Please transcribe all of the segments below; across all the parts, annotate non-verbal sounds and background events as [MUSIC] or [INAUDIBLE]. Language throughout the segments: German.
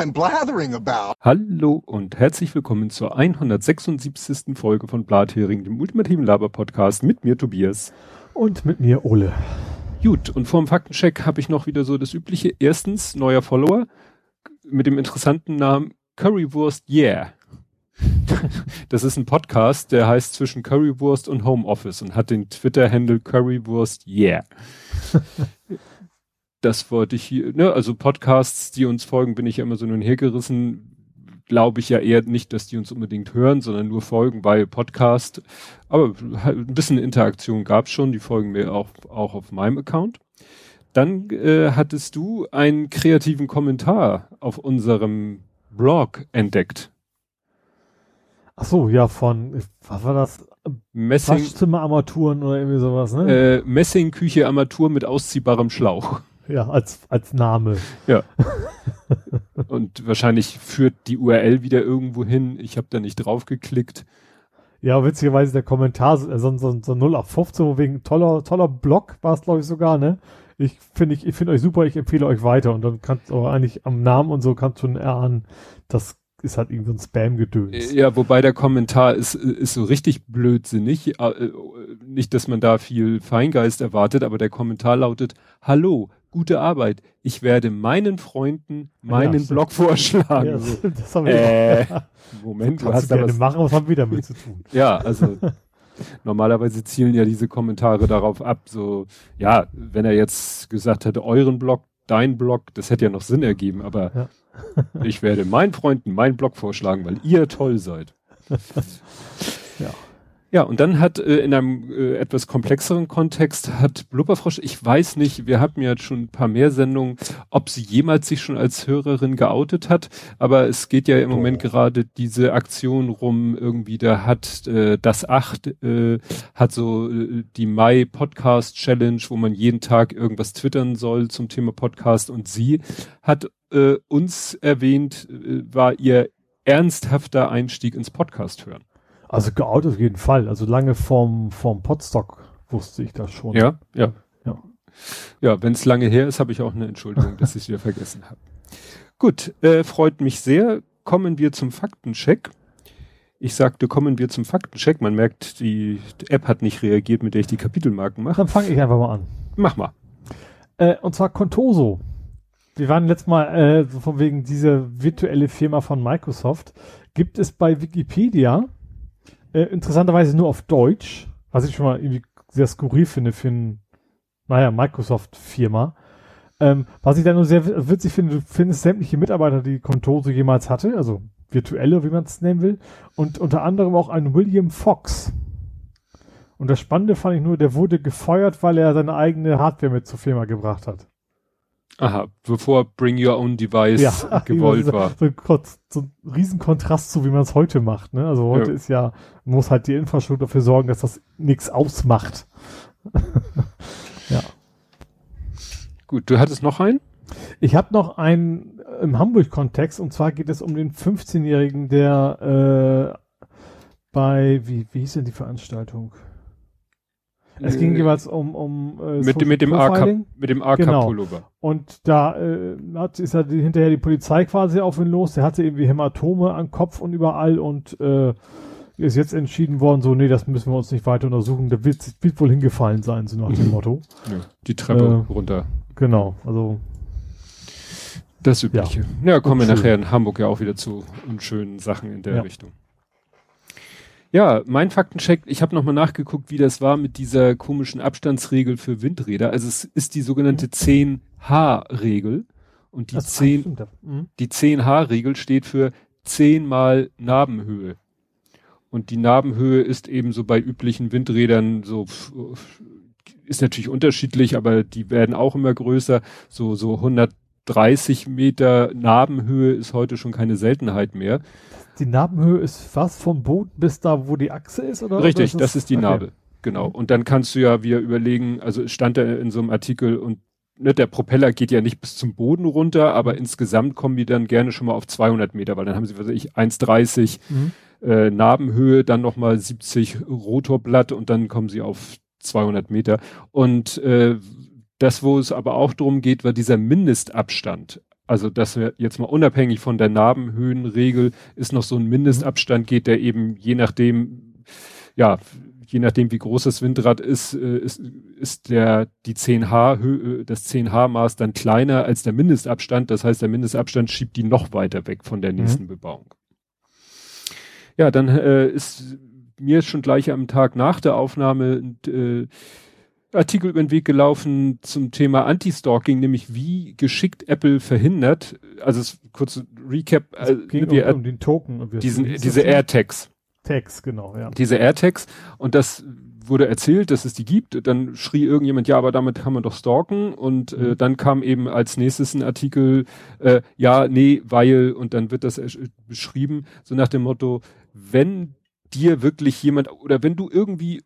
I'm blathering about. Hallo und herzlich willkommen zur 176. Folge von Blathering, dem ultimativen Laber-Podcast mit mir Tobias. Und mit mir Ole. Gut, und vor dem Faktencheck habe ich noch wieder so das übliche. Erstens, neuer Follower mit dem interessanten Namen Currywurst Yeah. [LAUGHS] Das ist ein Podcast, der heißt zwischen Currywurst und Homeoffice und hat den Twitter-Handle Currywurst Yeah. Das wollte ich hier, ne, also Podcasts, die uns folgen, bin ich ja immer so nun hergerissen. Glaube ich ja eher nicht, dass die uns unbedingt hören, sondern nur folgen, weil Podcast. Aber ein bisschen Interaktion gab's schon, die folgen mir auch, auch auf meinem Account. Dann äh, hattest du einen kreativen Kommentar auf unserem Blog entdeckt. Ach so, ja, von, was war das? Messing, Waschzimmerarmaturen oder irgendwie sowas, ne? äh, Messingküche Armatur mit ausziehbarem Schlauch. Ja, als, als Name. Ja. [LAUGHS] Und wahrscheinlich führt die URL wieder irgendwo hin. Ich habe da nicht drauf geklickt. Ja, witzigerweise der Kommentar, so, so, so, so 0 auf 15, wegen toller, toller Blog war es, glaube ich, sogar, ne? Ich finde ich, ich finde euch super, ich empfehle euch weiter. Und dann kannst du eigentlich am Namen und so kannst du schon erahnen, das ist halt irgendwie so ein Spam-Gedöns. Ja, wobei der Kommentar ist, ist so richtig blödsinnig. Äh, Nicht, dass man da viel Feingeist erwartet, aber der Kommentar lautet, Hallo, gute Arbeit. Ich werde meinen Freunden meinen Ja, Blog vorschlagen. Ja, So, das, haben wir äh, Moment, du kannst hast du gerne was. machen, was haben wir damit zu tun? Ja, also normalerweise zielen ja diese Kommentare darauf ab, so, ja, wenn er jetzt gesagt hätte, euren Blog, dein Blog, das hätte ja noch Sinn ergeben, aber Ja. ich werde meinen Freunden meinen Blog vorschlagen, weil ihr toll seid. Ja. Ja, und dann hat äh, in einem äh, etwas komplexeren Kontext hat Blubberfrosch, ich weiß nicht, wir hatten ja schon ein paar mehr Sendungen, ob sie jemals sich schon als Hörerin geoutet hat, aber es geht ja im. Moment gerade diese Aktion rum, irgendwie, da hat äh, das Acht, äh, hat so äh, die Mai Podcast Challenge, wo man jeden Tag irgendwas twittern soll zum Thema Podcast und sie hat äh, uns erwähnt, äh, war ihr ernsthafter Einstieg ins Podcast hören. Also geoutet auf jeden Fall. Also lange vorm, vorm Podstock wusste ich das schon. Ja, ja. Ja. Ja, wenn es lange her ist, habe ich auch eine Entschuldigung, dass ich es wieder vergessen habe. Gut, äh, freut mich sehr. Kommen wir zum Faktencheck. Ich sagte, kommen wir zum Faktencheck. Man merkt, die App hat nicht reagiert, mit der ich die Kapitelmarken mache. Dann fange ich einfach mal an. Mach mal. Äh, und zwar Contoso. Wir waren letztes Mal äh, von wegen dieser virtuelle Firma von Microsoft. Gibt es bei Wikipedia äh, interessanterweise nur auf Deutsch, was ich schon mal irgendwie sehr skurril finde für ein, naja, Microsoft-Firma. Ähm, was ich da nur sehr witzig finde, du findest sämtliche Mitarbeiter, die Contoso jemals hatte, also virtuelle, wie man es nennen will, und unter anderem auch ein William Fox. Und das Spannende fand ich nur, der wurde gefeuert, weil er seine eigene Hardware mit zur Firma gebracht hat. Aha, bevor Bring Your Own Device [LAUGHS] gewollt so, war. So, so ein Riesenkontrast zu, wie man es heute macht. Ne? Also heute Ja. ist ja, man muss halt die Infrastruktur dafür sorgen, dass das nichts ausmacht. [LAUGHS] ja. Gut, du hattest noch einen? Ich habe noch einen äh, im Hamburg-Kontext und zwar geht es um den 15-Jährigen, der äh, bei, wie, wie hieß denn die Veranstaltung? Es ging Äh, jeweils um, um äh, mit, mit dem AK, mit dem AK Genau. Pullover. Und da äh, hat, ist ja die, hinterher die Polizei quasi auf ihn los. Der hatte irgendwie Hämatome am Kopf und überall und äh, ist jetzt entschieden worden, so, nee, das müssen wir uns nicht weiter untersuchen. Der wird, wird wohl hingefallen sein, so nach dem Motto. Ja, die Treppe Äh, runter. Genau, also Das Übliche. Ja, kommen wir nachher in Hamburg ja auch wieder zu unschönen Sachen in der Ja. Richtung. Ja, mein Faktencheck, ich habe nochmal nachgeguckt, wie das war mit dieser komischen Abstandsregel für Windräder. Also es ist die sogenannte 10H-Regel. Und die, das 10, stimmt, ja. Mhm. die 10H-Regel steht für 10 mal Nabenhöhe. Und die Nabenhöhe ist eben so bei üblichen Windrädern so, ist natürlich unterschiedlich, aber die werden auch immer größer. So, so 130 Meter Nabenhöhe ist heute schon keine Seltenheit mehr. Die Narbenhöhe ist was vom Boden bis da, wo die Achse ist? Oder, Richtig, oder das ist die okay. Narbe. Genau. Mhm. Und dann kannst du ja wieder überlegen, also es stand da in so einem Artikel und ne, der Propeller geht ja nicht bis zum Boden runter, aber insgesamt kommen die dann gerne schon mal auf 200 Meter, weil dann haben sie, was weiß ich, 1,30 Mhm. äh, Narbenhöhe, dann nochmal 70 Rotorblatt und dann kommen sie auf 200 Meter. Und äh, das, wo es aber auch drum geht, war dieser Mindestabstand. Also, dass wir jetzt mal unabhängig von der Narbenhöhenregel ist noch so ein Mindestabstand geht, der eben je nachdem, ja, je nachdem wie groß das Windrad ist, äh, ist, ist der, die 10H, Höhe, das 10H Maß dann kleiner als der Mindestabstand. Das heißt, der Mindestabstand schiebt die noch weiter weg von der nächsten mhm. Bebauung. Ja, dann äh, ist mir schon gleich am Tag nach der Aufnahme äh, Artikel über den Weg gelaufen zum Thema Anti-Stalking, nämlich wie geschickt Apple verhindert, also es, kurz Recap, es äh, ging wir, um, um, den Token. Diesen, diese AirTags. Tags, genau, ja. Diese AirTags und das wurde erzählt, dass es die gibt, dann schrie irgendjemand, ja, aber damit kann man doch stalken und äh, mhm. äh, dann kam eben als nächstes ein Artikel, äh, ja, nee, weil und dann wird das beschrieben, so nach dem Motto, wenn dir wirklich jemand oder wenn du irgendwie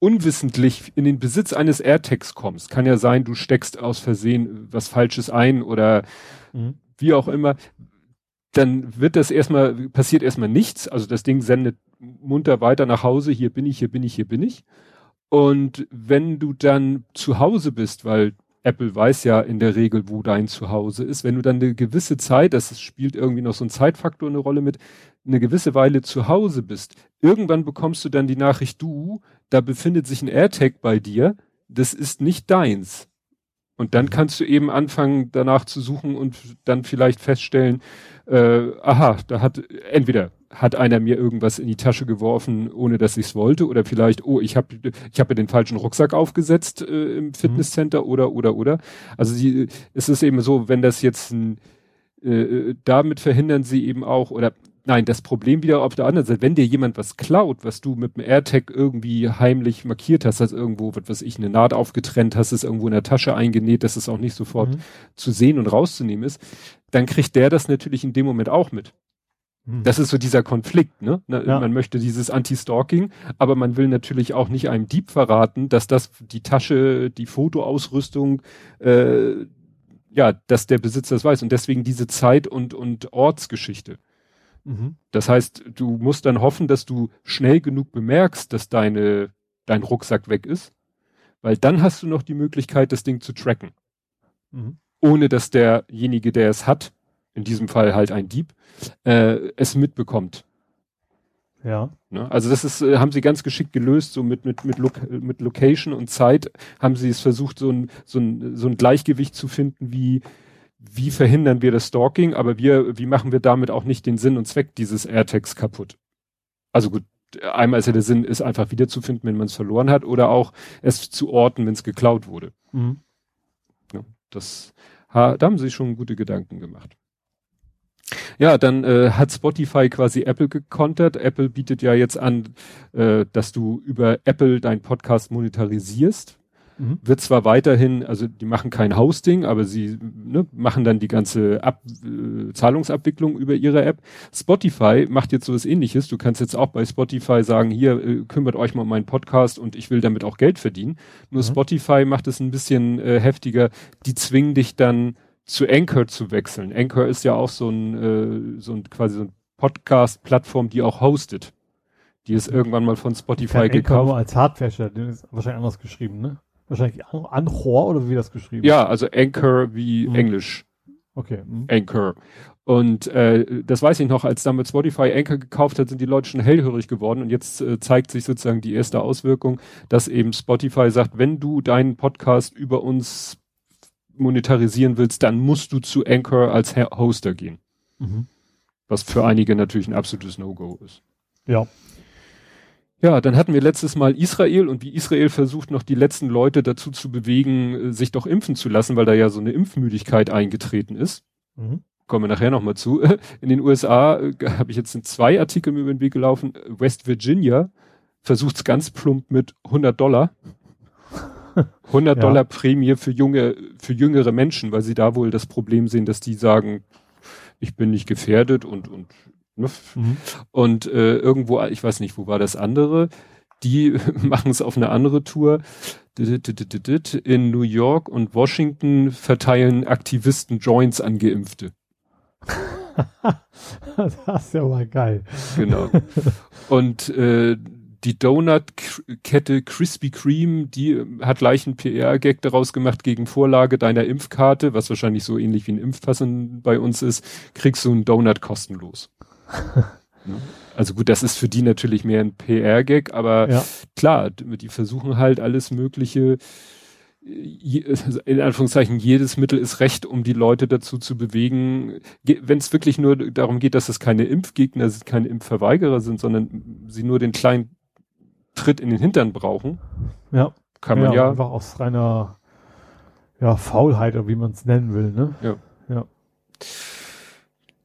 unwissentlich in den Besitz eines AirTags kommst, kann ja sein, du steckst aus Versehen was Falsches ein oder mhm. wie auch immer, dann wird das erstmal, passiert erstmal nichts. Also das Ding sendet munter weiter nach Hause, hier bin ich, hier bin ich, hier bin ich. Und wenn du dann zu Hause bist, weil Apple weiß ja in der Regel, wo dein Zuhause ist, wenn du dann eine gewisse Zeit, das spielt irgendwie noch so ein Zeitfaktor eine Rolle mit, eine gewisse Weile zu Hause bist, irgendwann bekommst du dann die Nachricht, du, da befindet sich ein AirTag bei dir, das ist nicht deins. Und dann kannst du eben anfangen, danach zu suchen und dann vielleicht feststellen, äh, aha, da hat entweder hat einer mir irgendwas in die Tasche geworfen, ohne dass ich es wollte, oder vielleicht, oh, ich habe ich hab mir den falschen Rucksack aufgesetzt äh, im mhm. Fitnesscenter mhm. oder oder oder. Also sie, es ist eben so, wenn das jetzt ein, äh, damit verhindern sie eben auch oder Nein, das Problem wieder auf der anderen Seite, wenn dir jemand was klaut, was du mit dem AirTag irgendwie heimlich markiert hast, dass irgendwo, was weiß ich, eine Naht aufgetrennt hast, es irgendwo in der Tasche eingenäht, dass es auch nicht sofort mhm. zu sehen und rauszunehmen ist, dann kriegt der das natürlich in dem Moment auch mit. Mhm. Das ist so dieser Konflikt, ne? Ja. Man möchte dieses Anti-Stalking, aber man will natürlich auch nicht einem Dieb verraten, dass das die Tasche, die Fotoausrüstung, äh, ja, dass der Besitzer das weiß und deswegen diese Zeit- und, und Ortsgeschichte. Mhm. Das heißt, du musst dann hoffen, dass du schnell genug bemerkst, dass deine, dein Rucksack weg ist, weil dann hast du noch die Möglichkeit, das Ding zu tracken. Mhm. Ohne dass derjenige, der es hat, in diesem Fall halt ein Dieb, äh, es mitbekommt. Ja. Ne? Also das ist, äh, haben sie ganz geschickt gelöst, so mit, mit, mit, Lo mit Location und Zeit haben sie es versucht, so ein, so ein, so ein Gleichgewicht zu finden, wie wie verhindern wir das Stalking, aber wir, wie machen wir damit auch nicht den Sinn und Zweck dieses AirTags kaputt? Also gut, einmal ist ja der Sinn, es einfach wiederzufinden, wenn man es verloren hat, oder auch es zu orten, wenn es geklaut wurde. Mhm. Ja, das, da haben sie schon gute Gedanken gemacht. Ja, dann äh, hat Spotify quasi Apple gekontert. Apple bietet ja jetzt an, äh, dass du über Apple deinen Podcast monetarisierst. Mhm. Wird zwar weiterhin, also die machen kein Hosting, aber sie ne, machen dann die ganze Ab äh, Zahlungsabwicklung über ihre App. Spotify macht jetzt sowas ähnliches. Du kannst jetzt auch bei Spotify sagen, hier äh, kümmert euch mal um meinen Podcast und ich will damit auch Geld verdienen. Nur mhm. Spotify macht es ein bisschen äh, heftiger. Die zwingen dich dann zu Anchor zu wechseln. Anchor ist ja auch so ein, äh, so ein quasi so ein Podcast-Plattform, die auch hostet. Die ist irgendwann mal von Spotify gekauft. Anchor nur als Hardware, wahrscheinlich anders geschrieben, ne? Wahrscheinlich Anchor oder wie das geschrieben? Ja, also Anchor wie mhm. Englisch. Okay. Mhm. Anchor. Und äh, das weiß ich noch, als damals Spotify Anchor gekauft hat, sind die Leute schon hellhörig geworden und jetzt äh, zeigt sich sozusagen die erste Auswirkung, dass eben Spotify sagt, wenn du deinen Podcast über uns monetarisieren willst, dann musst du zu Anchor als Hoster gehen. Mhm. Was für einige natürlich ein absolutes No-Go ist. Ja. Ja, dann hatten wir letztes Mal Israel und wie Israel versucht noch die letzten Leute dazu zu bewegen, äh, sich doch impfen zu lassen, weil da ja so eine Impfmüdigkeit eingetreten ist. Mhm. Kommen wir nachher nochmal zu. [LAUGHS] In den USA äh, habe ich jetzt in zwei Artikeln über den Weg gelaufen. West Virginia versucht es ganz plump mit 100 Dollar. [LAUGHS] 100 ja. Dollar Prämie für junge, für jüngere Menschen, weil sie da wohl das Problem sehen, dass die sagen, ich bin nicht gefährdet und, und? Mhm. Und äh, irgendwo, ich weiß nicht, wo war das andere, die [LAUGHS] machen es auf eine andere Tour. In New York und Washington verteilen Aktivisten Joints an Geimpfte. [LAUGHS] das ist ja mal geil. Genau. Und äh, die Donut-Kette Krispy Kreme, die äh, hat gleich einen PR-Gag daraus gemacht gegen Vorlage deiner Impfkarte, was wahrscheinlich so ähnlich wie ein Impfpassen bei uns ist, kriegst du einen Donut kostenlos. Also gut, das ist für die natürlich mehr ein PR-Gag, aber ja. klar, die versuchen halt alles Mögliche, in Anführungszeichen, jedes Mittel ist recht, um die Leute dazu zu bewegen, wenn es wirklich nur darum geht, dass es keine Impfgegner sind, keine Impfverweigerer sind, sondern sie nur den kleinen Tritt in den Hintern brauchen. Ja. Kann man ja. ja einfach aus reiner ja, Faulheit oder wie man es nennen will, ne? Ja. Ja.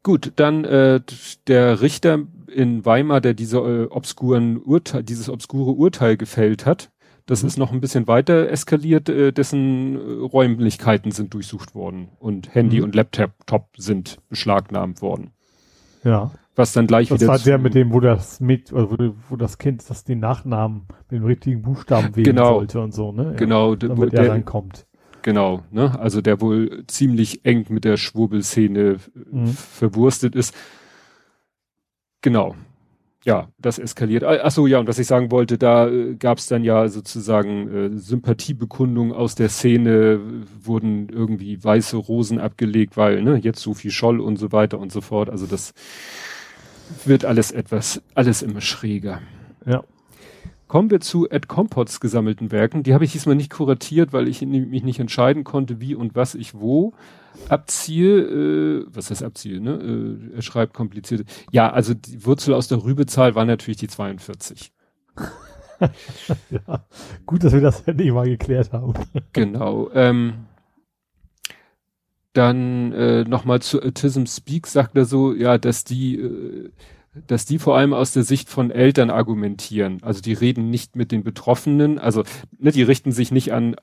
Gut, dann äh, der Richter in Weimar, der diese äh, obskuren Urteil, dieses obskure Urteil gefällt hat, das mhm. ist noch ein bisschen weiter eskaliert, äh, dessen äh, Räumlichkeiten sind durchsucht worden und Handy mhm. und Laptop sind beschlagnahmt worden. Ja. Was dann gleich das wieder. Das war der mit dem, wo das mit, oder wo, wo das Kind, das den Nachnamen mit dem richtigen Buchstaben wählen genau. sollte und so, ne? Ja. Genau, damit der, der reinkommt. Genau, ne? Also der wohl ziemlich eng mit der Schwurbelszene mhm. verwurstet ist. Genau. Ja, das eskaliert. Ach so, ja, und was ich sagen wollte, da äh, gab es dann ja sozusagen äh, Sympathiebekundungen aus der Szene, wurden irgendwie weiße Rosen abgelegt, weil ne, jetzt so viel Scholl und so weiter und so fort. Also das wird alles etwas, alles immer schräger. Ja. Kommen wir zu Ed Compots gesammelten Werken. Die habe ich diesmal nicht kuratiert, weil ich mich nicht entscheiden konnte, wie und was ich wo abziehe. Äh, was heißt abziehe, ne? Äh, er schreibt komplizierte. Ja, also die Wurzel aus der Rübezahl war natürlich die 42. [LAUGHS] ja, gut, dass wir das endlich mal geklärt haben. [LAUGHS] genau. Ähm, dann äh, nochmal zu Autism Speak sagt er so, ja, dass die äh, dass die vor allem aus der Sicht von Eltern argumentieren. Also die reden nicht mit den Betroffenen, also ne, die richten sich nicht an äh,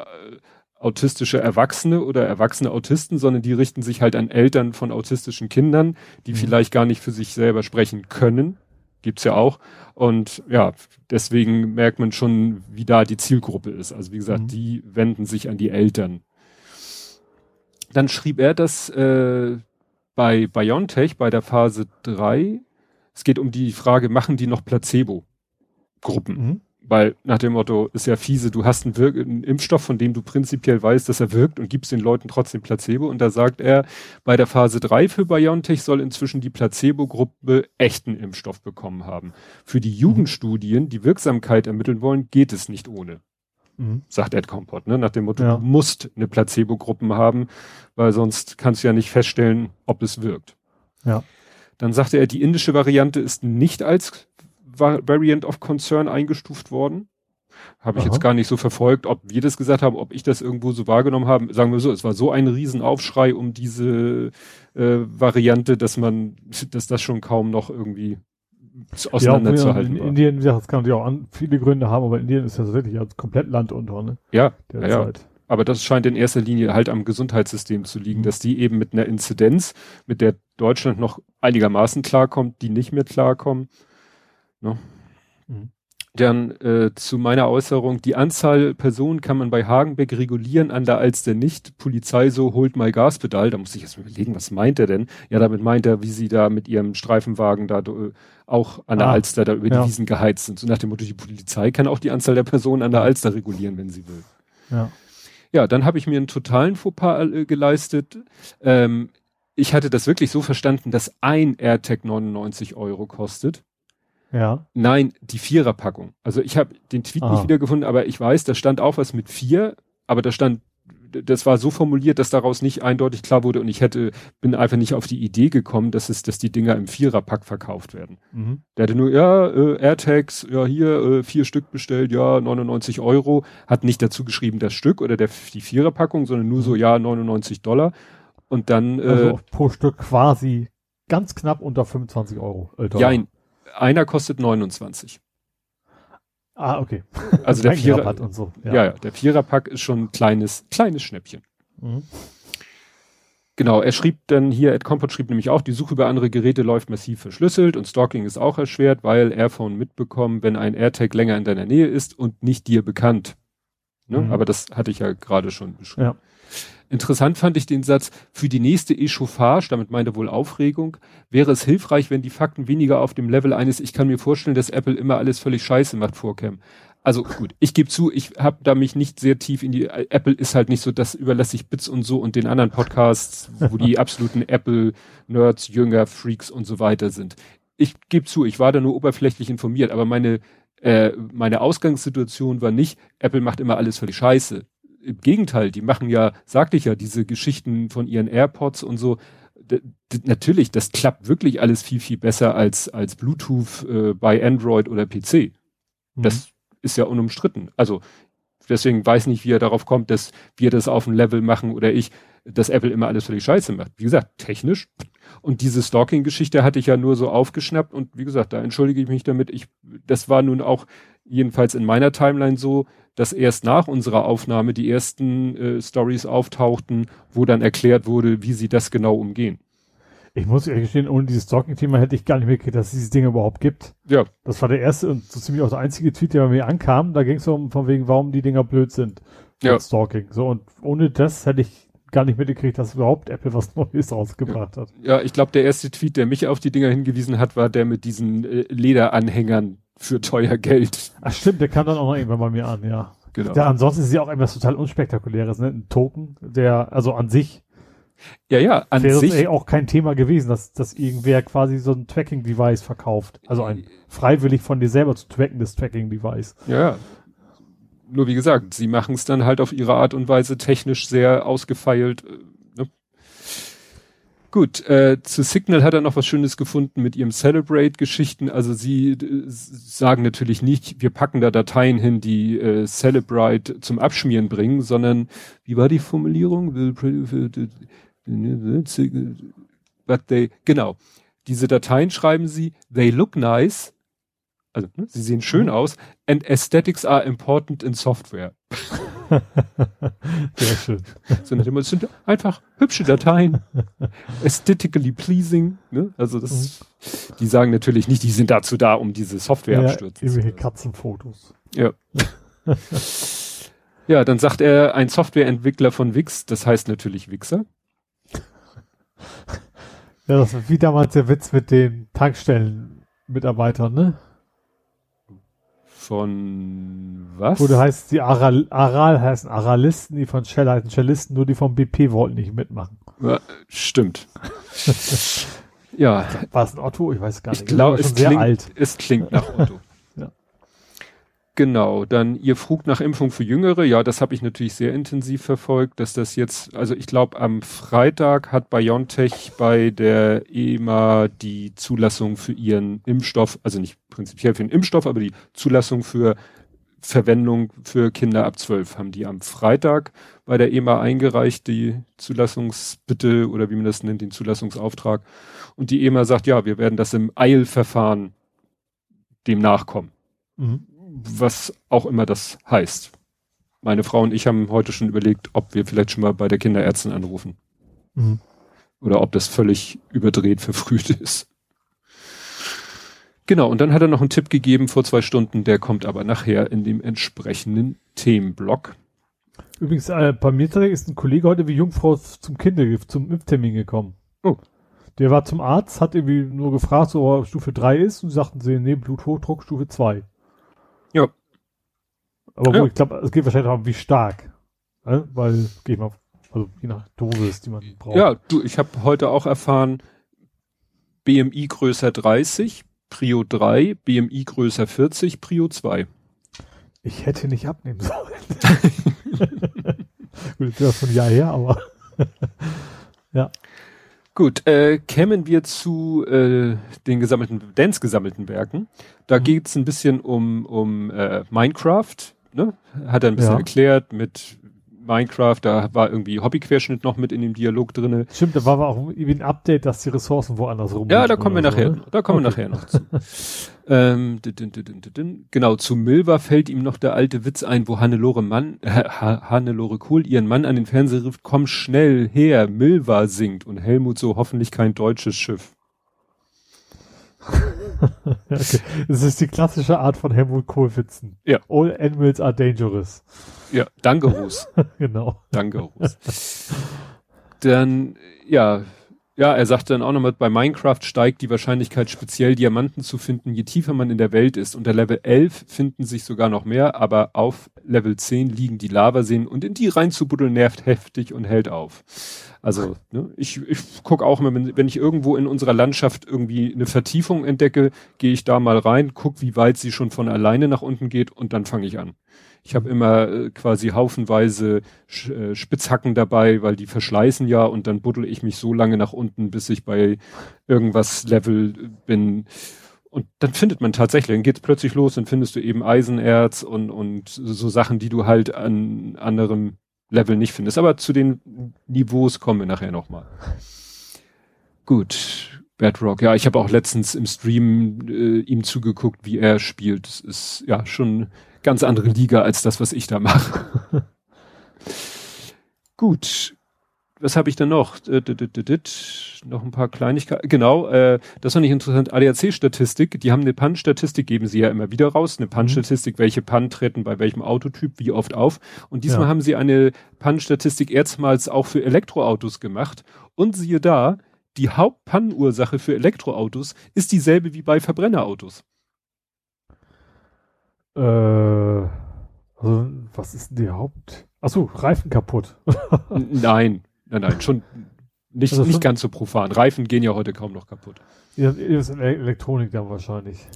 autistische Erwachsene oder erwachsene Autisten, sondern die richten sich halt an Eltern von autistischen Kindern, die mhm. vielleicht gar nicht für sich selber sprechen können. Gibt's ja auch. Und ja, deswegen merkt man schon, wie da die Zielgruppe ist. Also wie gesagt, mhm. die wenden sich an die Eltern. Dann schrieb er das äh, bei BioNTech, bei der Phase 3, es geht um die Frage, machen die noch Placebo-Gruppen? Mhm. Weil nach dem Motto ist ja fiese, du hast einen, Wirk einen Impfstoff, von dem du prinzipiell weißt, dass er wirkt und gibst den Leuten trotzdem Placebo. Und da sagt er, bei der Phase 3 für BioNTech soll inzwischen die Placebo-Gruppe echten Impfstoff bekommen haben. Für die Jugendstudien, die Wirksamkeit ermitteln wollen, geht es nicht ohne. Mhm. Sagt Ed Compot, ne? Nach dem Motto, ja. du musst eine Placebo-Gruppen haben, weil sonst kannst du ja nicht feststellen, ob es wirkt. Ja. Dann sagte er, die indische Variante ist nicht als Variant of Concern eingestuft worden. Habe ich Aha. jetzt gar nicht so verfolgt, ob wir das gesagt haben, ob ich das irgendwo so wahrgenommen habe. Sagen wir so, es war so ein Riesenaufschrei um diese äh, Variante, dass man, dass das schon kaum noch irgendwie auseinanderzuhalten ja, in, Indien, ja, das kann natürlich auch an, viele Gründe haben, aber Indien ist ja tatsächlich als komplett Land unter, ne? Ja, ja. Aber das scheint in erster Linie halt am Gesundheitssystem zu liegen, mhm. dass die eben mit einer Inzidenz, mit der Deutschland noch einigermaßen klarkommt, die nicht mehr klarkommen. Ne? Mhm. Dann äh, zu meiner Äußerung, die Anzahl Personen kann man bei Hagenbeck regulieren, an der Alster nicht. Polizei so, holt mal Gaspedal. Da muss ich jetzt mal überlegen, was meint er denn? Ja, damit meint er, wie sie da mit ihrem Streifenwagen da äh, auch an der ah, Alster da über ja. die Wiesen geheizt sind. So nach dem Motto, die Polizei kann auch die Anzahl der Personen an der Alster regulieren, wenn sie will. Ja. Ja, dann habe ich mir einen totalen Fauxpas äh, geleistet. Ähm, ich hatte das wirklich so verstanden, dass ein AirTag 99 Euro kostet. Ja. Nein, die Viererpackung. Also ich habe den Tweet ah. nicht wiedergefunden, aber ich weiß, da stand auch was mit vier, aber da stand das war so formuliert, dass daraus nicht eindeutig klar wurde und ich hätte, bin einfach nicht auf die Idee gekommen, dass es, dass die Dinger im Viererpack verkauft werden. Mhm. Der hatte nur, ja, äh, AirTags, ja, hier, äh, vier Stück bestellt, ja, 99 Euro, hat nicht dazu geschrieben, das Stück oder der, die Viererpackung, sondern nur so, mhm. ja, 99 Dollar. Und dann, äh, also pro Stück quasi ganz knapp unter 25 Euro. Äh, ja, einer kostet 29. Ah, okay. Also [LAUGHS] der Vierer und so. Ja. ja, ja, der Viererpack ist schon ein kleines, kleines Schnäppchen. Mhm. Genau, er schrieb dann hier, Ed Compot schrieb nämlich auch, die Suche über andere Geräte läuft massiv verschlüsselt und Stalking ist auch erschwert, weil Airphone mitbekommen, wenn ein AirTag länger in deiner Nähe ist und nicht dir bekannt. Ne? Mhm. Aber das hatte ich ja gerade schon beschrieben. Ja. Interessant fand ich den Satz, für die nächste Echauffage, damit meinte wohl Aufregung, wäre es hilfreich, wenn die Fakten weniger auf dem Level eines, ich kann mir vorstellen, dass Apple immer alles völlig scheiße macht, vorkämen. Also gut, ich gebe zu, ich habe da mich nicht sehr tief in die, Apple ist halt nicht so, das überlasse ich Bits und so und den anderen Podcasts, wo die absoluten Apple-Nerds, Jünger, Freaks und so weiter sind. Ich gebe zu, ich war da nur oberflächlich informiert, aber meine, äh, meine Ausgangssituation war nicht, Apple macht immer alles völlig scheiße im Gegenteil, die machen ja, sagte ich ja, diese Geschichten von ihren AirPods und so. Natürlich, das klappt wirklich alles viel, viel besser als, als Bluetooth äh, bei Android oder PC. Mhm. Das ist ja unumstritten. Also deswegen weiß nicht, wie er darauf kommt, dass wir das auf dem Level machen oder ich, dass Apple immer alles völlig scheiße macht. Wie gesagt, technisch. Und diese Stalking-Geschichte hatte ich ja nur so aufgeschnappt und wie gesagt, da entschuldige ich mich damit. Ich, das war nun auch jedenfalls in meiner Timeline so, dass erst nach unserer Aufnahme die ersten äh, Stories auftauchten, wo dann erklärt wurde, wie sie das genau umgehen. Ich muss ehrlich gestehen, ohne dieses Stalking-Thema hätte ich gar nicht mitgekriegt, dass es dieses Ding überhaupt gibt. Ja. Das war der erste und so ziemlich auch der einzige Tweet, der bei mir ankam. Da ging es um von wegen, warum die Dinger blöd sind. Ja. Stalking. So, und ohne das hätte ich gar nicht mitgekriegt, dass überhaupt Apple was [LAUGHS] Neues rausgebracht ja. hat. Ja, ich glaube, der erste Tweet, der mich auf die Dinger hingewiesen hat, war der mit diesen äh, Lederanhängern für teuer Geld. Ach stimmt, der kam dann auch noch irgendwann bei mir an, ja. Genau. Ja, ansonsten ist ja auch etwas total unspektakuläres, ne? Ein Token, der, also an sich. Ja, ja, an wäre sich. Wäre auch kein Thema gewesen, dass, dass irgendwer quasi so ein Tracking-Device verkauft. Also ein freiwillig von dir selber zu trackendes Tracking-Device. Ja, ja. Nur wie gesagt, sie machen es dann halt auf ihre Art und Weise technisch sehr ausgefeilt äh, Gut, äh, zu Signal hat er noch was Schönes gefunden mit ihrem Celebrate-Geschichten. Also sie äh, sagen natürlich nicht, wir packen da Dateien hin, die äh, Celebrate zum Abschmieren bringen, sondern wie war die Formulierung? But they, genau. Diese Dateien schreiben sie, they look nice, also ne, sie sehen schön mhm. aus, and aesthetics are important in software. [LAUGHS] Sehr schön. Sondern es sind einfach hübsche Dateien, aesthetically pleasing. Ne? Also das, mhm. die sagen natürlich nicht, die sind dazu da, um diese Software ja, abstürzen. Irgendwelche Katzenfotos. Ja. ja, dann sagt er, ein Softwareentwickler von Wix, das heißt natürlich Wixer. Ja, das ist wie damals der Witz mit den Tankstellenmitarbeitern, ne? Von was? Wo du heißt, die Aral, Aral heißen Aralisten, die von Shell heißen Shellisten, nur die vom BP wollten nicht mitmachen. Ja, stimmt. [LAUGHS] ja. War es ein Otto? Ich weiß gar nicht. Ich glaube, es, klingt, es klingt nach Otto. [LAUGHS] Genau, dann ihr frug nach Impfung für Jüngere. Ja, das habe ich natürlich sehr intensiv verfolgt, dass das jetzt, also ich glaube, am Freitag hat BioNTech bei der EMA die Zulassung für ihren Impfstoff, also nicht prinzipiell für den Impfstoff, aber die Zulassung für Verwendung für Kinder ab zwölf haben die am Freitag bei der EMA eingereicht, die Zulassungsbitte oder wie man das nennt, den Zulassungsauftrag. Und die EMA sagt, ja, wir werden das im Eilverfahren dem nachkommen. Mhm was auch immer das heißt. Meine Frau und ich haben heute schon überlegt, ob wir vielleicht schon mal bei der Kinderärztin anrufen. Mhm. Oder ob das völlig überdreht, verfrüht ist. Genau, und dann hat er noch einen Tipp gegeben vor zwei Stunden, der kommt aber nachher in dem entsprechenden Themenblock. Übrigens, äh, bei mir ist ein Kollege heute wie Jungfrau zum Kindergift, zum Impftermin gekommen. Oh. Der war zum Arzt, hat irgendwie nur gefragt, so, ob Stufe 3 ist und sagten sie, nee, Bluthochdruck Stufe 2. Ja. Aber ja. ich glaube, es geht wahrscheinlich auch wie stark. Ne? Weil, geht mal, also je nach Dosis, die man braucht. Ja, du, ich habe heute auch erfahren, BMI größer 30, Prio 3, BMI größer 40, Prio 2. Ich hätte nicht abnehmen sollen. [LAUGHS] Gut, das ist ja schon ein Jahr her, aber [LAUGHS] ja. Gut, äh, kämen wir zu äh, den gesammelten, Dance gesammelten Werken. Da mhm. geht's ein bisschen um, um äh, Minecraft, ne? Hat er ein bisschen ja. erklärt mit Minecraft, da war irgendwie Hobbyquerschnitt noch mit in dem Dialog drinne. Stimmt, da war aber auch irgendwie ein Update, dass die Ressourcen woanders rum Ja, da kommen wir nachher, ne? da kommen okay. wir nachher noch zu. [LAUGHS] ähm, genau, zu Milva fällt ihm noch der alte Witz ein, wo Hannelore Mann, äh, Hannelore Kohl ihren Mann an den Fernseher rief, komm schnell her, Milva singt und Helmut so hoffentlich kein deutsches Schiff. [LAUGHS] [LAUGHS] okay. Das ist die klassische Art von Helmut Kohl-Witzen. Ja. All animals are dangerous. Ja, Dangerus. [LAUGHS] genau. Dangerus. Dann, ja, ja, er sagte dann auch nochmal, bei Minecraft steigt die Wahrscheinlichkeit, speziell Diamanten zu finden, je tiefer man in der Welt ist. Unter Level 11 finden sich sogar noch mehr, aber auf Level 10 liegen die Lavaseen und in die reinzubuddeln nervt heftig und hält auf. Also, ne, ich, ich gucke auch immer, wenn, wenn ich irgendwo in unserer Landschaft irgendwie eine Vertiefung entdecke, gehe ich da mal rein, guck, wie weit sie schon von alleine nach unten geht und dann fange ich an. Ich habe immer äh, quasi haufenweise Sch äh, Spitzhacken dabei, weil die verschleißen ja und dann buddel ich mich so lange nach unten, bis ich bei irgendwas Level bin. Und dann findet man tatsächlich, dann geht's plötzlich los, dann findest du eben Eisenerz und, und so Sachen, die du halt an anderem Level nicht findest. Aber zu den Niveaus kommen wir nachher nochmal. Gut, Bedrock. Ja, ich habe auch letztens im Stream äh, ihm zugeguckt, wie er spielt. Das ist ja schon ganz andere Liga als das, was ich da mache. [LAUGHS] Gut. Was habe ich denn noch? Noch ein paar Kleinigkeiten. Genau, äh, das fand ich interessant. ADAC-Statistik, die haben eine Pan-Statistik, geben sie ja immer wieder raus. Eine Pan-Statistik, welche Pan treten bei welchem Autotyp, wie oft auf. Und diesmal Ja. haben sie eine Pan-Statistik erstmals auch für Elektroautos gemacht. Und siehe da, die Haupt-Pan-Ursache für Elektroautos ist dieselbe wie bei Verbrennerautos. Äh, also, was ist denn die Haupt... Achso, Reifen kaputt. Nein, nein, nein, schon nicht, Also nicht ganz so profan. Reifen gehen ja heute kaum noch kaputt. Ja, das ist Ele- Elektronik dann wahrscheinlich.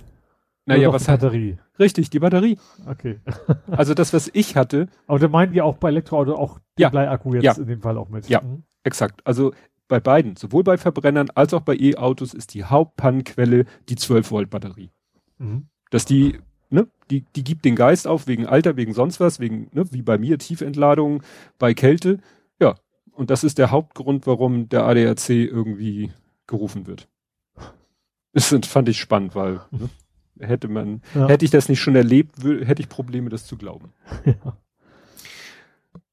Naja, was die hat, Batterie. richtig, die Batterie. Okay. [LAUGHS] Also das, was ich hatte, Aber da meinen die auch bei Elektroauto auch den Ja. Bleiakku jetzt Ja. in dem Fall auch mit. Ja. Mhm. exakt, also bei beiden, sowohl bei Verbrennern als auch bei E-Autos ist die Hauptpannenquelle die 12 Volt Batterie. Mhm. Dass die, ne, die, die gibt den Geist auf wegen Alter, wegen sonst was, wegen, ne, wie bei mir, Tiefentladung, bei Kälte. Ja, und das ist der Hauptgrund, warum der ADAC irgendwie gerufen wird. Das sind- fand ich spannend, weil ne, hätte man, Ja. hätte ich das nicht schon erlebt, hätte ich Probleme, das zu glauben. [LAUGHS] Ja.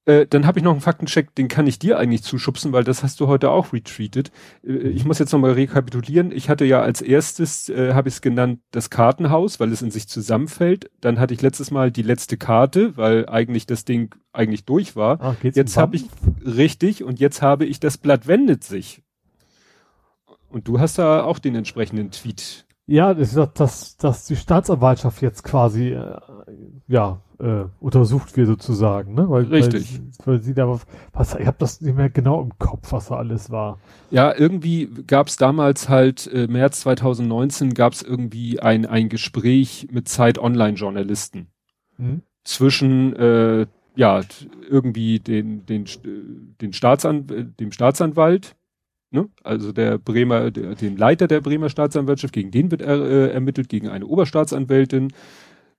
Äh, dann habe ich noch einen Faktencheck, den kann ich dir eigentlich zuschubsen, weil das hast du heute auch retweetet. Äh, ich muss jetzt nochmal rekapitulieren. Ich hatte ja als erstes, äh, habe ich es genannt, das Kartenhaus, weil es in sich zusammenfällt. Dann hatte ich letztes Mal die letzte Karte, weil eigentlich das Ding eigentlich durch war. Geht's Jetzt habe ich richtig und jetzt habe ich das Blatt wendet sich. Und du hast da auch den entsprechenden Tweet. Ja, das dass, dass die Staatsanwaltschaft jetzt quasi äh, ja äh, untersucht wird sozusagen, ne? Weil, Richtig. Weil, weil sie da was, ich habe das nicht mehr genau im Kopf, was da alles war. Ja, irgendwie gab es damals halt, äh, März 2019 gab es irgendwie ein, ein Gespräch mit Zeit Online-Journalisten Mhm. zwischen äh, ja irgendwie den den den Staatsan dem Staatsanwalt ne? also der Bremer der, dem Leiter der Bremer Staatsanwaltschaft gegen den wird er, äh, ermittelt gegen eine Oberstaatsanwältin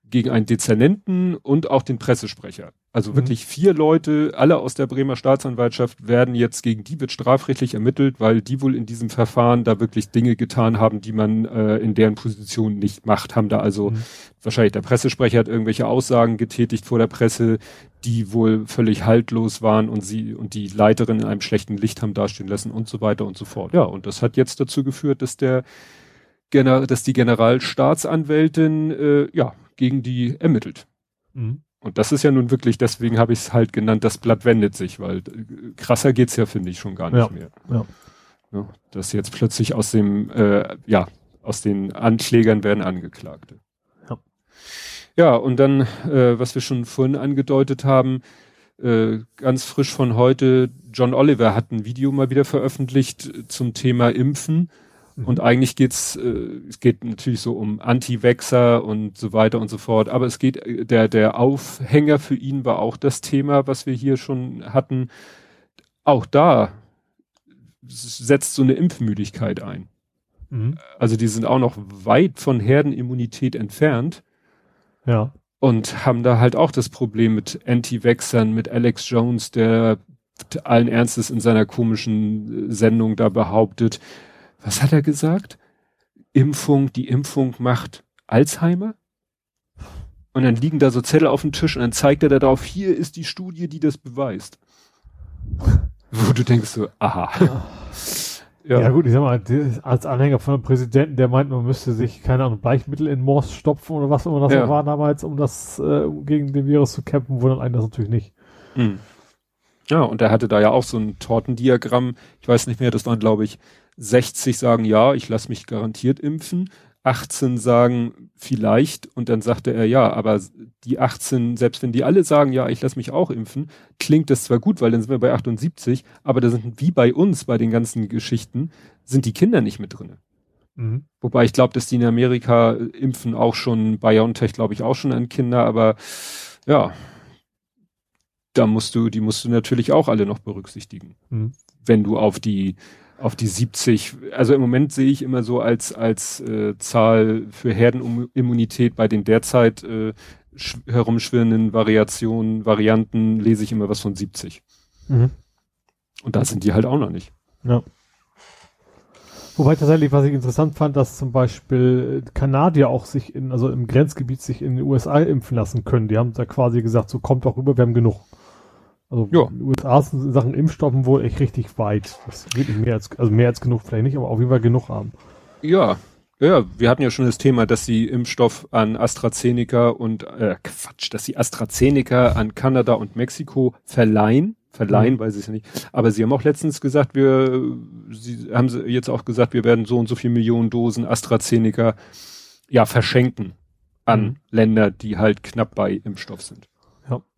gegen einen Dezernenten und auch den Pressesprecher also Mhm. wirklich vier Leute alle aus der Bremer Staatsanwaltschaft werden jetzt gegen die wird strafrechtlich ermittelt weil die wohl in diesem Verfahren da wirklich Dinge getan haben die man äh, in deren Position nicht macht haben da also Mhm. wahrscheinlich der Pressesprecher hat irgendwelche Aussagen getätigt vor der Presse, die wohl völlig haltlos waren und sie und die Leiterin in einem schlechten Licht haben dastehen lassen und so weiter und so fort. Ja, und das hat jetzt dazu geführt, dass der dass die Generalstaatsanwältin äh, ja gegen die ermittelt. Mhm. Und das ist ja nun wirklich, deswegen habe ich es halt genannt, das Blatt wendet sich, weil äh, krasser geht's ja, finde ich, schon gar nicht Ja, mehr. ja. Ne, dass jetzt plötzlich aus dem, äh, ja, aus den Anklägern werden Angeklagte. Ja. Ja, und dann, äh, was wir schon vorhin angedeutet haben, äh, ganz frisch von heute, John Oliver hat ein Video mal wieder veröffentlicht zum Thema Impfen. Mhm. Und eigentlich geht's, äh, es geht natürlich so um Anti-Vaxxer und so weiter und so fort. Aber es geht, äh, der, der Aufhänger für ihn war auch das Thema, was wir hier schon hatten. Auch da setzt so eine Impfmüdigkeit ein. Mhm. Also die sind auch noch weit von Herdenimmunität entfernt Ja. und haben da halt auch das Problem mit Anti-Vaxxern, mit Alex Jones, der allen Ernstes in seiner komischen äh, Sendung da behauptet. Was hat er gesagt? Impfung, die Impfung macht Alzheimer? Und dann liegen da so Zettel auf dem Tisch und dann zeigt er da drauf, hier ist die Studie, die das beweist. Wo du denkst so, aha. [LAUGHS] Ja. ja gut, ich sag mal, als Anhänger von einem Präsidenten, der meint, man müsste sich, keine Ahnung, Bleichmittel in Morse stopfen oder was immer das ja. war damals, um das äh, gegen den Virus zu kämpfen, wundert einen das natürlich nicht. Mhm. Ja, und er hatte da ja auch so ein Tortendiagramm, ich weiß nicht mehr, das waren glaube ich 60 sagen ja, ich lasse mich garantiert impfen, 18 sagen vielleicht und dann sagte er ja, aber die 18, selbst wenn die alle sagen ja, ich lasse mich auch impfen, klingt das zwar gut, weil dann sind wir bei 78, aber da sind wie bei uns bei den ganzen Geschichten sind die Kinder nicht mit drin. Mhm. Wobei ich glaube, dass die in Amerika impfen auch schon BioNTech glaube ich auch schon an Kinder, aber ja, da musst du, die musst du natürlich auch alle noch berücksichtigen. Mhm. Wenn du auf die auf die 70, also im Moment sehe ich immer so als, als äh, Zahl für Herdenimmunität bei den derzeit äh, herumschwirrenden Variationen, Varianten, lese ich immer was von 70. Mhm. Und da sind die halt auch noch nicht. Ja. Wobei tatsächlich, was ich interessant fand, dass zum Beispiel Kanadier auch sich in, also im Grenzgebiet sich in den USA impfen lassen können. Die haben da quasi gesagt, so kommt doch rüber, wir haben genug. Also ja. in den USA sind Sachen Impfstoffen wohl echt richtig weit. Das geht nicht mehr als, also mehr als genug vielleicht nicht, aber auf jeden Fall genug haben. Ja, ja, wir hatten ja schon das Thema, dass sie Impfstoff an AstraZeneca und äh, Quatsch, dass sie AstraZeneca an Kanada und Mexiko verleihen. Verleihen, mhm. weiß ich ja nicht. Aber sie haben auch letztens gesagt, wir, sie haben jetzt auch gesagt, wir werden so und so viel Millionen Dosen AstraZeneca ja verschenken an mhm. Länder, die halt knapp bei Impfstoff sind.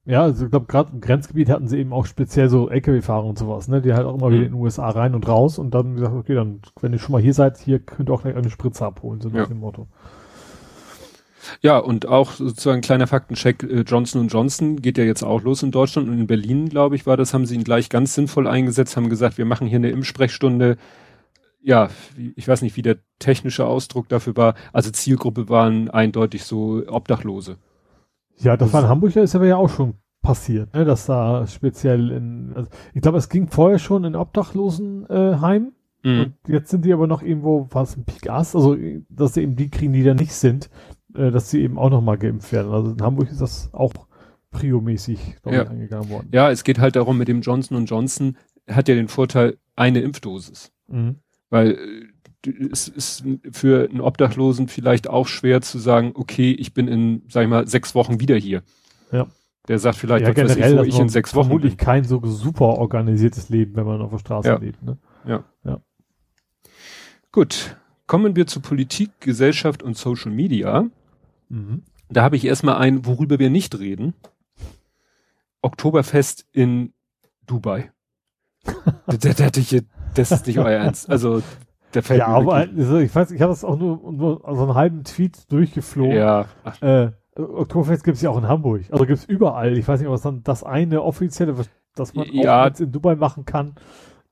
Ja, also ich glaube, gerade im Grenzgebiet hatten sie eben auch speziell so LKW-Fahrer und sowas, ne? Die halt auch immer mhm. wieder in den USA rein und raus und dann gesagt, okay, dann, wenn ihr schon mal hier seid, hier könnt ihr auch gleich eine Spritze abholen, so nach dem Motto. Ja, und auch sozusagen kleiner Faktencheck, äh, Johnson Johnson geht ja jetzt auch los in Deutschland und in Berlin, glaube ich, war das, haben sie ihn gleich ganz sinnvoll eingesetzt, haben gesagt, wir machen hier eine Impfsprechstunde. Ja, ich weiß nicht, wie der technische Ausdruck dafür war. Also Zielgruppe waren eindeutig so Obdachlose. Ja, das, das war in Hamburg, da ist aber ja auch schon passiert, ne, dass da speziell in, also ich glaube, es ging vorher schon in Obdachlosenheim äh, mhm. und jetzt sind die aber noch irgendwo, was ein Pigas, also dass sie eben die kriegen, die da nicht sind, äh, dass sie eben auch nochmal geimpft werden. Also in Hamburg ist das auch priomäßig ja. angegangen worden. Ja, es geht halt darum, mit dem Johnson Johnson hat ja den Vorteil, eine Impfdosis. Mhm. Weil äh, es ist für einen Obdachlosen vielleicht auch schwer zu sagen, okay, ich bin in, sag ich mal, sechs Wochen wieder hier. Ja. Der sagt vielleicht, ja, generell, ich, wo ich in sechs Wochen vermutlich bin. kein so super organisiertes Leben, wenn man auf der Straße ja. lebt. Ne? Ja. ja. Gut, kommen wir zu Politik, Gesellschaft und Social Media. Mhm. Da habe ich erstmal ein, worüber wir nicht reden. Oktoberfest in Dubai. das, das, das, das ist nicht euer Ernst. Also der fällt Ja, aber also, ich weiß, ich habe das auch nur, nur so einen halben Tweet durchgeflogen. Ja. Äh, Oktoberfest gibt es ja auch in Hamburg. Also gibt es überall. Ich weiß nicht, was dann das eine offizielle, was, das man ja, auch in Dubai machen kann.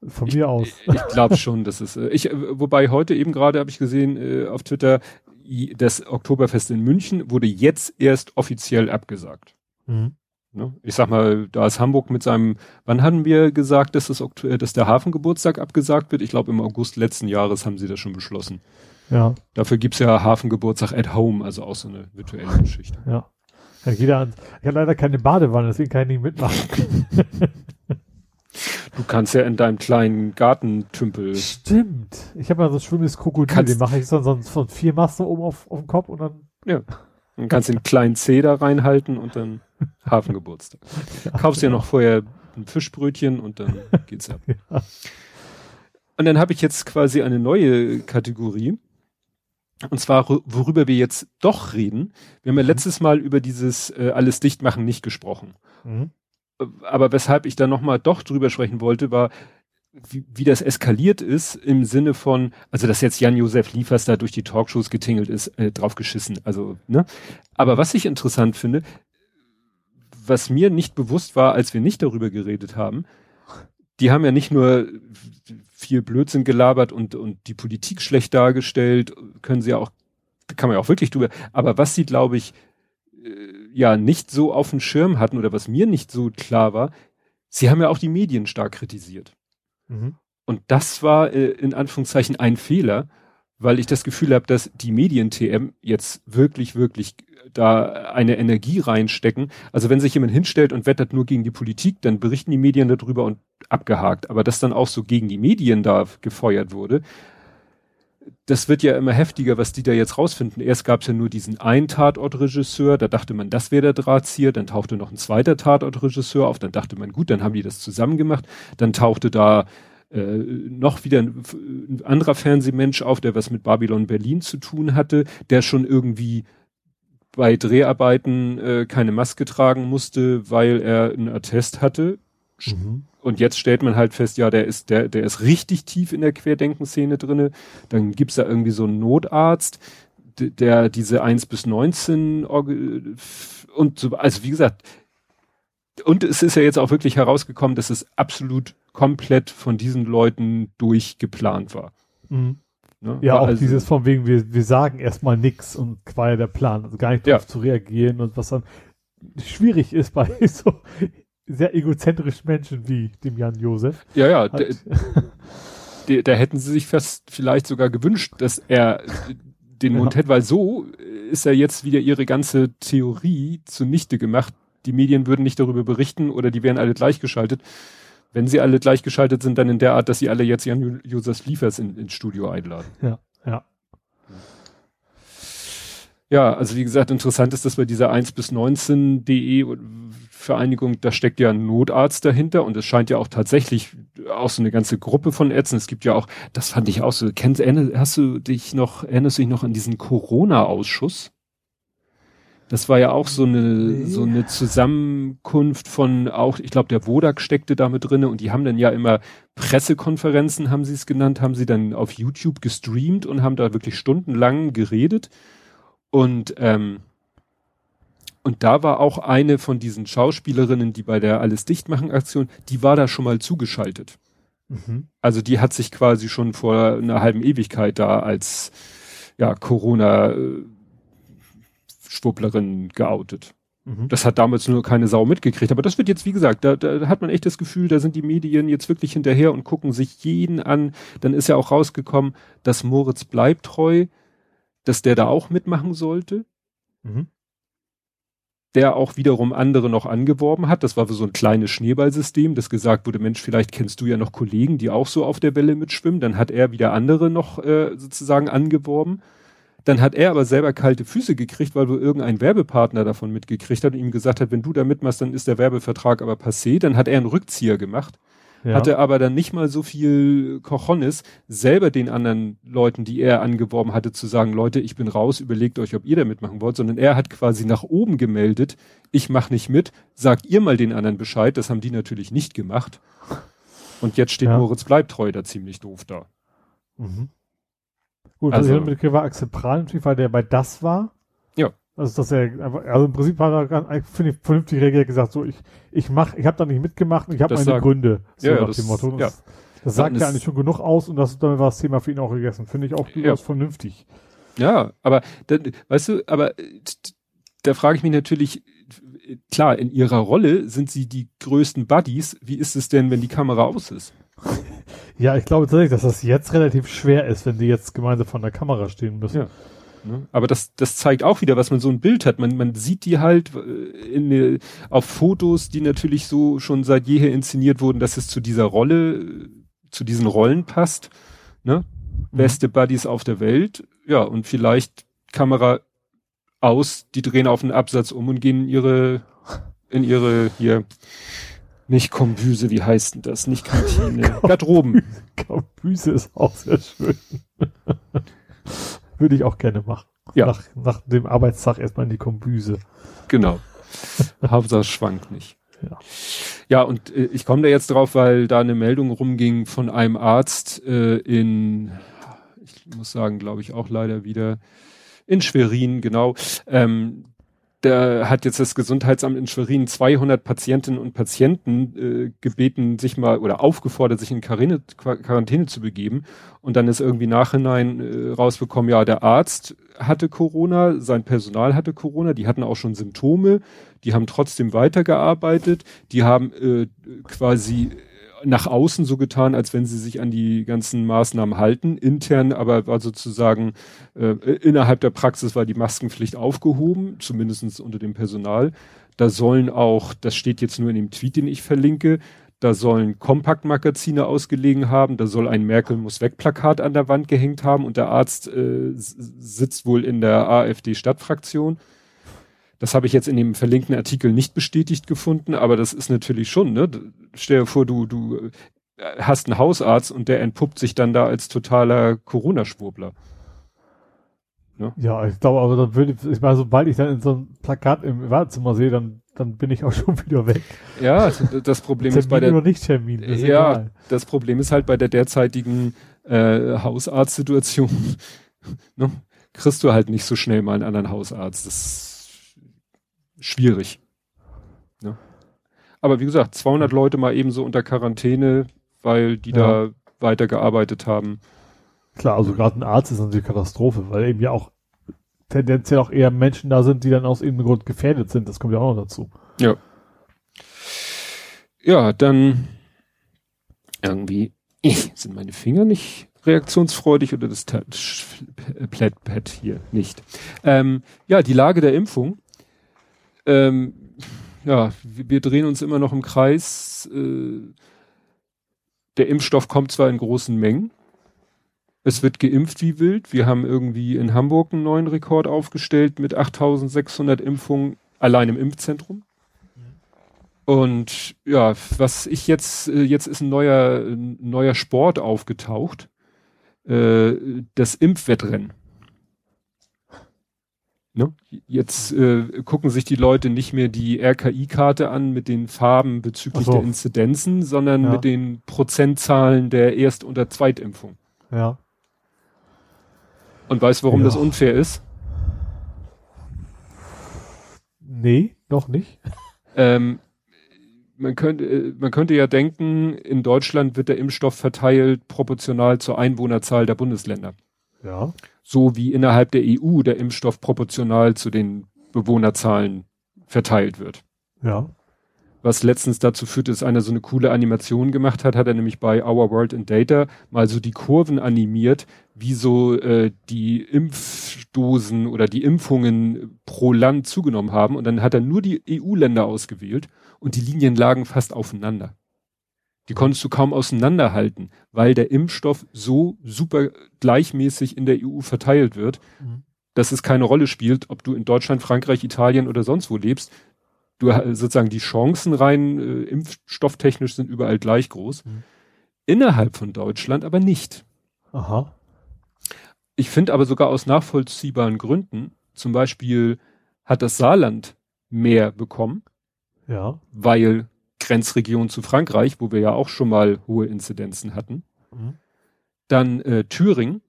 Von ich, mir aus. [LAUGHS] Ich glaube schon, das ist. Äh, ich, äh, wobei heute eben gerade habe ich gesehen äh, auf Twitter, das Oktoberfest in München wurde jetzt erst offiziell abgesagt. Mhm. Ne? Ich sag mal, da ist Hamburg mit seinem, wann hatten wir gesagt, dass, das, äh, dass der Hafengeburtstag abgesagt wird? Ich glaube, im August letzten Jahres haben sie das schon beschlossen. Ja. Dafür gibt's ja Hafengeburtstag at home, also auch so eine virtuelle Geschichte. Ja. ja jeder, ich habe leider keine Badewanne, deswegen kann ich nicht mitmachen. Du kannst ja in deinem kleinen Gartentümpel. Stimmt. Ich habe ja so ein schwimmendes Krokodil, den mache ich so, so, so vier Master oben auf, auf dem Kopf und dann. Ja. Dann kannst du den kleinen C da reinhalten und dann [LAUGHS] Hafengeburtstag. Ja, Kaufst dir genau. noch vorher ein Fischbrötchen und dann [LAUGHS] geht's ab. Ja. Und dann habe ich jetzt quasi eine neue Kategorie. Und zwar, worüber wir jetzt doch reden. Wir haben ja mhm. letztes Mal über dieses äh, alles dicht machen nicht gesprochen. Mhm. Aber weshalb ich da nochmal doch drüber sprechen wollte, war, wie, wie das eskaliert ist im Sinne von, also dass jetzt Jan-Josef Liefers da durch die Talkshows getingelt ist, äh, drauf geschissen. Also, ne? Aber was ich interessant finde, was mir nicht bewusst war, als wir nicht darüber geredet haben, die haben ja nicht nur viel Blödsinn gelabert und, und die Politik schlecht dargestellt, können sie ja auch, kann man ja auch wirklich drüber, aber was sie, glaube ich, äh, ja nicht so auf dem Schirm hatten oder was mir nicht so klar war, sie haben ja auch die Medien stark kritisiert. Mhm. Und das war äh, in Anführungszeichen ein Fehler, weil ich das Gefühl habe, dass die Medien-TM jetzt wirklich, wirklich da eine Energie reinstecken. Also wenn sich jemand hinstellt und wettert nur gegen die Politik, dann berichten die Medien darüber und abgehakt. Aber dass dann auch so gegen die Medien da gefeuert wurde, das wird ja immer heftiger, was die da jetzt rausfinden. Erst gab es ja nur diesen einen Tatortregisseur, da dachte man, das wäre der Drahtzieher, dann tauchte noch ein zweiter Tatortregisseur auf, dann dachte man, gut, dann haben die das zusammen gemacht, dann tauchte da äh, noch wieder ein, ein anderer Fernsehmensch auf, der was mit Babylon Berlin zu tun hatte, der schon irgendwie bei Dreharbeiten äh, keine Maske tragen musste, weil er einen Attest hatte. Mhm. Und jetzt stellt man halt fest, ja, der ist, der, der ist richtig tief in der Querdenkenszene drinne. Dann gibt's da irgendwie so einen Notarzt, der diese 1 bis 19 und so, also wie gesagt, und es ist ja jetzt auch wirklich herausgekommen, dass es absolut komplett von diesen Leuten durchgeplant war. Mhm. Ne? Ja, war auch also, dieses von wegen, wir, wir sagen erstmal nix und ja der Plan, also gar nicht darauf ja. zu reagieren und was dann schwierig ist bei [LAUGHS] so sehr egozentrischen Menschen wie dem Jan Josef. Ja, ja, halt. da hätten sie sich fast vielleicht sogar gewünscht, dass er den Mund ja. hätte, weil so ist ja jetzt wieder ihre ganze Theorie zunichte gemacht. Die Medien würden nicht darüber berichten oder die wären alle gleichgeschaltet. Wenn sie alle gleichgeschaltet sind, dann in der Art, dass sie alle jetzt Jan Josef Liefers in, ins Studio einladen. Ja, ja. Ja, also wie gesagt, interessant ist, dass bei dieser 1 bis 19.de Vereinigung, da steckt ja ein Notarzt dahinter und es scheint ja auch tatsächlich auch so eine ganze Gruppe von Ärzten. Es gibt ja auch, das fand ich auch so, kennst, hast du dich noch, erinnerst du dich noch an diesen Corona-Ausschuss? Das war ja auch so eine, so eine Zusammenkunft von auch, ich glaube, der Wodak steckte da mit drinne und die haben dann ja immer Pressekonferenzen, haben sie es genannt, haben sie dann auf YouTube gestreamt und haben da wirklich stundenlang geredet. Und, ähm, und da war auch eine von diesen Schauspielerinnen, die bei der Alles dichtmachen Aktion, die war da schon mal zugeschaltet. Mhm. Also die hat sich quasi schon vor einer halben Ewigkeit da als ja, Corona äh, geoutet. Mhm. Das hat damals nur keine Sau mitgekriegt. Aber das wird jetzt, wie gesagt, da, da hat man echt das Gefühl, da sind die Medien jetzt wirklich hinterher und gucken sich jeden an. Dann ist ja auch rausgekommen, dass Moritz bleibt treu, dass der da auch mitmachen sollte. Mhm. Der auch wiederum andere noch angeworben hat. Das war so ein kleines Schneeballsystem, das gesagt wurde, Mensch, vielleicht kennst du ja noch Kollegen, die auch so auf der Welle mitschwimmen. Dann hat er wieder andere noch äh, sozusagen angeworben. Dann hat er aber selber kalte Füße gekriegt, weil wohl irgendein Werbepartner davon mitgekriegt hat und ihm gesagt hat, wenn du da mitmachst, dann ist der Werbevertrag aber passé. Dann hat er einen Rückzieher gemacht. Ja. Hatte aber dann nicht mal so viel Kochonis, selber den anderen Leuten, die er angeworben hatte, zu sagen, Leute, ich bin raus, überlegt euch, ob ihr da mitmachen wollt, sondern er hat quasi nach oben gemeldet, ich mach nicht mit, sagt ihr mal den anderen Bescheid, das haben die natürlich nicht gemacht. Und jetzt steht ja. Moritz bleibt treu da ziemlich doof da. Mhm. Gut, also, also mit war Axel Prahl natürlich, weil der bei das war. Also dass er also im Prinzip hat er finde ich vernünftig reagiert gesagt, so ich ich mach, ich habe da nicht mitgemacht und ich habe meine sagt, Gründe. So ja, nach das, dem Motto. Ja. Das, das sagt ja eigentlich schon genug aus und das dann war das Thema für ihn auch gegessen. Finde ich auch durchaus ja. vernünftig. Ja, aber dann, weißt du, aber da frage ich mich natürlich, klar, in ihrer Rolle sind sie die größten Buddies. Wie ist es denn, wenn die Kamera aus ist? [LAUGHS] Ja, ich glaube tatsächlich, dass das jetzt relativ schwer ist, wenn die jetzt gemeinsam vor der Kamera stehen müssen. Ja. Ne? Aber das, das zeigt auch wieder, was man so ein Bild hat. Man, man sieht die halt äh, in, auf Fotos, die natürlich so schon seit jeher inszeniert wurden, dass es zu dieser Rolle, zu diesen Rollen passt. Ne? Mhm. Beste Buddies auf der Welt. Ja, und vielleicht Kamera aus, die drehen auf den Absatz um und gehen in ihre, in ihre, hier, nicht Kombüse, wie heißt denn das? Nicht Kantine. [LAUGHS] Garderoben. [LAUGHS] Kombüse ist auch sehr schön. Würde ich auch gerne machen. Ja. Nach, nach dem Arbeitstag erstmal in die Kombüse. Genau. [LAUGHS] Hauptsache schwankt nicht. Ja. Ja, und äh, ich komme da jetzt drauf, weil da eine Meldung rumging von einem Arzt äh, in, ich muss sagen, glaube ich auch leider wieder in Schwerin, genau, ähm, da hat jetzt das Gesundheitsamt in Schwerin 200 Patientinnen und Patienten äh, gebeten, sich mal oder aufgefordert, sich in Quarantäne, Quarantäne zu begeben. Und dann ist irgendwie nachhinein äh, rausbekommen, ja, der Arzt hatte Corona, sein Personal hatte Corona, die hatten auch schon Symptome, die haben trotzdem weitergearbeitet, die haben äh, quasi nach außen so getan, als wenn sie sich an die ganzen Maßnahmen halten. Intern aber war sozusagen äh, innerhalb der Praxis war die Maskenpflicht aufgehoben, zumindestens unter dem Personal. Da sollen auch, das steht jetzt nur in dem Tweet, den ich verlinke, da sollen Kompaktmagazine ausgelegen haben, da soll ein Merkel muss weg Plakat an der Wand gehängt haben und der Arzt äh, sitzt wohl in der AfD Stadtfraktion. Das habe ich jetzt in dem verlinkten Artikel nicht bestätigt gefunden, aber das ist natürlich schon, ne? Stell dir vor, du, du äh, hast einen Hausarzt und der entpuppt sich dann da als totaler Corona-Schwurbler. Ne? Ja, ich glaube, aber dann würde ich mal, sobald ich dann in so einem Plakat im Wartezimmer sehe, dann, dann bin ich auch [LAUGHS] schon wieder weg. Ja, das Problem ist bei der. nicht Termin, ja, egal. das Problem ist halt bei der derzeitigen äh, Hausarztsituation, [LAUGHS] ne? kriegst du halt nicht so schnell mal einen anderen Hausarzt. Das ist schwierig. Ne? Aber wie gesagt, 200 Leute mal eben so unter Quarantäne, weil die ja. da weitergearbeitet haben. Klar, also gerade ein Arzt ist natürlich Katastrophe, weil eben ja auch tendenziell auch eher Menschen da sind, die dann aus irgendeinem Grund gefährdet sind. Das kommt ja auch noch dazu. Ja. Ja, dann irgendwie sind meine Finger nicht reaktionsfreudig oder das Pad hier nicht. Ähm, ja, die Lage der Impfung. Ähm, ja, wir, drehen uns immer noch im Kreis. Äh, der Impfstoff kommt zwar in großen Mengen, es wird geimpft wie wild. Wir haben irgendwie in Hamburg einen neuen Rekord aufgestellt mit 8600 Impfungen allein im Impfzentrum. Und ja, was ich jetzt, äh, jetzt ist ein neuer, ein neuer Sport aufgetaucht. Äh, das Impfwettrennen. Ne? Jetzt äh, gucken sich die Leute nicht mehr die RKI-Karte an mit den Farben bezüglich so. der Inzidenzen, sondern ja. mit den Prozentzahlen der Erst- oder Zweitimpfung. Ja. Und weißt du, warum ja. das unfair ist? Nee, noch nicht. Ähm, man könnte, äh, man könnte ja denken, in Deutschland wird der Impfstoff verteilt proportional zur Einwohnerzahl der Bundesländer. Ja. So wie innerhalb der EU der Impfstoff proportional zu den Bewohnerzahlen verteilt wird. Ja was letztens dazu führte, dass einer so eine coole Animation gemacht hat, hat er nämlich bei Our World in Data mal so die Kurven animiert, wie so äh, die Impfdosen oder die Impfungen pro Land zugenommen haben. Und dann hat er nur die EU-Länder ausgewählt und die Linien lagen fast aufeinander. Die konntest du kaum auseinanderhalten, weil der Impfstoff so super gleichmäßig in der EU verteilt wird, mhm. dass es keine Rolle spielt, ob du in Deutschland, Frankreich, Italien oder sonst wo lebst du sozusagen die Chancen rein äh, impfstofftechnisch sind überall gleich groß. Mhm. Innerhalb von Deutschland aber nicht. Aha. Ich finde aber sogar aus nachvollziehbaren Gründen, zum Beispiel hat das Saarland mehr bekommen. Ja. Weil Grenzregion zu Frankreich, wo wir ja auch schon mal hohe Inzidenzen hatten. Mhm. Dann äh, Thüringen.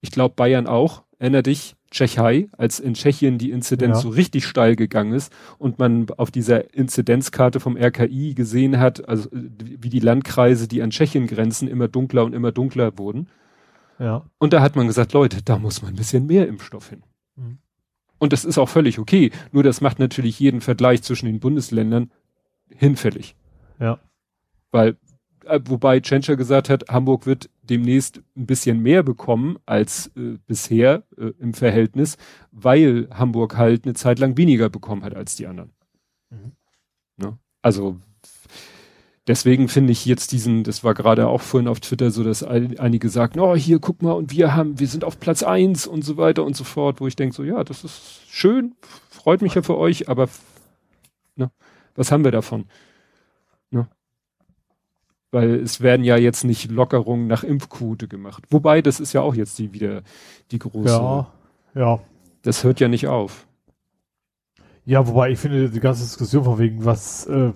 Ich glaube Bayern auch. Erinner dich, Tschechei, als in Tschechien die Inzidenz ja. so richtig steil gegangen ist und man auf dieser Inzidenzkarte vom RKI gesehen hat, also wie die Landkreise, die an Tschechien grenzen, immer dunkler und immer dunkler wurden. Ja. Und da hat man gesagt, Leute, da muss man ein bisschen mehr Impfstoff hin. Mhm. Und das ist auch völlig okay. Nur das macht natürlich jeden Vergleich zwischen den Bundesländern hinfällig. Ja. Weil äh, wobei Tschentscher gesagt hat, Hamburg wird demnächst ein bisschen mehr bekommen als äh, bisher äh, im Verhältnis, weil Hamburg halt eine Zeit lang weniger bekommen hat als die anderen. Mhm. Ne? Also deswegen finde ich jetzt diesen, das war gerade auch vorhin auf Twitter so, dass ein, einige sagten, oh hier, guck mal, und wir haben, wir sind auf Platz eins und so weiter und so fort, wo ich denke so, ja, das ist schön, freut mich ja für euch, aber was haben wir davon? weil es werden ja jetzt nicht Lockerungen nach Impfquote gemacht. Wobei, das ist ja auch jetzt die wieder die große. Ja, ja. Das hört ja nicht auf. Ja, wobei ich finde die ganze Diskussion von wegen, was äh,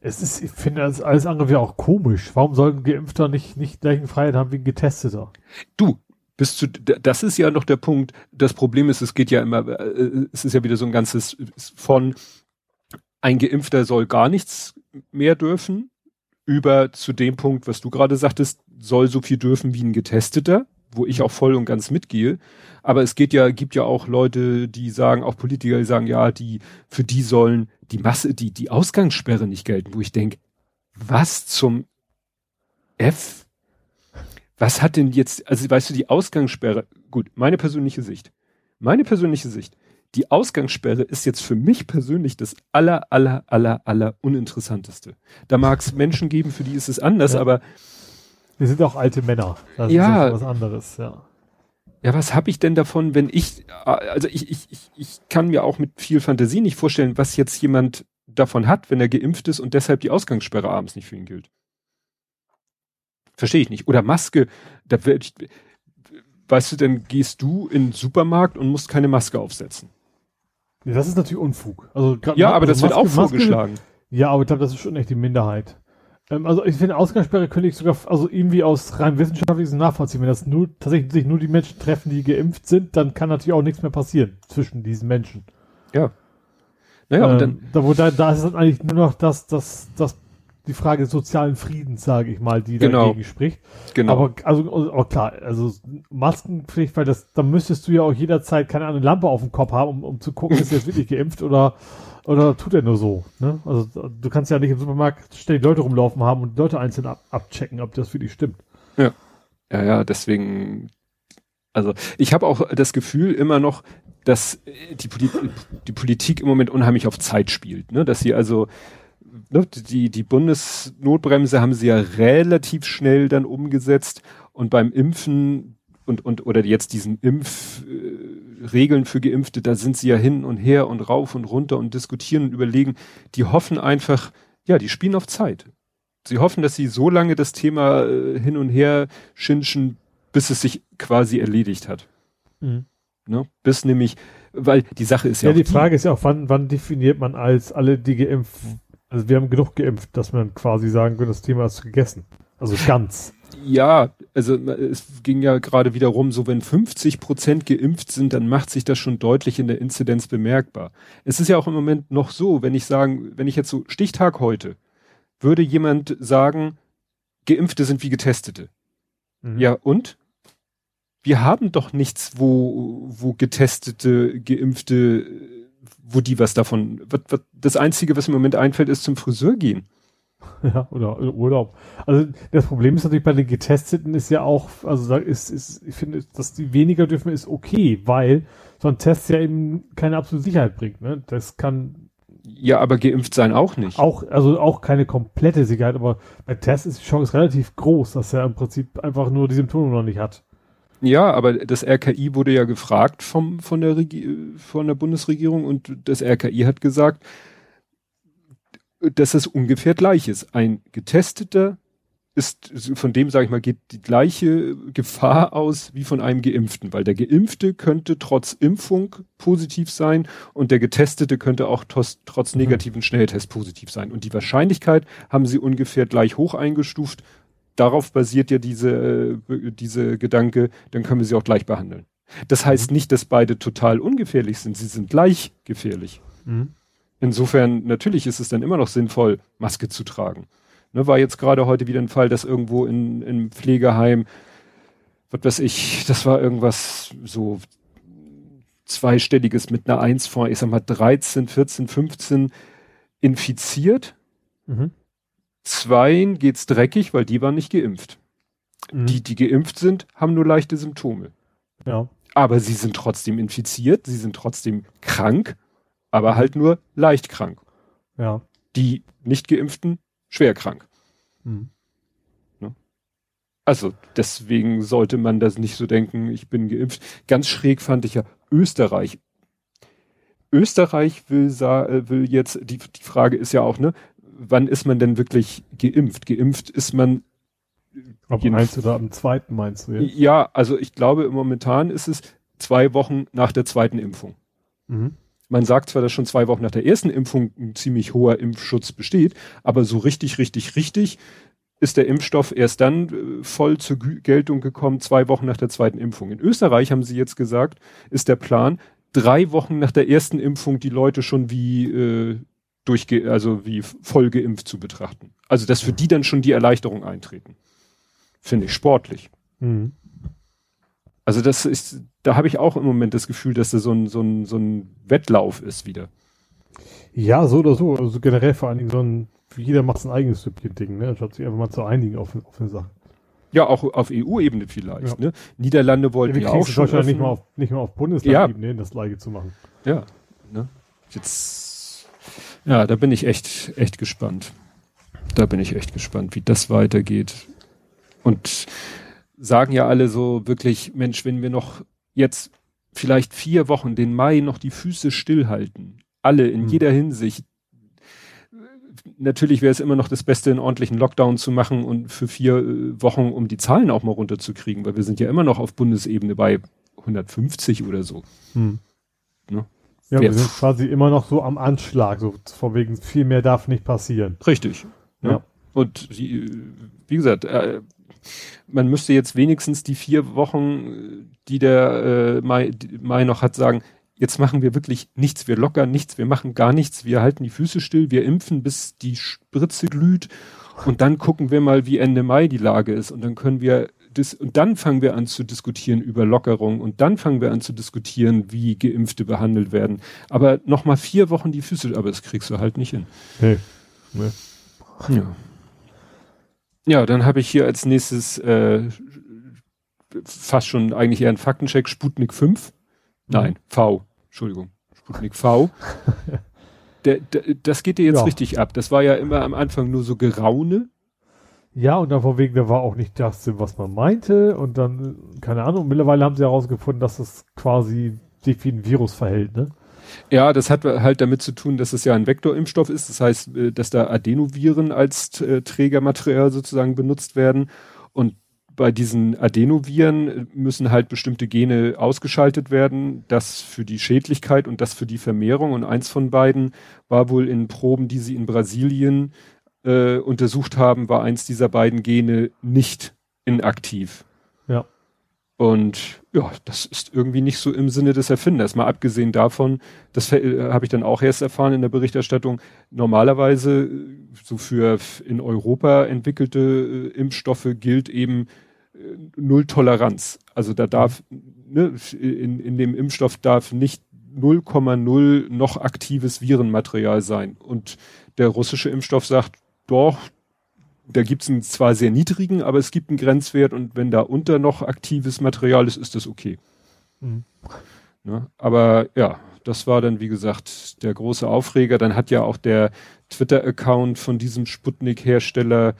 es ist, ich finde das alles andere wäre auch komisch. Warum sollten Geimpfter nicht nicht gleichen Freiheit haben wie ein Getesteter? Du, bist du, das ist ja noch der Punkt. Das Problem ist, es geht ja immer, äh, es ist ja wieder so ein ganzes von ein Geimpfter soll gar nichts mehr dürfen über zu dem Punkt, was du gerade sagtest, soll so viel dürfen wie ein Getesteter, wo ich auch voll und ganz mitgehe. Aber es geht ja, gibt ja auch Leute, die sagen, auch Politiker, die sagen, ja, die, für die sollen die Masse, die, die Ausgangssperre nicht gelten, wo ich denke, Was zum F? Was hat denn jetzt, also weißt du, die Ausgangssperre, gut, meine persönliche Sicht. Meine persönliche Sicht. Die Ausgangssperre ist jetzt für mich persönlich das aller, aller, aller, aller uninteressanteste. Da mag es Menschen geben, für die ist es anders, Ja. aber Wir sind auch alte Männer. Das Ja. ist was anderes, ja. Ja, was habe ich denn davon, wenn ich, also ich, ich, ich, ich kann mir auch mit viel Fantasie nicht vorstellen, was jetzt jemand davon hat, wenn er geimpft ist und deshalb die Ausgangssperre abends nicht für ihn gilt. Verstehe ich nicht. Oder Maske, da ich, weißt du, dann gehst du in den Supermarkt und musst keine Maske aufsetzen. Ja, Das ist natürlich Unfug. Also, Ja, aber also das wird auch Maske- Maske- vorgeschlagen. Ja, aber ich glaube, das ist schon echt die Minderheit. Ähm, also ich finde, Ausgangssperre könnte ich sogar, also irgendwie aus rein wissenschaftlichen nachvollziehen. Wenn das nur tatsächlich sich nur die Menschen treffen, die geimpft sind, dann kann natürlich auch nichts mehr passieren zwischen diesen Menschen. Ja. Naja, und ähm, dann, da, wo da, da ist es eigentlich nur noch das, das, das, die Frage des sozialen Friedens, sage ich mal, die Genau. dagegen spricht. genau. Aber also, aber klar, also Maskenpflicht, weil das, da müsstest du ja auch jederzeit keine Ahnung, Lampe auf dem Kopf haben, um, um zu gucken, ist er jetzt wirklich geimpft oder oder tut er nur so. Ne? Also du kannst ja nicht im Supermarkt ständig Leute rumlaufen haben und Leute einzeln ab, abchecken, ob das für dich stimmt. Ja, ja, deswegen, also ich habe auch das Gefühl immer noch, dass äh, die, Poli die Politik im Moment unheimlich auf Zeit spielt, ne? Dass sie also ne, die, die Bundesnotbremse haben sie ja relativ schnell dann umgesetzt und beim Impfen und, und oder jetzt diesen Impfregeln äh, für Geimpfte, da sind sie ja hin und her und rauf und runter und diskutieren und überlegen, die hoffen einfach, ja, die spielen auf Zeit. Sie hoffen, dass sie so lange das Thema äh, hin und her schinschen, bis es sich quasi erledigt hat. Ne? Bis nämlich, weil die Sache ist ja, Ja, die Frage ist ja auch, wann, wann definiert man als alle, die geimpft, also wir haben genug geimpft, dass man quasi sagen kann, das Thema ist gegessen. Also ganz. Ja, also es ging ja gerade wieder rum, so wenn 50 Prozent geimpft sind, dann macht sich das schon deutlich in der Inzidenz bemerkbar. Es ist ja auch im Moment noch so, wenn ich sagen, wenn ich jetzt so Stichtag heute, würde jemand sagen, Geimpfte sind wie Getestete. Mhm. Ja, und? Wir haben doch nichts, wo, wo getestete, geimpfte, wo die was davon, was, was, das einzige, was im Moment einfällt, ist zum Friseur gehen. [LAUGHS] Ja, oder Urlaub. Also das Problem ist natürlich bei den Getesteten ist ja auch, also da ist, ist, ich finde, dass die weniger dürfen, ist okay, weil so ein Test ja eben keine absolute Sicherheit bringt. Ne? Das kann Ja, aber geimpft sein auch nicht. auch, also auch keine komplette Sicherheit, aber bei Test ist die Chance relativ groß, dass er im Prinzip einfach nur die Symptome noch nicht hat. Ja, aber das RKI wurde ja gefragt vom, von, der Regi von der Bundesregierung und das RKI hat gesagt, dass es ungefähr gleich ist. Ein Getesteter ist, von dem, sage ich mal, geht die gleiche Gefahr aus wie von einem Geimpften, weil der Geimpfte könnte trotz Impfung positiv sein und der Getestete könnte auch tos, trotz Mhm. negativen Schnelltest positiv sein. Und die Wahrscheinlichkeit haben sie ungefähr gleich hoch eingestuft. Darauf basiert ja diese, äh, diese Gedanke, dann können wir sie auch gleich behandeln. Das heißt nicht, dass beide total ungefährlich sind. Sie sind gleich gefährlich. Insofern, natürlich ist es dann immer noch sinnvoll, Maske zu tragen. Ne, war jetzt gerade heute wieder ein Fall, dass irgendwo in, im Pflegeheim, was weiß ich, das war irgendwas so zweistelliges mit einer Eins vor, ich sag mal 13, 14, 15 infiziert. Mhm. Zweien geht's dreckig, weil die waren nicht geimpft. Mhm. Die, die geimpft sind, haben nur leichte Symptome. ja. Aber sie sind trotzdem infiziert, sie sind trotzdem krank, aber halt nur leicht krank. Ja. Die nicht geimpften schwer krank. Mhm. Also deswegen sollte man das nicht so denken, ich bin geimpft. Ganz schräg fand ich ja Österreich. Österreich will, äh, will jetzt, die, die Frage ist ja auch, ne, wann ist man denn wirklich geimpft? Geimpft ist man, Ab eins oder am zweiten meinst du jetzt? ja, also ich glaube momentan ist es zwei Wochen nach der zweiten Impfung. Mhm. Man sagt zwar, dass schon zwei Wochen nach der ersten Impfung ein ziemlich hoher Impfschutz besteht, aber so richtig, richtig, richtig ist der Impfstoff erst dann äh, voll zur Geltung gekommen, zwei Wochen nach der zweiten Impfung. In Österreich haben sie jetzt gesagt, ist der Plan, drei Wochen nach der ersten Impfung die Leute schon wie äh, durchge also wie voll geimpft zu betrachten. Also dass für die dann schon die Erleichterung eintreten. Finde ich sportlich. Mhm. Also das ist, da habe ich auch im Moment das Gefühl, dass da so ein, so ein, so ein Wettlauf ist wieder. Ja, so oder so. Also generell vor allen Dingen so ein, jeder macht sein eigenes Süppchen-Ding, ne? Anstatt sich einfach mal zu einigen auf, auf eine Sache. Ja, auch auf EU-Ebene vielleicht. Ja. Ne? Niederlande wollten ja, ja auch schon nicht mal auf, nicht mal auf Bundesland-Ebene ja. das gleiche zu machen. Ja. Ne? Jetzt, ja, da bin ich echt, echt gespannt. Da bin ich echt gespannt, wie das weitergeht. Und sagen ja alle so wirklich, Mensch, wenn wir noch jetzt vielleicht vier Wochen den Mai noch die Füße stillhalten, alle in hm. jeder Hinsicht, natürlich wäre es immer noch das Beste, einen ordentlichen Lockdown zu machen und für vier äh, Wochen, um die Zahlen auch mal runterzukriegen, weil wir sind ja immer noch auf Bundesebene bei 150 oder so. Hm. Ne? Ja, wir sind quasi immer noch so am Anschlag, so von wegen viel mehr darf nicht passieren. Richtig. Ne? Ja. Und wie gesagt, äh, man müsste jetzt wenigstens die vier Wochen, die der äh, Mai, Mai noch hat, sagen, jetzt machen wir wirklich nichts, wir lockern nichts, wir machen gar nichts, wir halten die Füße still, wir impfen, bis die Spritze glüht und dann gucken wir mal, wie Ende Mai die Lage ist und dann können wir das, und dann fangen wir an zu diskutieren über Lockerung und dann fangen wir an zu diskutieren, wie Geimpfte behandelt werden. Aber nochmal vier Wochen die Füße, aber das kriegst du halt nicht hin. Nee. nee. Ja. Ja, dann habe ich hier als nächstes äh, fast schon eigentlich eher ein Faktencheck, Sputnik 5. Nein, mhm. V. Entschuldigung. Sputnik V. [LAUGHS] der, der, das geht dir jetzt ja. richtig ab. Das war ja immer am Anfang nur so Geraune. Ja, und dann von wegen, der war auch nicht das, was man meinte. Und dann, keine Ahnung, mittlerweile haben sie herausgefunden, dass das quasi sich wie ein Virus verhält, ne? Ja, das hat halt damit zu tun, dass es ja ein Vektorimpfstoff ist. Das heißt, äh, dass da Adenoviren als äh, Trägermaterial sozusagen benutzt werden. Und bei diesen Adenoviren müssen halt bestimmte Gene ausgeschaltet werden, das für die Schädlichkeit und das für die Vermehrung. Und eins von beiden war wohl in Proben, die sie in Brasilien äh, untersucht haben, war eins dieser beiden Gene nicht inaktiv. Ja. Und ja, das ist irgendwie nicht so im Sinne des Erfinders. Mal abgesehen davon, das äh, habe ich dann auch erst erfahren in der Berichterstattung, normalerweise äh, so für in Europa entwickelte äh, Impfstoffe gilt eben äh, Null Toleranz. Also da darf, ne, in, in dem Impfstoff darf nicht 0,0 noch aktives Virenmaterial sein. Und der russische Impfstoff sagt, doch, da gibt es einen zwar sehr niedrigen, aber es gibt einen Grenzwert und wenn da unter noch aktives Material ist, ist das okay. Mhm. Ne? Aber ja, das war dann, wie gesagt, der große Aufreger. Dann hat ja auch der Twitter-Account von diesem Sputnik-Hersteller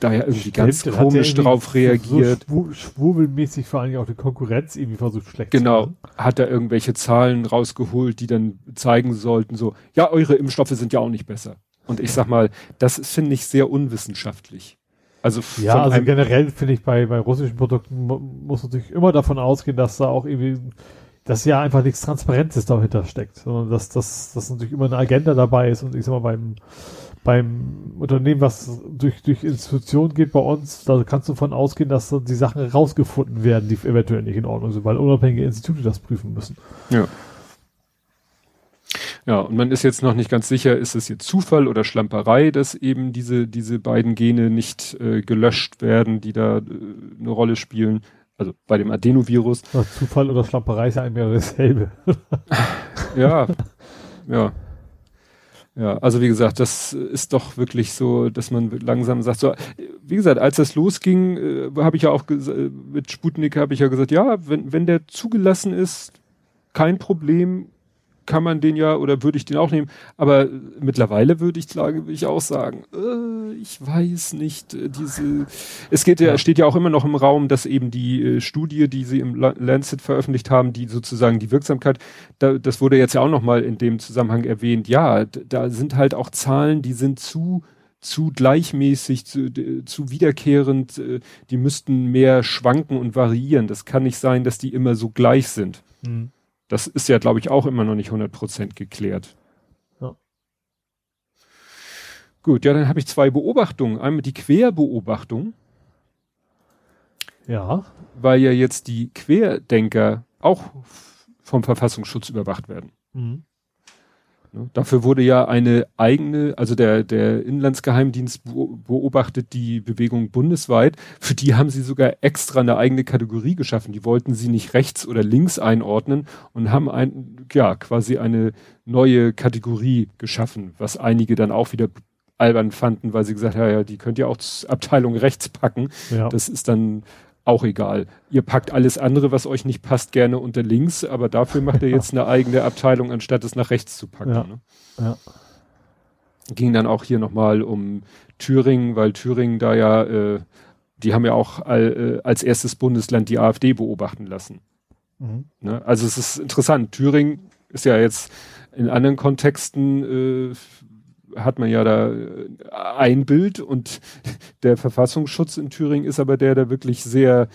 da ja irgendwie ganz Stimmt, komisch drauf reagiert. So schwurbelmäßig vor allem auch die Konkurrenz irgendwie versucht schlecht genau, zu machen. Genau, hat er irgendwelche Zahlen rausgeholt, die dann zeigen sollten, so, ja, eure Impfstoffe sind ja auch nicht besser. Und ich sag mal, das finde ich sehr unwissenschaftlich. Also ja, also generell finde ich bei, bei russischen Produkten muss natürlich immer davon ausgehen, dass da auch irgendwie, dass ja einfach nichts Transparentes dahinter steckt, sondern dass, dass, dass natürlich immer eine Agenda dabei ist und ich sag mal beim, beim Unternehmen, was durch, durch Institutionen geht bei uns, da kannst du davon ausgehen, dass die Sachen rausgefunden werden, die eventuell nicht in Ordnung sind, weil unabhängige Institute das prüfen müssen. Ja. Ja, und man ist jetzt noch nicht ganz sicher, ist es jetzt Zufall oder Schlamperei, dass eben diese, diese beiden Gene nicht äh, gelöscht werden, die da äh, eine Rolle spielen. Also bei dem Adenovirus. Ja, Zufall oder Schlamperei ist ja eigentlich dasselbe. [LAUGHS] ja, ja. Ja, also wie gesagt, das ist doch wirklich so, dass man langsam sagt, so, wie gesagt, als das losging, äh, habe ich ja auch mit Sputnik habe ich ja gesagt, ja, wenn, wenn der zugelassen ist, kein Problem, kann man den ja oder würde ich den auch nehmen. Aber mittlerweile würde ich würde ich auch sagen, äh, ich weiß nicht, äh, diese, es geht ja, steht ja auch immer noch im Raum, dass eben die äh, Studie, die sie im Lancet veröffentlicht haben, die sozusagen die Wirksamkeit, da, das wurde jetzt ja auch nochmal in dem Zusammenhang erwähnt. Ja, da sind halt auch Zahlen, die sind zu, zu gleichmäßig, zu, zu wiederkehrend, äh, die müssten mehr schwanken und variieren. Das kann nicht sein, dass die immer so gleich sind. Mhm. Das ist ja, glaube ich, auch immer noch nicht 100% geklärt. Ja. Gut, ja, dann habe ich zwei Beobachtungen. Einmal die Querbeobachtung. Ja. Weil ja jetzt die Querdenker auch vom Verfassungsschutz überwacht werden. Mhm. Ne? Dafür wurde ja eine eigene, also der, der Inlandsgeheimdienst beobachtet die Bewegung bundesweit. Für die haben sie sogar extra eine eigene Kategorie geschaffen. Die wollten sie nicht rechts oder links einordnen und haben ein, ja, quasi eine neue Kategorie geschaffen, was einige dann auch wieder albern fanden, weil sie gesagt haben, ja, die könnt ihr auch Abteilung rechts packen. Ja. Das ist dann auch egal. Ihr packt alles andere, was euch nicht passt, gerne unter links, aber dafür macht ihr jetzt eine eigene Abteilung, anstatt es nach rechts zu packen. Ja. Ne? ja. Ging dann auch hier nochmal um Thüringen, weil Thüringen da ja, äh, die haben ja auch all, äh, als erstes Bundesland die AfD beobachten lassen. Mhm. Ne? Also es ist interessant. Thüringen ist ja jetzt in anderen Kontexten äh, hat man ja da äh, ein Bild und [LAUGHS] der Verfassungsschutz in Thüringen ist aber der, der wirklich sehr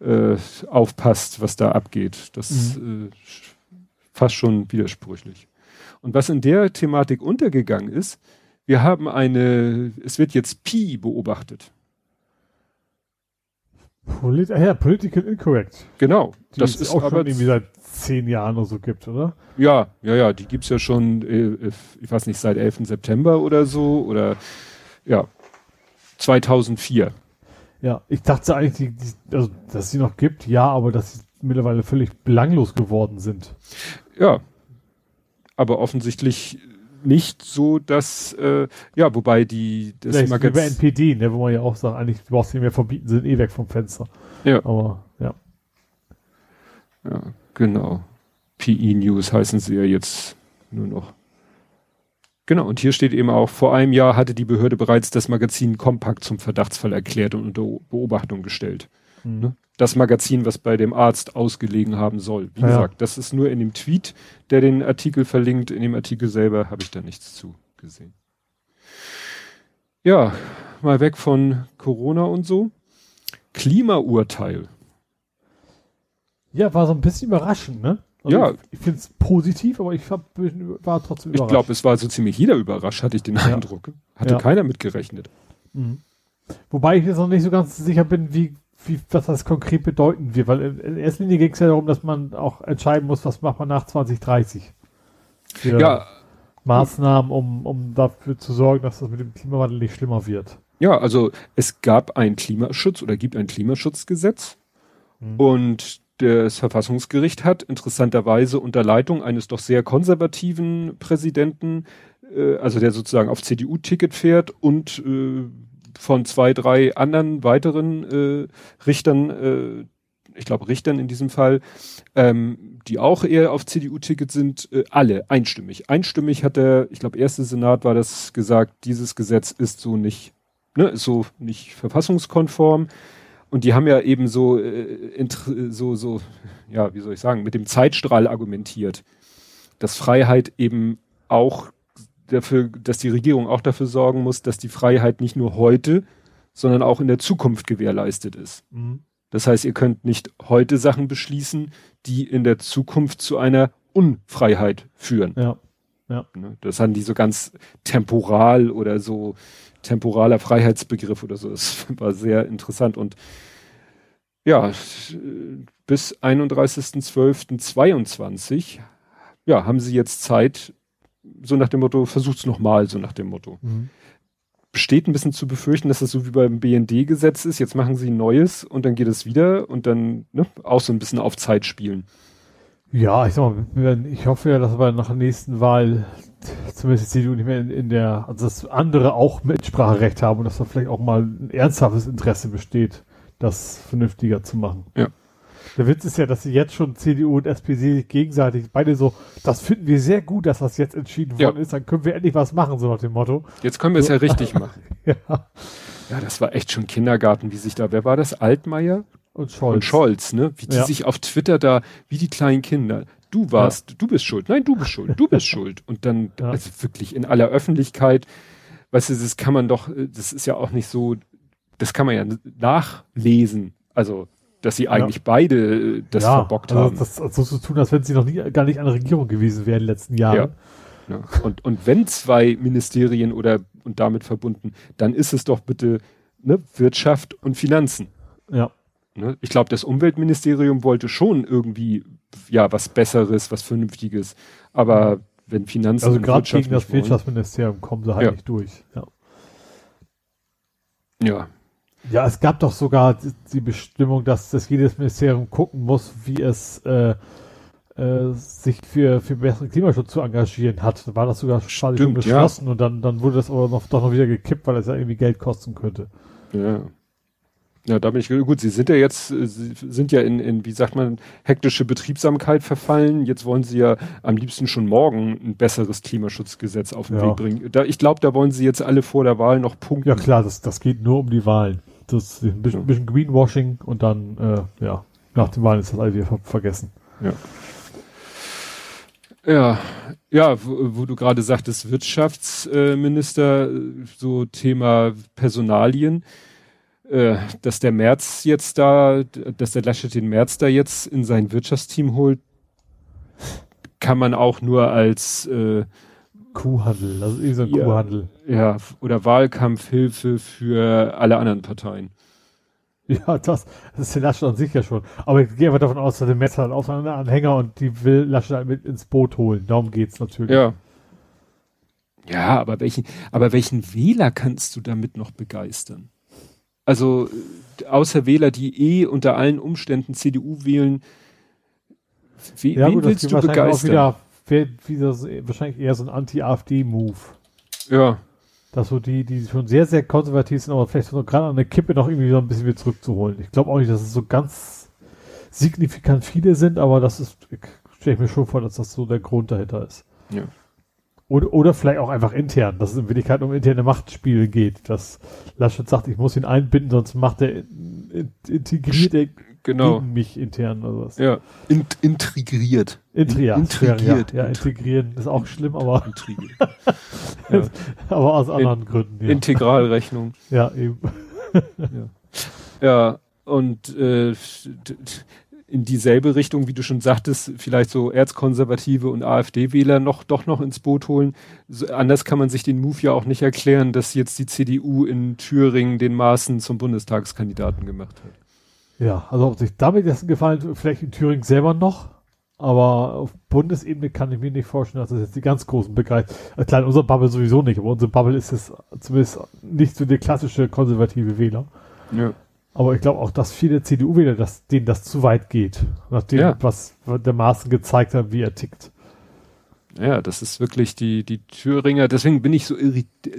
äh, aufpasst, was da abgeht. Das mhm. äh, fast schon widersprüchlich. Und was in der Thematik untergegangen ist, wir haben eine, es wird jetzt Pi beobachtet. Polit ah ja, Political Incorrect. Genau. Die das ist auch schon irgendwie seit zehn Jahren oder so gibt, oder? Ja, ja, ja, die gibt's ja schon, äh, ich weiß nicht, seit 11. September oder so, oder ja, 2004. Ja, ich dachte eigentlich, die, die, also, dass sie noch gibt, ja, aber dass sie mittlerweile völlig belanglos geworden sind. Ja, aber offensichtlich nicht so, dass, äh, ja, wobei die, das Vielleicht Magazin... Über NPD, ne, wo man ja auch sagt, eigentlich, du brauchst nicht mehr verbieten, sind eh weg vom Fenster. Ja. Aber, ja. Ja, genau. PE News heißen sie ja jetzt nur noch. Genau, und hier steht eben auch, vor einem Jahr hatte die Behörde bereits das Magazin Kompakt zum Verdachtsfall erklärt und unter Beobachtung gestellt. Mhm. Das Magazin, was bei dem Arzt ausgelegen haben soll. Wie ja. gesagt, das ist nur in dem Tweet, der den Artikel verlinkt. In dem Artikel selber habe ich da nichts zu gesehen. Ja, mal weg von Corona und so. Klimaurteil. Ja, war so ein bisschen überraschend, ne? Also ja. Ich, ich finde es positiv, aber ich hab, war trotzdem überrascht. Ich glaube, es war so ziemlich jeder überrascht, hatte ich den ja. Eindruck. Hatte ja. keiner mitgerechnet. Mhm. Wobei ich jetzt noch nicht so ganz sicher bin, wie, wie was das konkret bedeuten wird, weil in erster Linie ging es ja darum, dass man auch entscheiden muss, was macht man nach 2030. Für ja. Maßnahmen, um, um dafür zu sorgen, dass das mit dem Klimawandel nicht schlimmer wird. Ja, also es gab ein Klimaschutz oder gibt ein Klimaschutzgesetz mhm. und das Verfassungsgericht hat interessanterweise unter Leitung eines doch sehr konservativen Präsidenten, äh, also der sozusagen auf CDU-Ticket fährt und äh, von zwei, drei anderen weiteren äh, Richtern, äh, ich glaube Richtern in diesem Fall, ähm, die auch eher auf CDU-Ticket sind, äh, alle einstimmig. Einstimmig hat der, ich glaube, erste Senat war das gesagt, dieses Gesetz ist so nicht, ne, ist so nicht verfassungskonform. Und die haben ja eben so, äh, so, so, ja, wie soll ich sagen, mit dem Zeitstrahl argumentiert, dass Freiheit eben auch dafür, dass die Regierung auch dafür sorgen muss, dass die Freiheit nicht nur heute, sondern auch in der Zukunft gewährleistet ist. Mhm. Das heißt, ihr könnt nicht heute Sachen beschließen, die in der Zukunft zu einer Unfreiheit führen. Ja. Ja. Ne, das haben die so ganz temporal oder so temporaler Freiheitsbegriff oder so. Das [LAUGHS] war sehr interessant und ja, bis 31.12.22 ja, haben sie jetzt Zeit, so nach dem Motto, versucht's nochmal, so nach dem Motto. Mhm. Besteht ein bisschen zu befürchten, dass das so wie beim BND-Gesetz ist, jetzt machen sie ein neues und dann geht es wieder und dann ne, auch so ein bisschen auf Zeit spielen. Ja, ich sag mal, ich hoffe ja, dass wir nach der nächsten Wahl zumindest die CDU nicht mehr in, in, der, also dass andere auch Mitspracherecht haben und dass da vielleicht auch mal ein ernsthaftes Interesse besteht, das vernünftiger zu machen. Ja. Der Witz ist ja, dass sie jetzt schon CDU und SPD sich gegenseitig beide so, das finden wir sehr gut, dass das jetzt entschieden worden ja. ist, dann können wir endlich was machen, so nach dem Motto. Jetzt können wir so. es ja richtig machen. [LAUGHS] ja. Ja, das war echt schon Kindergarten, wie sich da, wer war das? Altmaier? Und Scholz. Und Scholz, ne? Wie die ja. sich auf Twitter da, wie die kleinen Kinder. Du warst, ja. du bist schuld. Nein, du bist schuld. Du bist [LAUGHS] schuld. Und dann, also wirklich in aller Öffentlichkeit, weißt du, das kann man doch, das ist ja auch nicht so, das kann man ja nachlesen. Also, dass sie eigentlich ja. beide äh, das verbockt also haben. Das, das so zu tun, als wenn sie noch nie, gar nicht an der Regierung gewesen wären in den letzten Jahren. Ja. Und, und wenn zwei Ministerien oder und damit verbunden, dann ist es doch bitte ne, Wirtschaft und Finanzen. Ja. Ne? Ich glaube, das Umweltministerium wollte schon irgendwie ja was Besseres, was Vernünftiges. Aber wenn Finanzen Also gerade gegen das wollen. Wirtschaftsministerium kommen sie halt Ja. nicht durch. Ja. Ja, Ja, es gab doch sogar die, Bestimmung, dass, dass jedes Ministerium gucken muss, wie es äh, äh, sich für, für besseren Klimaschutz zu engagieren hat. Da war das sogar quasi schon Stimmt, ja. beschlossen und dann, dann wurde das aber noch, doch noch wieder gekippt, weil es ja irgendwie Geld kosten könnte. ja. Ja, da bin ich gut. Sie sind ja jetzt, Sie sind ja in, in, wie sagt man, hektische Betriebsamkeit verfallen. Jetzt wollen Sie ja am liebsten schon morgen ein besseres Klimaschutzgesetz auf den Ja. Weg bringen. Da, ich glaube, da wollen Sie jetzt alle vor der Wahl noch punkten. Ja klar, das, das geht nur um die Wahlen. Das ein bisschen, bisschen Greenwashing und dann, äh, ja, nach den Wahlen ist das alles wieder ver vergessen. Ja. Ja, ja, wo, wo du gerade sagtest, Wirtschaftsminister, äh, so Thema Personalien, äh, dass der März jetzt da, dass der Laschet den März da jetzt in sein Wirtschaftsteam holt, kann man auch nur als äh, Kuhhandel, das ist irgendwie so ein Ja. Kuhhandel. ja oder Wahlkampfhilfe für alle anderen Parteien. Ja, das, das ist der Laschet an sich ja schon. Aber ich gehe einfach davon aus, dass der Metz hat auch so einen Anhänger und die will Laschet halt mit ins Boot holen. Darum geht's natürlich. Ja. Ja, aber welchen, aber welchen Wähler kannst du damit noch begeistern? Also, außer Wähler, die eh unter allen Umständen CDU wählen, we, Ja, wen gut, willst du begeistern? Wär, wahrscheinlich eher so ein Anti-AfD-Move. Ja, Dass so die, die schon sehr, sehr konservativ sind, aber vielleicht so gerade an der Kippe noch irgendwie so ein bisschen wieder zurückzuholen. Ich glaube auch nicht, dass es so ganz signifikant viele sind, aber das ist, stelle ich mir schon vor, dass das so der Grund dahinter ist. ja. Oder, oder vielleicht auch einfach intern, dass es in Wirklichkeit um interne Machtspiele geht. Dass Laschet sagt, ich muss ihn einbinden, sonst macht er in, in, integriert er Genau. gegen mich intern oder was. Ja, Int integriert. Intri ja, Intrigiert. Ja, ja, integrieren ist auch schlimm, aber, Intrigiert. [LAUGHS] ja. aber aus anderen Gründen. Ja, Integralrechnung. [LAUGHS] ja eben. Ja, und äh, in dieselbe Richtung, wie du schon sagtest, vielleicht so Erzkonservative und AfD-Wähler noch doch noch ins Boot holen. So, anders kann man sich den Move ja auch nicht erklären, dass jetzt die CDU in Thüringen den Maaßen zum Bundestagskandidaten gemacht hat. Ja, also ob sich damit das gefallen, vielleicht in Thüringen selber noch, aber auf Bundesebene kann ich mir nicht vorstellen, dass das jetzt die ganz großen begeistert. Äh, klar, in unserer Bubble sowieso nicht, aber unsere Bubble ist es zumindest nicht so der klassische konservative Wähler. Ja. Aber ich glaube auch, dass viele CDU-Wähler, dass denen das zu weit geht. Nachdem, Ja. was der Maaßen gezeigt hat, wie er tickt. Ja, das ist wirklich die, die Thüringer, deswegen bin ich so,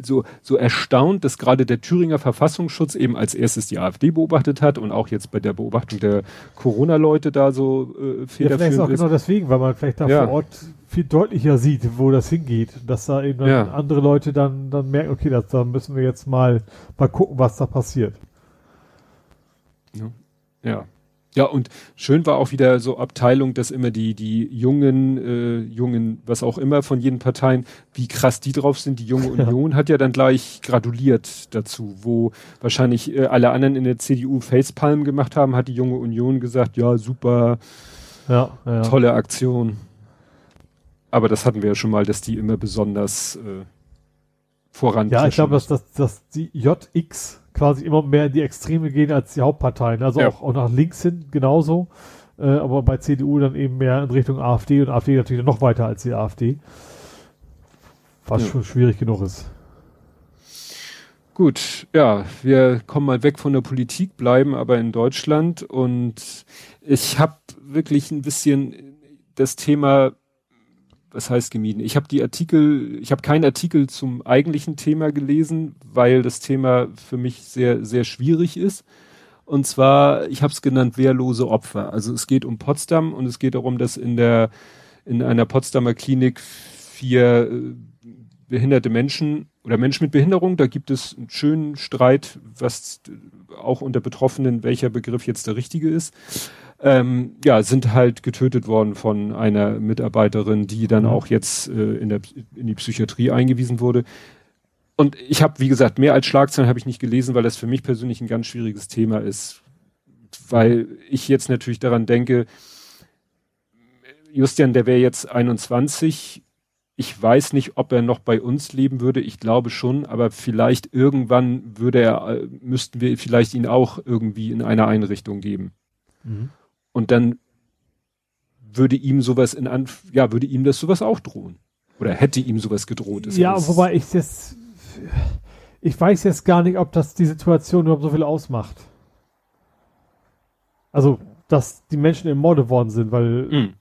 so, so erstaunt, dass gerade der Thüringer Verfassungsschutz eben als erstes die AfD beobachtet hat und auch jetzt bei der Beobachtung der Corona-Leute da so äh, Ja, vielleicht ist auch federführend genau deswegen, weil man vielleicht da Ja. vor Ort viel deutlicher sieht, wo das hingeht. Dass da eben dann Ja. andere Leute dann, dann merken, okay, das, da müssen wir jetzt mal, mal gucken, was da passiert. Ja. Ja, und schön war auch wieder so Abteilung, dass immer die, die jungen, äh, jungen, was auch immer von jeden Parteien, wie krass die drauf sind. Die junge [LAUGHS] Union hat ja dann gleich gratuliert dazu, wo wahrscheinlich äh, alle anderen in der CDU Facepalm gemacht haben, hat die junge Union gesagt, ja, super, Ja, ja. tolle Aktion. Aber das hatten wir ja schon mal, dass die immer besonders äh, voran. Ja, ich glaube, dass, dass, dass die JX quasi immer mehr in die Extreme gehen als die Hauptparteien. Also Ja. auch, auch nach links hin genauso. Äh, aber bei CDU dann eben mehr in Richtung AfD und AfD natürlich noch weiter als die AfD. Was Ja. schon schwierig genug ist. Gut, ja, wir kommen mal weg von der Politik, bleiben aber in Deutschland und ich habe wirklich ein bisschen das Thema, was heißt gemieden? Ich habe die Artikel, ich habe keinen Artikel zum eigentlichen Thema gelesen, weil das Thema für mich sehr, sehr schwierig ist. Und zwar, ich habe es genannt, wehrlose Opfer. Also es geht um Potsdam und es geht darum, dass in der in einer Potsdamer Klinik vier äh, behinderte Menschen oder Menschen mit Behinderung, da gibt es einen schönen Streit, was auch unter Betroffenen, welcher Begriff jetzt der richtige ist. Ähm, ja, sind halt getötet worden von einer Mitarbeiterin, die dann Mhm. auch jetzt äh, in, der, in die Psychiatrie eingewiesen wurde. Und ich habe, wie gesagt, mehr als Schlagzeilen habe ich nicht gelesen, weil das für mich persönlich ein ganz schwieriges Thema ist. Weil ich jetzt natürlich daran denke, Justian, der wäre jetzt 21. Ich weiß nicht, ob er noch bei uns leben würde. Ich glaube schon, aber vielleicht irgendwann würde er, äh, müssten wir vielleicht ihn auch irgendwie in einer Einrichtung geben. Und dann würde ihm sowas in Anf ja, würde ihm das sowas auch drohen. Oder hätte ihm sowas gedroht. Ist ja, wobei ich jetzt, ich weiß jetzt gar nicht, ob das die Situation überhaupt so viel ausmacht. Also, dass die Menschen ermordet worden sind, weil, mm.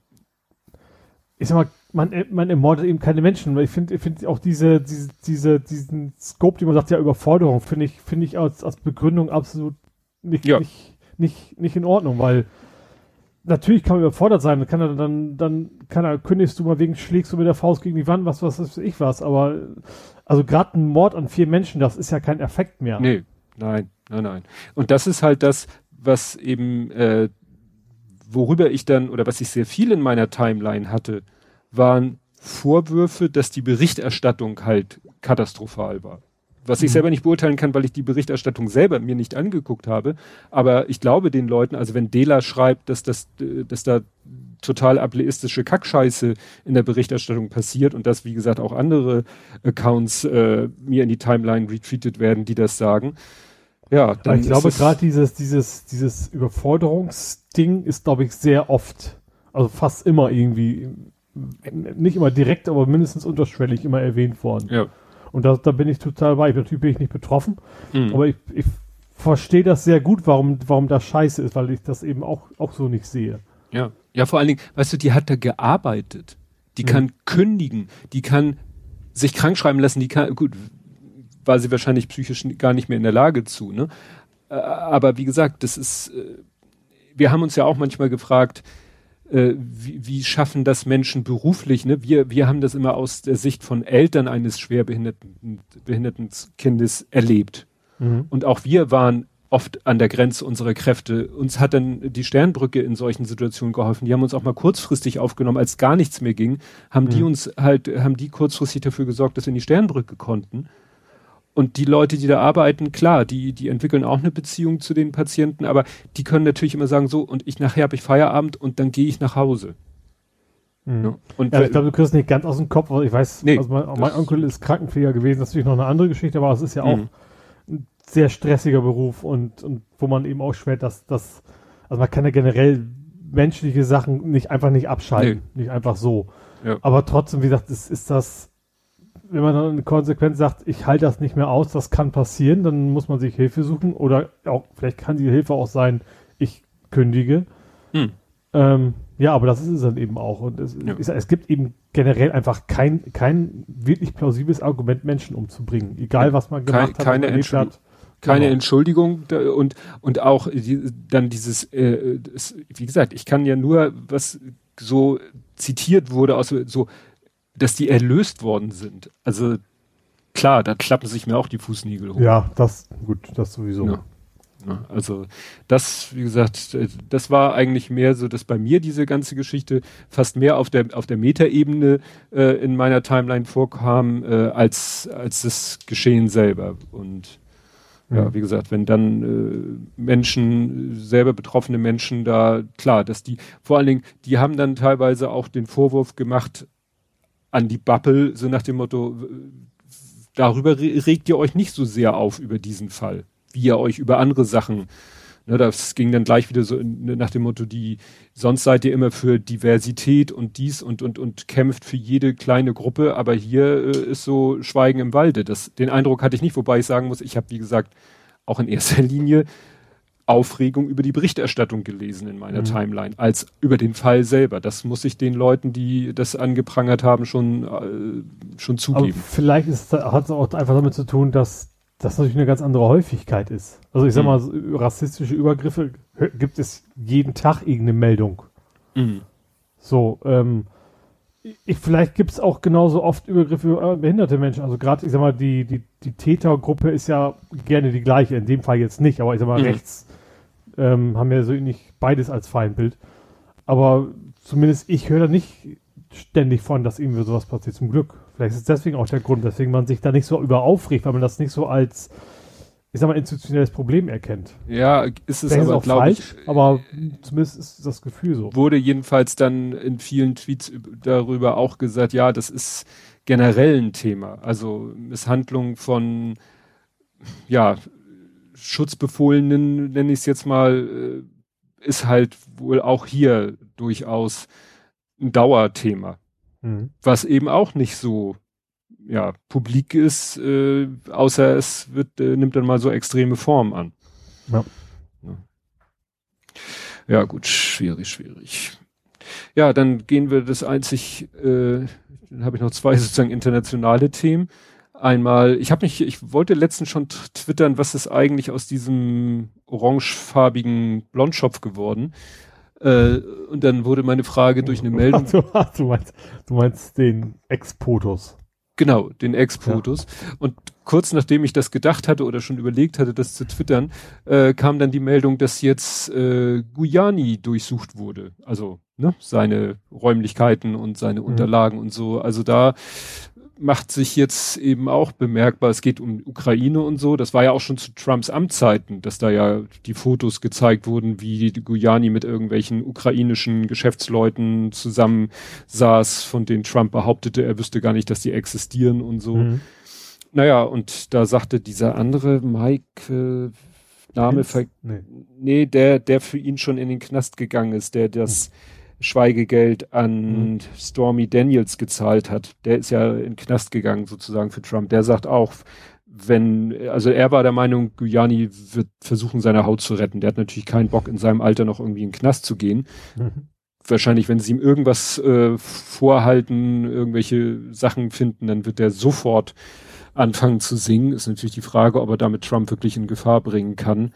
ich sag mal, man, man ermordet eben keine Menschen. Ich finde ich finde auch diese, diese, diese, diesen Scope, die man sagt, ja, Überforderung, finde ich, finde ich als, als Begründung absolut nicht, ja. nicht, nicht, nicht in Ordnung, weil natürlich kann man überfordert sein, kann er dann, dann kann er, kündigst du mal wegen, schlägst du mit der Faust gegen die Wand, was, was, was ich was, aber, also gerade ein Mord an vier Menschen, das ist ja kein Effekt mehr. Nee, nein, nein, nein. Und das ist halt das, was eben, äh, worüber ich dann, oder was ich sehr viel in meiner Timeline hatte, waren Vorwürfe, dass die Berichterstattung halt katastrophal war was ich mhm. selber nicht beurteilen kann, weil ich die Berichterstattung selber mir nicht angeguckt habe. Aber ich glaube den Leuten, also wenn Dela schreibt, dass das, dass da total ableistische Kackscheiße in der Berichterstattung passiert und dass, wie gesagt, auch andere Accounts äh, mir in die Timeline retweetet werden, die das sagen. Ja, dann ich glaube gerade dieses, dieses, dieses Überforderungsding ist, glaube ich, sehr oft, also fast immer irgendwie, nicht immer direkt, aber mindestens unterschwellig immer erwähnt worden. Ja. Und da, da bin ich total bei. Natürlich bin ich nicht betroffen, mhm. aber ich, ich verstehe das sehr gut, warum, warum das scheiße ist, weil ich das eben auch, auch so nicht sehe. Ja. Ja, vor allen Dingen, weißt du, die hat da gearbeitet. Die mhm. kann kündigen, die kann sich krank schreiben lassen, die kann, gut, war sie wahrscheinlich psychisch gar nicht mehr in der Lage zu, ne? Äh, aber wie gesagt, das ist, äh, wir haben uns ja auch manchmal gefragt, äh, wie, wie schaffen das Menschen beruflich? Ne? Wir, wir haben das immer aus der Sicht von Eltern eines schwerbehinderten behinderten Kindes erlebt. Mhm. Und auch wir waren oft an der Grenze unserer Kräfte. Uns hat dann die Sternbrücke in solchen Situationen geholfen. Die haben uns auch mal kurzfristig aufgenommen, als gar nichts mehr ging, haben mhm. die uns halt, haben die kurzfristig dafür gesorgt, dass wir in die Sternbrücke konnten. Und die Leute, die da arbeiten, klar, die, die entwickeln auch eine Beziehung zu den Patienten, aber die können natürlich immer sagen, so, und ich nachher habe ich Feierabend und dann gehe ich nach Hause. Mhm. Ja, und ja, ich glaube, du kriegst nicht ganz aus dem Kopf, weil ich weiß, nee, also mein, mein, Onkel ist Krankenpfleger gewesen, das ist natürlich noch eine andere Geschichte, aber es ist ja auch mhm. ein sehr stressiger Beruf und, und wo man eben auch schwer, dass das, also man kann ja generell menschliche Sachen nicht einfach nicht abschalten, nee. nicht einfach so. Ja. Aber trotzdem, wie gesagt, ist, ist das wenn man dann konsequent sagt, ich halte das nicht mehr aus, das kann passieren, dann muss man sich Hilfe suchen oder auch, vielleicht kann die Hilfe auch sein, ich kündige. Hm. Ähm, ja, aber das ist es dann eben auch. Und es, ja. ist, es gibt eben generell einfach kein, kein wirklich plausibles Argument, Menschen umzubringen. Egal, was man gemacht kein, hat. Keine, Entschuldigung, hat. keine genau. Entschuldigung und, und auch die, dann dieses, äh, das, wie gesagt, ich kann ja nur, was so zitiert wurde aus so dass die erlöst worden sind. Also klar, da klappen sich mir auch die Fußnägel hoch. Ja, das, gut, das sowieso. Ja. Ja, also das, wie gesagt, das war eigentlich mehr so, dass bei mir diese ganze Geschichte fast mehr auf der auf der Metaebene äh, in meiner Timeline vorkam äh, als als das Geschehen selber. Und ja, mhm. wie gesagt, wenn dann äh, Menschen, selber betroffene Menschen da, klar, dass die, vor allen Dingen, die haben dann teilweise auch den Vorwurf gemacht, an die Bubble, so nach dem Motto, darüber regt ihr euch nicht so sehr auf über diesen Fall, wie ihr euch über andere Sachen. Ne, das ging dann gleich wieder so nach dem Motto, die, sonst seid ihr immer für Diversität und dies und, und, und kämpft für jede kleine Gruppe, aber hier äh, ist so Schweigen im Walde. Das, den Eindruck hatte ich nicht, wobei ich sagen muss, ich habe, wie gesagt, auch in erster [LAUGHS] Linie Aufregung über die Berichterstattung gelesen in meiner mhm. Timeline, als über den Fall selber. Das muss ich den Leuten, die das angeprangert haben, schon, äh, schon zugeben. Aber vielleicht hat es auch einfach damit zu tun, dass das natürlich eine ganz andere Häufigkeit ist. Also ich sag mhm. mal, rassistische Übergriffe gibt es jeden Tag irgendeine Meldung. Mhm. So, ähm, ich, vielleicht gibt es auch genauso oft Übergriffe über behinderte Menschen. Also gerade, ich sag mal, die, die, die Tätergruppe ist ja gerne die gleiche, in dem Fall jetzt nicht, aber ich sag mal, mhm. rechts ähm, haben ja so nicht beides als Feindbild. Aber zumindest ich höre da nicht ständig von, dass irgendwie sowas passiert, zum Glück. Vielleicht ist es deswegen auch der Grund, weswegen man sich da nicht so über aufregt, weil man das nicht so als, ich sag mal, institutionelles Problem erkennt. Ja, ist es Vielleicht aber, glaube ich. Aber zumindest ist das Gefühl so. Wurde jedenfalls dann in vielen Tweets darüber auch gesagt, ja, das ist generell ein Thema. Also Misshandlung von, ja, Schutzbefohlenen, nenne ich es jetzt mal, äh, ist halt wohl auch hier durchaus ein Dauerthema. Mhm. Was eben auch nicht so ja, publik ist, äh, außer es wird, äh, nimmt dann mal so extreme Form an. Ja. Ja, gut, schwierig, schwierig. Ja, dann gehen wir das einzig, äh, dann habe ich noch zwei sozusagen internationale Themen. Einmal, ich habe mich, ich wollte letztens schon twittern, was ist eigentlich aus diesem orangefarbigen Blondschopf geworden. Äh, und dann wurde meine Frage durch eine [LAUGHS] Meldung. Du, du, meinst, du meinst den Ex-Potus. Genau, den Ex-Potus. Ja. Und kurz nachdem ich das gedacht hatte oder schon überlegt hatte, das zu twittern, äh, kam dann die Meldung, dass jetzt äh, Guyani durchsucht wurde. Also ne, seine Räumlichkeiten und seine mhm. Unterlagen und so. Also da macht sich jetzt eben auch bemerkbar, es geht um Ukraine und so. Das war ja auch schon zu Trumps Amtszeiten, dass da ja die Fotos gezeigt wurden, wie die Guyani mit irgendwelchen ukrainischen Geschäftsleuten zusammen saß, von denen Trump behauptete, er wüsste gar nicht, dass die existieren und so. Mhm. Naja, und da sagte dieser andere Mike, äh, Name, nee. nee, der, der für ihn schon in den Knast gegangen ist, der das mhm Schweigegeld an mhm. Stormy Daniels gezahlt hat. Der ist ja in den Knast gegangen sozusagen für Trump. Der sagt auch, wenn, also er war der Meinung, Giuliani wird versuchen, seine Haut zu retten. Der hat natürlich keinen Bock, in seinem Alter noch irgendwie in den Knast zu gehen. Mhm. Wahrscheinlich, wenn sie ihm irgendwas äh, vorhalten, irgendwelche Sachen finden, dann wird er sofort anfangen zu singen. Ist natürlich die Frage, ob er damit Trump wirklich in Gefahr bringen kann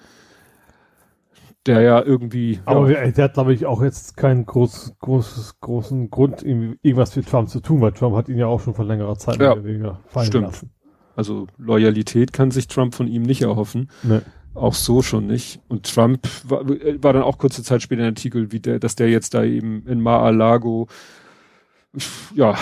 der ja irgendwie. Aber ja. der hat, glaube ich, auch jetzt keinen groß, großes, großen Grund, irgendwas für Trump zu tun, weil Trump hat ihn ja auch schon vor längerer Zeit ja, fallen stimmt. lassen. Also Loyalität kann sich Trump von ihm nicht erhoffen. Nee. Auch so schon nicht. Und Trump war, war dann auch kurze Zeit später ein Artikel, wie der, dass der jetzt da eben in Mar-a-Lago ja,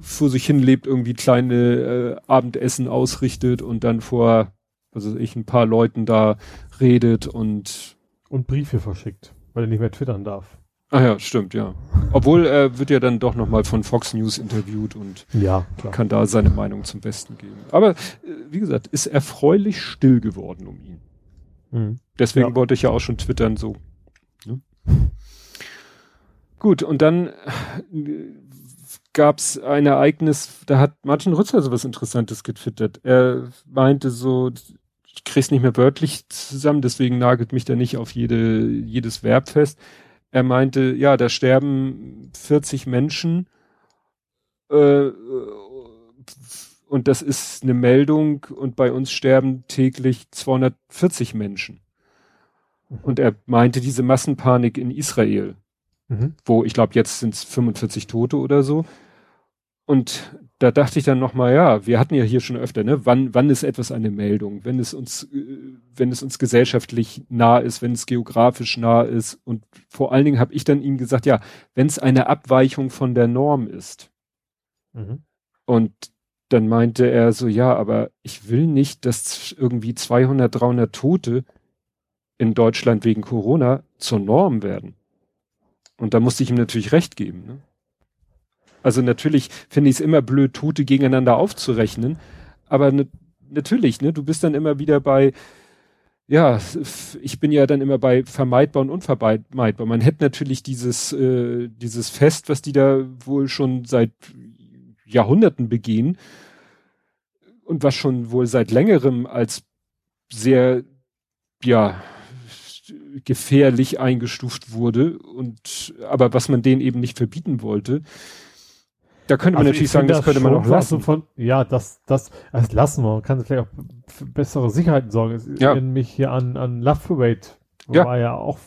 vor sich hin lebt, irgendwie kleine äh, Abendessen ausrichtet und dann vor, also ich, ein paar Leuten da redet und und Briefe verschickt, weil er nicht mehr twittern darf. Ah ja, stimmt, ja. Obwohl er äh, wird ja dann doch nochmal von Fox News interviewt und ja, kann da seine Meinung zum Besten geben. Aber äh, wie gesagt, ist erfreulich still geworden um ihn. Mhm. Deswegen ja. wollte ich ja auch schon twittern so. Ne? Gut, und dann äh, gab es ein Ereignis, da hat Martin Rützer so was Interessantes getwittert. Er meinte so, ich krieg's nicht mehr wörtlich zusammen, deswegen nagelt mich da nicht auf jede, jedes Verb fest. Er meinte, ja, da sterben 40 Menschen äh, und das ist eine Meldung und bei uns sterben täglich 240 Menschen. Und er meinte diese Massenpanik in Israel, mhm. wo ich glaube, jetzt sind es 45 Tote oder so. Und da dachte ich dann nochmal, ja, wir hatten ja hier schon öfter, ne, wann, wann ist etwas eine Meldung? Wenn es uns, äh, wenn es uns gesellschaftlich nah ist, wenn es geografisch nah ist und vor allen Dingen habe ich dann ihm gesagt, ja, wenn es eine Abweichung von der Norm ist. Mhm. Und dann meinte er so, ja, aber ich will nicht, dass irgendwie 200, 300 Tote in Deutschland wegen Corona zur Norm werden. Und da musste ich ihm natürlich recht geben, ne? Also natürlich finde ich es immer blöd, Tote gegeneinander aufzurechnen. Aber ne, natürlich, ne, du bist dann immer wieder bei, ja, ich bin ja dann immer bei vermeidbar und unvermeidbar. Man hätte natürlich dieses, äh, dieses Fest, was die da wohl schon seit Jahrhunderten begehen und was schon wohl seit längerem als sehr, ja, gefährlich eingestuft wurde und aber was man denen eben nicht verbieten wollte, da könnte man also natürlich sagen, das, das könnte man auch lassen. Von, ja, das, das, das lassen wir. Man kann vielleicht auch für bessere Sicherheiten sorgen. Ich ja. erinnere mich hier an, an Love Parade. Ja. War ja auch,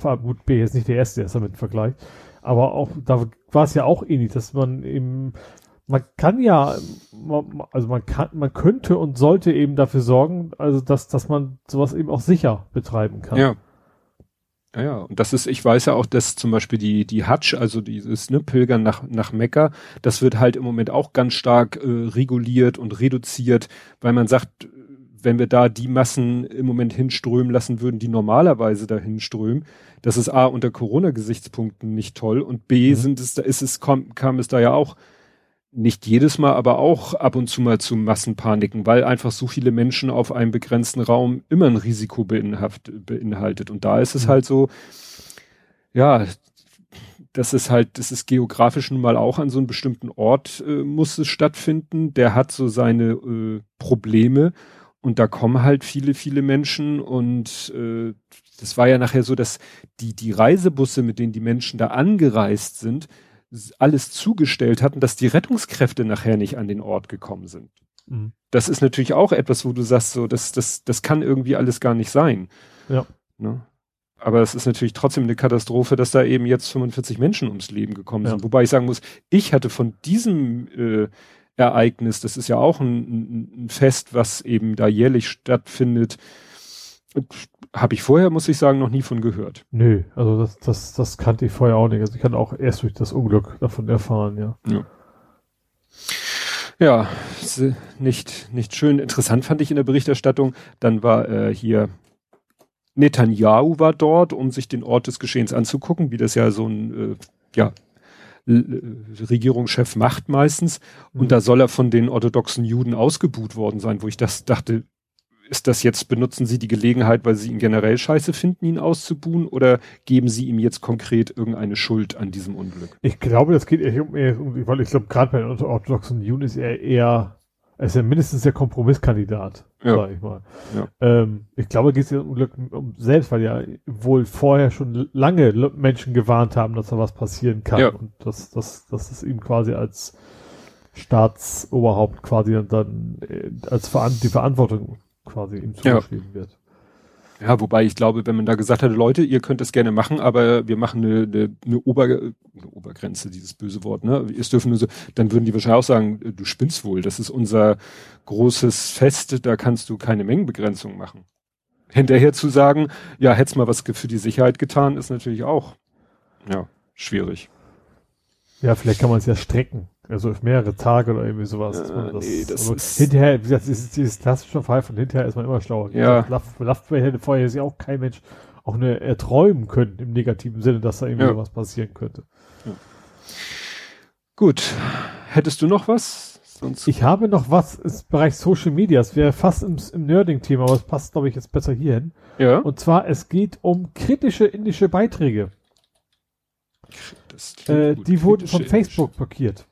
war gut, B ist nicht der erste, der ist damit vergleicht. Aber auch, da war es ja auch ähnlich, dass man eben, man kann ja, also man kann, man könnte und sollte eben dafür sorgen, also dass, dass man sowas eben auch sicher betreiben kann. Ja. Ja, ja, und das ist, ich weiß ja auch, dass zum Beispiel die, die Hatsch, also dieses ne, Pilgern nach, nach Mekka, das wird halt im Moment auch ganz stark äh, reguliert und reduziert, weil man sagt, wenn wir da die Massen im Moment hinströmen lassen würden, die normalerweise dahin strömen, das ist A unter Corona-Gesichtspunkten nicht toll und B mhm. sind es, da ist es, kam, kam es da ja auch nicht jedes Mal, aber auch ab und zu mal zu Massenpaniken, weil einfach so viele Menschen auf einem begrenzten Raum immer ein Risiko beinhaltet. Und da ist es mhm. halt so, ja, das ist halt, das ist geografisch nun mal auch an so einem bestimmten Ort äh, muss es stattfinden. Der hat so seine äh, Probleme und da kommen halt viele, viele Menschen und äh, das war ja nachher so, dass die, die Reisebusse, mit denen die Menschen da angereist sind, alles zugestellt hatten, dass die Rettungskräfte nachher nicht an den Ort gekommen sind. Mhm. Das ist natürlich auch etwas, wo du sagst, so, das, das, das kann irgendwie alles gar nicht sein. Ja. Ne? Aber es ist natürlich trotzdem eine Katastrophe, dass da eben jetzt 45 Menschen ums Leben gekommen ja. sind. Wobei ich sagen muss, ich hatte von diesem äh, Ereignis, das ist ja auch ein, ein Fest, was eben da jährlich stattfindet, habe ich vorher, muss ich sagen, noch nie von gehört. Nö, also das, das, das kannte ich vorher auch nicht. Also ich hatte auch erst durch das Unglück davon erfahren, ja. Ja, ja nicht, nicht schön. Interessant fand ich in der Berichterstattung, dann war äh, hier Netanyahu war dort, um sich den Ort des Geschehens anzugucken, wie das ja so ein äh, ja, Regierungschef macht meistens. Und mhm. da soll er von den orthodoxen Juden ausgebuht worden sein, wo ich das dachte, ist das jetzt, benutzen Sie die Gelegenheit, weil Sie ihn generell scheiße finden, ihn auszubuhen, oder geben Sie ihm jetzt konkret irgendeine Schuld an diesem Unglück? Ich glaube, das geht eher um, weil ich glaube, gerade bei den orthodoxen Juden ist er eher, er ist ja mindestens der Kompromisskandidat, ja. sag ich mal. Ja. Ähm, ich glaube, geht es um Unglück um selbst, weil ja wohl vorher schon lange Menschen gewarnt haben, dass da was passieren kann ja. und dass, dass, dass es ihm quasi als Staatsoberhaupt quasi dann äh, als die Verantwortung quasi ihm zugeschrieben ja. wird. Ja, wobei ich glaube, wenn man da gesagt hätte, Leute, ihr könnt es gerne machen, aber wir machen eine, eine, eine, Ober, eine Obergrenze, dieses böse Wort, ne? Es dürfen nur so, dann würden die wahrscheinlich auch sagen, du spinnst wohl, das ist unser großes Fest, da kannst du keine Mengenbegrenzung machen. Hinterher zu sagen, ja, hätt's mal was für die Sicherheit getan, ist natürlich auch, ja, schwierig. Ja, vielleicht kann man es ja strecken. Also auf mehrere Tage oder irgendwie sowas. Ja, das, nee, das ist hinterher, wie gesagt, ist dieses klassische Fall von hinterher ist man immer schlauer. Ja. Loveplay hätte vorher sich auch kein Mensch auch eine erträumen können im negativen Sinne, dass da irgendwie ja. sowas passieren könnte. Ja. Gut. Hättest du noch was? Sonst ich habe noch was im Bereich Social Media. Es wäre fast im, im Nerding-Thema, aber es passt, glaube ich, jetzt besser hierhin. Ja. Und zwar, es geht um kritische indische Beiträge. Äh, die wurden von Facebook blockiert.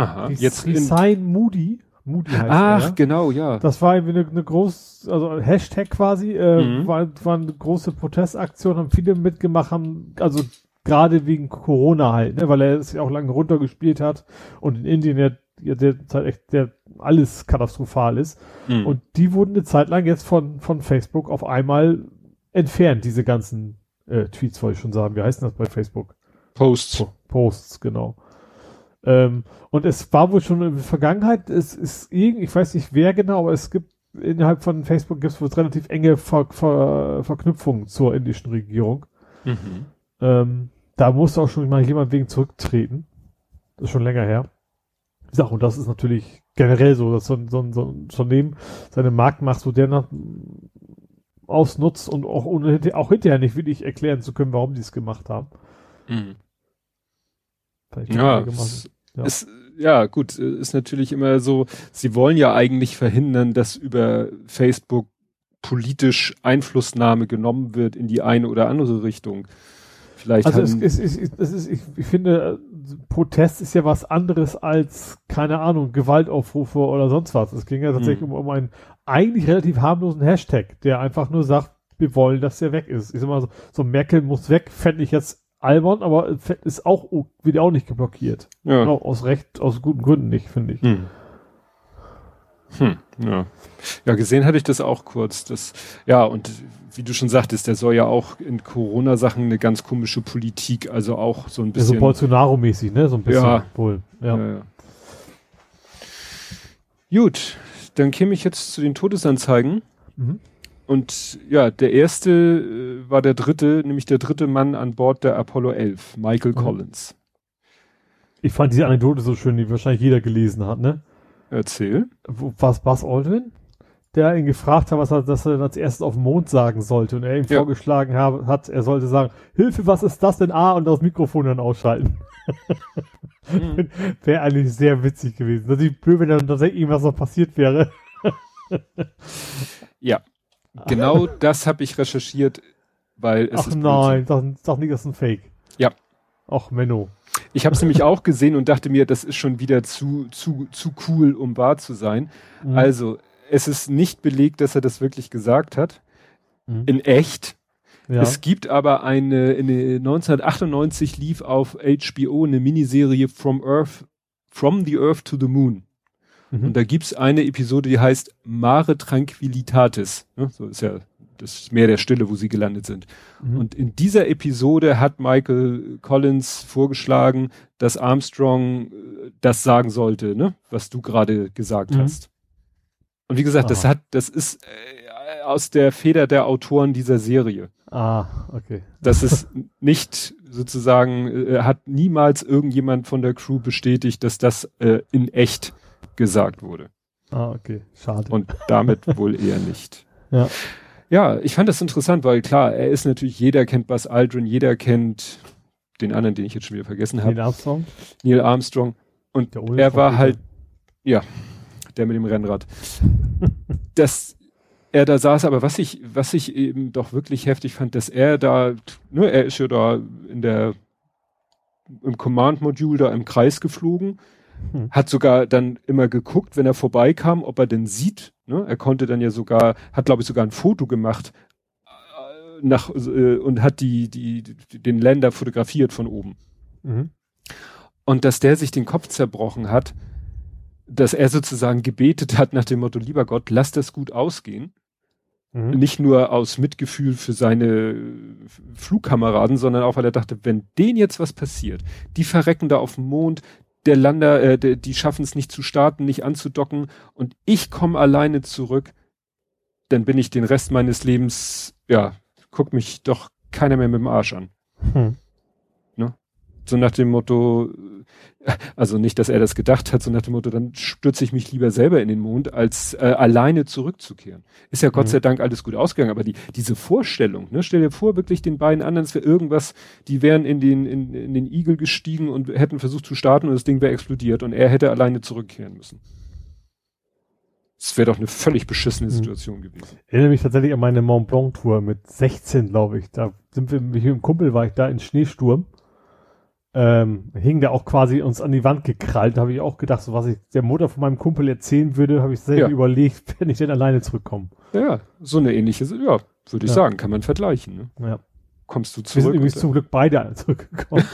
Aha, die jetzt Resign Moody. Moody heißt Ach, er, genau, ja. Das war irgendwie eine, eine groß, also Hashtag quasi, äh, mhm. war, war eine große Protestaktion, haben viele mitgemacht, haben, also gerade wegen Corona halt, ne, weil er es ja auch lange runtergespielt hat und in Indien ja, ja derzeit echt der alles katastrophal ist. Mhm. Und die wurden eine Zeit lang jetzt von, von Facebook auf einmal entfernt, diese ganzen äh, Tweets, wollte ich schon sagen. Wie heißt das bei Facebook? Posts. Posts, genau. Ähm, und es war wohl schon in der Vergangenheit, es ist irgendwie, ich weiß nicht wer genau, aber es gibt innerhalb von Facebook gibt es relativ enge Ver Ver Verknüpfungen zur indischen Regierung. Mhm. Ähm, da musste auch schon mal jemand wegen zurücktreten. Das ist schon länger her. Sag, und das ist natürlich generell so, dass so, so, so ein Unternehmen seine Marktmacht so der ausnutzt und auch, ohne, auch hinterher nicht wirklich erklären zu können, warum die es gemacht haben. Mhm. Ja, es, ja. Ist, ja, gut, ist natürlich immer so, sie wollen ja eigentlich verhindern, dass über Facebook politisch Einflussnahme genommen wird in die eine oder andere Richtung. Vielleicht also es, es, es, es ist, ich, ich finde, Protest ist ja was anderes als, keine Ahnung, Gewaltaufrufe oder sonst was. Es ging ja tatsächlich hm. um, um einen eigentlich relativ harmlosen Hashtag, der einfach nur sagt, wir wollen, dass der weg ist. Ich sag mal so, so Merkel muss weg, fände ich jetzt albern, aber ist auch, wird auch nicht geblockiert. Ja. Auch aus Recht, aus guten Gründen nicht, finde ich. Hm. Hm, ja. ja, gesehen hatte ich das auch kurz. Das, ja, und wie du schon sagtest, der soll ja auch in Corona-Sachen eine ganz komische Politik, also auch so ein bisschen. Ja, so Bolsonaro-mäßig, ne? So ein bisschen ja. wohl. Ja. ja, ja. Gut, dann käme ich jetzt zu den Todesanzeigen. Mhm. Und ja, der erste äh, war der dritte, nämlich der dritte Mann an Bord der Apollo 11, Michael mhm. Collins. Ich fand diese Anekdote so schön, die wahrscheinlich jeder gelesen hat, ne? Erzähl. Was Buzz Aldrin? Der ihn gefragt hat, was er, dass er als erstes auf dem Mond sagen sollte und er ihm ja. vorgeschlagen habe, hat, er sollte sagen, Hilfe, was ist das denn? Ah, und das Mikrofon dann ausschalten. mhm. [LAUGHS] Wäre eigentlich sehr witzig gewesen. Das ist blöd, wenn dann tatsächlich irgendwas noch passiert wäre. ja, Genau das habe ich recherchiert, weil es Ach ist nein, sag, sag nicht, das ist ein Fake. Ja. Ach, Menno. Ich habe es nämlich auch gesehen und dachte mir, das ist schon wieder zu, zu, zu cool, um wahr zu sein. Mhm. Also, es ist nicht belegt, dass er das wirklich gesagt hat. Mhm. In echt. Ja. Es gibt aber eine, in 1998 lief auf HBO eine Miniserie From Earth, From the Earth to the Moon. Mhm. Und da gibt's eine Episode, die heißt Mare Tranquillitatis. Ja, so ist ja das Meer der Stille, wo sie gelandet sind. Mhm. Und in dieser Episode hat Michael Collins vorgeschlagen, dass Armstrong äh, das sagen sollte, ne, was du gerade gesagt mhm. hast. Und wie gesagt, das hat, das ist äh, aus der Feder der Autoren dieser Serie. Ah, okay. Das ist [LAUGHS] nicht sozusagen, äh, hat niemals irgendjemand von der Crew bestätigt, dass das äh, in echt gesagt wurde. Ah, okay. Schade. Und damit wohl eher nicht. [LAUGHS] Ja. Ja, ich fand das interessant, weil klar, er ist natürlich, jeder kennt Buzz Aldrin, jeder kennt den anderen, den ich jetzt schon wieder vergessen habe. Neil Armstrong. Neil Armstrong. Und er war halt, ja, der mit dem Rennrad. [LAUGHS] dass er da saß, aber was ich, was ich eben doch wirklich heftig fand, dass er da, ne, er ist ja da in der, im Command-Modul da im Kreis geflogen hm. Hat sogar dann immer geguckt, wenn er vorbeikam, ob er denn sieht. Ne? Er konnte dann ja sogar, hat glaube ich sogar ein Foto gemacht äh, nach, äh, und hat die, die, den Länder fotografiert von oben. Mhm. Und dass der sich den Kopf zerbrochen hat, dass er sozusagen gebetet hat nach dem Motto, lieber Gott, lass das gut ausgehen. Mhm. Nicht nur aus Mitgefühl für seine Flugkameraden, sondern auch, weil er dachte, wenn denen jetzt was passiert, die verrecken da auf dem Mond, der Lander, äh, der, die schaffen es nicht zu starten, nicht anzudocken und ich komme alleine zurück, dann bin ich den Rest meines Lebens, ja, guck mich doch keiner mehr mit dem Arsch an. Hm. Ne? So nach dem Motto, also nicht, dass er das gedacht hat, so nach dem Motto, dann stürze ich mich lieber selber in den Mond, als äh, alleine zurückzukehren. Ist ja Gott mhm. sei Dank alles gut ausgegangen, aber die, diese Vorstellung, ne, stell dir vor, wirklich den beiden anderen, es wäre irgendwas, die wären in den, in, in den Igel gestiegen und hätten versucht zu starten und das Ding wäre explodiert und er hätte alleine zurückkehren müssen. Das wäre doch eine völlig beschissene mhm. Situation mhm. gewesen. Ich erinnere mich tatsächlich an meine Mont Blanc Tour mit 16, glaube ich. Da sind wir, mit dem Kumpel war ich da in Schneesturm ähm, hing der auch quasi uns an die Wand gekrallt. Da habe ich auch gedacht, so was ich der Mutter von meinem Kumpel erzählen würde, habe ich selber ja. überlegt, [LAUGHS] wenn ich denn alleine zurückkomme. Ja, so eine ähnliche, ja, würde ich ja. sagen, kann man vergleichen. Ne? Ja. Kommst du zurück? Wir sind übrigens zum Glück beide zurückgekommen.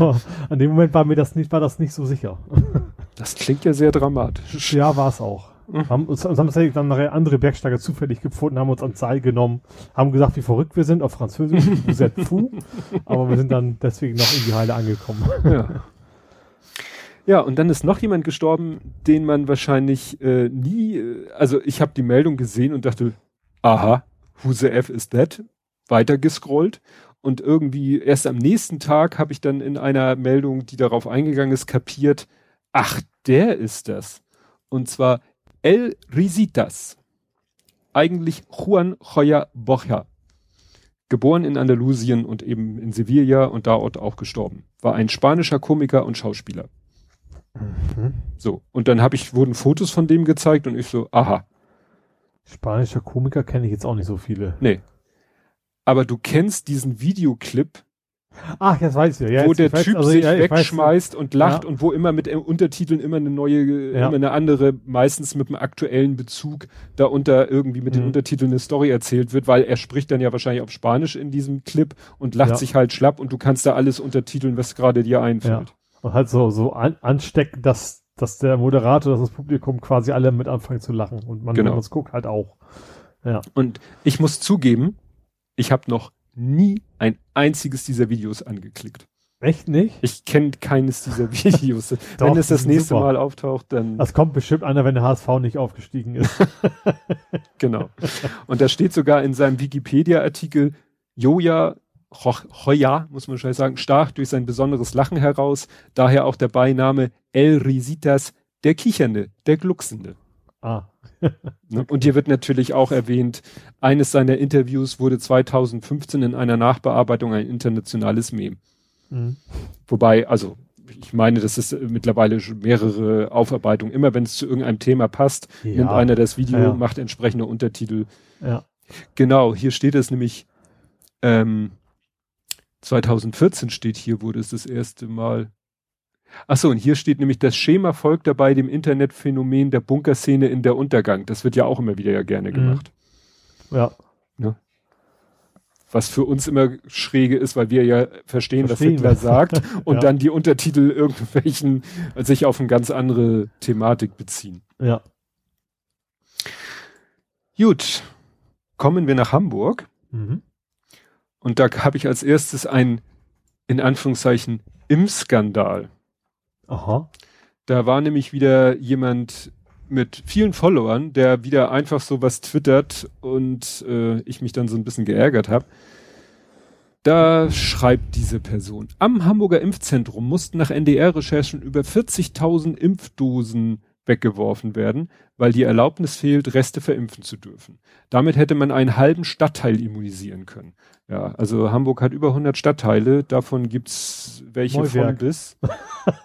[LAUGHS] an dem Moment war mir das nicht, war das nicht so sicher. das klingt ja sehr dramatisch. Ja, war es auch. Mhm. Haben uns, tatsächlich dann nachher andere Bergsteiger zufällig gefunden, haben uns an Seil genommen, haben gesagt, wie verrückt wir sind auf Französisch, vous êtes fou, aber wir sind dann deswegen noch in die Heile angekommen. Ja. Ja, und dann ist noch jemand gestorben, den man wahrscheinlich äh, nie, äh, also ich habe die Meldung gesehen und dachte, aha, who the F is that? Weiter gescrollt und irgendwie erst am nächsten Tag habe ich dann in einer Meldung, die darauf eingegangen ist, kapiert, ach, der ist das. Und zwar El Risitas, eigentlich Juan Joya Borja, geboren in Andalusien und eben in Sevilla und dort auch gestorben, war ein spanischer Komiker und Schauspieler. Mhm. So, und dann habe ich, wurden Fotos von dem gezeigt und ich so, aha. Spanischer Komiker kenne ich jetzt auch nicht so viele. Nee. Aber du kennst diesen Videoclip, Ach, jetzt weiß ich ja. Wo der Typ also, sich ja, wegschmeißt und lacht ja. und wo immer mit Untertiteln immer eine neue, ja. immer eine andere, meistens mit einem aktuellen Bezug darunter irgendwie mit mhm. den Untertiteln eine Story erzählt wird, weil er spricht dann ja wahrscheinlich auf Spanisch in diesem Clip und lacht sich halt schlapp und du kannst da alles untertiteln, was gerade dir einfällt. Und halt so, so an, anstecken, dass, dass der Moderator, dass das Publikum quasi alle mit anfangen zu lachen und man, genau. es guckt, halt auch. Ja. Und ich muss zugeben, ich habe noch nie ein einziges dieser Videos angeklickt. Echt nicht? Ich kenne keines dieser [LAUGHS] Videos. Doch, wenn es das nächste super. Mal auftaucht, dann. Das kommt bestimmt einer, wenn der HSV nicht aufgestiegen ist. [LAUGHS] [LAUGHS] genau. Und da steht sogar in seinem Wikipedia-Artikel, Joja, Hoya, muss man schon sagen, stach durch sein besonderes Lachen heraus, daher auch der Beiname El Risitas, der Kichernde, der Glucksende. Ah. Ne? Und hier wird natürlich auch erwähnt, eines seiner Interviews wurde 2015 in einer Nachbearbeitung ein internationales Meme. Mhm. Wobei, also ich meine, das ist mittlerweile schon mehrere Aufarbeitungen. Immer wenn es zu irgendeinem Thema passt, ja. nimmt einer das Video, ja. macht entsprechende Untertitel. Ja. Genau, hier steht es nämlich, ähm, 2014 steht hier, wurde es das erste Mal. Ach so, und hier steht nämlich, das Schema folgt dabei dem Internetphänomen der Bunkerszene in der Untergang. Das wird ja auch immer wieder ja gerne Mhm. gemacht. Ja. Was für uns immer schräge ist, weil wir ja verstehen, was Verstehen Hitler wir. sagt [LAUGHS] und Ja. dann die Untertitel irgendwelchen sich auf eine ganz andere Thematik beziehen. Ja. Gut, kommen wir nach Hamburg Mhm. und da habe ich als erstes ein, in Anführungszeichen, Impfskandal. Aha. Da war nämlich wieder jemand mit vielen Followern, der wieder einfach so was twittert und äh, ich mich dann so ein bisschen geärgert habe. Da schreibt diese Person, am Hamburger Impfzentrum mussten nach NDR-Recherchen über 40.000 Impfdosen weggeworfen werden, weil die Erlaubnis fehlt, Reste verimpfen zu dürfen. Damit hätte man einen halben Stadtteil immunisieren können. Ja, also Hamburg hat über 100 Stadtteile, davon gibt's welche von Neuwerk. bis. [LAUGHS]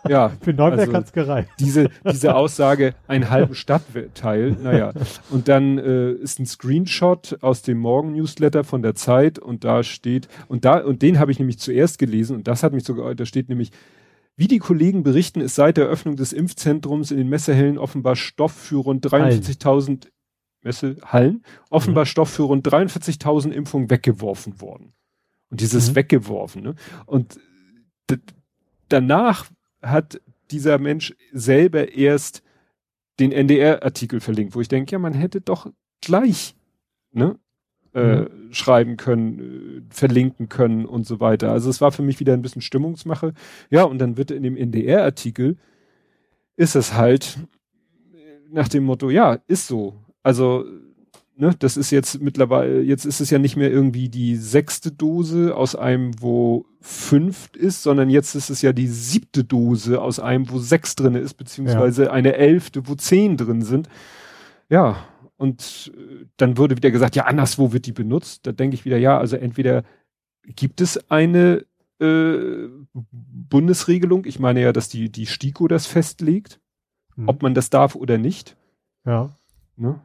Ja, Für Neuwerk Also- hat's gereicht. diese, [LAUGHS] diese Aussage, einen halben Stadtteil, naja. Und dann äh, ist ein Screenshot aus dem Morgen-Newsletter von der Zeit und da steht, und da, und den habe ich nämlich zuerst gelesen und das hat mich sogar, da steht nämlich, wie die Kollegen berichten, ist seit der Eröffnung des Impfzentrums in den Messehallen offenbar Stoff für rund 43.000 Messehallen, offenbar Stoff für rund 43.000 Impfungen weggeworfen worden. Und dieses Mhm. weggeworfen, ne? Und danach hat dieser Mensch selber erst den NDR-Artikel verlinkt, wo ich denke, ja, man hätte doch gleich ne, äh, schreiben können, äh, verlinken können und so weiter. Also es war für mich wieder ein bisschen Stimmungsmache. Ja, und dann wird in dem NDR-Artikel ist es halt nach dem Motto, ja, ist so. Also ne, das ist jetzt mittlerweile, jetzt ist es ja nicht mehr irgendwie die sechste Dose aus einem, wo fünf ist, sondern jetzt ist es ja die siebte Dose aus einem, wo sechs drin ist, beziehungsweise eine elfte, wo zehn drin sind. Ja, und äh, dann wurde wieder gesagt, ja, anderswo wird die benutzt. Da denke ich wieder, ja, also entweder gibt es eine äh, Bundesregelung, ich meine ja, dass die, die STIKO das festlegt, Mhm. ob man das darf oder nicht. ja. Ne?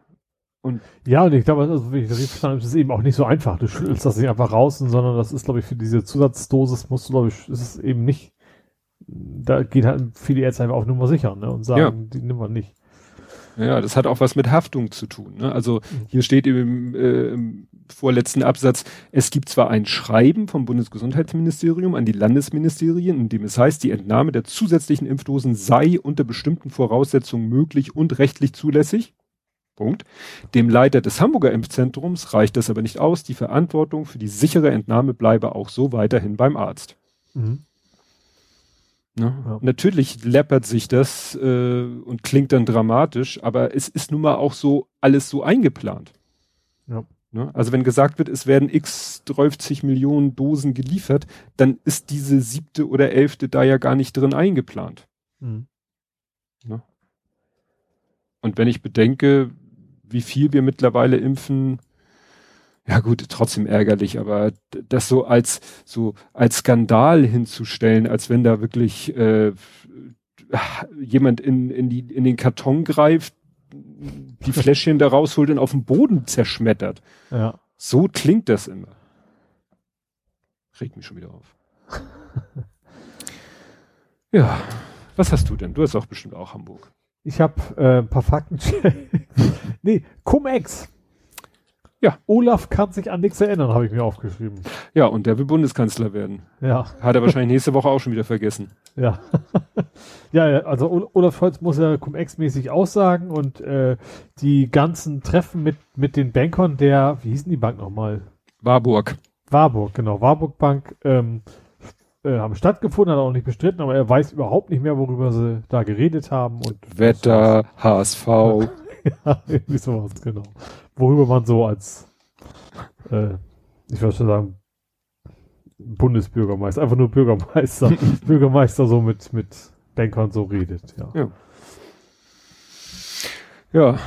Ja, und ich glaube, also, wie ich das richtig verstanden habe, ist es eben auch nicht so einfach. Du schüttelst das nicht einfach raus, sondern das ist, glaube ich, für diese Zusatzdosis musst du, glaube ich, ist es eben nicht. Da geht halt viele Ärzte einfach auf Nummer sicher, ne? Und sagen, Ja. die nimmt man nicht. Ja, das hat auch was mit Haftung zu tun. Ne? Also hier steht im, äh, im vorletzten Absatz, es gibt zwar ein Schreiben vom Bundesgesundheitsministerium an die Landesministerien, in dem es heißt, die Entnahme der zusätzlichen Impfdosen sei unter bestimmten Voraussetzungen möglich und rechtlich zulässig. Punkt. Dem Leiter des Hamburger Impfzentrums reicht das aber nicht aus. Die Verantwortung für die sichere Entnahme bleibe auch so weiterhin beim Arzt. Mhm. Ne? Ja. Natürlich läppert sich das äh, und klingt dann dramatisch, aber es ist nun mal auch so alles so eingeplant. Ja. Ne? Also wenn gesagt wird, es werden x 30 Millionen Dosen geliefert, dann ist diese siebte oder elfte da ja gar nicht drin eingeplant. Mhm. Und wenn ich bedenke, wie viel wir mittlerweile impfen, ja gut, trotzdem ärgerlich, aber das so als so als Skandal hinzustellen, als wenn da wirklich äh, jemand in, in, die, in den Karton greift, die Fläschchen da rausholt und auf den Boden zerschmettert. Ja. So klingt das immer. Regt mich schon wieder auf. [LAUGHS] ja, was hast du denn? Du hast auch bestimmt auch Hamburg. Ich habe äh, ein paar Fakten. [LAUGHS] nee, Cum-Ex. Ja. Olaf kann sich an nichts erinnern, habe ich mir aufgeschrieben. Ja, und der will Bundeskanzler werden. Ja, Hat er wahrscheinlich nächste Woche auch schon wieder vergessen. ja. [LAUGHS] ja, also Ol- Olaf Scholz muss ja Cum-Ex-mäßig aussagen und äh, die ganzen Treffen mit, mit den Bankern der, wie hießen die Bank nochmal? Warburg. Warburg, genau, Warburg Bank, ähm, äh, haben stattgefunden, hat er auch nicht bestritten, aber er weiß überhaupt nicht mehr, worüber sie da geredet haben und Wetter, HSV. Ja, [LAUGHS] irgendwie sowas, genau. Worüber man so als, äh, ich würde schon sagen, Bundesbürgermeister, einfach nur Bürgermeister, [LAUGHS] Bürgermeister so mit, mit Bankern so redet, ja. Ja. Ja,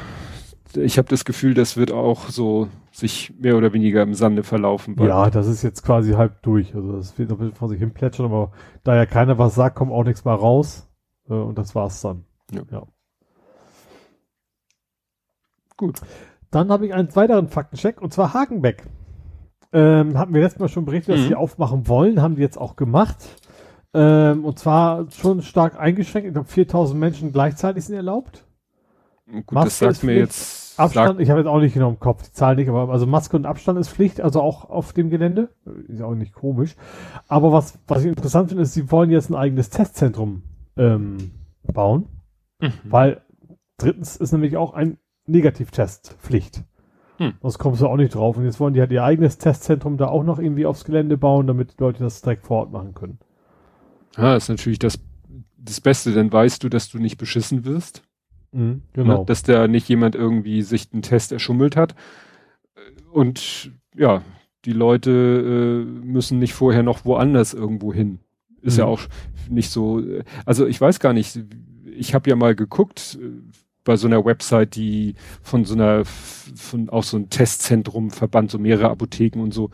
ich habe das Gefühl, das wird auch so sich mehr oder weniger im Sande verlaufen. Ja, das ist jetzt quasi halb durch, also das wird noch ein bisschen vor sich hin plätschern, aber da ja keiner was sagt, kommt auch nichts mehr raus, äh, und das war's dann. Ja. ja. Gut. Dann habe ich einen weiteren Faktencheck, und zwar Hagenbeck. Ähm, hatten wir letztes Mal schon berichtet, dass Mhm. sie aufmachen wollen, haben die jetzt auch gemacht. Ähm, und zwar schon stark eingeschränkt. Ich glaube, 4000 Menschen gleichzeitig sind erlaubt. Gut, Maske das sagt ist mir Pflicht. jetzt. Abstand, Sagt, ich habe jetzt auch nicht genau im Kopf, die Zahl nicht, aber also Maske und Abstand ist Pflicht, also auch auf dem Gelände. Ist ja auch nicht komisch. Aber was, was ich interessant finde, ist, sie wollen jetzt ein eigenes Testzentrum ähm, bauen, Mhm. weil drittens ist nämlich auch ein Negativtest Pflicht. Hm. Sonst kommst du auch nicht drauf. Und jetzt wollen die halt ihr eigenes Testzentrum da auch noch irgendwie aufs Gelände bauen, damit die Leute das direkt vor Ort machen können. Ja, ist natürlich das, das Beste, dann weißt du, dass du nicht beschissen wirst. Mhm, genau. Ne? Dass da nicht jemand irgendwie sich einen Test erschummelt hat. Und ja, die Leute äh, müssen nicht vorher noch woanders irgendwo hin. Ist ja Mhm. auch nicht so. Also ich weiß gar nicht. Ich habe ja mal geguckt bei so einer Website, die von so einer von auch so ein Testzentrum verband, so mehrere Apotheken und so.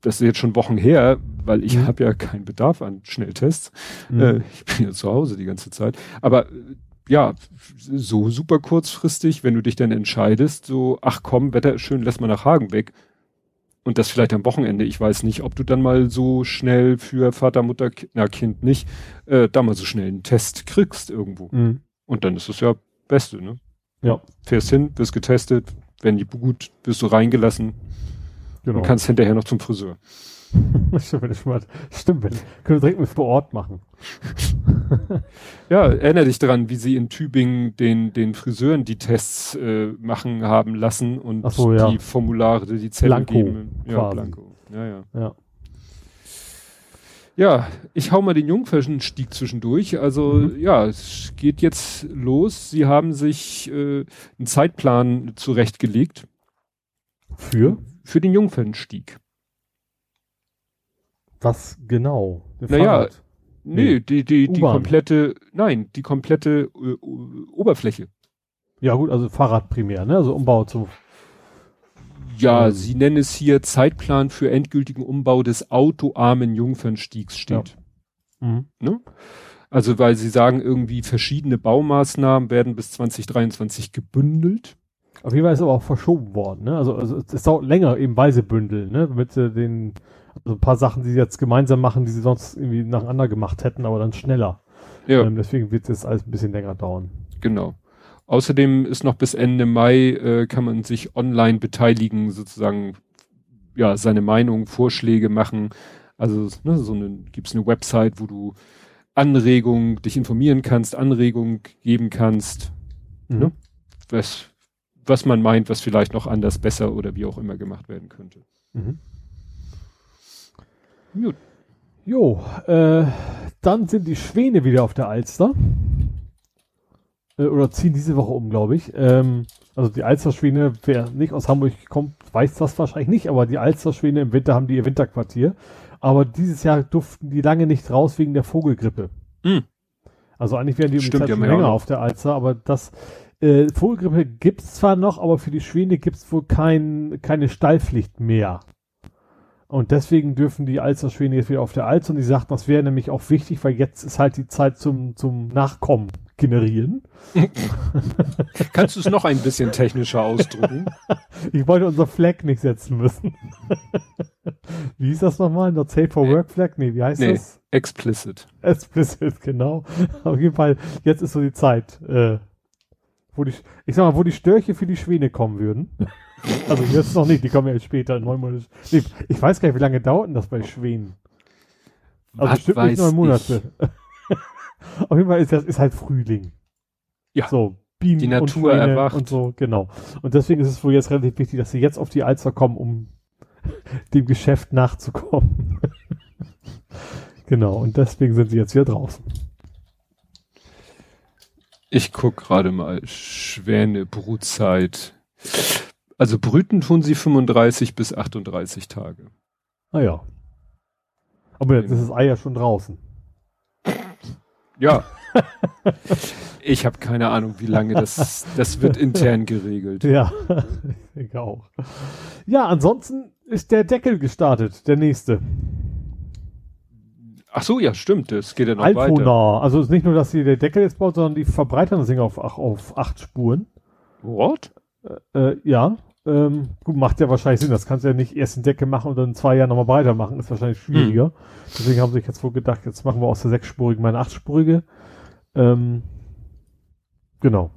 Das ist jetzt schon Wochen her, weil ich Mhm. habe ja keinen Bedarf an Schnelltests. Mhm. Äh, ich bin ja zu Hause die ganze Zeit. Aber äh, ja, so super kurzfristig, wenn du dich dann entscheidest, so, ach komm, Wetter ist schön, lass mal nach Hagen weg. Und das vielleicht am Wochenende. Ich weiß nicht, ob du dann mal so schnell für Vater, Mutter, na Kind nicht, äh, da mal so schnell einen Test kriegst irgendwo. Mhm. Und dann ist es ja Beste, ne? Ja, Fährst hin, wirst getestet, wenn die gut, wirst du reingelassen genau. und kannst hinterher noch zum Friseur. [LAUGHS] Stimmt, stimmt, wenn, können wir direkt mit vor Ort machen. [LAUGHS] Ja, erinnere dich daran, wie sie in Tübingen den, den Friseuren die Tests äh, machen haben lassen und so, ja. die Formulare, die Zettel Blanko, geben. Ja, quasi. Blanko. Ja, ja. Ja. Ja, ich hau mal den Jungfernstieg zwischendurch. Also Mhm. ja, es geht jetzt los. Sie haben sich äh, einen Zeitplan zurechtgelegt Für? für den Jungfernstieg. Was genau? Naja. Nee, Nee. die, die, die komplette, nein, die komplette äh, Oberfläche. Ja gut, also Fahrrad primär, ne? Also Umbau zu. Ja, Ähm. sie nennen es hier Zeitplan für endgültigen Umbau des autoarmen Jungfernstiegs steht. Mhm. Ne? Also weil sie sagen, irgendwie verschiedene Baumaßnahmen werden bis 2023 gebündelt. Auf jeden Fall ist es aber auch verschoben worden, ne? Also, also es dauert länger, eben weil sie bündeln, ne? Mit äh, den also ein paar Sachen, die sie jetzt gemeinsam machen, die sie sonst irgendwie nacheinander gemacht hätten, aber dann schneller. Ja, Ähm, deswegen wird es jetzt alles ein bisschen länger dauern. genau. Außerdem ist noch bis Ende Mai, äh, kann man sich online beteiligen, sozusagen, ja, seine Meinung, Vorschläge machen. Also ne, so eine, gibt's eine Website, wo du Anregungen, dich informieren kannst, Anregungen geben kannst, Mhm. Ja. was, was man meint, was vielleicht noch anders, besser oder wie auch immer gemacht werden könnte. Mhm. Gut. Jo, äh, dann sind die Schwäne wieder auf der Alster. Äh, oder ziehen diese Woche um, glaube ich. Ähm, also die Alsterschwäne, wer nicht aus Hamburg kommt, weiß das wahrscheinlich nicht, aber die Alsterschwäne im Winter haben die ihr Winterquartier. Aber dieses Jahr durften die lange nicht raus wegen der Vogelgrippe. Hm. Also eigentlich wären die um die Stimmt, Zeit die schon haben ja länger auf der Alster, aber das äh, Vogelgrippe gibt's zwar noch, aber für die Schwäne gibt's wohl kein, keine Stallpflicht mehr. Und deswegen dürfen die Alsterschwäne jetzt wieder auf der Alster und die sagten, das wäre nämlich auch wichtig, weil jetzt ist halt die Zeit zum, zum Nachkommen generieren. [LAUGHS] Kannst du es noch ein bisschen technischer ausdrücken? [LAUGHS] Ich wollte unser Flag nicht setzen müssen. [LAUGHS] wie hieß das nochmal? Not safe for work Flag? Nee, wie heißt Nee. das? Explicit. Explicit, genau. Auf jeden Fall, jetzt ist so die Zeit, äh, wo die, ich sag mal, wo die Störche für die Schwäne kommen würden. Also jetzt noch nicht, die kommen ja erst später, neun Monate. Nee, ich weiß gar nicht, wie lange dauert denn das bei Schwänen? Also Was bestimmt nicht neun? Monate. [LAUGHS] Auf jeden Fall ist das ist halt Frühling. Ja. So, Bienen Die und Natur Schwäne erwacht. und so, genau. Und deswegen ist es wohl jetzt relativ wichtig, dass sie jetzt auf die Alster kommen, um [LAUGHS] dem Geschäft nachzukommen. [LAUGHS] genau, und deswegen sind sie jetzt hier draußen. Ich guck gerade mal. Schwäne, Brutzeit. Also brüten tun sie 35 bis 38 Tage. Naja. Aber jetzt ist das Ei ja schon draußen. Ja. [LAUGHS] ich habe keine Ahnung, wie lange das, das wird intern geregelt. Ja, [LAUGHS] ich denke auch. Ja, ansonsten ist der Deckel gestartet, der nächste. Ach so, ja, stimmt, das geht ja noch weiter. Alfona. Also es ist nicht nur, dass sie der Deckel jetzt baut, sondern die verbreitern das Ding auf, ach, auf acht Spuren. What? Äh, ja, Ähm, gut, macht ja wahrscheinlich Sinn. Das kannst du ja nicht erst in Decke machen und dann in zwei Jahren nochmal weitermachen. Ist wahrscheinlich schwieriger. Hm. Deswegen haben sie sich jetzt wohl gedacht, jetzt machen wir aus der sechsspurigen mal eine achtspurige. Ähm, genau.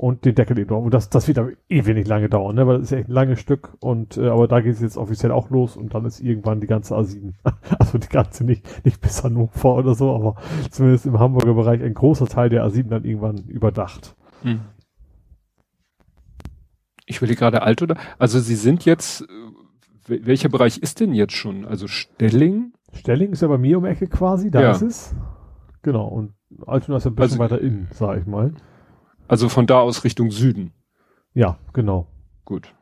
Und den Deckel eben drauf. Und das, das wird aber eh wenig lange dauern, ne? Weil das ist ja echt ein langes Stück. Und äh, aber da geht es jetzt offiziell auch los und dann ist irgendwann die ganze A7. [LAUGHS] also die ganze nicht, nicht bis Hannover oder so, aber zumindest im Hamburger Bereich ein großer Teil der A7 dann irgendwann überdacht. Hm ich will gerade alt oder? Also Sie sind jetzt, welcher Bereich ist denn jetzt schon? Also Stelling? Stelling ist ja bei mir um Ecke quasi, da ja. ist es. Genau, und Altona ist ein bisschen also, weiter innen, sag ich mal. Also von da aus Richtung Süden. Ja, genau. Gut.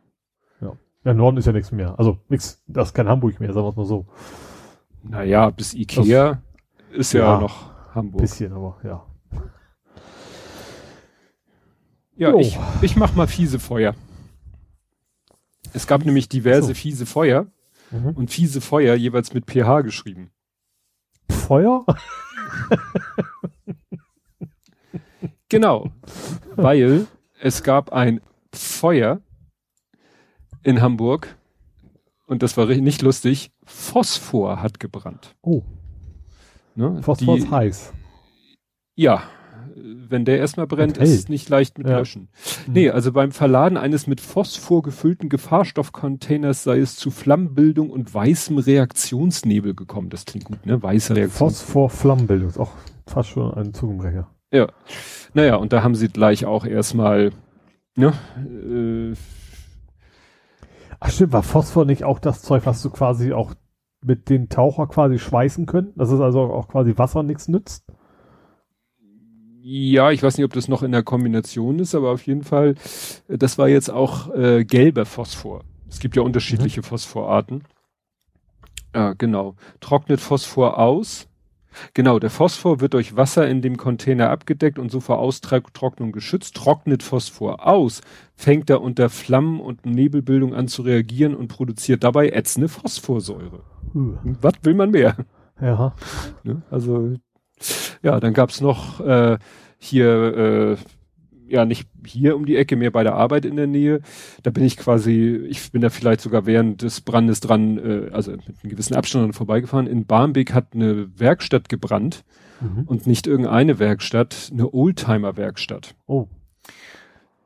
Ja. Ja, Norden ist ja nichts mehr. Also nichts, das ist kein Hamburg mehr, sagen wir es mal so. Naja, bis Ikea das, ist ja, ja, noch Hamburg. Bisschen, aber ja. Ja, ich, ich mach mal fiese Feuer. Es gab nämlich diverse so. fiese Feuer mhm. und fiese Feuer jeweils mit pH geschrieben. Feuer? [LAUGHS] genau, weil es gab ein Feuer in Hamburg und das war nicht lustig. Phosphor hat gebrannt. Oh. Ne? Phosphor Die, ist heiß. Ja, wenn der erstmal brennt, ist es nicht leicht mit ja. Löschen. Mhm. Nee, also beim Verladen eines mit Phosphor gefüllten Gefahrstoffcontainers sei es zu Flammenbildung und weißem Reaktionsnebel gekommen. Das klingt gut, ne? Weiße Reaktion. Phosphor-Flammenbildung ist auch fast schon ein Zungenbrecher. Ja. Naja, und da haben sie gleich auch erstmal, ne, äh, Ach stimmt, war Phosphor nicht auch das Zeug, was du quasi auch mit den Taucher quasi schweißen können? Dass es also auch quasi Wasser nichts nützt? Ja, ich weiß nicht, ob das noch in der Kombination ist, aber auf jeden Fall, äh, das war jetzt auch äh, gelber Phosphor. Es gibt ja unterschiedliche mhm. Phosphorarten. Ja, genau. Trocknet Phosphor aus. Genau, der Phosphor wird durch Wasser in dem Container abgedeckt und so vor Austrocknung geschützt. Trocknet Phosphor aus, fängt er unter Flammen und Nebelbildung an zu reagieren und produziert dabei ätzende Phosphorsäure. Mhm. Was will man mehr? Ja. Ne? Also ja, dann gab's noch äh, hier, äh, ja nicht hier um die Ecke, mehr bei der Arbeit in der Nähe. Da bin ich quasi, ich bin da vielleicht sogar während des Brandes dran, äh, also mit einem gewissen Abstand vorbeigefahren. In Barmbek hat eine Werkstatt gebrannt mhm. und nicht irgendeine Werkstatt, eine Oldtimer-Werkstatt. Oh.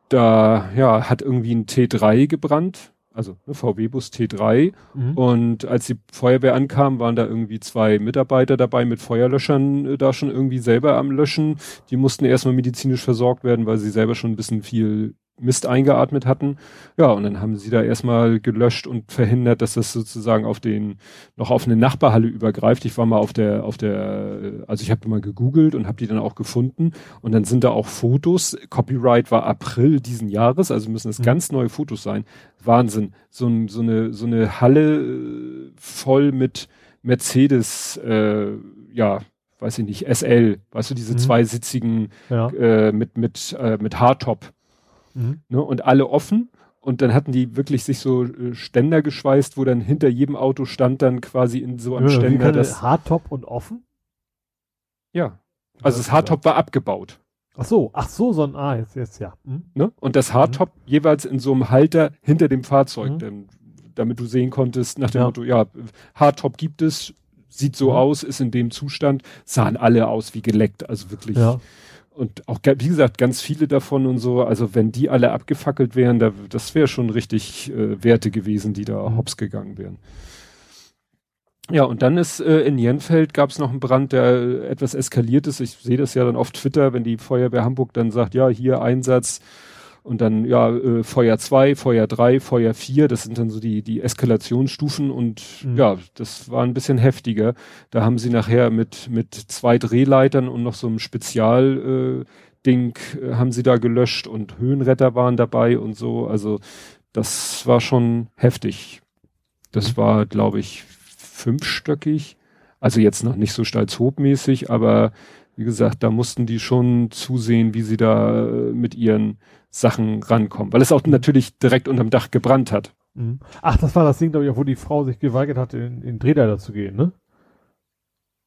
Da ja hat irgendwie ein T3 gebrannt also ne, VW-Bus T3. Mhm. Und als die Feuerwehr ankam, waren da irgendwie zwei Mitarbeiter dabei mit Feuerlöschern äh, da schon irgendwie selber am Löschen. Die mussten erstmal medizinisch versorgt werden, weil sie selber schon ein bisschen viel Mist eingeatmet hatten. Ja, und dann haben sie da erstmal gelöscht und verhindert, dass das sozusagen auf den, noch auf eine Nachbarhalle übergreift. Ich war mal auf der, auf der, also ich habe mal gegoogelt und habe die dann auch gefunden. Und dann sind da auch Fotos. Copyright war April diesen Jahres, also müssen es mhm. ganz neue Fotos sein. Wahnsinn. So, ein, so eine, so eine Halle äh, voll mit Mercedes, äh, ja, weiß ich nicht, SL, weißt du, diese mhm. zweisitzigen ja. äh, mit, mit, äh, mit Hardtop Mhm. Ne, und alle offen. Und dann hatten die wirklich sich so äh, Ständer geschweißt, wo dann hinter jedem Auto stand dann quasi in so einem ja, Ständer das. Hardtop und offen? Ja. Also das, Hardtop war abgebaut. Ach so, ach so, so ein, ah, jetzt, jetzt ja. Mhm. Ne? Und das Hardtop mhm. jeweils in so einem Halter hinter dem Fahrzeug, mhm. denn, damit du sehen konntest, nach dem ja. Motto, ja, Hardtop gibt es, sieht so mhm. aus, ist in dem Zustand, sahen alle aus wie geleckt, also wirklich. Ja und auch, wie gesagt, ganz viele davon und so, also wenn die alle abgefackelt wären, da, das wäre schon richtig äh, Werte gewesen, die da mhm. hops gegangen wären. Ja, und dann ist äh, in Jenfeld gab es noch einen Brand, der äh, etwas eskaliert ist. Ich sehe das ja dann auf Twitter, wenn die Feuerwehr Hamburg dann sagt, ja, hier Einsatz und dann, ja, äh, Feuer 2, Feuer 3, Feuer 4, das sind dann so die, die Eskalationsstufen und mhm. ja, das war ein bisschen heftiger. Da haben sie nachher mit, mit zwei Drehleitern und noch so einem Spezial, äh, Ding, äh, haben sie da gelöscht und Höhenretter waren dabei und so. Also das war schon heftig. Das mhm. war, glaube ich, fünfstöckig. Also jetzt noch nicht so steilshobmäßig, aber wie gesagt, da mussten die schon zusehen, wie sie da äh, mit ihren Sachen rankommen, weil es auch natürlich direkt unterm Dach gebrannt hat. Mhm. Ach, das war das Ding, glaube ich, wo die Frau sich geweigert hat, in, in Drehleiter zu gehen, ne?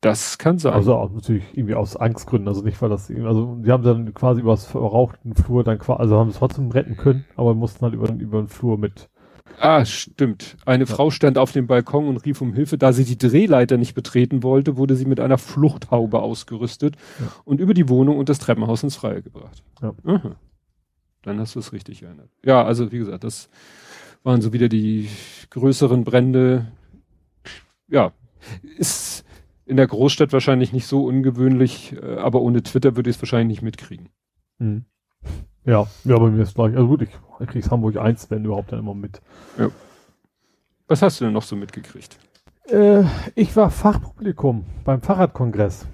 Das kann sein. Also auch natürlich irgendwie aus Angstgründen, also nicht, weil das, also die haben dann quasi übers verrauchten Flur dann quasi, also haben es trotzdem retten können, aber mussten halt über, über den Flur mit. Ah, stimmt. Eine ja. Frau stand auf dem Balkon und rief um Hilfe. Da sie die Drehleiter nicht betreten wollte, wurde sie mit einer Fluchthaube ausgerüstet ja. und über die Wohnung und das Treppenhaus ins Freie gebracht. Ja. Aha. Dann hast du es richtig erinnert. Ja, also wie gesagt, das waren so wieder die größeren Brände. Ja, ist in der Großstadt wahrscheinlich nicht so ungewöhnlich, äh, aber ohne Twitter würde ich es wahrscheinlich nicht mitkriegen. Mhm. Ja, ja, bei mir ist gleich. Also gut, ich, ich krieg's Hamburg 1, wenn überhaupt dann immer mit. Ja. Was hast du denn noch so mitgekriegt? Äh, ich war Fachpublikum beim Fahrradkongress.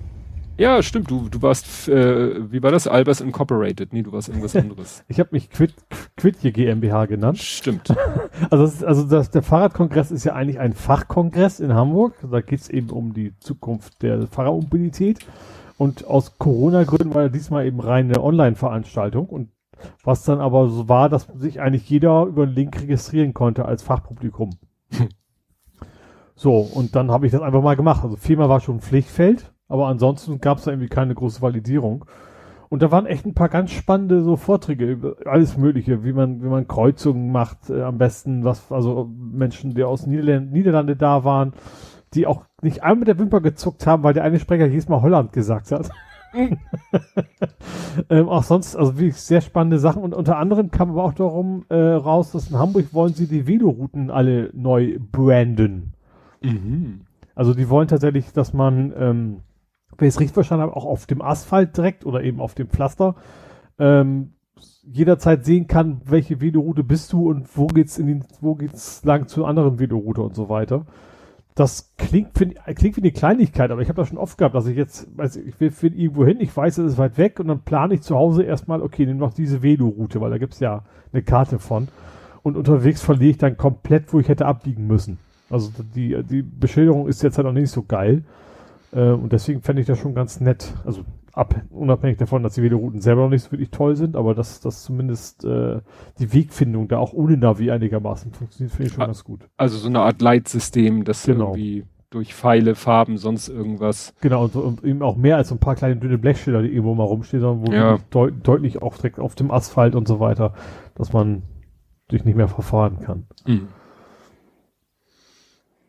Ja, stimmt. Du, du warst, äh, wie war das? Albers Incorporated. Nee, du warst irgendwas anderes. [LAUGHS] ich habe mich Quit, Quitje GmbH genannt. Stimmt. [LAUGHS] also das, also das, der Fahrradkongress ist ja eigentlich ein Fachkongress in Hamburg. Da geht es eben um die Zukunft der Fahrradmobilität. Und aus Corona-Gründen war ja diesmal eben reine Online-Veranstaltung. Und was dann aber so war, dass sich eigentlich jeder über einen Link registrieren konnte als Fachpublikum. [LAUGHS] so, und dann habe ich das einfach mal gemacht. Also viermal war schon Pflichtfeld aber ansonsten gab es da irgendwie keine große Validierung. Und da waren echt ein paar ganz spannende so Vorträge über alles Mögliche, wie man, wie man Kreuzungen macht, äh, am besten, was, also Menschen, die aus Niederland Niederlande da waren, die auch nicht einmal mit der Wimper gezuckt haben, weil der eine Sprecher jedes Mal Holland gesagt hat. [LAUGHS] ähm, auch sonst, also wirklich sehr spannende Sachen. Und unter anderem kam aber auch darum äh, raus, dass in Hamburg wollen sie die Velorouten alle neu branden. Mhm. Also die wollen tatsächlich, dass man ähm, wenn ich es richtig verstanden habe, auch auf dem Asphalt direkt oder eben auf dem Pflaster ähm, jederzeit sehen kann, welche Veloroute bist du und wo geht's in den, wo geht's lang zur anderen Veloroute und so weiter. Das klingt, find, klingt wie eine Kleinigkeit, aber ich habe das schon oft gehabt, dass ich jetzt, weiß ich will, will irgendwo hin, ich weiß, es ist weit weg und dann plane ich zu Hause erstmal, okay, nimm noch diese Veloroute, weil da gibt's ja eine Karte von. Und unterwegs verliere ich dann komplett, wo ich hätte abbiegen müssen. Also die, die Beschilderung ist jetzt halt auch nicht so geil. Äh, und deswegen fände ich das schon ganz nett. Also ab, unabhängig davon, dass die Velorouten selber noch nicht so wirklich toll sind, aber dass, dass zumindest äh, die Wegfindung da auch ohne Navi einigermaßen funktioniert, finde ich schon ganz gut. Also so eine Art Leitsystem, das genau. irgendwie durch Pfeile, Farben, sonst irgendwas. Genau, und, und, eben auch mehr als so ein paar kleine dünne Blechschilder, die irgendwo mal rumstehen, sondern wo ja. deut deutlich auch direkt auf dem Asphalt und so weiter, dass man sich nicht mehr verfahren kann. Mhm.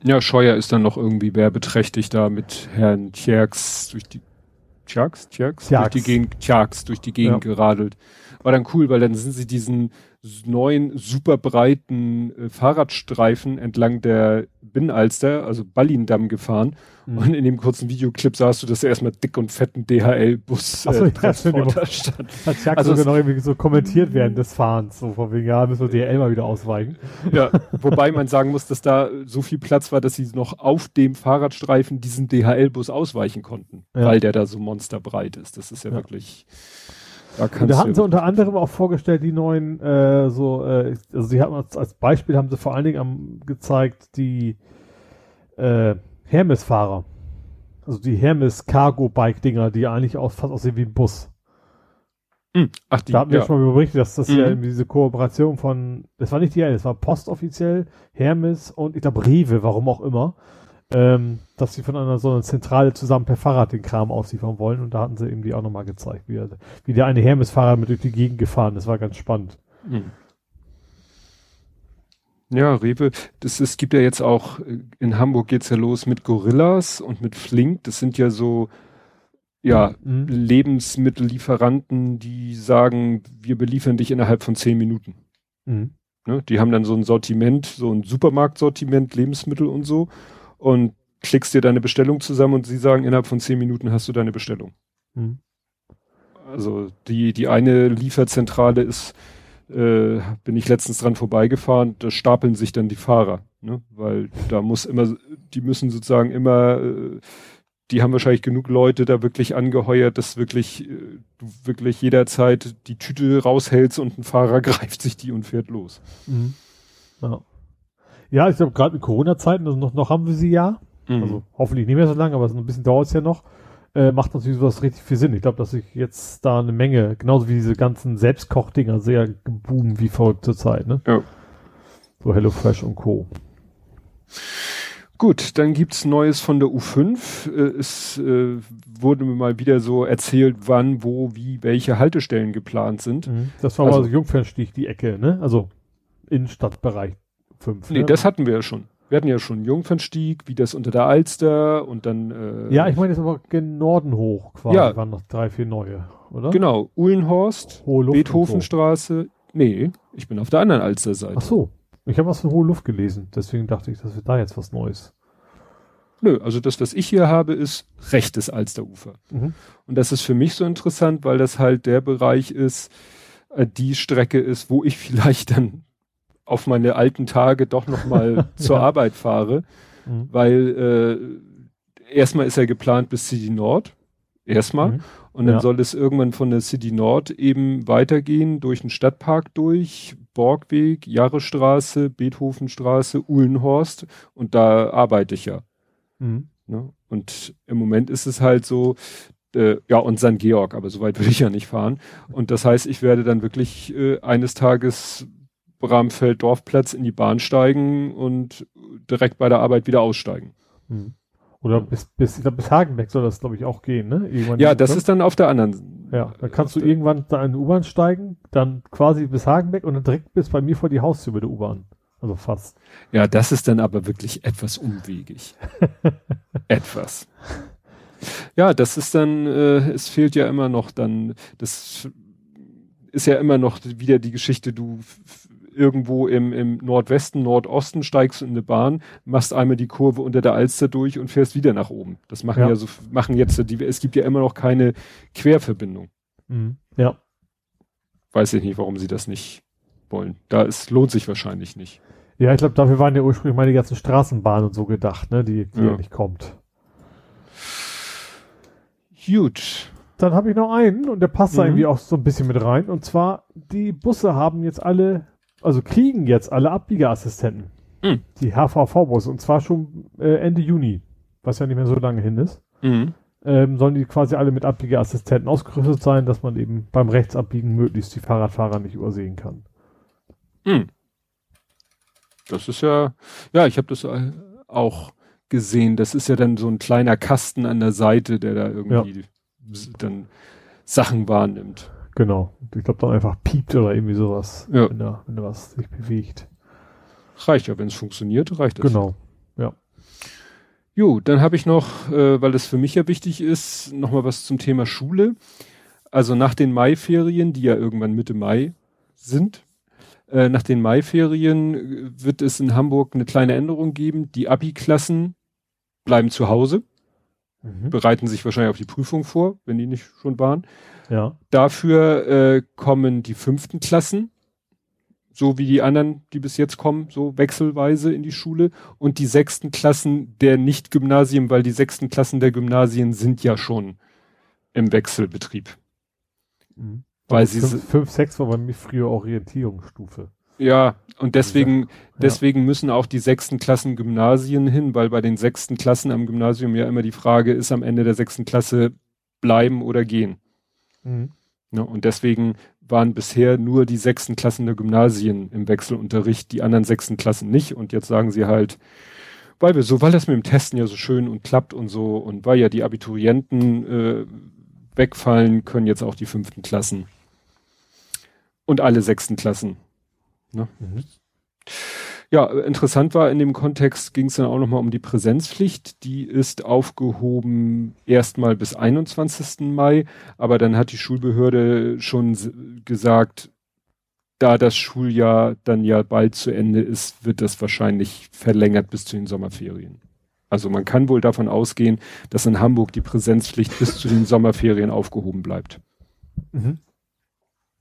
Ja, Scheuer ist dann noch irgendwie werbeträchtig da mit Herrn Tjerks durch die Tjerks? Tjerks? Durch die Gegend, Tjerks durch die Gegend ja. geradelt. War dann cool, weil dann sind sie diesen neuen, super breiten äh, Fahrradstreifen entlang der Binnenalster, also Ballindamm gefahren. Mhm. Und in dem kurzen Videoclip sahst du, dass er erstmal dick und fetten DHL-Bus äh, Transporter stand. Hat Jack also sogar noch irgendwie so kommentiert während des Fahrens, so von wegen, ja, müssen wir DHL mal wieder ausweichen. Ja, [LAUGHS] wobei man sagen muss, dass da so viel Platz war, dass sie noch auf dem Fahrradstreifen diesen DHL-Bus ausweichen konnten, ja. weil der da so monsterbreit ist. Das ist ja, ja. wirklich da, da hatten sie unter anderem auch vorgestellt, die neuen, äh, so, äh, also sie haben als, als Beispiel haben sie vor allen Dingen am, gezeigt, die äh, Hermes-Fahrer. Also die Hermes Cargo-Bike-Dinger, die eigentlich auch fast aussehen wie ein Bus. Mhm. Ach, die, da hatten wir ja. schon mal berichtet, dass das mhm. ja diese Kooperation von, das war nicht die, das war postoffiziell, Hermes und ich glaube Rewe, warum auch immer ähm, dass sie von einer so einer Zentrale zusammen per Fahrrad den Kram ausliefern wollen. Und da hatten sie eben die auch nochmal gezeigt, wie, wie der eine Hermes-Fahrer mit durch die Gegend gefahren ist. War ganz spannend. Hm. Ja, Rewe, das, es gibt ja jetzt auch, in Hamburg geht's ja los mit Gorillas und mit Flink. Das sind ja so, ja, mhm. Lebensmittellieferanten, die sagen, wir beliefern dich innerhalb von zehn Minuten. Mhm. Ne? Die haben dann so ein Sortiment, so ein Supermarktsortiment, Lebensmittel und so und klickst dir deine Bestellung zusammen und sie sagen, innerhalb von zehn Minuten hast du deine Bestellung. Mhm. Also die, die eine Lieferzentrale ist, äh, bin ich letztens dran vorbeigefahren, da stapeln sich dann die Fahrer, ne? weil da muss immer, die müssen sozusagen immer, äh, die haben wahrscheinlich genug Leute da wirklich angeheuert, dass wirklich, äh, du wirklich jederzeit die Tüte raushältst und ein Fahrer [LAUGHS] greift sich die und fährt los. Mhm. Ja. Ja, ich glaube, gerade in Corona-Zeiten, also noch, noch haben wir sie ja. Mhm. Also hoffentlich nicht mehr so lange, aber so ein bisschen dauert es ja noch. Äh, macht natürlich sowas richtig viel Sinn. Ich glaube, dass ich jetzt da eine Menge, genauso wie diese ganzen Selbstkochdinger, sehr geboomen wie verrückt zur Zeit, ne? Ja. So HelloFresh und Co. Gut, dann gibt's Neues von der U5. Äh, es äh, wurde mir mal wieder so erzählt, wann, wo, wie, welche Haltestellen geplant sind. Mhm. Das war Also- also Jungfernstich, die Ecke, ne? Also Innenstadtbereich 5. Nee, ne? das hatten wir ja schon. Wir hatten ja schon Jungfernstieg, wie das unter der Alster und dann äh, ja, ich meine jetzt aber gen Norden hoch quasi. Ja. Waren noch drei, vier neue, oder? genau, Uhlenhorst, Beethovenstraße. Nee, ich bin auf der anderen Alsterseite. Ach so. Ich habe was von Hohe Luft gelesen. Deswegen dachte ich, dass wir da jetzt was Neues. Nö, also das, was ich hier habe, ist rechtes Alsterufer. Mhm. Und das ist für mich so interessant, weil das halt der Bereich ist, äh, die Strecke ist, wo ich [LAUGHS] vielleicht dann auf meine alten Tage doch noch mal [LAUGHS] zur Ja. Arbeit fahre, Mhm. weil äh, erstmal ist er geplant bis City Nord, erstmal, Mhm. und dann Ja. soll es irgendwann von der City Nord eben weitergehen durch den Stadtpark durch, Borgweg, Jahrestraße, Beethovenstraße, Uhlenhorst und da arbeite ich ja. Mhm. Ne? Und im Moment ist es halt so, äh, ja, und St. Georg, aber so weit will ich ja nicht fahren. Und das heißt, ich werde dann wirklich äh, eines Tages Bramfeld Dorfplatz in die Bahn steigen und direkt bei der Arbeit wieder aussteigen. Mhm. Oder bis, bis, ich glaub, bis Hagenbeck soll das, glaube ich, auch gehen, ne? Irgendwann Ja, das U5. ist dann auf der anderen. Ja, dann kannst du irgendwann da in die U-Bahn steigen, dann quasi bis Hagenbeck und dann direkt bis bei mir vor die Haustür mit der U-Bahn. Also fast. Ja, das ist dann aber wirklich etwas umwegig. [LAUGHS] etwas. Ja, das ist dann, äh, es fehlt ja immer noch dann, das ist ja immer noch wieder die Geschichte, du irgendwo im, im Nordwesten, Nordosten steigst du in eine Bahn, machst einmal die Kurve unter der Alster durch und fährst wieder nach oben. Das machen ja, Ja. so, machen jetzt, die, es gibt ja immer noch keine Querverbindung. Mhm. Ja. Weiß ich nicht, warum sie das nicht wollen. Da ist, lohnt sich wahrscheinlich nicht. Ja, ich glaube, dafür waren ja ursprünglich mal die ganzen Straßenbahnen und so gedacht, ne, die, die ja. Ja. nicht kommt. Gut. Dann habe ich noch einen und der passt da Mhm. irgendwie auch so ein bisschen mit rein. Und zwar, die Busse haben jetzt alle, also kriegen jetzt alle Abbiegeassistenten. Mhm. Die HVV-Busse. Und zwar schon äh, Ende Juni, was ja nicht mehr so lange hin ist. Mhm. Ähm, sollen die quasi alle mit Abbiegeassistenten ausgerüstet sein, dass man eben beim Rechtsabbiegen möglichst die Fahrradfahrer nicht übersehen kann. Hm. Das ist ja, ja, ich habe das äh, auch gesehen. Das ist ja dann so ein kleiner Kasten an der Seite, der da irgendwie s- dann Sachen wahrnimmt. Genau. Ich glaube, dann einfach piept oder irgendwie sowas, Ja. wenn, da, wenn da was sich bewegt. Reicht ja, wenn es funktioniert, reicht das. Genau. Jo, dann habe ich noch, äh, weil das für mich ja wichtig ist, noch mal was zum Thema Schule. Also nach den Maiferien, die ja irgendwann Mitte Mai sind, äh, nach den Maiferien äh, wird es in Hamburg eine kleine Änderung geben. Die Abi-Klassen bleiben zu Hause, Mhm. bereiten sich wahrscheinlich auf die Prüfung vor, wenn die nicht schon waren. Ja. Dafür äh, kommen die fünften Klassen, so wie die anderen, die bis jetzt kommen, so wechselweise in die Schule. Und die sechsten Klassen der Nicht-Gymnasien, weil die sechsten Klassen der Gymnasien sind ja schon im Wechselbetrieb. Mhm. Weil Also sie fünf, fünf, sechs war bei mir früher Orientierungsstufe. Ja, und deswegen, deswegen müssen auch die sechsten Klassen Gymnasien hin, weil bei den sechsten Klassen am Gymnasium ja immer die Frage ist, am Ende der sechsten Klasse bleiben oder gehen. Mhm. Ne? Und deswegen waren bisher nur die sechsten Klassen der Gymnasien im Wechselunterricht, die anderen sechsten Klassen nicht. Und jetzt sagen sie halt, weil wir so, weil das mit dem Testen ja so schön und klappt und so und weil ja die Abiturienten äh, wegfallen, können jetzt auch die fünften Klassen und alle sechsten Klassen. Ne? Mhm. Ja, interessant war in dem Kontext ging es dann auch nochmal um die Präsenzpflicht. Die ist aufgehoben erstmal bis 21. Mai, aber dann hat die Schulbehörde schon gesagt, da das Schuljahr dann ja bald zu Ende ist, wird das wahrscheinlich verlängert bis zu den Sommerferien. Also man kann wohl davon ausgehen, dass in Hamburg die Präsenzpflicht bis zu den Sommerferien aufgehoben bleibt. Mhm.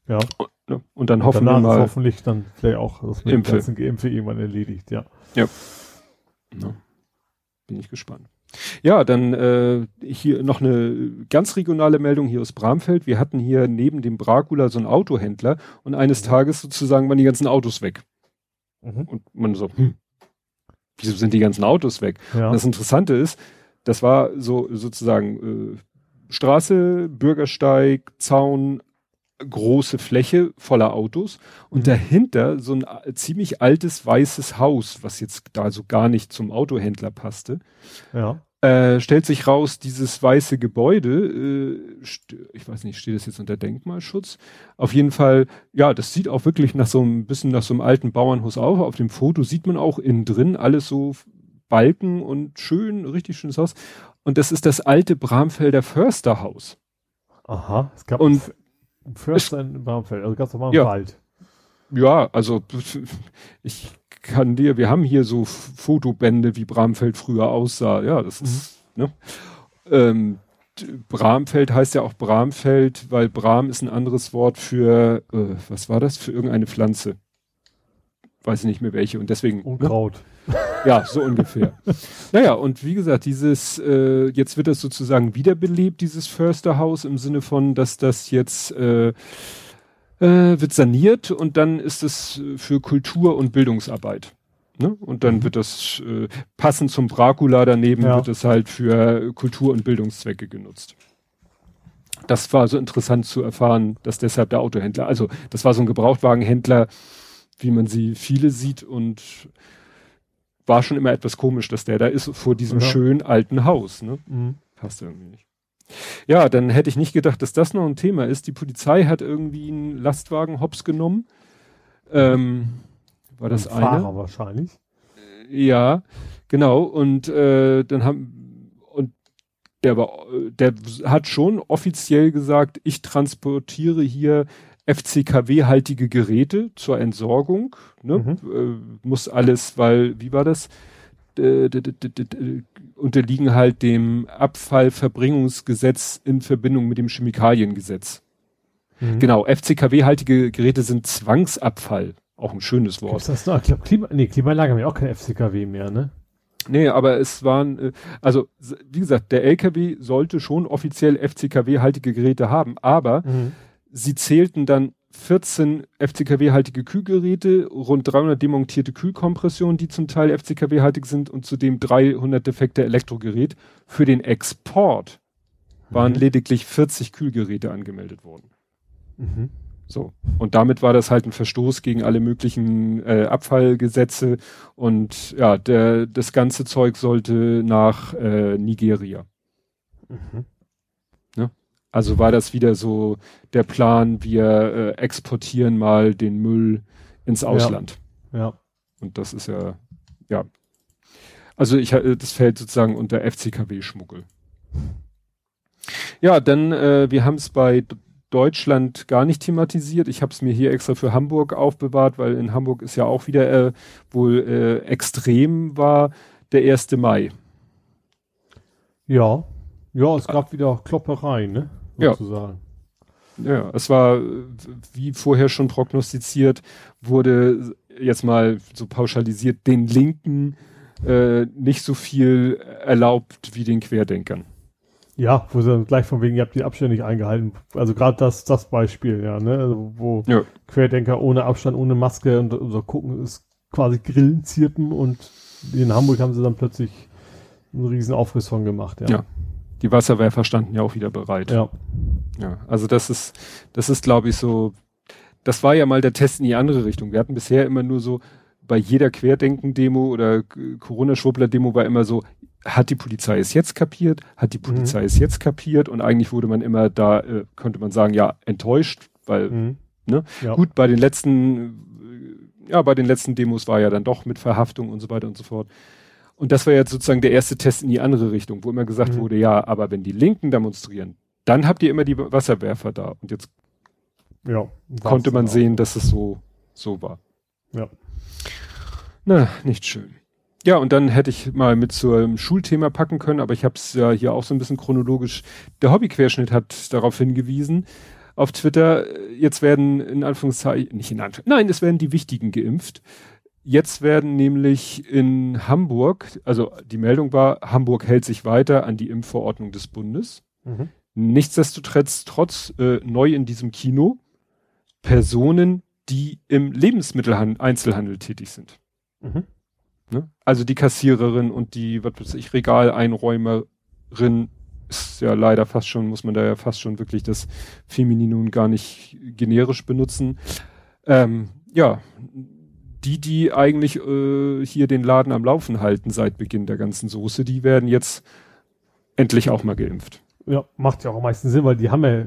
Ja. Ne? Und dann hoffen wir ist mal. hoffentlich dann vielleicht auch das mit Impfe. ganzen Geimpfe irgendwann erledigt, ja. Ne? Bin ich gespannt. Ja, dann äh, hier noch eine ganz regionale Meldung hier aus Bramfeld. Wir hatten hier neben dem Bracula so einen Autohändler und eines Tages sozusagen waren die ganzen Autos weg. Mhm. Und man so, hm, wieso sind die ganzen Autos weg? Ja. Und das Interessante ist, das war so sozusagen äh, Straße, Bürgersteig, Zaun, große Fläche voller Autos und Mhm. dahinter so ein a- ziemlich altes weißes Haus, was jetzt da so gar nicht zum Autohändler passte. Ja. Äh, stellt sich raus, dieses weiße Gebäude, äh, ich weiß nicht, steht das jetzt unter Denkmalschutz? Auf jeden Fall, ja, das sieht auch wirklich nach so ein bisschen nach so einem alten Bauernhaus auf. Auf dem Foto sieht man auch innen drin alles so Balken und schön, richtig schönes Haus. Und das ist das alte Bramfelder Försterhaus. Aha. Es gab Und- Förster in Bramfeld, also ganz normal im Ja. Wald. Ja, also [LAUGHS] ich kann dir, wir haben hier so Fotobände, wie Bramfeld früher aussah. Ja, das ist, ne? Ähm, Bramfeld heißt ja auch Bramfeld, weil Bram ist ein anderes Wort für, äh, was war das, für irgendeine Pflanze. Weiß ich nicht mehr welche und deswegen, ne? Unkraut. [LAUGHS] ja, so ungefähr. naja, und wie gesagt, dieses, äh, jetzt wird das sozusagen wiederbelebt, dieses Försterhaus, im Sinne von, dass das jetzt äh, äh, wird saniert und dann ist es für Kultur- und Bildungsarbeit. Ne? Und dann wird das äh, passend zum Dracula daneben Ja. wird es halt für Kultur- und Bildungszwecke genutzt. Das war so interessant zu erfahren, dass deshalb der Autohändler, also das war so ein Gebrauchtwagenhändler, wie man sie viele sieht und war schon immer etwas komisch, dass der da ist vor diesem Ja. schönen alten Haus. Ne? Mhm. Passt irgendwie nicht. Ja, dann hätte ich nicht gedacht, dass das noch ein Thema ist. Die Polizei hat irgendwie einen Lastwagen hops genommen. Ähm, war das Ein Fahrer eine? wahrscheinlich. Ja, genau. Und äh, dann haben und der war, der hat schon offiziell gesagt, ich transportiere hier FCKW-haltige Geräte zur Entsorgung. Ne? Äh, muss alles, weil, wie war das? D- unterliegen halt dem Abfallverbringungsgesetz in Verbindung mit dem Chemikaliengesetz. Mhm. Genau, FCKW-haltige Geräte sind Zwangsabfall. Auch ein schönes Wort. Gibt's das noch? Ich glaube, Klima, nee, Klimaanlage haben ja auch kein FCKW mehr, ne? Nee, aber es waren, äh, also wie gesagt, der LKW sollte schon offiziell FCKW-haltige Geräte haben, aber sie zählten dann 14 FCKW-haltige Kühlgeräte, rund 300 demontierte Kühlkompressionen, die zum Teil FCKW-haltig sind und zudem 300 defekte Elektrogerät. Für den Export waren Mhm. lediglich 40 Kühlgeräte angemeldet worden. Mhm. So. Und damit war das halt ein Verstoß gegen alle möglichen äh, Abfallgesetze und ja, der, das ganze Zeug sollte nach äh, Nigeria. Mhm. Also war das wieder so der Plan, wir äh, exportieren mal den Müll ins Ausland. Ja. Und das ist ja, ja. Also ich, äh, das fällt sozusagen unter FCKW-Schmuggel. Ja, dann, äh, wir haben es bei Deutschland gar nicht thematisiert. Ich habe es mir hier extra für Hamburg aufbewahrt, weil in Hamburg ist ja auch wieder äh, wohl äh, extrem war der 1. Mai. Ja. Ja, es gab wieder Klopperei, ne? Ja. Sozusagen. Ja, es war, wie vorher schon prognostiziert, wurde jetzt mal so pauschalisiert den Linken äh, nicht so viel erlaubt wie den Querdenkern. Ja, wo sie dann gleich von wegen, ihr habt die Abstände nicht eingehalten. Also gerade das, das Beispiel, ja, ne? Also wo Ja. Querdenker ohne Abstand, ohne Maske und unser Gucken ist quasi Grillen zirpen und in Hamburg haben sie dann plötzlich einen riesen Aufriss von gemacht, ja. Ja. Die Wasserwerfer standen ja auch wieder bereit. Ja. Ja, also das ist, das ist, glaube ich, so, das war ja mal der Test in die andere Richtung. Wir hatten bisher immer nur so, bei jeder Querdenken-Demo oder Corona-Schwurbler-Demo war immer so, hat die Polizei es jetzt kapiert? Hat die Polizei es jetzt kapiert? Und eigentlich wurde man immer da, äh, könnte man sagen, ja, enttäuscht, weil Mhm. Ne? Ja. Gut, bei den letzten, ja, bei den letzten Demos war ja dann doch mit Verhaftung und so weiter und so fort. Und das war jetzt sozusagen der erste Test in die andere Richtung, wo immer gesagt Mhm. wurde, ja, aber wenn die Linken demonstrieren, dann habt ihr immer die Wasserwerfer da. Und jetzt Ja. konnte man War's sehen, dann dass es so, so war. auch. Ja. Na, nicht schön. Ja, und dann hätte ich mal mit zum Schulthema packen können, aber ich habe es ja hier auch so ein bisschen chronologisch. Der Hobbyquerschnitt hat darauf hingewiesen auf Twitter, äh, jetzt werden in Anführungszeichen, nicht in Anführungszeichen, nein, es werden die Wichtigen geimpft. Jetzt werden nämlich in Hamburg, also die Meldung war, Hamburg hält sich weiter an die Impfverordnung des Bundes. Mhm. Nichtsdestotrotz, trotz äh, neu in diesem Kino, Personen, die im Lebensmitteleinzelhandel tätig sind. Mhm. Ne? Also die Kassiererin und die, was weiß ich, Regaleinräumerin ist ja leider fast schon, muss man da ja fast schon wirklich das Femininum gar nicht generisch benutzen. Ähm, ja, die, die eigentlich äh, hier den Laden am Laufen halten seit Beginn der ganzen Soße, die werden jetzt endlich auch mal geimpft. Ja, macht ja auch am meisten Sinn, weil die haben ja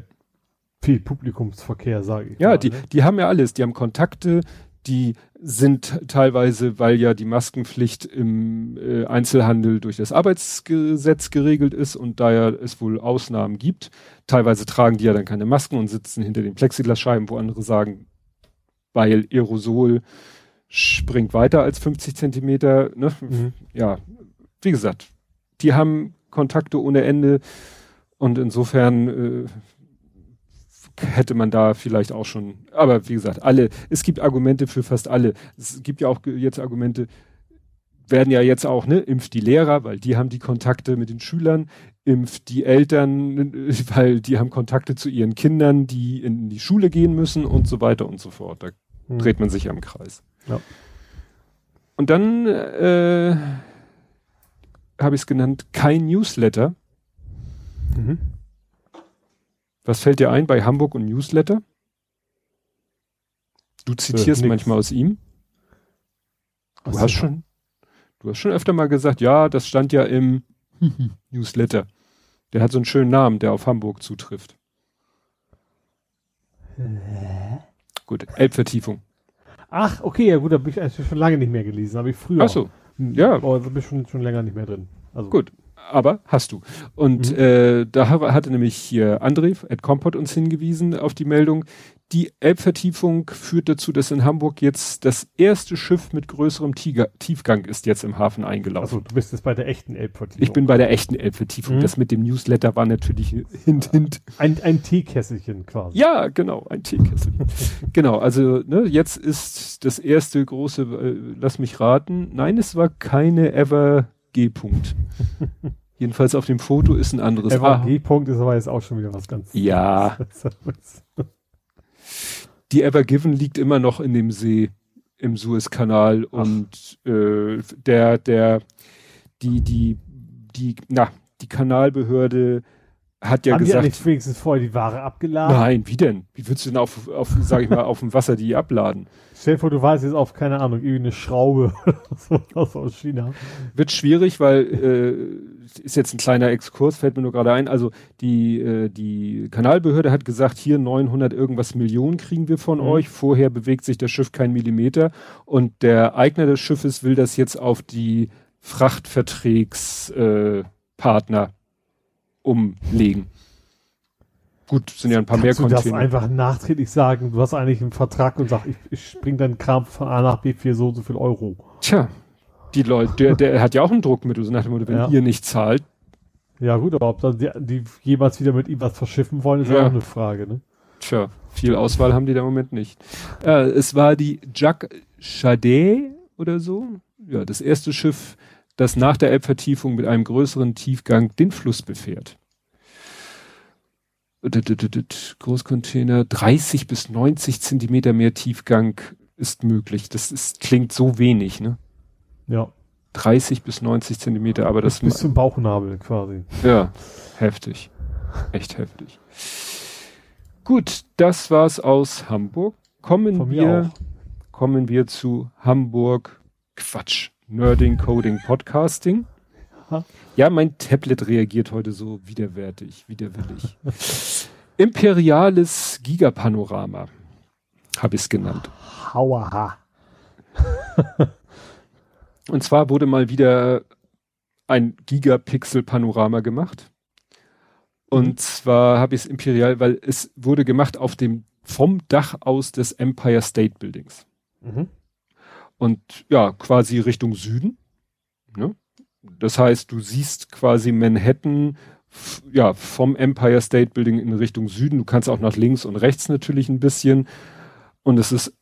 viel Publikumsverkehr, sage ich. Ja, mal, die, ne? die haben ja alles. Die haben Kontakte, die sind teilweise, weil ja die Maskenpflicht im äh, Einzelhandel durch das Arbeitsgesetz geregelt ist und da ja es wohl Ausnahmen gibt. Teilweise tragen die ja dann keine Masken und sitzen hinter den Plexiglasscheiben, wo andere sagen, weil Aerosol springt weiter als 50 Zentimeter. Ne? Mhm. Ja, wie gesagt, die haben Kontakte ohne Ende und insofern äh, hätte man da vielleicht auch schon, aber wie gesagt, alle, es gibt Argumente für fast alle. Es gibt ja auch jetzt Argumente, werden ja jetzt auch, ne, impft die Lehrer, weil die haben die Kontakte mit den Schülern, impft die Eltern, [LAUGHS] weil die haben Kontakte zu ihren Kindern, die in die Schule gehen müssen und so weiter und so fort. Da hm. dreht man sich am Kreis. Ja. Und dann äh, habe ich es genannt, kein Newsletter. Mhm. Was fällt dir ein bei Hamburg und Newsletter? Du äh, zitierst äh, manchmal aus ihm. Du Was hast schon, du hast schon öfter mal gesagt, ja, das stand ja im [LAUGHS] Newsletter. Der hat so einen schönen Namen, der auf Hamburg zutrifft. Gut, Elbvertiefung. Ach, okay, ja gut, da bin ich eigentlich schon lange nicht mehr gelesen, habe ich früher. Ach so, ja. Aber da bin ich schon, schon länger nicht mehr drin. Also. Gut, aber hast du. Und mhm. äh, da hatte nämlich hier André at Compot uns hingewiesen auf die Meldung. Die Elbvertiefung führt dazu, dass in Hamburg jetzt das erste Schiff mit größerem Tiger Tiefgang ist jetzt im Hafen eingelaufen. Also du bist jetzt bei der echten Elbvertiefung. Ich bin bei der echten Elbvertiefung. Mhm. Das mit dem Newsletter war natürlich hint, hint. Ein, ein Teekesselchen quasi. Ja, genau, ein Teekesselchen. [LAUGHS] genau, also ne, jetzt ist das erste große, äh, lass mich raten. Nein, es war keine Ever G-Punkt. [LAUGHS] Jedenfalls auf dem Foto ist ein anderes Ever G-Punkt ist aber jetzt auch schon wieder was ganz. Ja. [LAUGHS] Die Ever Given liegt immer noch in dem See im Suezkanal und äh, der der die die die na die Kanalbehörde hat ja Haben gesagt. Die nicht wenigstens vorher die Ware abgeladen? Nein, wie denn? Wie würdest du denn auf, auf sag ich mal, auf dem Wasser die abladen? Stell dir vor, du weißt jetzt auf, keine Ahnung, irgendwie eine Schraube [LAUGHS] aus China. Wird schwierig, weil äh, ist jetzt ein kleiner Exkurs, fällt mir nur gerade ein. Also die äh, die Kanalbehörde hat gesagt, hier 900 irgendwas Millionen kriegen wir von mhm. euch. Vorher bewegt sich das Schiff kein Millimeter und der Eigner des Schiffes will das jetzt auf die Frachtverträgspartner äh, umlegen. Gut, sind ja ein paar Kannst mehr Container. Du das einfach nachträglich sagen, du hast eigentlich einen Vertrag und sagst, ich, ich spring deinen Kram von A nach B für so und so viel Euro. Tja, die Leute, der, der hat ja auch ein Druckmittel, so nach dem Motto, wenn ja. ihr nicht zahlt. Ja gut, aber ob dann die, die jemals wieder mit ihm was verschiffen wollen, ist ja auch eine Frage, ne? Tja, viel Auswahl haben die da im Moment nicht. Äh, es war die Jacques Chadet oder so. Ja, das erste Schiff, das nach der Elbvertiefung mit einem größeren Tiefgang den Fluss befährt. Großcontainer, 30 bis 90 Zentimeter mehr Tiefgang ist möglich. Das ist, klingt so wenig, ne? Ja. 30 bis 90 Zentimeter, aber das. Bis zum Bauchnabel quasi. Ja, heftig. Echt heftig. Gut, das war's aus Hamburg. Kommen wir, kommen wir zu Hamburg. Quatsch. Nerding, Coding, Podcasting. Ja, mein Tablet reagiert heute so widerwärtig, widerwillig. Imperiales Gigapanorama habe ich es genannt. Hauaha. [LAUGHS] Und zwar wurde mal wieder ein Gigapixel-Panorama gemacht. Und mhm. zwar habe ich es imperial, weil es wurde gemacht auf dem, vom Dach aus des Empire State Buildings. Mhm. Und ja, quasi Richtung Süden. Ne? Das heißt, du siehst quasi Manhattan ja, vom Empire State Building in Richtung Süden. Du kannst auch nach links und rechts natürlich ein bisschen. Und es ist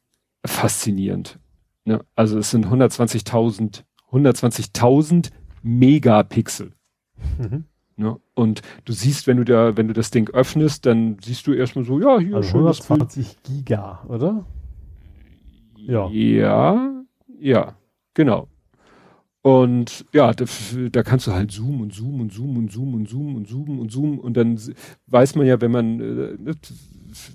faszinierend. Ne? Also es sind 120.000, 120.000 Megapixel. Mhm. Ne? Und du siehst, wenn du da, wenn du das Ding öffnest, dann siehst du erstmal so, ja, hier also 120 Bild. Giga, oder? Ja. Ja, ja, genau. Und ja, da, da, kannst du halt zoomen und zoomen und zoomen und zoomen und zoomen und zoomen und zoomen und dann weiß man ja, wenn man, äh, ne,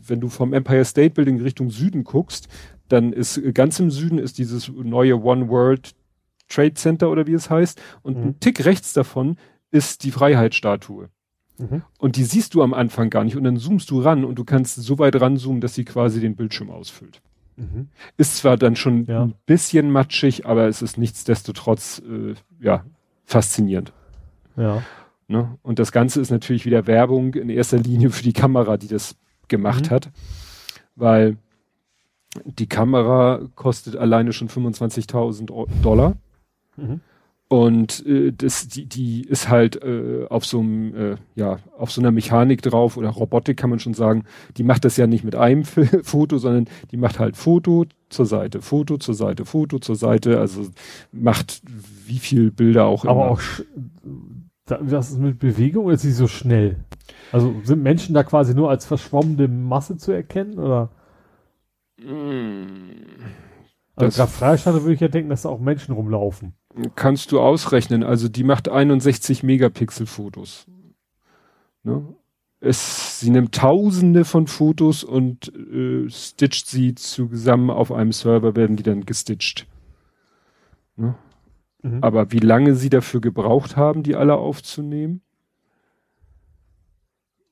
wenn du vom Empire State Building Richtung Süden guckst, dann ist ganz im Süden ist dieses neue One World Trade Center oder wie es heißt und mhm. ein Tick rechts davon ist die Freiheitsstatue. Mhm. Und die siehst du am Anfang gar nicht und dann zoomst du ran und du kannst so weit ranzoomen, dass sie quasi den Bildschirm ausfüllt. Mhm. Ist zwar dann schon ja. ein bisschen matschig, aber es ist nichtsdestotrotz äh, ja faszinierend. Ja. Ne? Und das Ganze ist natürlich wieder Werbung in erster Linie für die Kamera, die das gemacht mhm. hat, weil die Kamera kostet alleine schon 25.000 Dollar. Mhm. Und äh, das, die, die ist halt äh, auf so einem, äh, ja, auf so einer Mechanik drauf oder Robotik kann man schon sagen. Die macht das ja nicht mit einem [LAUGHS] Foto, sondern die macht halt Foto zur Seite, Foto zur Seite, Foto zur Seite. Also macht wie viel Bilder auch immer. Aber auch was ist mit Bewegung oder ist sie so schnell? Also sind Menschen da quasi nur als verschwommene Masse zu erkennen oder? Mm, also gerade Freistadt würde ich ja denken, dass da auch Menschen rumlaufen kannst du ausrechnen. Also die macht 61 Megapixel Fotos. Ne? Es, sie nimmt tausende von Fotos und äh, stitcht sie zusammen auf einem Server, werden die dann gestitcht. Ne? Mhm. Aber wie lange sie dafür gebraucht haben, die alle aufzunehmen?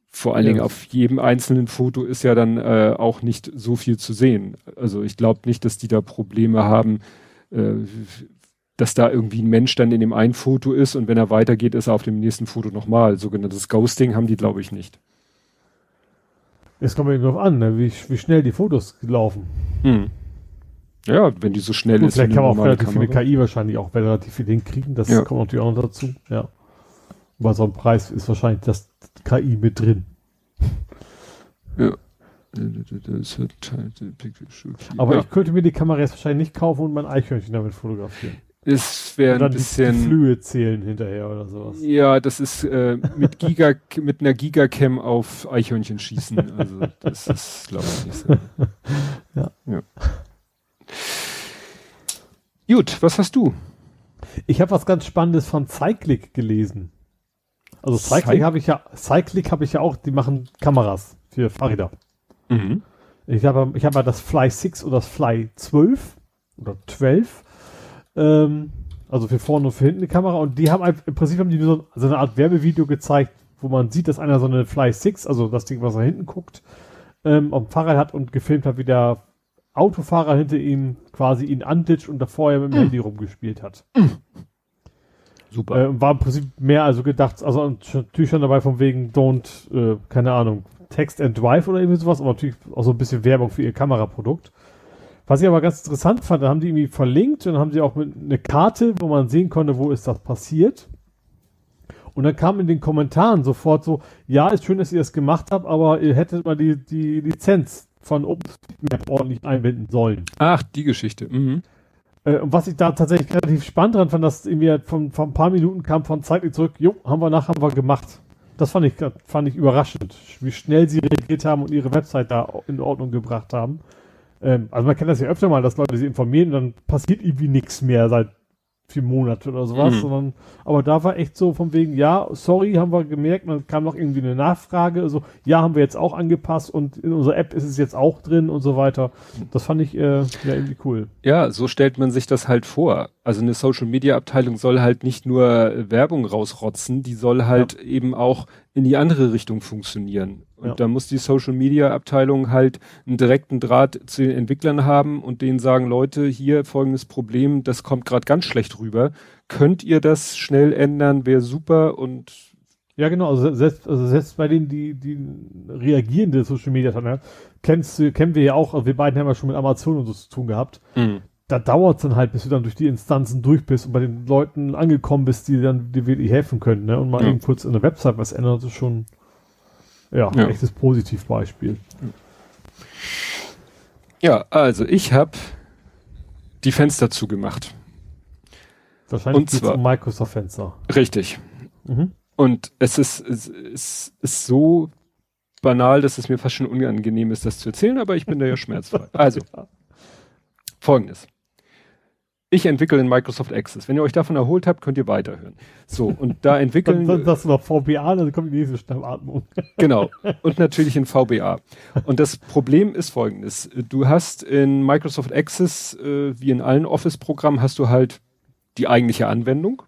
Vor allen ja. Dingen auf jedem einzelnen Foto ist ja dann äh, auch nicht so viel zu sehen. Also ich glaube nicht, dass die da Probleme haben, äh, dass da irgendwie ein Mensch dann in dem einen Foto ist und wenn er weitergeht, ist er auf dem nächsten Foto nochmal. Sogenanntes Ghosting haben die, glaube ich, nicht. Es kommt ja drauf an, ne? wie, wie schnell die Fotos laufen. Hm. Ja, wenn die so schnell Gut, ist. Vielleicht kann man auch relativ Kamera. viele KI wahrscheinlich auch relativ viel hinkriegen. Das ja. kommt natürlich auch noch dazu. Ja. Bei so einem Preis ist wahrscheinlich das KI mit drin. [LAUGHS] Ja. Aber ja. ich könnte mir die Kamera jetzt wahrscheinlich nicht kaufen und mein Eichhörnchen damit fotografieren. Es wäre ein bisschen. Die Flühe zählen hinterher oder sowas. Ja, das ist äh, mit Giga, [LAUGHS] mit einer Gigacam auf Eichhörnchen schießen. Also das ist, glaube ich, nicht so. [LAUGHS] ja. ja. Gut, was hast du? Ich habe was ganz Spannendes von Cyclic gelesen. Also Cyclic habe ich ja, Cyclic habe ich ja auch, die machen Kameras für Fahrräder. Mhm. Ich habe ich hab ja das Fly 6 oder das Fly 12 oder 12 ähm, also für vorne und für hinten die Kamera. Und die haben im Prinzip haben die so, so eine Art Werbevideo gezeigt, wo man sieht, dass einer so eine Fly 6, also das Ding, was er hinten guckt, ähm, auf dem Fahrrad hat und gefilmt hat, wie der Autofahrer hinter ihm quasi ihn anditscht und davor ja mit dem mm. Handy rumgespielt hat. Mm. Super. Äh, war im Prinzip mehr also gedacht, also natürlich schon dabei von wegen don't, äh, keine Ahnung, Text and Drive oder irgendwie sowas, aber natürlich auch so ein bisschen Werbung für ihr Kameraprodukt. Was ich aber ganz interessant fand, da haben die irgendwie verlinkt und dann haben sie auch mit eine Karte, wo man sehen konnte, wo ist das passiert. Und dann kam in den Kommentaren sofort so, ja, ist schön, dass ihr das gemacht habt, aber ihr hättet mal die, die Lizenz von OpenStreetMap ordentlich einbinden sollen. Ach, die Geschichte. Mhm. Äh, und was ich da tatsächlich relativ spannend dran fand, dass irgendwie von, von ein paar Minuten kam von zeitlich zurück, jo, haben wir nach, haben wir gemacht. Das fand ich, fand ich überraschend, wie schnell sie reagiert haben und ihre Website da in Ordnung gebracht haben. Ähm, also man kennt das ja öfter mal, dass Leute sich informieren dann passiert irgendwie nichts mehr seit vier Monate oder sowas, mhm. sondern, aber da war echt so von wegen, ja, sorry, haben wir gemerkt, dann kam noch irgendwie eine Nachfrage, also, ja, haben wir jetzt auch angepasst und in unserer App ist es jetzt auch drin und so weiter. Das fand ich äh, ja irgendwie cool. Ja, so stellt man sich das halt vor. Also eine Social Media Abteilung soll halt nicht nur Werbung rausrotzen, die soll halt ja. eben auch in die andere Richtung funktionieren. Und ja. da muss die Social Media Abteilung halt einen direkten Draht zu den Entwicklern haben und denen sagen, Leute, hier folgendes Problem, das kommt gerade ganz schlecht rüber. Könnt ihr das schnell ändern? Wäre super und ja, genau, also selbst, also selbst bei denen, die, die reagierende Social Media haben, kennst du, kennen wir ja auch, also wir beiden haben ja schon mit Amazon und so zu tun gehabt. Mhm. Da dauert es dann halt, bis du dann durch die Instanzen durch bist und bei den Leuten angekommen bist, die dann dir wirklich helfen können, ne? Und mal ja. eben kurz in der Website was ändern, das ist schon ja, ja. echtes Positivbeispiel. Ja, also ich habe die Fenster zugemacht. Wahrscheinlich und zwar Microsoft Fenster. Richtig. Mhm. Und es ist, es, es ist so banal, dass es mir fast schon unangenehm ist, das zu erzählen, aber ich bin da ja [LAUGHS] schmerzfrei. Also, folgendes. Ich entwickle in Microsoft Access. Wenn ihr euch davon erholt habt, könnt ihr weiterhören. So, und da [LAUGHS] entwickeln. dann, dann sagst du noch VBA, dann kommt die nächste Stammatmung. [LAUGHS] genau. Und natürlich in VBA. Und das Problem ist folgendes. Du hast in Microsoft Access, äh, wie in allen Office-Programmen, hast du halt die eigentliche Anwendung.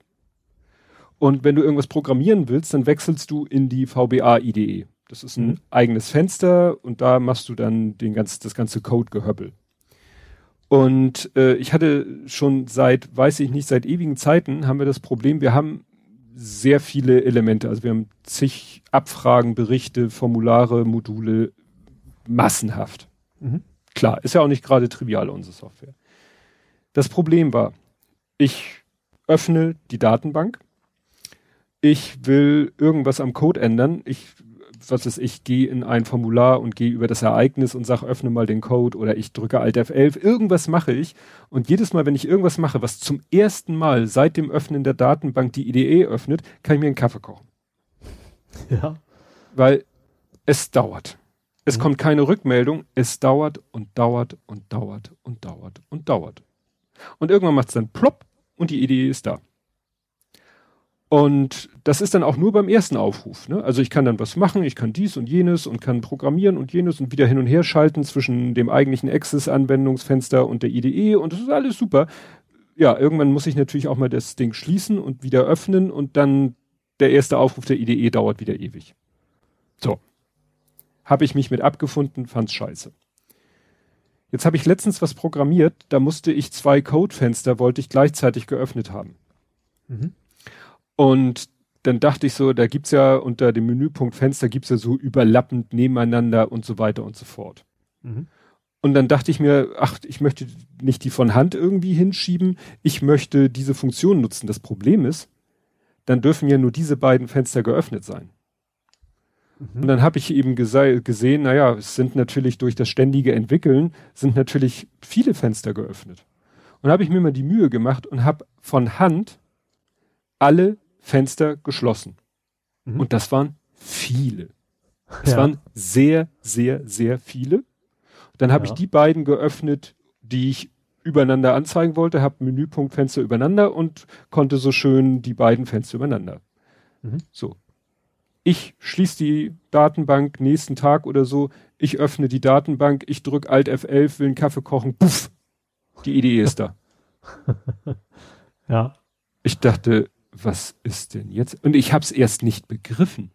Und wenn du irgendwas programmieren willst, dann wechselst du in die VBA IDE. Das ist ein mhm. eigenes Fenster und da machst du dann den ganz, das ganze Code-Gehöppel. Und äh, ich hatte schon seit, weiß ich nicht, seit ewigen Zeiten haben wir das Problem, wir haben sehr viele Elemente. Also wir haben zig Abfragen, Berichte, Formulare, Module, massenhaft. Mhm. Klar, ist ja auch nicht gerade trivial, unsere Software. Das Problem war, ich öffne die Datenbank, ich will irgendwas am Code ändern, ich was ist ich, gehe in ein Formular und gehe über das Ereignis und sage, öffne mal den Code oder ich drücke Alt F11, irgendwas mache ich. Und jedes Mal, wenn ich irgendwas mache, was zum ersten Mal seit dem Öffnen der Datenbank die IDE öffnet, kann ich mir einen Kaffee kochen. [LAUGHS] Ja. Weil es dauert. Es mhm. kommt keine Rückmeldung, es dauert und dauert und dauert und dauert und dauert. Und irgendwann macht es dann plopp und die Idee ist da. Und das ist dann auch nur beim ersten Aufruf. Ne? Also ich kann dann was machen, ich kann dies und jenes und kann programmieren und jenes und wieder hin und her schalten zwischen dem eigentlichen Access-Anwendungsfenster und der IDE und das ist alles super. Ja, irgendwann muss ich natürlich auch mal das Ding schließen und wieder öffnen und dann der erste Aufruf der IDE dauert wieder ewig. So. Habe ich mich mit abgefunden, fand's scheiße. Jetzt habe ich letztens was programmiert, da musste ich zwei Codefenster, wollte ich gleichzeitig geöffnet haben. Mhm. Und dann dachte ich so, da gibt's ja unter dem Menüpunkt Fenster gibt's ja so überlappend nebeneinander und so weiter und so fort. Mhm. Und dann dachte ich mir, ach, ich möchte nicht die von Hand irgendwie hinschieben, ich möchte diese Funktion nutzen. Das Problem ist, dann dürfen ja nur diese beiden Fenster geöffnet sein. Mhm. Und dann habe ich eben gesehen, naja, es sind natürlich durch das ständige Entwickeln, sind natürlich viele Fenster geöffnet. Und habe ich mir mal die Mühe gemacht und habe von Hand alle Fenster geschlossen. Mhm. Und das waren viele. Es ja. waren sehr, sehr, sehr viele. Dann habe ja. ich die beiden geöffnet, die ich übereinander anzeigen wollte, habe Menüpunkt Fenster übereinander und konnte so schön die beiden Fenster übereinander. Mhm. So. Ich schließe die Datenbank nächsten Tag oder so, ich öffne die Datenbank, ich drücke Alt F11, will einen Kaffee kochen, puff, die Idee ist da. [LAUGHS] ja. Ich dachte, was ist denn jetzt? Und ich habe es erst nicht begriffen.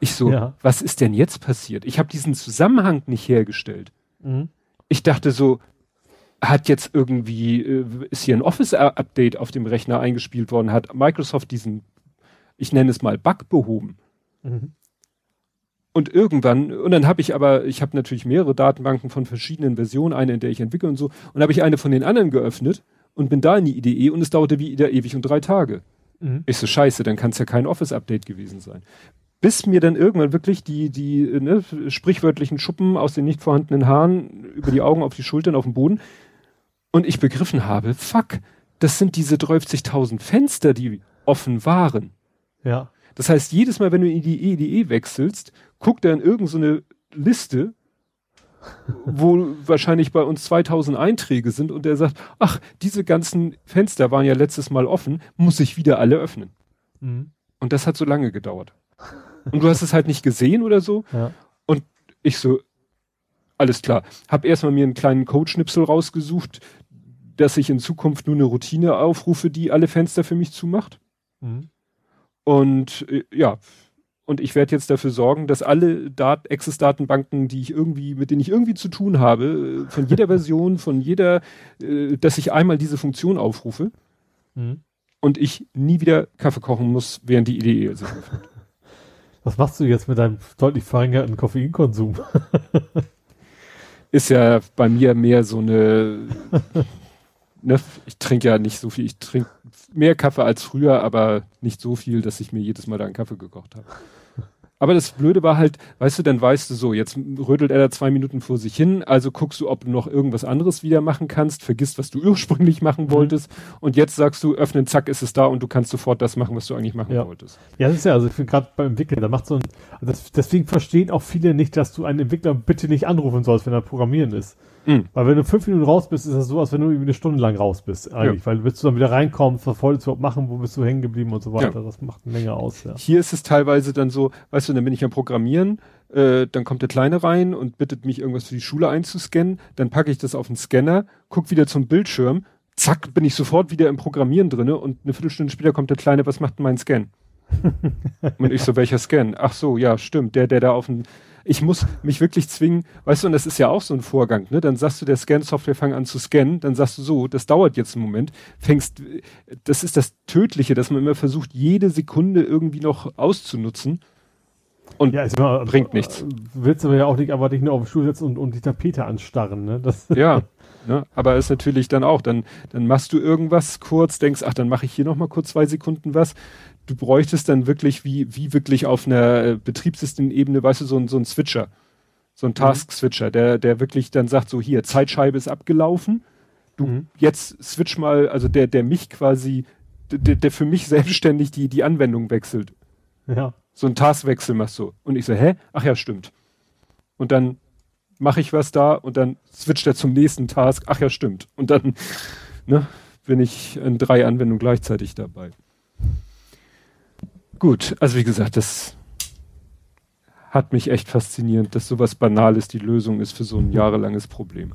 Ich so, ja. was ist denn jetzt passiert? Ich habe diesen Zusammenhang nicht hergestellt. Mhm. Ich dachte so, hat jetzt irgendwie, äh, ist hier ein Office-Update auf dem Rechner eingespielt worden, hat Microsoft diesen, ich nenne es mal, Bug behoben. Mhm. Und irgendwann, und dann habe ich aber, ich habe natürlich mehrere Datenbanken von verschiedenen Versionen, eine, in der ich entwickle und so, und habe ich eine von den anderen geöffnet und bin da in die IDE und es dauerte wieder ewig und drei Tage. Mhm. Ich so, scheiße, dann kann es ja kein Office-Update gewesen sein. Bis mir dann irgendwann wirklich die, die ne, sprichwörtlichen Schuppen aus den nicht vorhandenen Haaren über die Augen auf die Schultern auf dem Boden und ich begriffen habe, fuck, das sind diese 30.000 Fenster, die offen waren. Ja. Das heißt, jedes Mal, wenn du in die EDE wechselst, guckt er in irgendeine so Liste wo wahrscheinlich bei uns 2000 Einträge sind und der sagt, ach, diese ganzen Fenster waren ja letztes Mal offen, muss ich wieder alle öffnen. Mhm. Und das hat so lange gedauert. Und du hast es halt nicht gesehen oder so. Ja. Und ich so, alles klar. Hab erstmal mir einen kleinen Codeschnipsel rausgesucht, dass ich in Zukunft nur eine Routine aufrufe, die alle Fenster für mich zumacht. Mhm. Und äh, ja, und ich werde jetzt dafür sorgen, dass alle Dat Access-Datenbanken, die ich irgendwie, mit denen ich irgendwie zu tun habe, äh, von jeder Version, von jeder, äh, dass ich einmal diese Funktion aufrufe mhm. und ich nie wieder Kaffee kochen muss, während die IDE sich öffnet. [LAUGHS] Was machst du jetzt mit deinem deutlich verringerten Koffeinkonsum? Ist ja bei mir mehr so eine, [LAUGHS] ne, ich trinke ja nicht so viel, ich trinke mehr Kaffee als früher, aber nicht so viel, dass ich mir jedes Mal da einen Kaffee gekocht habe. Aber das Blöde war halt, weißt du, dann weißt du so, jetzt rödelt er da zwei Minuten vor sich hin, also guckst du, ob du noch irgendwas anderes wieder machen kannst, vergisst, was du [LAUGHS] ursprünglich machen mhm. wolltest und jetzt sagst du, öffnen, zack, ist es da und du kannst sofort das machen, was du eigentlich machen ja. wolltest. Ja, das ist ja, also ich finde gerade beim Entwickeln, da macht so ein, das, deswegen verstehen auch viele nicht, dass du einen Entwickler bitte nicht anrufen sollst, wenn er programmieren ist. Mhm. Weil wenn du fünf Minuten raus bist, ist das so, als wenn du irgendwie eine Stunde lang raus bist, eigentlich. Ja. Weil du willst du dann wieder reinkommen, was wolltest du überhaupt machen, wo bist du hängen geblieben und so weiter. Ja. Das macht eine Menge aus, ja. Hier ist es teilweise dann so, weißt du, dann bin ich am Programmieren, äh, dann kommt der Kleine rein und bittet mich, irgendwas für die Schule einzuscannen, dann packe ich das auf den Scanner, guck wieder zum Bildschirm, zack, bin ich sofort wieder im Programmieren drinne und eine Viertelstunde später kommt der Kleine, was macht denn mein Scan? [LAUGHS] und ich so, welcher Scan? Ach so, ja, stimmt, der, der da auf dem ich muss mich wirklich zwingen, weißt du, und das ist ja auch so ein Vorgang, ne? Dann sagst du der Scan-Software, fang an zu scannen, dann sagst du so, das dauert jetzt einen Moment, fängst, das ist das Tödliche, dass man immer versucht, jede Sekunde irgendwie noch auszunutzen. Und ja, immer, bringt nichts. Willst du ja auch nicht einfach dich nur auf den Stuhl setzen und, und die Tapete anstarren, ne? Das [LAUGHS] ja, ne? aber ist natürlich dann auch, dann, dann machst du irgendwas kurz, denkst, ach, dann mache ich hier nochmal kurz zwei Sekunden was, du bräuchtest dann wirklich wie, wie wirklich auf einer äh, Betriebssystemebene, weißt du, so ein, so ein Switcher, so ein mhm. Task-Switcher, der, der wirklich dann sagt, so hier, Zeitscheibe ist abgelaufen, du mhm. jetzt switch mal, also der, der mich quasi, der, der für mich [LAUGHS] selbstständig die, die Anwendung wechselt. Ja. So ein Taskwechsel machst du. Und ich so, hä? Ach ja, stimmt. Und dann mache ich was da und dann switcht er zum nächsten Task. Ach ja, stimmt. Und dann [LAUGHS] ne, bin ich in drei Anwendungen gleichzeitig dabei. Gut, also wie gesagt, das hat mich echt fasziniert, dass sowas Banales die Lösung ist für so ein jahrelanges Problem.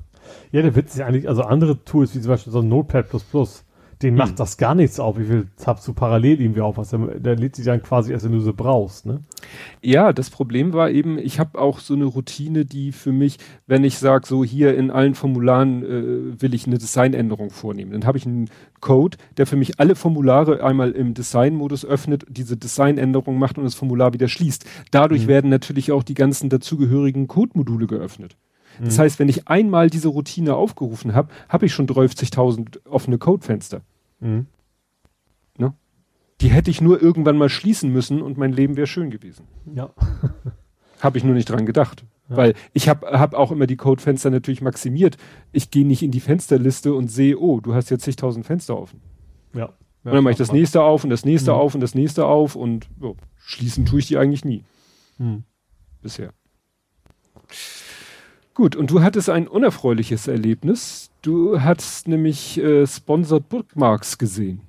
Ja, der Witz ist ja eigentlich, also andere Tools wie zum Beispiel so ein Notepad den hm. macht das gar nichts auf. Wie viel Tabs du parallel irgendwie auf hast? Der, lädt sich dann quasi erst, wenn du sie brauchst, ne? Ja, das Problem war eben, ich habe auch so eine Routine, die für mich, wenn ich sage, so hier in allen Formularen äh, will ich eine Designänderung vornehmen, dann habe ich einen Code, der für mich alle Formulare einmal im Design-Modus öffnet, diese Designänderung macht und das Formular wieder schließt. Dadurch mhm. werden natürlich auch die ganzen dazugehörigen Code-Module geöffnet. Das mhm. heißt, wenn ich einmal diese Routine aufgerufen habe, habe ich schon 30.000 offene Codefenster. Mhm. Ne? Die hätte ich nur irgendwann mal schließen müssen und mein Leben wäre schön gewesen. Ja. [LAUGHS] habe ich nur nicht dran gedacht. Ja. Weil ich habe hab auch immer die Codefenster natürlich maximiert. Ich gehe nicht in die Fensterliste und sehe, oh, du hast jetzt zigtausend Fenster offen. Ja. und dann mache ich das nächste auf und das nächste mhm. auf und das nächste auf und oh, schließen tue ich die eigentlich nie. Mhm. Bisher. Gut, und du hattest ein unerfreuliches Erlebnis. Du hast nämlich äh, Sponsored Bookmarks gesehen.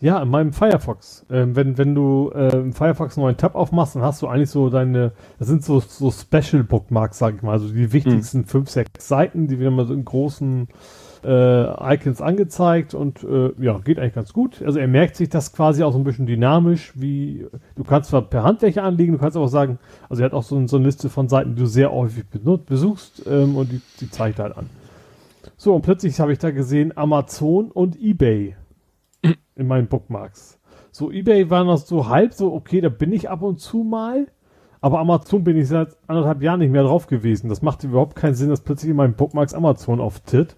Ja, in meinem Firefox. Ähm, wenn, wenn du äh, im Firefox einen neuen Tab aufmachst, dann hast du eigentlich so deine, das sind so, so Special Bookmarks, sag ich mal, also die wichtigsten hm. fünf, sechs Seiten, die wir mal so in großen äh, Icons angezeigt und äh, ja, geht eigentlich ganz gut. Also er merkt sich das quasi auch so ein bisschen dynamisch, wie du kannst zwar per Hand welche anlegen, du kannst auch sagen, also er hat auch so, so eine Liste von Seiten, die du sehr häufig benutzt, besuchst ähm, und die, die zeigt halt an. So, und plötzlich habe ich da gesehen Amazon und Ebay [CLEARS THROAT] in meinen Bookmarks. So, Ebay war noch so halb so, okay, da bin ich ab und zu mal. Aber Amazon bin ich seit anderthalb Jahren nicht mehr drauf gewesen. Das macht überhaupt keinen Sinn, dass plötzlich in meinen Bookmarks Amazon auftritt.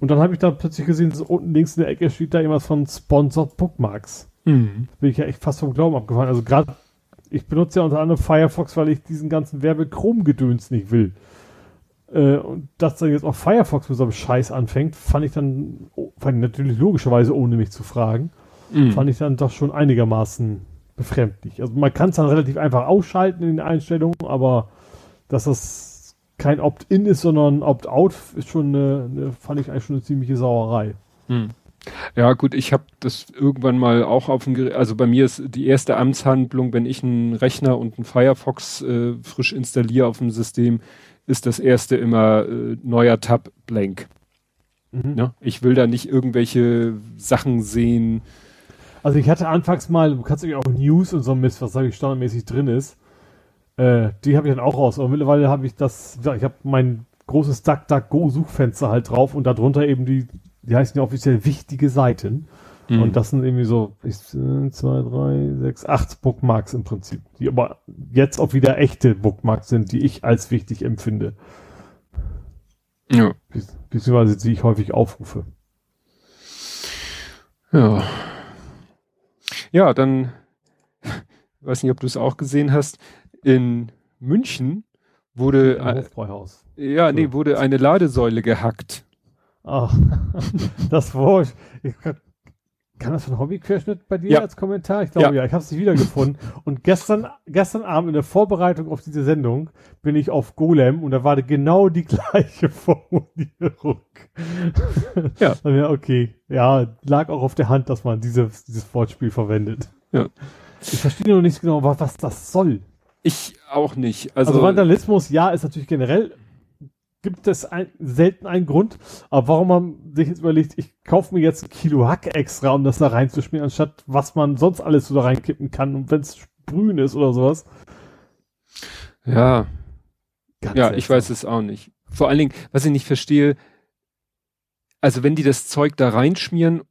Und dann habe ich da plötzlich gesehen, so unten links in der Ecke steht da irgendwas von Sponsored Bookmarks. Mhm. Bin ich ja echt fast vom Glauben abgefallen. Also gerade, ich benutze ja unter anderem Firefox, weil ich diesen ganzen Werbe-Chrome-Gedöns nicht will. Äh, und dass dann jetzt auch Firefox mit so einem Scheiß anfängt, fand ich dann, oh, fand ich natürlich logischerweise, ohne mich zu fragen, mhm. fand ich dann doch schon einigermaßen befremdlich. Also man kann es dann relativ einfach ausschalten in den Einstellungen, aber dass das kein Opt-in ist, sondern Opt-out, ist schon eine, eine, fand ich eigentlich schon eine ziemliche Sauerei. Hm. Ja, gut, ich habe das irgendwann mal auch auf dem Gerät, also bei mir ist die erste Amtshandlung, wenn ich einen Rechner und einen Firefox äh, frisch installiere auf dem System, ist das erste immer äh, neuer Tab blank. Mhm. Ja, ich will da nicht irgendwelche Sachen sehen. Also ich hatte anfangs mal, du kannst ja auch News und so Mist, was sage ich standardmäßig drin ist. Äh, die habe ich dann auch raus. Aber mittlerweile habe ich das, ich habe mein großes DuckDuckGo-Suchfenster halt drauf und darunter eben die, die heißen ja offiziell wichtige Seiten. Mhm. Und das sind irgendwie so, ich, zwei, drei, sechs, acht Bookmarks im Prinzip, die aber jetzt auch wieder echte Bookmarks sind, die ich als wichtig empfinde. Ja. beziehungsweise die ich häufig aufrufe. Ja. Ja, dann, [LAUGHS] weiß nicht, ob du es auch gesehen hast, in München wurde Hofbräuhaus. ja, so. nee, wurde eine Ladesäule gehackt. Ach, [LAUGHS] das war ich. Kann das ein Hobbyquerschnitt bei dir Ja. als Kommentar? Ich glaube ja, Ja. ich habe es nicht wiedergefunden. [LAUGHS] und gestern, gestern Abend in der Vorbereitung auf diese Sendung bin ich auf Golem und da war genau die [LAUGHS] gleiche Formulierung. Ja. [LAUGHS] Ja, okay. Ja, lag auch auf der Hand, dass man dieses, dieses Wortspiel verwendet. Ja. Ich verstehe noch nicht genau, was, was das soll. Ich auch nicht. Also, Also, Vandalismus, ja, ist natürlich generell, gibt es ein, selten einen Grund, aber warum man sich jetzt überlegt, ich kaufe mir jetzt ein Kilo Hack extra, um das da reinzuschmieren, anstatt was man sonst alles so da reinkippen kann und wenn es Sprühen ist oder sowas. ja, Ganz ja, seltsam. ich weiß es auch nicht. Vor allen Dingen, was ich nicht verstehe, also wenn die das Zeug da reinschmieren,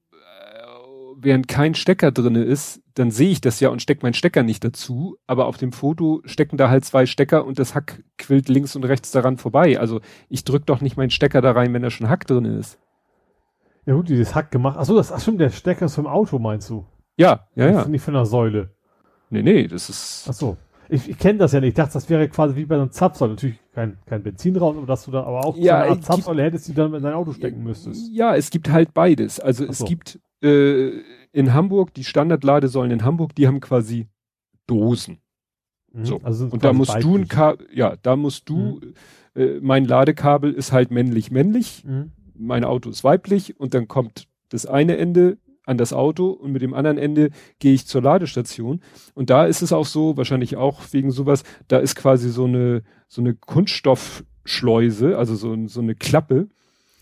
während kein Stecker drinne ist, dann sehe ich das ja und stecke meinen Stecker nicht dazu, aber auf dem Foto stecken da halt zwei Stecker und das Hack quillt links und rechts daran vorbei. Also ich drück doch nicht meinen Stecker da rein, wenn da schon Hack drinne ist. Ja gut, dieses Hack gemacht. Achso, das, ach stimmt, der Stecker ist vom Auto, meinst du? Ja, ja, ja. Nicht von der Säule. Nee, nee, das ist, Achso. Ich, ich kenne das ja nicht. Ich dachte, das wäre quasi wie bei einer Zapfsäule. Natürlich kein, kein Benzin raus, aber dass du dann aber auch Ja, so eine Art Zapfsäule hättest, die du dann in dein Auto stecken müsstest. Ja, es gibt halt beides. Also Ach es so. gibt äh, in Hamburg, die Standardladesäulen in Hamburg, die haben quasi Dosen. Mhm. So. Also Und da musst du ein weiblich. Kabel, ja, da musst du, äh, mein Ladekabel ist halt männlich-männlich, Mhm. mein Auto ist weiblich und dann kommt das eine Ende an das Auto und mit dem anderen Ende gehe ich zur Ladestation. Und da ist es auch so, wahrscheinlich auch wegen sowas, da ist quasi so eine, so eine Kunststoffschleuse, also so, so eine Klappe.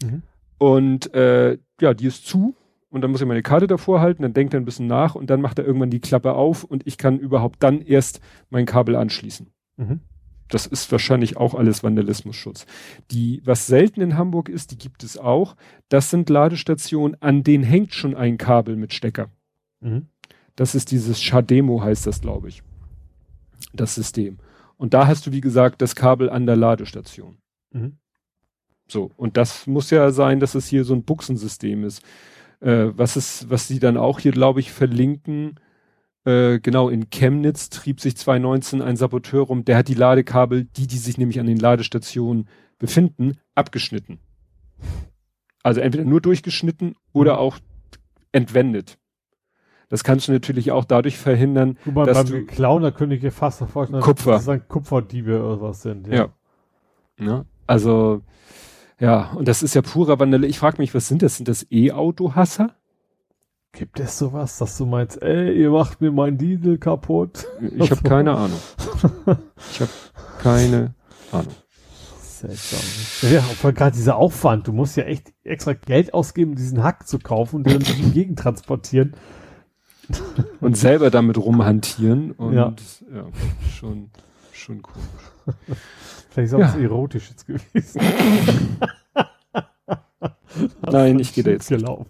Mhm. Und äh, ja, die ist zu und dann muss ich meine Karte davor halten, dann denkt er ein bisschen nach und dann macht er irgendwann die Klappe auf und ich kann überhaupt dann erst mein Kabel anschließen. Mhm. Das ist wahrscheinlich auch alles Vandalismusschutz. Die, was selten in Hamburg ist, die gibt es auch. Das sind Ladestationen, an denen hängt schon ein Kabel mit Stecker. Mhm. Das ist dieses Shademo heißt das, glaube ich. Das System. Und da hast du, wie gesagt, das Kabel an der Ladestation. Mhm. So. Und das muss ja sein, dass es hier so ein Buchsensystem ist. Äh, was ist, was sie dann auch hier, glaube ich, verlinken. Äh, genau, in Chemnitz trieb sich 2019 ein Saboteur rum, der hat die Ladekabel, die, die sich nämlich an den Ladestationen befinden, abgeschnitten. Also entweder nur durchgeschnitten oder auch entwendet. Das kannst du natürlich auch dadurch verhindern, Guck mal, dass beim du Klauen, da könnte ich mir fast vorstellen, Kupfer. dass das dann Kupferdiebe oder was sind. Ja. Ne? Also, ja, und das ist ja purer Vanille. Ich frage mich, was sind das? Sind das E-Auto-Hasser? Gibt es sowas, dass du meinst, ey, ihr macht mir mein Diesel kaputt? Ich habe keine Ahnung. [LAUGHS] Ich habe keine Ahnung. Seltsam. Ja, vor gerade dieser Aufwand. Du musst ja echt extra Geld ausgeben, um diesen Hack zu kaufen und den dann durch die Gegend transportieren. [LAUGHS] Und selber damit rumhantieren und ja, Ja. schon, schon cool. [LAUGHS] Vielleicht ist auch Ja. was Erotisches gewesen. [LAUGHS] Nein, ich gehe da jetzt gelaufen.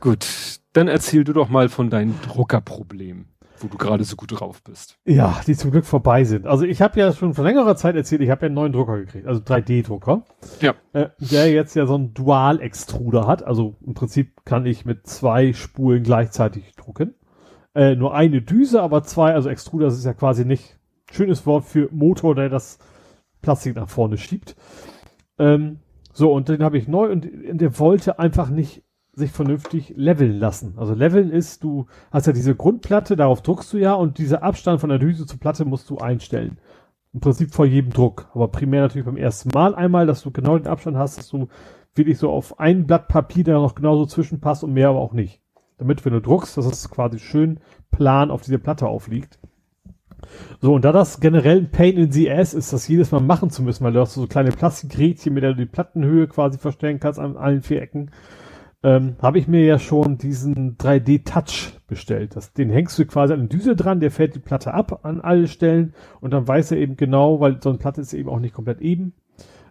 Gut, dann erzähl du doch mal von deinem Druckerproblem, wo du gerade so gut drauf bist. Ja, die zum Glück vorbei sind. Also ich habe ja schon vor längerer Zeit erzählt, ich habe ja einen neuen Drucker gekriegt, also 3D-Drucker. Ja. Äh, der jetzt ja so einen Dual-Extruder hat. Also im Prinzip kann ich mit zwei Spulen gleichzeitig drucken. Äh, nur eine Düse, aber zwei, also Extruder, das ist ja quasi nicht schönes Wort für Motor, der das Plastik nach vorne schiebt. Ähm, so, und den habe ich neu und der wollte einfach nicht sich vernünftig leveln lassen. Also leveln ist, du hast ja diese Grundplatte, darauf druckst du ja und dieser Abstand von der Düse zur Platte musst du einstellen. Im Prinzip vor jedem Druck. Aber primär natürlich beim ersten Mal einmal, dass du genau den Abstand hast, dass du wirklich so auf ein Blatt Papier da noch genauso zwischenpasst und mehr aber auch nicht. Damit, wenn du druckst, dass es quasi schön plan auf dieser Platte aufliegt. So, und da das generell ein Pain in the Ass ist, das jedes Mal machen zu müssen, weil du hast so kleine Plastikrädchen, mit der du die Plattenhöhe quasi verstellen kannst an allen vier Ecken, ähm, habe ich mir ja schon diesen 3D-Touch bestellt. Das, den hängst du quasi an die Düse dran, der fällt die Platte ab an alle Stellen und dann weiß er eben genau, weil so eine Platte ist eben auch nicht komplett eben,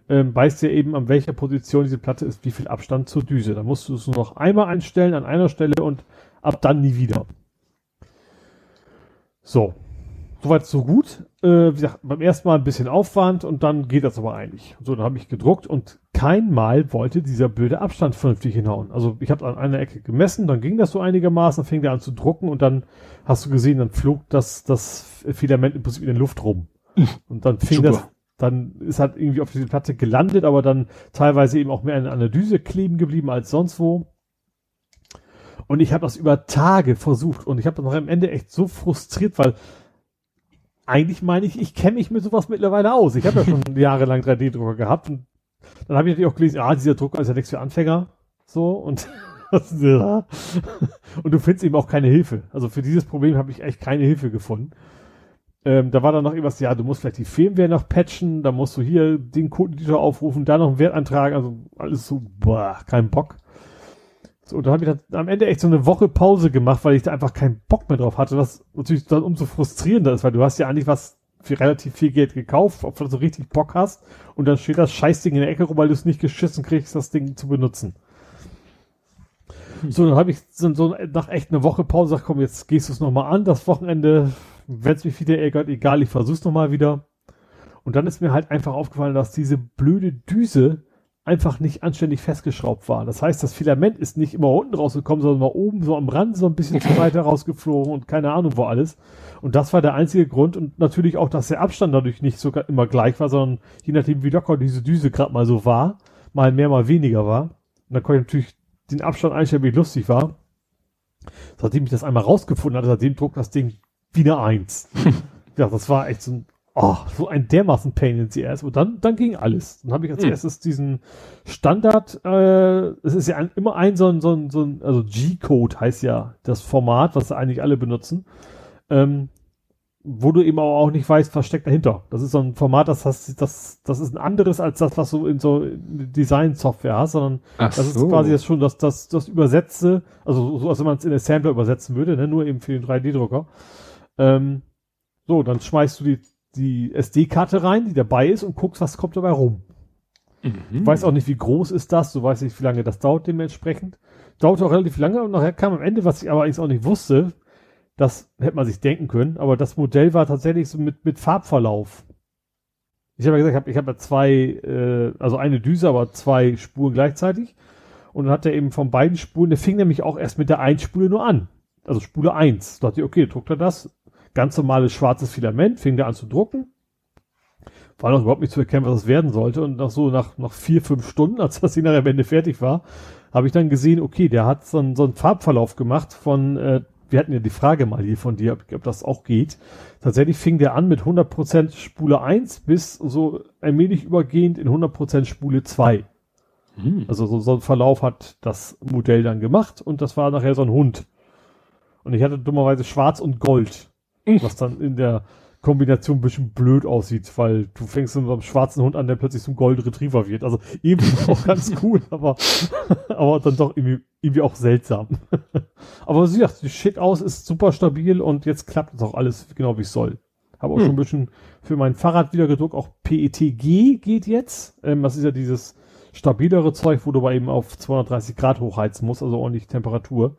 ähm, weiß er eben, an welcher Position diese Platte ist, wie viel Abstand zur Düse. Da musst du es nur noch einmal einstellen an einer Stelle und ab dann nie wieder. So. Soweit so gut. Äh, wie gesagt, beim ersten Mal ein bisschen Aufwand und dann geht das aber eigentlich. So, dann habe ich gedruckt und kein Mal wollte dieser blöde Abstand vernünftig hinhauen. Also ich habe an einer Ecke gemessen, dann ging das so einigermaßen, dann fing der an zu drucken und dann hast du gesehen, dann flog das, das Filament im Prinzip in der Luft rum. Und dann fing Super. das, dann ist halt irgendwie auf diese Platte gelandet, aber dann teilweise eben auch mehr an, der Düse kleben geblieben als sonst wo. Und ich habe das über Tage versucht und ich habe dann am Ende echt so frustriert, weil eigentlich meine ich, ich kenne mich mit sowas mittlerweile aus. Ich habe ja schon [LAUGHS] jahrelang 3D-Drucker gehabt und dann habe ich natürlich auch gelesen, ah, dieser Drucker ist ja nichts für Anfänger. So und [LAUGHS] ja. und du findest eben auch keine Hilfe. Also für dieses Problem habe ich echt keine Hilfe gefunden. Ähm, da war dann noch irgendwas, ja, du musst vielleicht die Firmware noch patchen, da musst du hier den Code-Editor aufrufen, da noch einen Wert antragen, also alles so, boah, kein Bock. So, und da habe ich dann am Ende echt so eine Woche Pause gemacht, weil ich da einfach keinen Bock mehr drauf hatte, was natürlich dann umso frustrierender ist, weil du hast ja eigentlich was für relativ viel Geld gekauft, ob du so richtig Bock hast, und dann steht das Scheißding in der Ecke rum, weil du es nicht geschissen kriegst, das Ding zu benutzen. So, dann habe ich so, so nach echt eine Woche Pause gesagt, komm, jetzt gehst du es nochmal an, das Wochenende, wenn es mich wieder ärgert, egal, ich versuch's nochmal wieder. Und dann ist mir halt einfach aufgefallen, dass diese blöde Düse einfach nicht anständig festgeschraubt war. Das heißt, das Filament ist nicht immer unten rausgekommen, sondern mal oben so am Rand so ein bisschen zu weiter rausgeflogen und keine Ahnung wo alles. Und das war der einzige Grund und natürlich auch, dass der Abstand dadurch nicht sogar immer gleich war, sondern je nachdem, wie locker diese Düse gerade mal so war, mal mehr, mal weniger war. Und dann konnte ich natürlich den Abstand einstellen, wie lustig war. Seitdem ich das einmal rausgefunden hatte, seitdem druckt das Ding wieder eins. [LAUGHS] ja, das war echt so ein, oh, so ein dermaßen Pain in the ass. Und dann, dann ging alles. Dann habe ich als mhm. erstes diesen Standard, äh, es ist ja ein, immer ein so ein, so ein, so ein also G-Code heißt ja das Format, was eigentlich alle benutzen. Ähm, wo du eben auch nicht weißt, was steckt dahinter. Das ist so ein Format, das hast, das, das ist ein anderes als das, was du in so Design-Software hast, sondern Ach das so. ist quasi jetzt schon das, das, das Übersetze, also so, als wenn man es in Assembler übersetzen würde, ne, nur eben für den 3D-Drucker. Ähm, so, dann schmeißt du die, die SD-Karte rein, die dabei ist und guckst, was kommt dabei rum. Mhm. Du weißt auch nicht, wie groß ist das, du weißt nicht, wie lange das dauert dementsprechend. Dauert auch relativ lange und nachher kam am Ende, was ich aber eigentlich auch nicht wusste, das hätte man sich denken können, aber das Modell war tatsächlich so mit, mit Farbverlauf. Ich habe ja gesagt, ich habe hab ja zwei, äh, also eine Düse, aber zwei Spuren gleichzeitig. Und dann hat er eben von beiden Spuren, der fing nämlich auch erst mit der einen Spule nur an. Also Spule 1. Da dachte ich, okay, druckt er das. Ganz normales schwarzes Filament, fing der an zu drucken. War noch überhaupt nicht zu erkennen, was es werden sollte. Und nach so, nach, nach vier, fünf Stunden, als das Ding nachher am Ende fertig war, habe ich dann gesehen, okay, der hat so einen, so einen Farbverlauf gemacht von äh, wir hatten ja die Frage mal hier von dir, ob, ob das auch geht. Tatsächlich fing der an mit 100% Spule 1 bis so allmählich übergehend in 100% Spule 2. Hm. Also so, so ein Verlauf hat das Modell dann gemacht und das war nachher so ein Hund. Und ich hatte dummerweise schwarz und gold. Was dann in der Kombination ein bisschen blöd aussieht, weil du fängst mit einem schwarzen Hund an, der plötzlich zum Gold Retriever wird. Also irgendwie auch ganz [LAUGHS] cool, aber, aber dann doch irgendwie, irgendwie auch seltsam. aber sie sagt, die schick aus, ist super stabil und jetzt klappt es auch alles genau wie es soll. Habe auch hm. schon ein bisschen für mein Fahrrad wieder gedruckt, auch PETG geht jetzt. Ähm, das ist ja dieses stabilere Zeug, wo du aber eben auf 230 Grad hochheizen musst, also ordentlich Temperatur.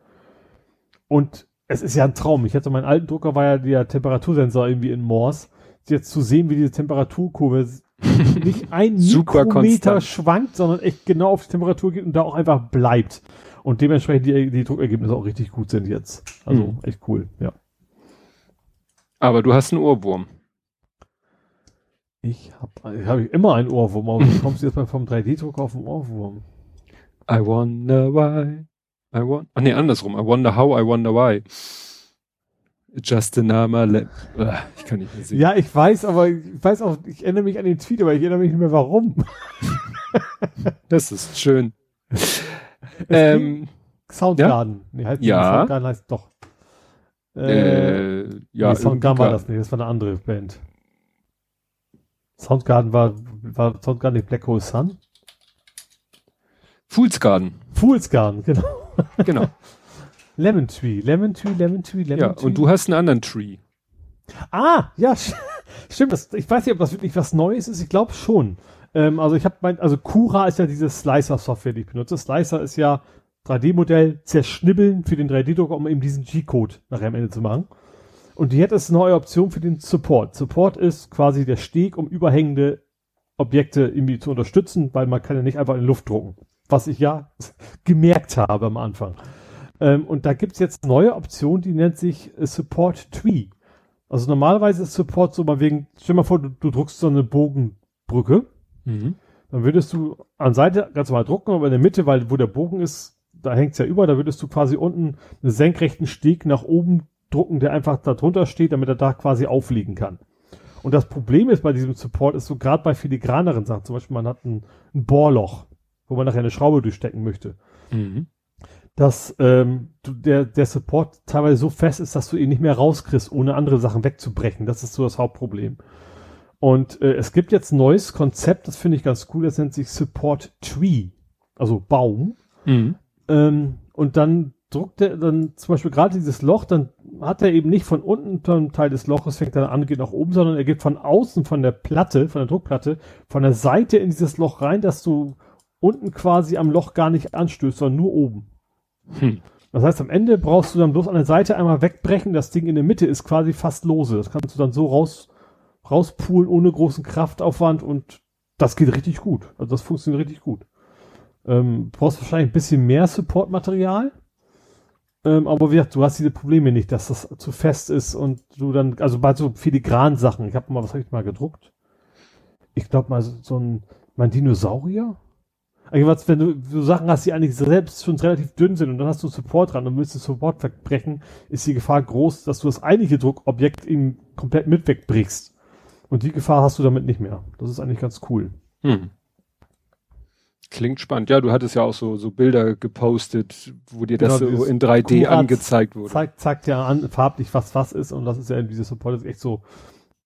Und es ist ja ein Traum. Ich hatte meinen alten Drucker, war ja der Temperatursensor irgendwie in Morse. Jetzt zu sehen, wie diese Temperaturkurve [LAUGHS] nicht ein Mikrometer schwankt, sondern echt genau auf die Temperatur geht und da auch einfach bleibt. Und dementsprechend die, die Druckergebnisse auch richtig gut sind jetzt. Also mhm. echt cool, ja. Aber du hast einen Ohrwurm. Ich habe hab ich immer einen Ohrwurm, aber wie kommst du jetzt mal vom 3D-Drucker auf den Ohrwurm? I wonder why. I want, ach nee, andersrum. I wonder how, I wonder why. Just another Ich kann nicht mehr sehen. Ja, ich weiß, aber ich weiß auch, ich erinnere mich an den Tweet, aber ich erinnere mich nicht mehr warum. [LAUGHS] das ist schön. ähm, Soundgarden. Ja? Nee, heißt ja. Soundgarden heißt doch. Äh, äh, ja, nee, Soundgarden war das nicht, das war eine andere Band. Soundgarden war, war Soundgarden nicht Black Hole Sun? Fool's Garden. Fool's Garden, genau. [LAUGHS] Genau. Lemon Tree, Lemon Tree, Lemon Tree, Lemon ja, Tree. und du hast einen anderen Tree. Ah, ja, [LAUGHS] stimmt. Das, ich weiß nicht, ob das wirklich was Neues ist. Ich glaube schon. Ähm, also ich habe mein, also Cura ist ja diese Slicer-Software, die ich benutze. Slicer ist ja 3D-Modell zerschnibbeln für den 3D-Drucker, um eben diesen G-Code nachher am Ende zu machen. Und die hat es eine neue Option für den Support. Support ist quasi der Steg, um überhängende Objekte irgendwie zu unterstützen, weil man kann ja nicht einfach in Luft drucken was ich ja [LAUGHS] gemerkt habe am Anfang. Ähm, und da gibt es jetzt neue Option, die nennt sich äh, Support Tree. Also normalerweise ist Support so mal wegen, stell mal vor, du, du druckst so eine Bogenbrücke. Mhm. Dann würdest du an Seite ganz normal drucken, aber in der Mitte, weil wo der Bogen ist, da hängt's ja über, da würdest du quasi unten einen senkrechten Steg nach oben drucken, der einfach da drunter steht, damit er da quasi aufliegen kann. Und das Problem ist bei diesem Support, ist so gerade bei filigraneren Sachen, zum Beispiel man hat ein, ein Bohrloch, wo man nachher eine Schraube durchstecken möchte, Mhm. dass ähm, der, der Support teilweise so fest ist, dass du ihn nicht mehr rauskriegst, ohne andere Sachen wegzubrechen. Das ist so das Hauptproblem. Und äh, es gibt jetzt ein neues Konzept, das finde ich ganz cool, das nennt sich Support Tree, also Baum. Mhm. Ähm, und dann druckt er dann zum Beispiel gerade dieses Loch, dann hat er eben nicht von unten einen Teil des Loches, fängt dann an, geht nach oben, sondern er geht von außen, von der Platte, von der Druckplatte, von der Seite in dieses Loch rein, dass du unten quasi am Loch gar nicht anstößt, sondern nur oben. Hm. Das heißt, am Ende brauchst du dann bloß an der Seite einmal wegbrechen, das Ding in der Mitte ist quasi fast lose. Das kannst du dann so raus, rauspulen ohne großen Kraftaufwand und das geht richtig gut. Also das funktioniert richtig gut. Ähm, brauchst wahrscheinlich ein bisschen mehr Supportmaterial. Ähm, aber wie gesagt, du hast diese Probleme nicht, dass das zu fest ist und du dann, also bei so filigranen Sachen, ich habe mal, was habe ich mal gedruckt? Ich glaube mal so, so ein, mein Dinosaurier? Irgendwas, wenn du so Sachen hast, die eigentlich selbst schon relativ dünn sind und dann hast du Support dran und willst den Support wegbrechen, ist die Gefahr groß, dass du das eigentliche Druckobjekt ihm komplett mit wegbrichst. Und die Gefahr hast du damit nicht mehr. Das ist eigentlich ganz cool. Hm. Klingt spannend. Ja, du hattest ja auch so, so Bilder gepostet, wo dir das Genau, so dieses in 3D Kurat angezeigt wurde. Zeigt, zeigt ja an, farblich, was was ist und das ist ja in dieses Support ist echt so,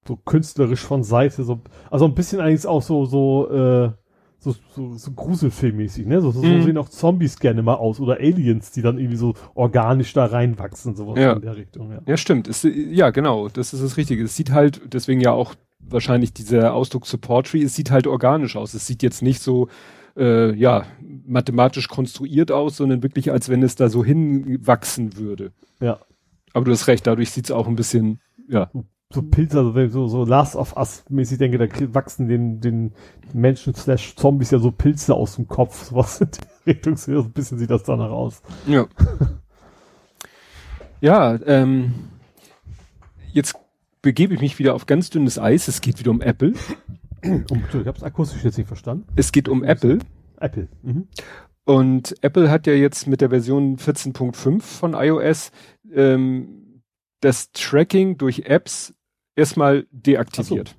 so künstlerisch von Seite, so, also ein bisschen eigentlich auch so, so, äh, so, so, so Gruselfilmmäßig, ne? So, so, Mhm. so sehen auch Zombies gerne mal aus oder Aliens, die dann irgendwie so organisch da reinwachsen, sowas Ja. in der Richtung, ja. Ja, stimmt. Es, ja, genau. Das ist das Richtige. Es sieht halt, deswegen ja auch wahrscheinlich dieser Ausdruck Support Tree, es sieht halt organisch aus. Es sieht jetzt nicht so, äh, ja, mathematisch konstruiert aus, sondern wirklich, als wenn es da so hinwachsen würde. Ja. Aber du hast recht, dadurch sieht es auch ein bisschen, ja. So Pilze, also so, so Last of Us mäßig denke, da wachsen den, den Menschen slash Zombies ja so Pilze aus dem Kopf, sowas in die Richtung, so ein bisschen sieht das danach aus. Ja. ja, ähm, jetzt begebe ich mich wieder auf ganz dünnes Eis. Es geht wieder um Apple. Und, ich hab's akustisch jetzt nicht verstanden. Es geht um Apple. Apple. Mhm. Und Apple hat ja jetzt mit der Version 14.5 von iOS ähm, das Tracking durch Apps erstmal deaktiviert.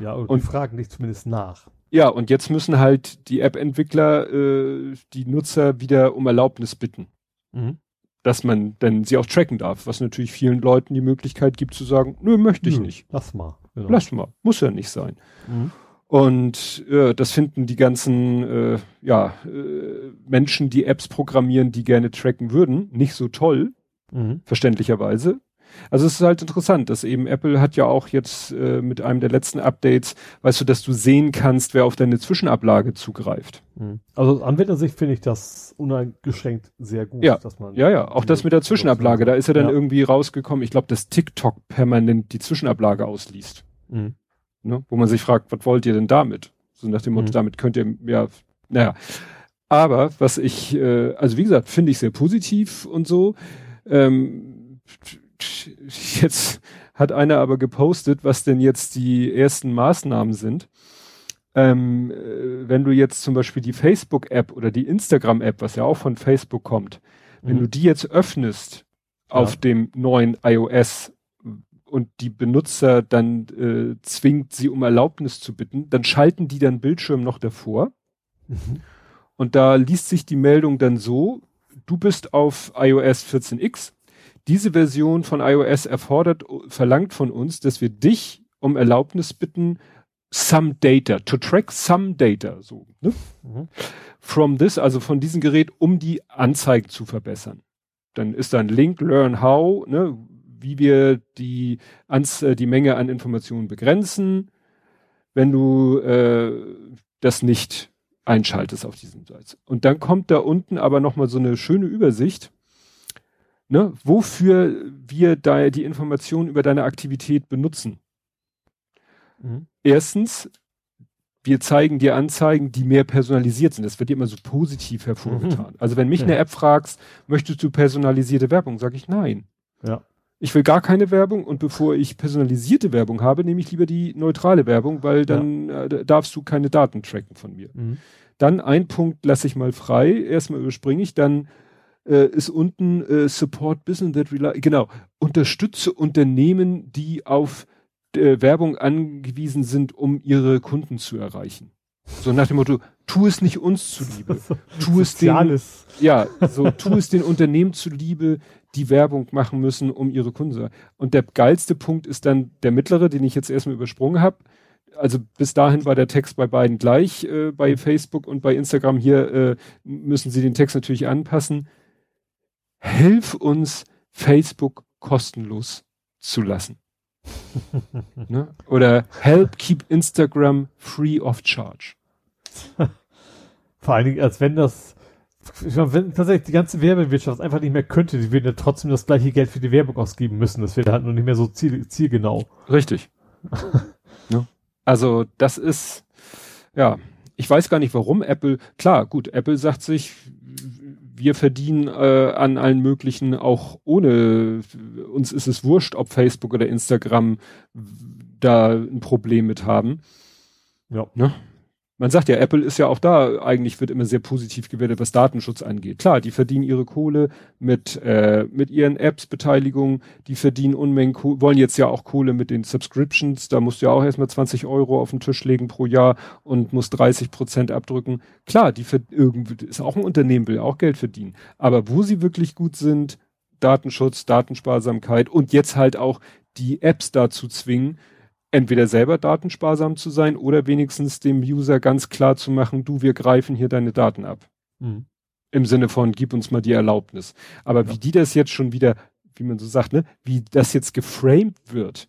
Ja, und, Und- fragen dich zumindest nach. Ja, und jetzt müssen halt die App-Entwickler äh, die Nutzer wieder um Erlaubnis bitten, Mhm. dass man dann sie auch tracken darf, was natürlich vielen Leuten die Möglichkeit gibt zu sagen, nö, möchte ich Nö, nicht. Lass mal. Genau. Lass mal, muss ja nicht sein. Mhm. Und äh, das finden die ganzen äh, ja, äh, Menschen, die Apps programmieren, die gerne tracken würden, nicht so toll, Mhm. verständlicherweise. Also es ist halt interessant, dass eben Apple hat ja auch jetzt äh, mit einem der letzten Updates, weißt du, dass du sehen kannst, wer auf deine Zwischenablage zugreift. Mhm. Also aus Anwendersicht finde ich das uneingeschränkt sehr gut. Ja. dass man Ja, ja, auch das mit der Zwischenablage, da ist ja dann Ja. irgendwie rausgekommen, ich glaube, dass TikTok permanent die Zwischenablage ausliest. Mhm. ne? wo man sich fragt, was wollt ihr denn damit? So nach dem Motto, Mhm. damit könnt ihr, ja, naja. Aber was ich, äh, also wie gesagt, finde ich sehr positiv und so. Ähm, [LAUGHS] jetzt hat einer aber gepostet, was denn jetzt die ersten Maßnahmen sind. Ähm, äh, wenn du jetzt zum Beispiel die Facebook-App oder die Instagram-App, was ja auch von Facebook kommt, wenn Mhm. du die jetzt öffnest auf Ja. dem neuen iOS und die Benutzer dann äh, zwingt, sie um Erlaubnis zu bitten, dann schalten die dann Bildschirm noch davor Mhm. und da liest sich die Meldung dann so, du bist auf iOS 14x, diese Version von iOS erfordert, verlangt von uns, dass wir dich um Erlaubnis bitten, some data, to track some data, so, ne? Mhm. from this, also von diesem Gerät, um die Anzeigen zu verbessern. Dann ist da ein Link, learn how, ne, wie wir die, Anz äh, die Menge an Informationen begrenzen, wenn du äh, das nicht einschaltest auf diesem Seite. Und dann kommt da unten aber nochmal so eine schöne Übersicht, ne, wofür wir da die Informationen über deine Aktivität benutzen. Mhm. Erstens, wir zeigen dir Anzeigen, die mehr personalisiert sind. Das wird dir immer so positiv hervorgetan. Also wenn mich Ja. eine App fragst, möchtest du personalisierte Werbung, sage ich nein. Ja. Ich will gar keine Werbung und bevor ich personalisierte Werbung habe, nehme ich lieber die neutrale Werbung, weil dann ja. äh, darfst du keine Daten tracken von mir. Mhm. Dann ein Punkt lasse ich mal frei, erstmal überspringe ich, dann äh, ist unten äh, Support Business that rely, genau, unterstütze Unternehmen, die auf äh, Werbung angewiesen sind, um ihre Kunden zu erreichen. So nach dem Motto, tu es nicht uns zuliebe, [LAUGHS] tu es den, ja, so tu es den Unternehmen zuliebe, die Werbung machen müssen, um ihre Kunden zu. Und der geilste Punkt ist dann der mittlere, den ich jetzt erstmal übersprungen habe. Also bis dahin war der Text bei beiden gleich, äh, bei Facebook und bei Instagram. Hier äh, müssen sie den Text natürlich anpassen. Hilf uns, Facebook kostenlos zu lassen. [LAUGHS] ne? Oder help keep Instagram free of charge. Vor allen Dingen, als wenn das, wenn tatsächlich die ganze Werbewirtschaft einfach nicht mehr könnte, die würden ja trotzdem das gleiche Geld für die Werbung ausgeben müssen. Das wäre halt nur nicht mehr so ziel, zielgenau. Richtig. [LAUGHS] ne? Also, das ist, ja, ich weiß gar nicht warum Apple, klar, gut, Apple sagt sich, wir verdienen äh, an allen möglichen auch ohne, uns ist es wurscht, ob Facebook oder Instagram da ein Problem mit haben. Ja. Ne? Man sagt ja, Apple ist ja auch da, eigentlich wird immer sehr positiv gewertet, was Datenschutz angeht. Klar, die verdienen ihre Kohle mit, äh, mit ihren Apps Beteiligung, die verdienen Unmengen, Kohle, wollen jetzt ja auch Kohle mit den Subscriptions, da musst du ja auch erstmal 20 Euro auf den Tisch legen pro Jahr und musst 30 Prozent abdrücken. Klar, die irgendwie, ist auch ein Unternehmen, will auch Geld verdienen. Aber wo sie wirklich gut sind, Datenschutz, Datensparsamkeit und jetzt halt auch die Apps dazu zwingen, entweder selber datensparsam zu sein oder wenigstens dem User ganz klar zu machen, du, wir greifen hier deine Daten ab. Mhm. Im Sinne von, gib uns mal die Erlaubnis. Aber ja. wie die das jetzt schon wieder, wie man so sagt, ne, wie das jetzt geframed wird.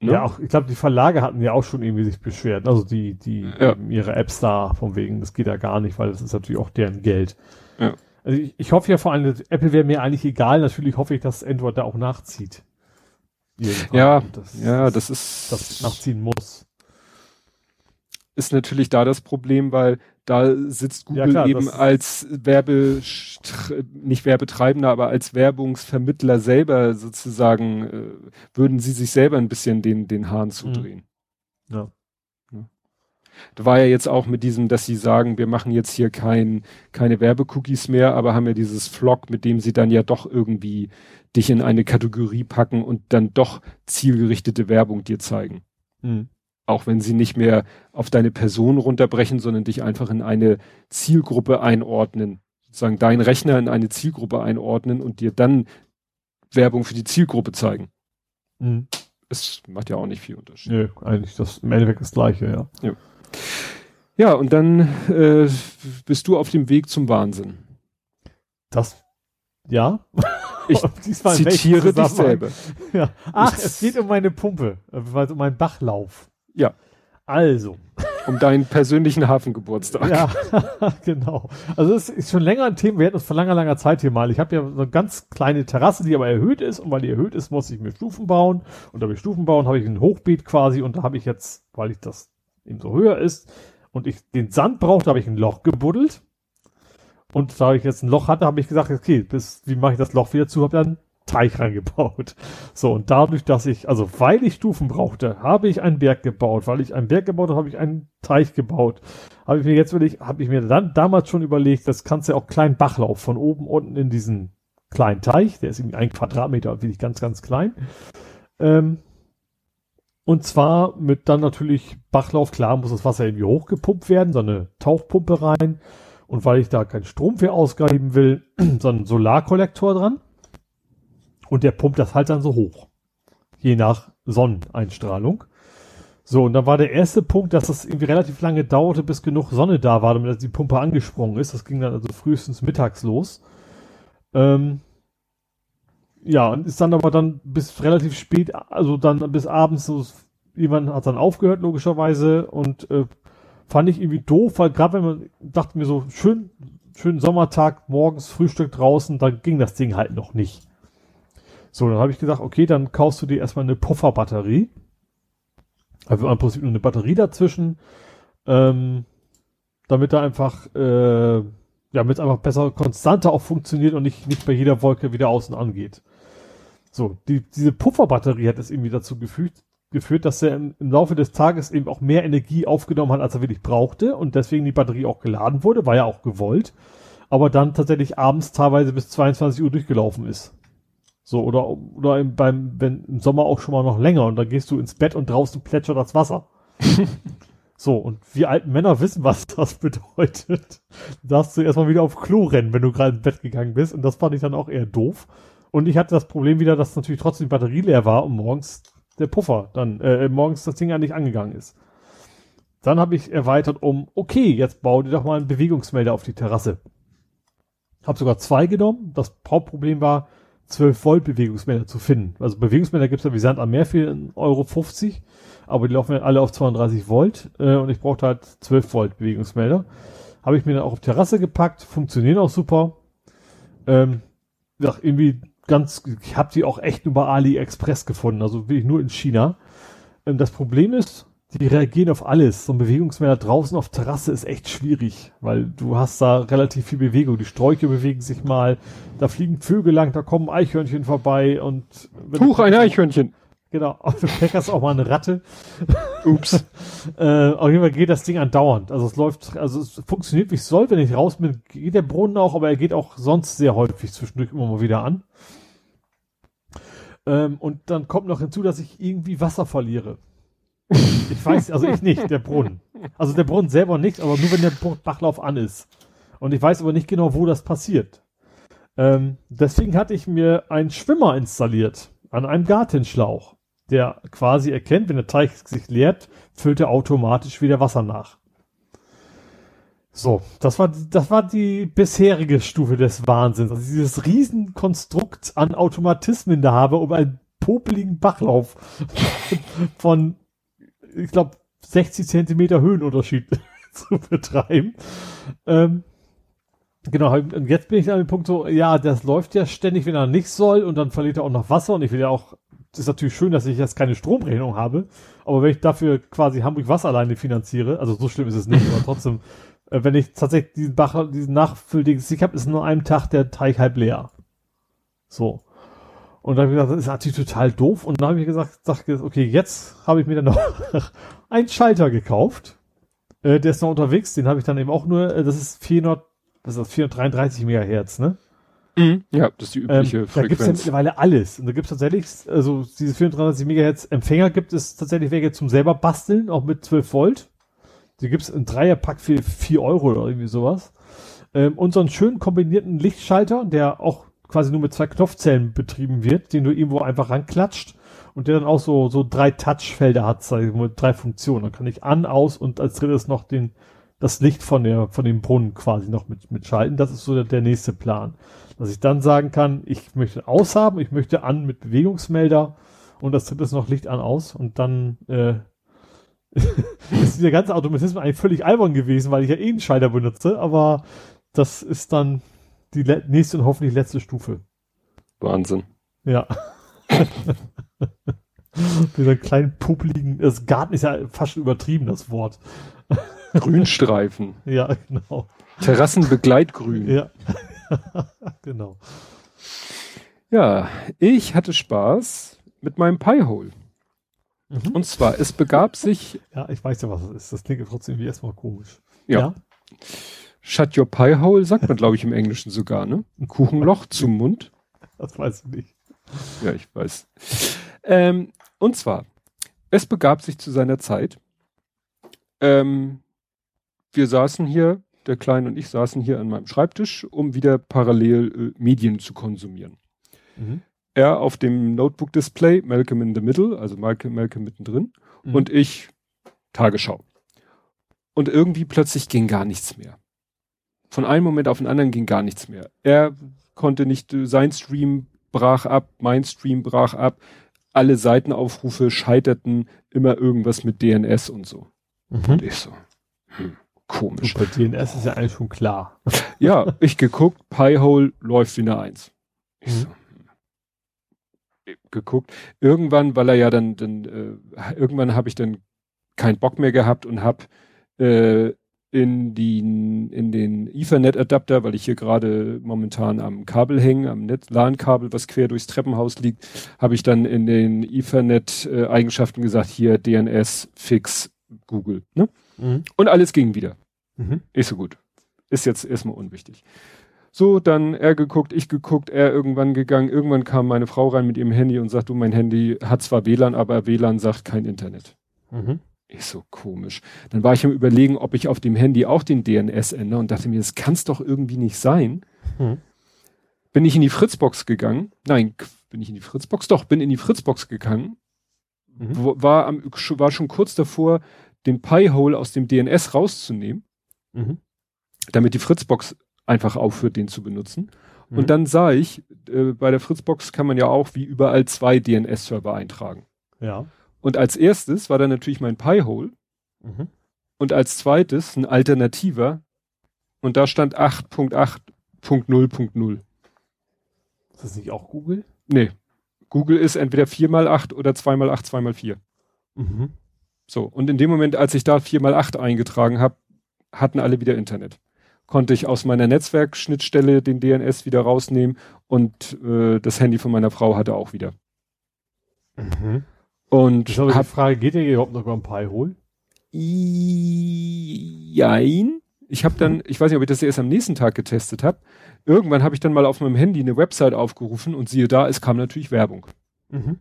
Ne? Ja, auch, ich glaube, die Verlage hatten ja auch schon irgendwie sich beschwert. Also die, die, ja. ihre Apps da, von wegen, das geht ja gar nicht, weil das ist natürlich auch deren Geld. Ja. Also ich, ich hoffe ja vor allem, Apple wäre mir eigentlich egal. Natürlich hoffe ich, dass Android da auch nachzieht. Ja, das, ja, das ist. Das nachziehen muss. Ist natürlich da das Problem, weil da sitzt Google ja, klar, eben als Werbe, nicht Werbetreibender, aber als Werbungsvermittler selber sozusagen, äh, würden sie sich selber ein bisschen den, den Hahn zudrehen. Ja. Da war ja jetzt auch mit diesem, dass sie sagen, wir machen jetzt hier kein, keine Werbecookies mehr, aber haben ja dieses Vlog, mit dem sie dann ja doch irgendwie dich in eine Kategorie packen und dann doch zielgerichtete Werbung dir zeigen. Mhm. Auch wenn sie nicht mehr auf deine Person runterbrechen, sondern dich einfach in eine Zielgruppe einordnen. Sozusagen deinen Rechner in eine Zielgruppe einordnen und dir dann Werbung für die Zielgruppe zeigen. Mhm. Es macht ja auch nicht viel Unterschied. Nö, eigentlich das im Endeffekt das gleiche, ja. Ja, ja und dann äh, bist du auf dem Weg zum Wahnsinn. Das ja. Ich [LAUGHS] zitiere dich selber. [LAUGHS] Ja. Ach, ich, es geht um meine Pumpe, also um meinen Bachlauf. Ja. Also. Um deinen persönlichen Hafengeburtstag. Ja, [LAUGHS] genau. Also es ist schon länger ein Thema, wir hatten es vor langer, langer Zeit hier mal. Ich habe ja so eine ganz kleine Terrasse, die aber erhöht ist und weil die erhöht ist, muss ich mir Stufen bauen. Und da ich Stufen bauen, habe ich ein Hochbeet quasi und da habe ich jetzt, weil ich das so höher ist und ich den Sand brauchte, habe ich ein Loch gebuddelt und da ich jetzt ein Loch hatte, habe ich gesagt, okay, bis, wie mache ich das Loch wieder zu? Habe dann Teich reingebaut. [LAUGHS] So, und dadurch, dass ich, also weil ich Stufen brauchte, habe ich einen Berg gebaut. Weil ich einen Berg gebaut habe, habe ich einen Teich gebaut. Habe ich mir jetzt wirklich, habe ich mir dann damals schon überlegt, das kannst du ja auch kleinen Bachlauf von oben unten in diesen kleinen Teich, der ist irgendwie ein Quadratmeter, wirklich ganz, ganz klein. Ähm, und zwar mit dann natürlich Bachlauf, klar muss das Wasser irgendwie hochgepumpt werden, so eine Tauchpumpe rein und weil ich da keinen Strom für ausgeben will, [CLEARS THROAT] so einen Solarkollektor dran. Und der pumpt das halt dann so hoch. Je nach Sonneneinstrahlung. So, und dann war der erste Punkt, dass es irgendwie relativ lange dauerte, bis genug Sonne da war, damit die Pumpe angesprungen ist. Das ging dann also frühestens mittags los. Ähm, ja, und ist dann aber dann bis relativ spät, also dann bis abends, so, jemand hat dann aufgehört, logischerweise, und äh, fand ich irgendwie doof, weil gerade wenn man dachte mir so, schön, schönen Sommertag, morgens Frühstück draußen, dann ging das Ding halt noch nicht. So, dann habe ich gesagt, okay, dann kaufst du dir erstmal eine Pufferbatterie. Also im Prinzip nur eine Batterie dazwischen, ähm, damit da einfach, äh, ja, damit es einfach besser konstanter auch funktioniert und nicht, nicht bei jeder Wolke wieder außen angeht. So, die, diese Pufferbatterie hat es irgendwie dazu gefügt, geführt, dass er im, im, Laufe des Tages eben auch mehr Energie aufgenommen hat, als er wirklich brauchte und deswegen die Batterie auch geladen wurde, war ja auch gewollt, aber dann tatsächlich abends teilweise bis 22 Uhr durchgelaufen ist. So, oder, oder im, beim, wenn im Sommer auch schon mal noch länger und dann gehst du ins Bett und draußen plätschert das Wasser. [LAUGHS] so, und wir alten Männer wissen, was das bedeutet. Da darfst du erstmal wieder auf Klo rennen, wenn du gerade ins Bett gegangen bist und das fand ich dann auch eher doof. Und ich hatte das Problem wieder, dass natürlich trotzdem die Batterie leer war und morgens der Puffer dann, äh, morgens das Ding ja nicht angegangen ist. Dann habe ich erweitert um, okay, jetzt bau dir doch mal einen Bewegungsmelder auf die Terrasse. Hab sogar zwei genommen. Das Hauptproblem war, 12 Volt Bewegungsmelder zu finden. Also Bewegungsmelder gibt es ja wie Sand am Meer für 1,50 Euro, aber die laufen ja alle auf 32 Volt äh, und ich brauchte halt 12 Volt Bewegungsmelder. Habe ich mir dann auch auf Terrasse gepackt, funktionieren auch super. Ähm, ja, irgendwie ganz, ich habe die auch echt über AliExpress gefunden, also wirklich nur in China. Ähm, das Problem ist, die reagieren auf alles. So ein Bewegungsmelder draußen auf Terrasse ist echt schwierig, weil du hast da relativ viel Bewegung. Die Sträuche bewegen sich mal, da fliegen Vögel lang, da kommen Eichhörnchen vorbei und Huch, ein Eichhörnchen. Genau, [LAUGHS] du peckerst auch mal eine Ratte. Ups. [LAUGHS] äh, auf jeden Fall geht das Ding andauernd. Also es läuft, also es funktioniert wie es soll, wenn ich raus bin, geht der Brunnen auch, aber er geht auch sonst sehr häufig zwischendurch immer mal wieder an. Ähm, und dann kommt noch hinzu, dass ich irgendwie Wasser verliere. [LAUGHS] Ich weiß, also ich nicht, der Brunnen. Also der Brunnen selber nicht, aber nur wenn der Bachlauf an ist. Und ich weiß aber nicht genau, wo das passiert. Ähm, deswegen hatte ich mir einen Schwimmer installiert an einem Gartenschlauch, der quasi erkennt, wenn der Teich sich leert, füllt er automatisch wieder Wasser nach. So, das war, das war die bisherige Stufe des Wahnsinns. Also dieses Riesenkonstrukt an Automatismen da habe, um einen popeligen Bachlauf [LAUGHS] von, ich glaube, 60 Zentimeter Höhenunterschied [LAUGHS] zu betreiben. Ähm, genau, und jetzt bin ich an dem Punkt so, ja, das läuft ja ständig, wenn er nicht soll, und dann verliert er auch noch Wasser, und ich will ja auch, ist natürlich schön, dass ich jetzt keine Stromrechnung habe, aber wenn ich dafür quasi Hamburg Wasser alleine finanziere, also so schlimm ist es nicht, aber trotzdem wenn ich tatsächlich diesen Bach, diesen Nachfülldings ich habe, ist nur einem Tag der Teig halb leer. So. Und dann habe ich gesagt, das ist natürlich total doof. Und dann habe ich gesagt, sag, okay, jetzt habe ich mir dann noch [LAUGHS] einen Schalter gekauft. Äh, der ist noch unterwegs, den habe ich dann eben auch nur, äh, das ist 400, was ist das, 433 Megahertz, ne? Mhm. Ja, das ist die übliche ähm, Frequenz. Da gibt es ja mittlerweile alles. Und da gibt es tatsächlich, also diese 433 Megahertz Empfänger gibt es tatsächlich welche zum selber basteln, auch mit 12 Volt. Die gibt's in Dreierpack für vier Euro oder irgendwie sowas. Ähm, und so einen schönen kombinierten Lichtschalter, der auch quasi nur mit zwei Knopfzellen betrieben wird, den du irgendwo einfach ranklatscht und der dann auch so, so drei Touchfelder hat, sag ich mal, drei Funktionen. Dann kann ich an, aus und als drittes noch den, das Licht von der, von dem Brunnen quasi noch mit, mitschalten. Das ist so der, der nächste Plan. Dass ich dann sagen kann, ich möchte aus haben, ich möchte an mit Bewegungsmelder und das dritte ist noch Licht an, aus und dann, äh, [LAUGHS] ist dieser ganze Automatismus eigentlich völlig albern gewesen, weil ich ja eh einen Schalter benutze, aber das ist dann die nächste und hoffentlich letzte Stufe. Wahnsinn. Ja. [LAUGHS] Dieser kleinen puppeligen, das Garten ist ja fast schon übertrieben, das Wort. Grünstreifen. [LAUGHS] ja, genau. Terrassenbegleitgrün. Ja. genau. Ja, ich hatte Spaß mit meinem Piehole. Mhm. Und zwar, es begab sich. [LAUGHS] Ja, ich weiß ja, was es ist. Das klingt trotzdem wie erstmal komisch. Ja. ja. Shut your pie hole, sagt man, glaube ich, im Englischen sogar, ne? Ein Kuchenloch zum Mund. Das weiß ich nicht. Ja, ich weiß. Ähm, und zwar, es begab sich zu seiner Zeit. Ähm, wir saßen hier, der Kleine und ich saßen hier an meinem Schreibtisch, um wieder parallel äh, Medien zu konsumieren. Mhm er auf dem Notebook-Display, Malcolm in the Middle, also Malcolm, Malcolm mittendrin, mhm. und ich Tagesschau. Und irgendwie plötzlich ging gar nichts mehr. Von einem Moment auf den anderen ging gar nichts mehr. Er konnte nicht, sein Stream brach ab, mein Stream brach ab, alle Seitenaufrufe scheiterten, immer irgendwas mit DNS und so. Mhm. Und ich so, hm, komisch. bei DNS ist ja eigentlich schon klar. ja, ich geguckt, Piehole läuft wie eine Eins. Ich so, geguckt. Irgendwann, weil er ja dann, dann äh, irgendwann habe ich dann keinen Bock mehr gehabt und habe äh, in die, in den Ethernet-Adapter, weil ich hier gerade momentan am Kabel hänge, am LAN-Kabel, was quer durchs Treppenhaus liegt, habe ich dann in den Ethernet-Eigenschaften gesagt, hier DNS, Fix, Google. Ne? Mhm. Und alles ging wieder. Mhm. Ist so gut. Ist jetzt erstmal unwichtig. So, dann er geguckt, ich geguckt, er irgendwann gegangen. Irgendwann kam meine Frau rein mit ihrem Handy und sagt, du, mein Handy hat zwar WLAN, aber WLAN sagt kein Internet. Mhm. Ist so komisch. Dann war ich am überlegen, ob ich auf dem Handy auch den DNS ändere und dachte mir, das kann's doch irgendwie nicht sein. Mhm. Bin ich in die Fritzbox gegangen. Nein, bin ich in die Fritzbox? Doch, bin in die Fritzbox gegangen. Mhm. War, am, war schon kurz davor, den Pi-Hole aus dem DNS rauszunehmen, mhm. damit die Fritzbox einfach aufhört, den zu benutzen. Mhm. Und dann sah ich, äh, bei der Fritzbox kann man ja auch wie überall zwei DNS-Server eintragen. Ja. Und als erstes war dann natürlich mein Pi-Hole. Mhm. Und als zweites ein alternativer. Und da stand 8.8.0.0. Ist das nicht auch Google? Nee. Google ist entweder 4x8 oder 2x8, 2x4. Mhm. So, und in dem Moment, als ich da 4x8 eingetragen habe, hatten alle wieder Internet konnte ich aus meiner Netzwerkschnittstelle den DNS wieder rausnehmen und äh, das Handy von meiner Frau hatte auch wieder. Mhm. Und ich glaube, die Frage, geht der überhaupt noch über ein Pi hol? Jein. Ich habe dann, ich weiß nicht, ob ich das erst am nächsten Tag getestet habe. Irgendwann habe ich dann mal auf meinem Handy eine Website aufgerufen und siehe da, es kam natürlich Werbung. Mhm.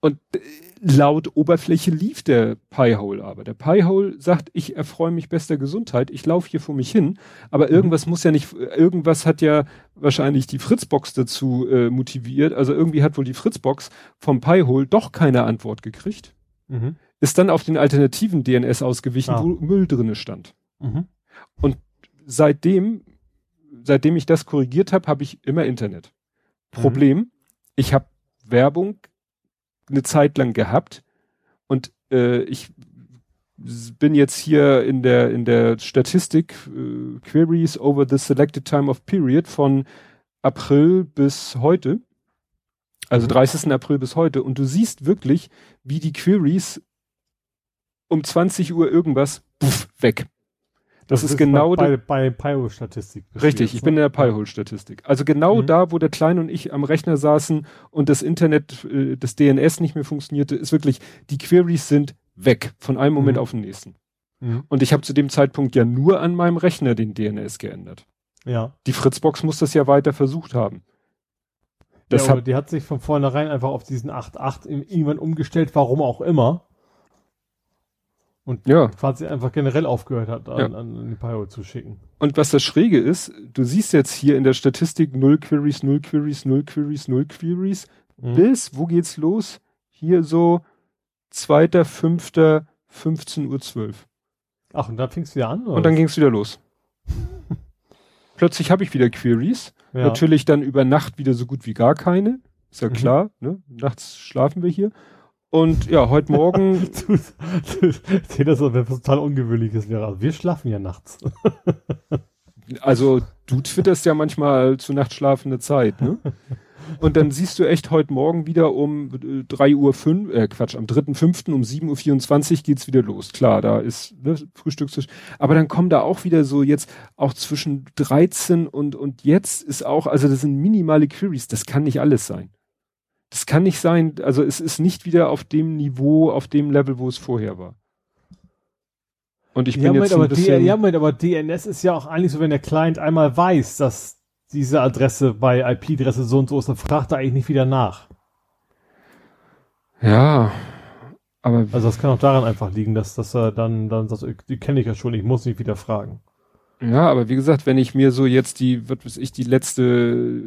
Und äh, laut Oberfläche lief der Pi-Hole aber. Der Pi-Hole sagt, ich erfreue mich bester Gesundheit, ich laufe hier vor mich hin, aber mhm. irgendwas muss ja nicht, irgendwas hat ja wahrscheinlich die Fritzbox dazu äh, motiviert. Also irgendwie hat wohl die Fritzbox vom Pi-Hole doch keine Antwort gekriegt. Mhm. Ist dann auf den alternativen DNS ausgewichen, ah. wo Müll drinne stand. Mhm. Und seitdem, seitdem ich das korrigiert habe, habe ich immer Internet. Mhm. Problem, ich habe Werbung eine Zeit lang gehabt und äh, ich bin jetzt hier in der in der Statistik äh, Queries over the selected time of period von April bis heute, also 30. Mhm. April bis heute und du siehst wirklich, wie die Queries um 20 Uhr irgendwas pff, weg. Das, das ist, genau bei, bei, bei Pi-Hole-Statistik. Richtig, ich bin in der Pi-Hole-Statistik. Also genau mhm. da, wo der Kleine und ich am Rechner saßen und das Internet, äh, das DNS nicht mehr funktionierte, ist wirklich, die Queries sind weg von einem Moment mhm. auf den nächsten. Mhm. Und ich habe zu dem Zeitpunkt ja nur an meinem Rechner den DNS geändert. Ja. Die Fritzbox muss das ja weiter versucht haben. Das ja, hat, die hat sich von vornherein einfach auf diesen 8.8 irgendwann umgestellt, warum auch immer. Und ja. quasi einfach generell aufgehört hat, an, ja. an die Pyro zu schicken. Und was das Schräge ist, du siehst jetzt hier in der Statistik null Queries, null Queries, null Queries, null Queries, mhm. bis, wo geht's los? Hier so 2., 5., 15 Uhr 12. Ach, und dann fing's wieder an? Oder? Und dann ging's wieder los. [LAUGHS] Plötzlich habe ich wieder Queries. Ja. Natürlich dann über Nacht wieder so gut wie gar keine. Ist ja mhm. klar, ne? Nachts schlafen wir hier. Und ja, heute Morgen. [LAUGHS] du, du, das wäre total ungewöhnliches wäre. Also wir schlafen ja nachts. [LAUGHS] also du twitterst ja manchmal zu nachtschlafende Zeit, ne? Und dann siehst du echt heute Morgen wieder um äh, drei Uhr fünf, äh Quatsch, am 3.5. um 7.24 Uhr geht's wieder los. Klar, da ist ne, Frühstückstisch. Aber dann kommen da auch wieder so jetzt auch zwischen 13 und, und jetzt ist auch, also das sind minimale Queries, das kann nicht alles sein das kann nicht sein, also es ist nicht wieder auf dem Niveau, auf dem Level, wo es vorher war. Und ich bin ja, jetzt ein bisschen... Ja, mit, aber DNS ist ja auch eigentlich so, wenn der Client einmal weiß, dass diese Adresse bei IP-Adresse so und so ist, dann fragt er eigentlich nicht wieder nach. Ja, aber... Also das kann auch daran einfach liegen, dass, dass er dann, dann sagt, die kenne ich ja schon, ich muss nicht wieder fragen. Ja, aber wie gesagt, wenn ich mir so jetzt die, was weiß ich, die letzte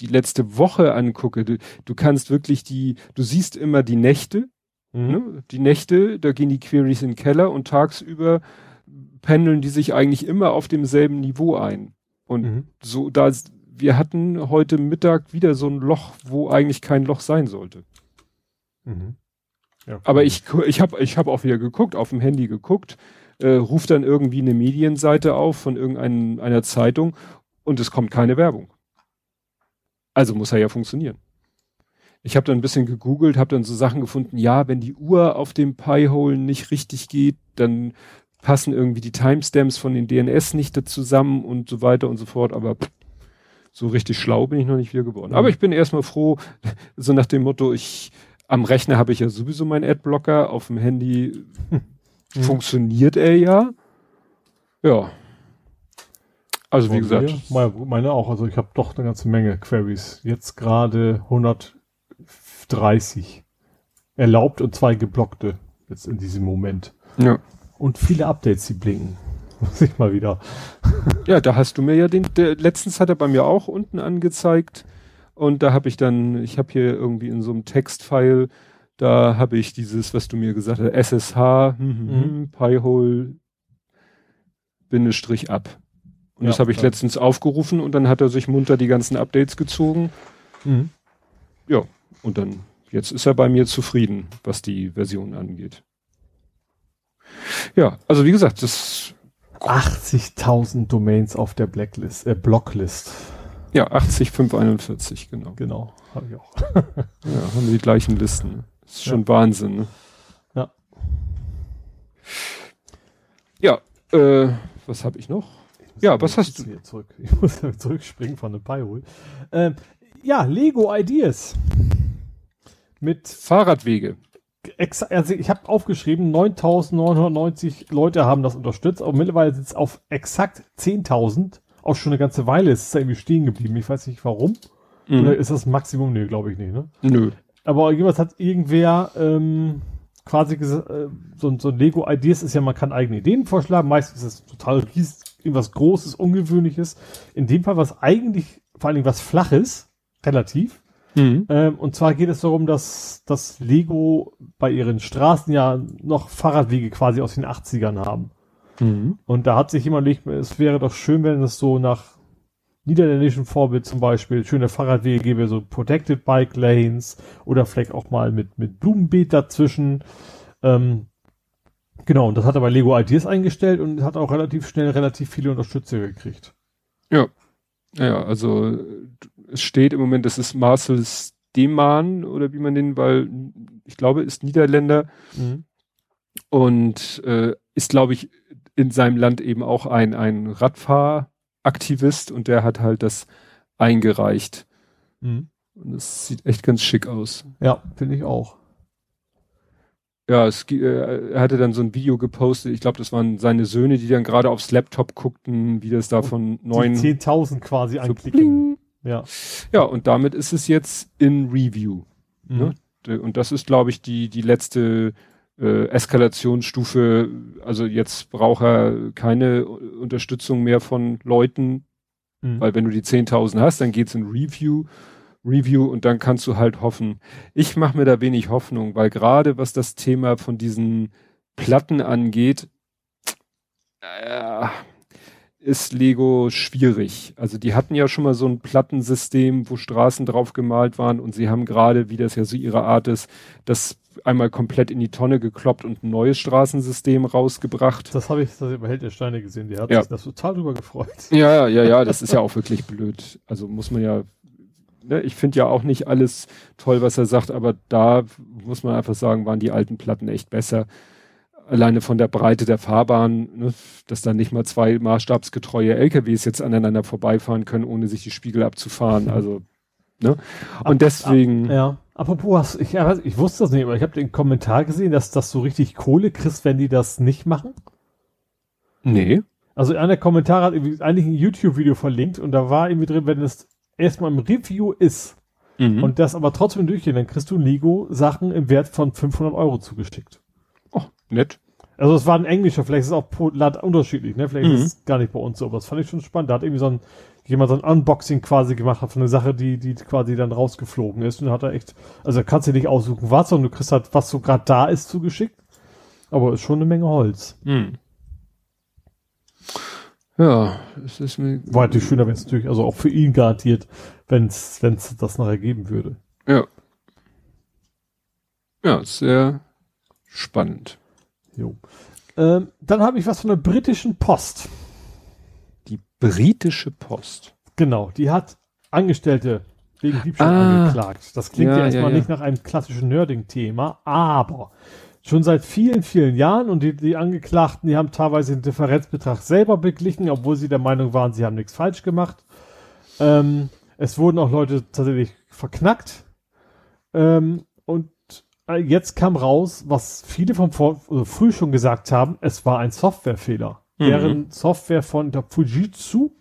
die letzte Woche angucke, du, du kannst wirklich die, du siehst immer die Nächte, mhm. ne? die Nächte, da gehen die Queries in den Keller und tagsüber pendeln die sich eigentlich immer auf demselben Niveau ein. Und mhm. so, da, wir hatten heute Mittag wieder so ein Loch, wo eigentlich kein Loch sein sollte. Mhm. Ja, Aber ich, ich habe ich hab auch wieder geguckt, auf dem Handy geguckt, äh, ruft dann irgendwie eine Medienseite auf von irgendeiner Zeitung und es kommt keine Werbung. Also muss er ja funktionieren. Ich habe dann ein bisschen gegoogelt, habe dann so Sachen gefunden, ja, wenn die Uhr auf dem Pi-Hole nicht richtig geht, dann passen irgendwie die Timestamps von den DNS nicht da zusammen und so weiter und so fort, aber pff, so richtig schlau bin ich noch nicht wieder geworden. Aber ich bin erstmal froh, [LAUGHS] so nach dem Motto, ich am Rechner habe ich ja sowieso meinen Adblocker, auf dem Handy [LAUGHS] Mhm. funktioniert er ja. Ja. Also wie gesagt, meine, meine auch. Also ich habe doch eine ganze Menge Queries. Jetzt gerade 130 erlaubt und zwei geblockte jetzt in diesem Moment. ja. Und viele Updates, die blinken. [LAUGHS] Muss ich mal wieder. [LAUGHS] Ja, da hast du mir ja den, der, letztens hat er bei mir auch unten angezeigt und da habe ich dann, ich habe hier irgendwie in so einem Textfile, da habe ich dieses, was du mir gesagt hast, SSH, hm, hm, hm, Pi-hole, Bindestrich ab. Und Ja, das habe ich dann- letztens aufgerufen und dann hat er sich munter die ganzen Updates gezogen. Mhm. Ja, und dann, jetzt ist er bei mir zufrieden, was die Version angeht. Ja, also wie gesagt, das 80.000 Domains auf der Blacklist, äh, Blocklist. ja 80541, genau. Genau, habe ich auch. [LAUGHS] Ja, haben wir die gleichen Listen. Das ist schon Wahnsinn. Ne? Ja. Ja, äh, was habe ich noch? Ja, was hast du? Zurück. [LAUGHS] Ich muss zurückspringen von dem Pi-Hole. Ähm, ja, Lego Ideas. Mit Fahrradwege. also ich habe aufgeschrieben, 9.990 Leute haben das unterstützt, aber mittlerweile sind es auf exakt 10.000. Auch schon eine ganze Weile ist es da irgendwie stehen geblieben. Ich weiß nicht warum. Mhm. Oder ist das Maximum? Nee, glaube ich nicht, ne? Nö. Aber irgendwas hat irgendwer ähm, quasi gesagt, äh, so, so ein Lego Ideas ist ja, man kann eigene Ideen vorschlagen. Meistens ist es total ries, irgendwas Großes, Ungewöhnliches. In dem Fall was eigentlich, vor allen Dingen was Flaches, relativ. Mhm. Ähm, und zwar geht es darum, dass das Lego bei ihren Straßen ja noch Fahrradwege quasi aus den 80ern haben. Mhm. Und da hat sich jemand überlegt, es wäre doch schön, wenn es so nach niederländischem Vorbild zum Beispiel schöne Fahrradwege gäbe, so Protected Bike Lanes oder vielleicht auch mal mit, mit Blumenbeet dazwischen. Ähm, genau, und das hat aber Lego Ideas eingestellt und hat auch relativ schnell relativ viele Unterstützer gekriegt. Ja. Ja, also es steht im Moment, das ist Marcel Steeman oder wie man den, weil ich glaube, ist Niederländer und äh, ist, glaube ich, in seinem Land eben auch ein, ein Radfahraktivist und der hat halt das eingereicht. Mhm. Und es sieht echt ganz schick aus. Ja, finde ich auch. Ja, es, äh, er hatte dann so ein Video gepostet. Ich glaube, das waren seine Söhne, die dann gerade aufs Laptop guckten, wie das da von neun. Die 10.000 quasi so anklicken. bling. Ja. Ja, und damit ist es jetzt in Review. Mhm. Ne? Und das ist, glaube ich, die, die letzte äh, Eskalationsstufe. Also jetzt braucht er keine Unterstützung mehr von Leuten, Mhm. weil wenn du die 10.000 hast, dann geht's in Review. Review und dann kannst du halt hoffen. Ich mache mir da wenig Hoffnung, weil gerade was das Thema von diesen Platten angeht, äh, ist Lego schwierig. Also die hatten ja schon mal so ein Plattensystem, wo Straßen drauf gemalt waren und sie haben gerade, wie das ja so ihre Art ist, das einmal komplett in die Tonne gekloppt und ein neues Straßensystem rausgebracht. Das habe ich, das über Held der Steine gesehen. Der hat Ja. sich das total drüber gefreut. Ja, ja, ja, das ist ja auch wirklich blöd. Also muss man ja, ne, ich finde ja auch nicht alles toll, was er sagt, aber da muss man einfach sagen, waren die alten Platten echt besser. Alleine von der Breite der Fahrbahn, ne, dass da nicht mal zwei maßstabsgetreue LKWs jetzt aneinander vorbeifahren können, ohne sich die Spiegel abzufahren. [LAUGHS] Also, ne? Und deswegen, Ja. Apropos, hast, ich, ich wusste das nicht, aber ich habe den Kommentar gesehen, dass das so richtig Kohle kriegst, wenn die das nicht machen. nee. Also einer der Kommentare hat eigentlich ein YouTube-Video verlinkt und da war irgendwie drin, wenn es erstmal im Review ist Mhm. und das aber trotzdem durchgeht, dann kriegst du Lego-Sachen im Wert von 500 Euro zugeschickt. oh, nett. Also es war ein englischer, vielleicht ist es auch Land unterschiedlich, ne? Vielleicht Mhm. ist es gar nicht bei uns so, aber das fand ich schon spannend. Da hat irgendwie so ein, jemand so ein Unboxing quasi gemacht hat von einer Sache, die, die quasi dann rausgeflogen ist und hat er echt, also kannst du nicht aussuchen, was, sondern du kriegst halt, was so gerade da ist, zugeschickt. Aber ist schon eine Menge Holz. Mhm. Ja, es ist mir. War natürlich schöner, wenn es natürlich, also auch für ihn garantiert, wenn es das nachher geben würde. Ja. Ja, sehr spannend. Jo. Ähm, dann habe ich was von der britischen Post. Die britische Post. Genau, die hat Angestellte wegen Diebstahl Ah. angeklagt. Das klingt Ja, ja, erstmal ja, ja. nicht nach einem klassischen Nerding-Thema, aber Schon seit vielen, vielen Jahren und die, die Angeklagten, die haben teilweise den Differenzbetrag selber beglichen, obwohl sie der Meinung waren, sie haben nichts falsch gemacht. Ähm, es wurden auch Leute tatsächlich verknackt. Ähm, und äh, jetzt kam raus, was viele vom Vor also früh schon gesagt haben, es war ein Softwarefehler. Mhm. Deren Software von der Fujitsu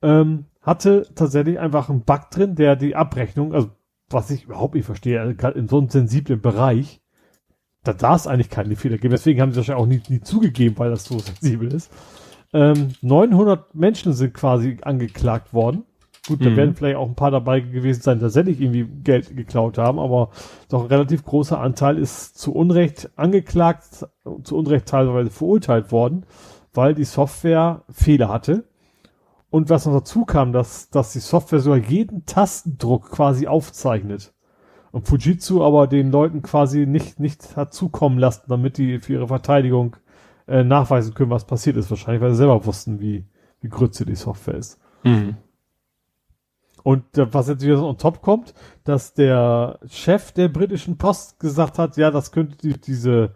ähm, hatte tatsächlich einfach einen Bug drin, der die Abrechnung, also was ich überhaupt nicht verstehe, also gerade in so einem sensiblen Bereich, da darf es eigentlich keine Fehler geben. Deswegen haben sie wahrscheinlich auch nie, nie zugegeben, weil das so sensibel ist. Ähm, 900 Menschen sind quasi angeklagt worden. Gut, da mhm. werden vielleicht auch ein paar dabei gewesen sein, die tatsächlich irgendwie Geld geklaut haben, aber doch ein relativ großer Anteil ist zu Unrecht angeklagt, zu Unrecht teilweise verurteilt worden, weil die Software Fehler hatte. Und was noch dazu kam, dass, dass die Software sogar jeden Tastendruck quasi aufzeichnet. Und Fujitsu aber den Leuten quasi nicht, nicht hat zukommen lassen, damit die für ihre Verteidigung äh, nachweisen können, was passiert ist. Wahrscheinlich, weil sie selber wussten, wie, wie grütze die Software ist. Mhm. Und äh, was jetzt wieder so on top kommt, dass der Chef der britischen Post gesagt hat, ja, das könnte die, diese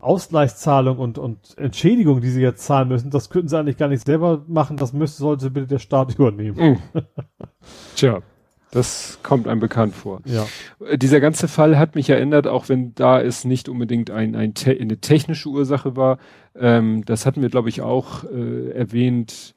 Ausgleichszahlung und, und Entschädigung, die sie jetzt zahlen müssen, das könnten sie eigentlich gar nicht selber machen, das müsste, sollte bitte der Staat [LAUGHS] übernehmen. Mhm. Tja. Das kommt einem bekannt vor. Ja. Äh, dieser ganze Fall hat mich erinnert, auch wenn da es nicht unbedingt ein, ein te eine technische Ursache war. Ähm, das hatten wir, glaube ich, auch äh, erwähnt.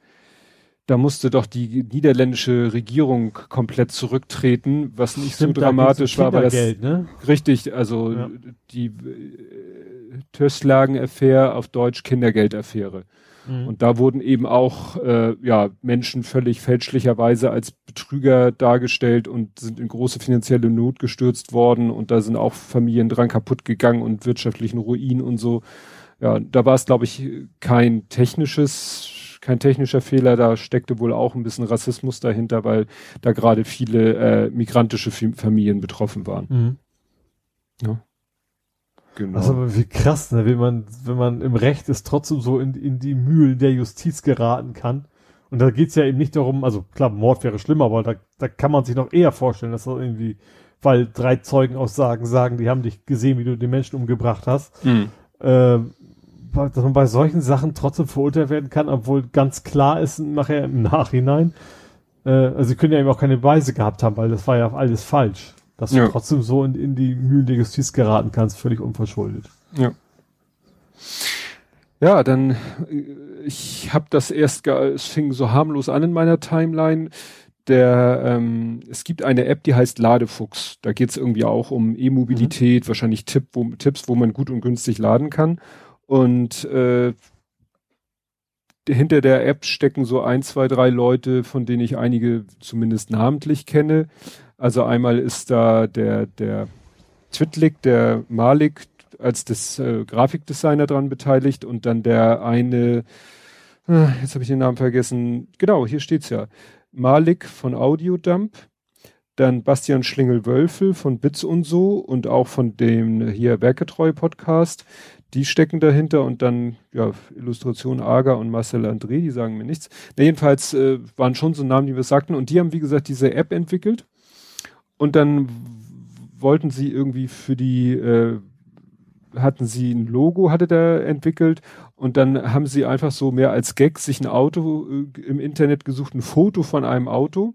Da musste doch die niederländische Regierung komplett zurücktreten, was nicht Stimmt, so dramatisch war, weil das ne? richtig, also ja. die äh, Töslagen-Affair auf Deutsch Kindergeld-Affäre. Mhm. Und da wurden eben auch äh, ja, Menschen völlig fälschlicherweise als Betrüger dargestellt und sind in große finanzielle Not gestürzt worden und da sind auch Familien dran kaputt gegangen und wirtschaftlichen Ruin und so. Ja, da war es, glaube ich, kein technisches, kein technischer Fehler, da steckte wohl auch ein bisschen Rassismus dahinter, weil da gerade viele äh, migrantische Familien betroffen waren. Mhm. Ja. Genau. Also wie krass, ne? wenn man, wenn man im Recht ist, trotzdem so in, in die Mühlen der Justiz geraten kann. Und da geht's ja eben nicht darum, also klar, Mord wäre schlimmer, aber da, da kann man sich noch eher vorstellen, dass das irgendwie, weil drei Zeugenaussagen sagen, die haben dich gesehen, wie du den Menschen umgebracht hast. Mhm. Äh, dass man bei solchen Sachen trotzdem verurteilt werden kann, obwohl ganz klar ist nachher im Nachhinein, äh, also sie können ja eben auch keine Beweise gehabt haben, weil das war ja alles falsch dass ja. du trotzdem so in, in die Mühlen der Justiz geraten kannst, völlig unverschuldet. Ja. Ja, dann, äh, ich habe das erst, es fing so harmlos an in meiner Timeline. Der, ähm, es gibt eine App, die heißt Ladefuchs. Da geht es irgendwie auch um E-Mobilität, mhm. wahrscheinlich Tipp, wo, Tipps, wo man gut und günstig laden kann. Und äh, hinter der App stecken so ein, zwei, drei Leute, von denen ich einige zumindest namentlich kenne. Also einmal ist da der, der Twitlik, der Malik als das äh, Grafikdesigner dran beteiligt und dann der eine, äh, jetzt habe ich den Namen vergessen, genau, hier steht's ja, Malik von Audiodump, dann Bastian Schlingel-Wölfel von Bits und so und auch von dem hier Werketreu Podcast, die stecken dahinter und dann ja Illustration Aga und Marcel André, die sagen mir nichts. Na, jedenfalls äh, waren schon so Namen, die wir sagten. Und die haben wie gesagt diese App entwickelt und dann wollten sie irgendwie für die, äh, hatten sie ein Logo, hatte der entwickelt und dann haben sie einfach so mehr als Gag sich ein Auto äh, im Internet gesucht, ein Foto von einem Auto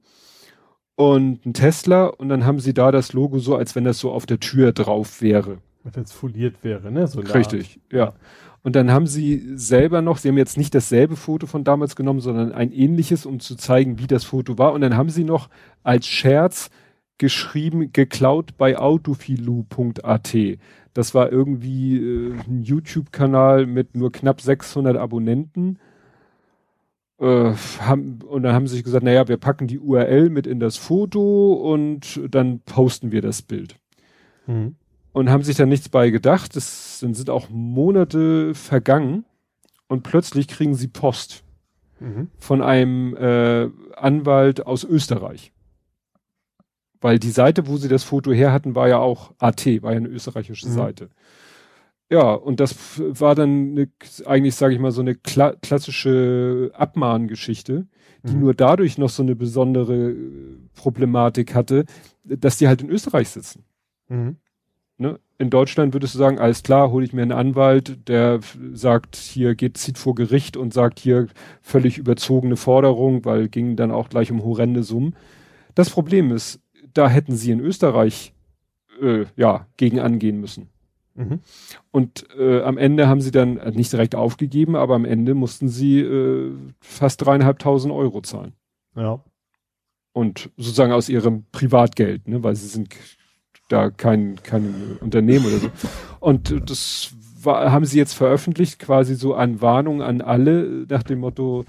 und ein Tesla und dann haben sie da das Logo so, als wenn das so auf der Tür drauf wäre. Wenn es foliert wäre, ne? So Richtig, ja. Und dann haben sie selber noch, sie haben jetzt nicht dasselbe Foto von damals genommen, sondern ein ähnliches, um zu zeigen, wie das Foto war. Und dann haben sie noch als Scherz geschrieben, geklaut bei autofilu.at. Das war irgendwie äh, ein YouTube-Kanal mit nur knapp 600 Abonnenten. Äh, haben, und dann haben sie sich gesagt, naja, wir packen die URL mit in das Foto und dann posten wir das Bild. Mhm. Und haben sich dann nichts bei gedacht. Es dann sind auch Monate vergangen und plötzlich kriegen sie Post mhm. von einem äh, Anwalt aus Österreich. Weil die Seite, wo sie das Foto her hatten, war ja auch AT, war ja eine österreichische mhm. Seite. Ja, und das war dann eine, eigentlich, sage ich mal, so eine kla klassische Abmahngeschichte, die mhm. nur dadurch noch so eine besondere äh, Problematik hatte, dass die halt in Österreich sitzen. Mhm. Ne? In Deutschland würdest du sagen, alles klar, hole ich mir einen Anwalt, der sagt, hier geht, zieht vor Gericht und sagt hier völlig überzogene Forderung, weil ging dann auch gleich um horrende Summen. Das Problem ist, da hätten sie in Österreich äh, ja gegen angehen müssen. Mhm. Und äh, am Ende haben sie dann äh, nicht direkt aufgegeben, aber am Ende mussten sie äh, fast dreieinhalbtausend Euro zahlen. Ja. Und sozusagen aus ihrem Privatgeld, ne, weil sie sind da kein, kein Unternehmen oder so. Und das war, haben sie jetzt veröffentlicht, quasi so an Warnung an alle, nach dem Motto,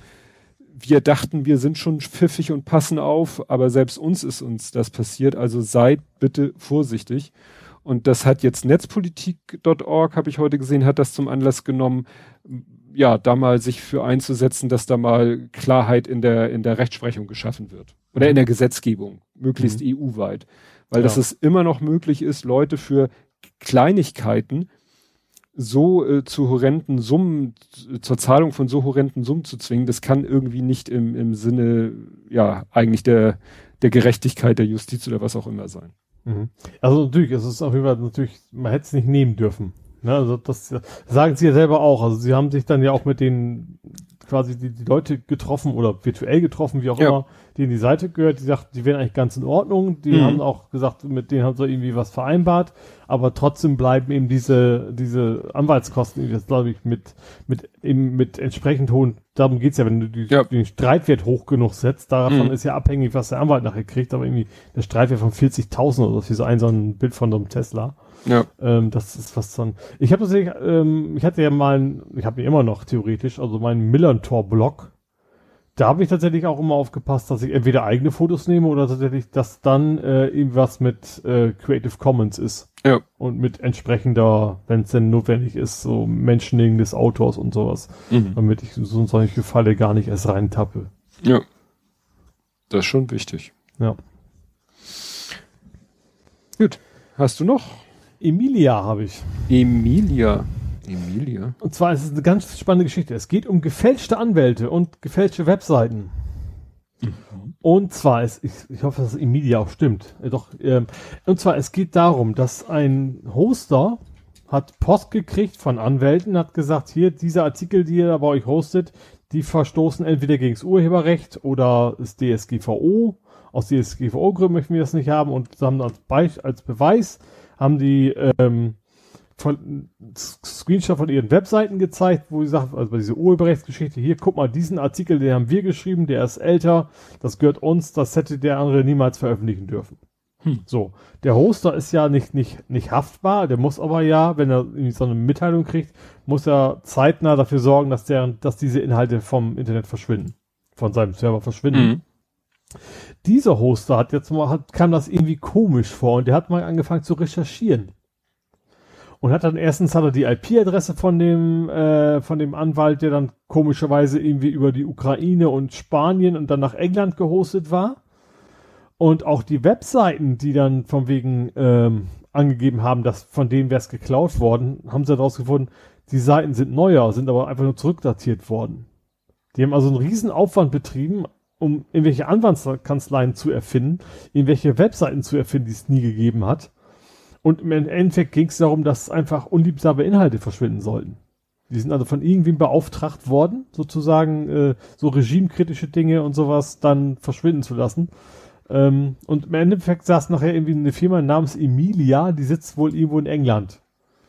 wir dachten, wir sind schon pfiffig und passen auf, aber selbst uns ist uns das passiert, also seid bitte vorsichtig. Und das hat jetzt Netzpolitik.org, habe ich heute gesehen, hat das zum Anlass genommen, ja, da mal sich für einzusetzen, dass da mal Klarheit in der, in der Rechtsprechung geschaffen wird. Oder in der Gesetzgebung, möglichst mhm. EU-weit. Weil ja. dass es immer noch möglich ist, Leute für Kleinigkeiten so äh, zu horrenden Summen, zur Zahlung von so horrenden Summen zu zwingen, das kann irgendwie nicht im, im Sinne, ja, eigentlich der, der Gerechtigkeit der Justiz oder was auch immer sein. Mhm. Also natürlich, es ist auf jeden Fall natürlich, man hätte es nicht nehmen dürfen. Ne? Also das sagen sie ja selber auch. Also sie haben sich dann ja auch mit den quasi die, die Leute getroffen oder virtuell getroffen, wie auch ja. immer, die in die Seite gehört, die sagt, die wären eigentlich ganz in Ordnung. Die mhm. haben auch gesagt, mit denen haben sie irgendwie was vereinbart, aber trotzdem bleiben eben diese, diese Anwaltskosten, das glaube ich, mit, mit, eben mit entsprechend hohen, darum geht's ja, wenn du die, ja. den Streitwert hoch genug setzt, davon mhm. ist ja abhängig, was der Anwalt nachher kriegt, aber irgendwie der Streitwert von 40.000 oder so, für so ein, so ein Bild von so einem Tesla. Ja. Ähm, das ist was dann. Ich habe tatsächlich, ähm, ich hatte ja mal, ein, ich habe mir immer noch theoretisch, also meinen Millantor-Blog. Da habe ich tatsächlich auch immer aufgepasst, dass ich entweder eigene Fotos nehme oder tatsächlich, dass dann äh, irgendwas mit äh, Creative Commons ist. Ja. Und mit entsprechender, wenn es denn notwendig ist, so Mentioning des Autors und sowas. Mhm. Damit ich so in solche Falle gar nicht erst reintappe. Ja. Das ist schon wichtig. Ja. Gut. Hast du noch Emilia habe ich. Emilia. Emilia. Und zwar ist es eine ganz spannende Geschichte. Es geht um gefälschte Anwälte und gefälschte Webseiten. Mhm. Und zwar ist, ich, ich hoffe, dass Emilia auch stimmt. Äh, doch, ähm, und zwar, es geht darum, dass ein Hoster hat Post gekriegt von Anwälten, hat gesagt, hier, diese Artikel, die ihr da bei euch hostet, die verstoßen entweder gegen das Urheberrecht oder das DSGVO. Aus DSGVO-Gründen möchten wir das nicht haben und haben als, Be als Beweis haben die ähm, von Screenshot von ihren Webseiten gezeigt, wo sie sagt, also bei dieser Urheberrechtsgeschichte, hier, guck mal, diesen Artikel, den haben wir geschrieben, der ist älter, das gehört uns, das hätte der andere niemals veröffentlichen dürfen. Hm. So, der Hoster ist ja nicht, nicht, nicht haftbar, der muss aber ja, wenn er so eine Mitteilung kriegt, muss er zeitnah dafür sorgen, dass der, dass diese Inhalte vom Internet verschwinden. Von seinem Server verschwinden. Mhm dieser Hoster hat jetzt mal, hat, kam das irgendwie komisch vor und der hat mal angefangen zu recherchieren. Und hat dann erstens hat er die IP-Adresse von dem, äh, von dem Anwalt, der dann komischerweise irgendwie über die Ukraine und Spanien und dann nach England gehostet war. Und auch die Webseiten, die dann von wegen ähm, angegeben haben, dass von denen wäre es geklaut worden, haben sie herausgefunden, die Seiten sind neuer, sind aber einfach nur zurückdatiert worden. Die haben also einen riesen Aufwand betrieben, um irgendwelche Anwaltskanzleien zu erfinden, irgendwelche Webseiten zu erfinden, die es nie gegeben hat. Und im Endeffekt ging es darum, dass einfach unliebsame Inhalte verschwinden sollten. Die sind also von irgendwem beauftragt worden, sozusagen äh, so regimekritische Dinge und sowas dann verschwinden zu lassen. Ähm, und im Endeffekt saß nachher irgendwie eine Firma namens Emilia, die sitzt wohl irgendwo in England.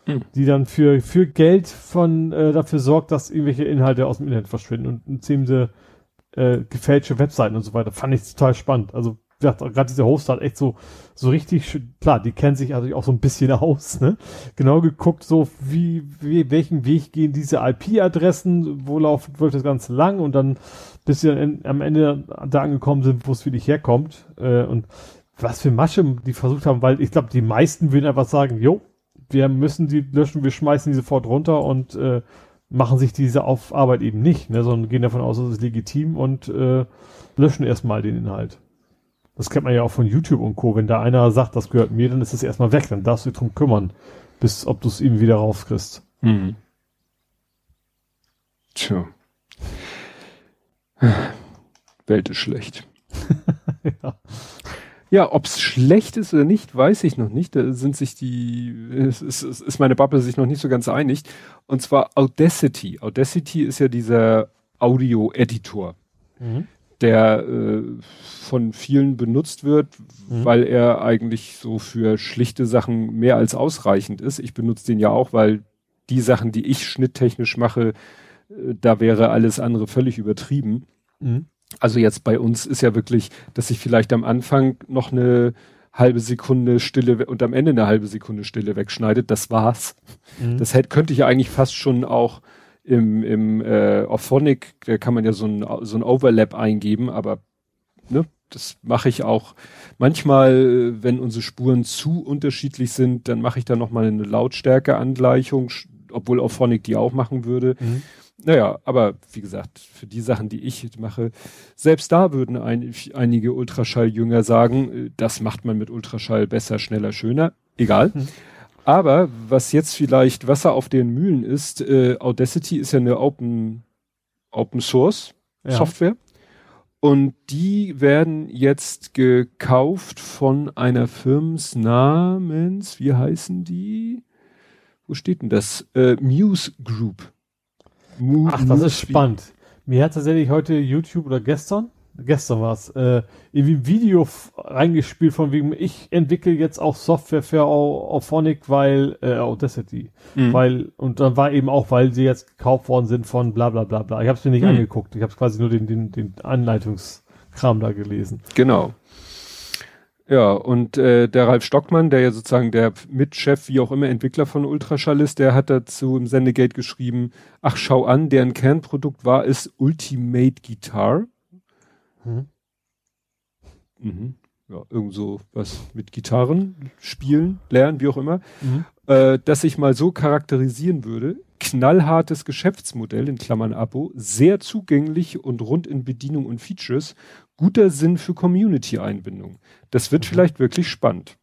Mhm. Die dann für, für Geld von äh, dafür sorgt, dass irgendwelche Inhalte aus dem Internet verschwinden. Und indem sie äh, gefälschte Webseiten und so weiter. Fand ich total spannend. Also gerade dieser Host hat echt so so richtig klar, die kennen sich also auch so ein bisschen [LAUGHS] aus, ne? Genau geguckt, so wie, wie welchen Weg gehen diese IP-Adressen, wo laufen wird das Ganze lang und dann bis sie dann am Ende da angekommen sind, wo es wirklich herkommt äh, und was für Masche die versucht haben, weil ich glaube, die meisten würden einfach sagen, jo, wir müssen die löschen, wir schmeißen die sofort runter und äh, machen sich diese Auf Arbeit eben nicht, ne, sondern gehen davon aus, es ist legitim und äh, löschen erstmal den Inhalt. Das kennt man ja auch von YouTube und Co. Wenn da einer sagt, das gehört mir, dann ist es erstmal weg, dann darfst du dich drum kümmern, bis ob du es eben wieder rauskriegst. Mhm. Tja. Welt ist schlecht. [LAUGHS] [LAUGHS] ja. Ja, ob's schlecht ist oder nicht, weiß ich noch nicht. Da sind sich die, ist, ist, ist meine Bubble sich noch nicht so ganz einig. Und zwar Audacity. Audacity ist ja dieser Audio-Editor, mhm. der äh, von vielen benutzt wird, mhm. weil er eigentlich so für schlichte Sachen mehr als ausreichend ist. Ich benutze den ja auch, weil die Sachen, die ich schnitttechnisch mache, äh, da wäre alles andere völlig übertrieben. Mhm. Also jetzt bei uns ist ja wirklich, dass ich vielleicht am Anfang noch eine halbe Sekunde Stille und am Ende eine halbe Sekunde Stille wegschneidet. Das war's. Mhm. Das hätte, könnte ich ja eigentlich fast schon auch im, im äh, Auphonic, da kann man ja so ein, so ein Overlap eingeben, aber ne, das mache ich auch. Manchmal, wenn unsere Spuren zu unterschiedlich sind, dann mache ich da nochmal eine Lautstärkeangleichung, obwohl Auphonic die auch machen würde. Mhm. Naja, aber wie gesagt, für die Sachen, die ich mache, selbst da würden ein, einige Ultraschalljünger sagen, äh, das macht man mit Ultraschall besser, schneller, schöner. Egal. Hm. Aber was jetzt vielleicht Wasser auf den Mühlen ist, äh, Audacity ist ja eine Open, Open Source ja. Software. Und die werden jetzt gekauft von einer Firmens namens, wie heißen die? Wo steht denn das? Äh, Muse Group. Move, Ach, das ist spannend. Mir hat tatsächlich heute YouTube oder gestern, gestern war es, äh, irgendwie ein Video reingespielt von wegen, ich entwickle jetzt auch Software für Auphonic, weil, äh, Audacity. Mhm. Weil, und dann war eben auch, weil sie jetzt gekauft worden sind von bla bla bla bla. Ich habe es mir nicht mhm. angeguckt. Ich habe quasi nur den, den, den Anleitungskram da gelesen. Genau. Ja, und äh, der Ralf Stockmann, der ja sozusagen der Mitchef, wie auch immer, Entwickler von Ultraschall ist, der hat dazu im Sendegate geschrieben, ach schau an, deren Kernprodukt war es Ultimate Guitar. Mhm. Mhm. Ja, irgend so was mit Gitarren spielen, lernen, wie auch immer. Mhm. Äh, dass ich mal so charakterisieren würde, knallhartes Geschäftsmodell in Klammern Abo, sehr zugänglich und rund in Bedienung und Features, guter Sinn für Community-Einbindung. Das wird mhm. vielleicht wirklich spannend.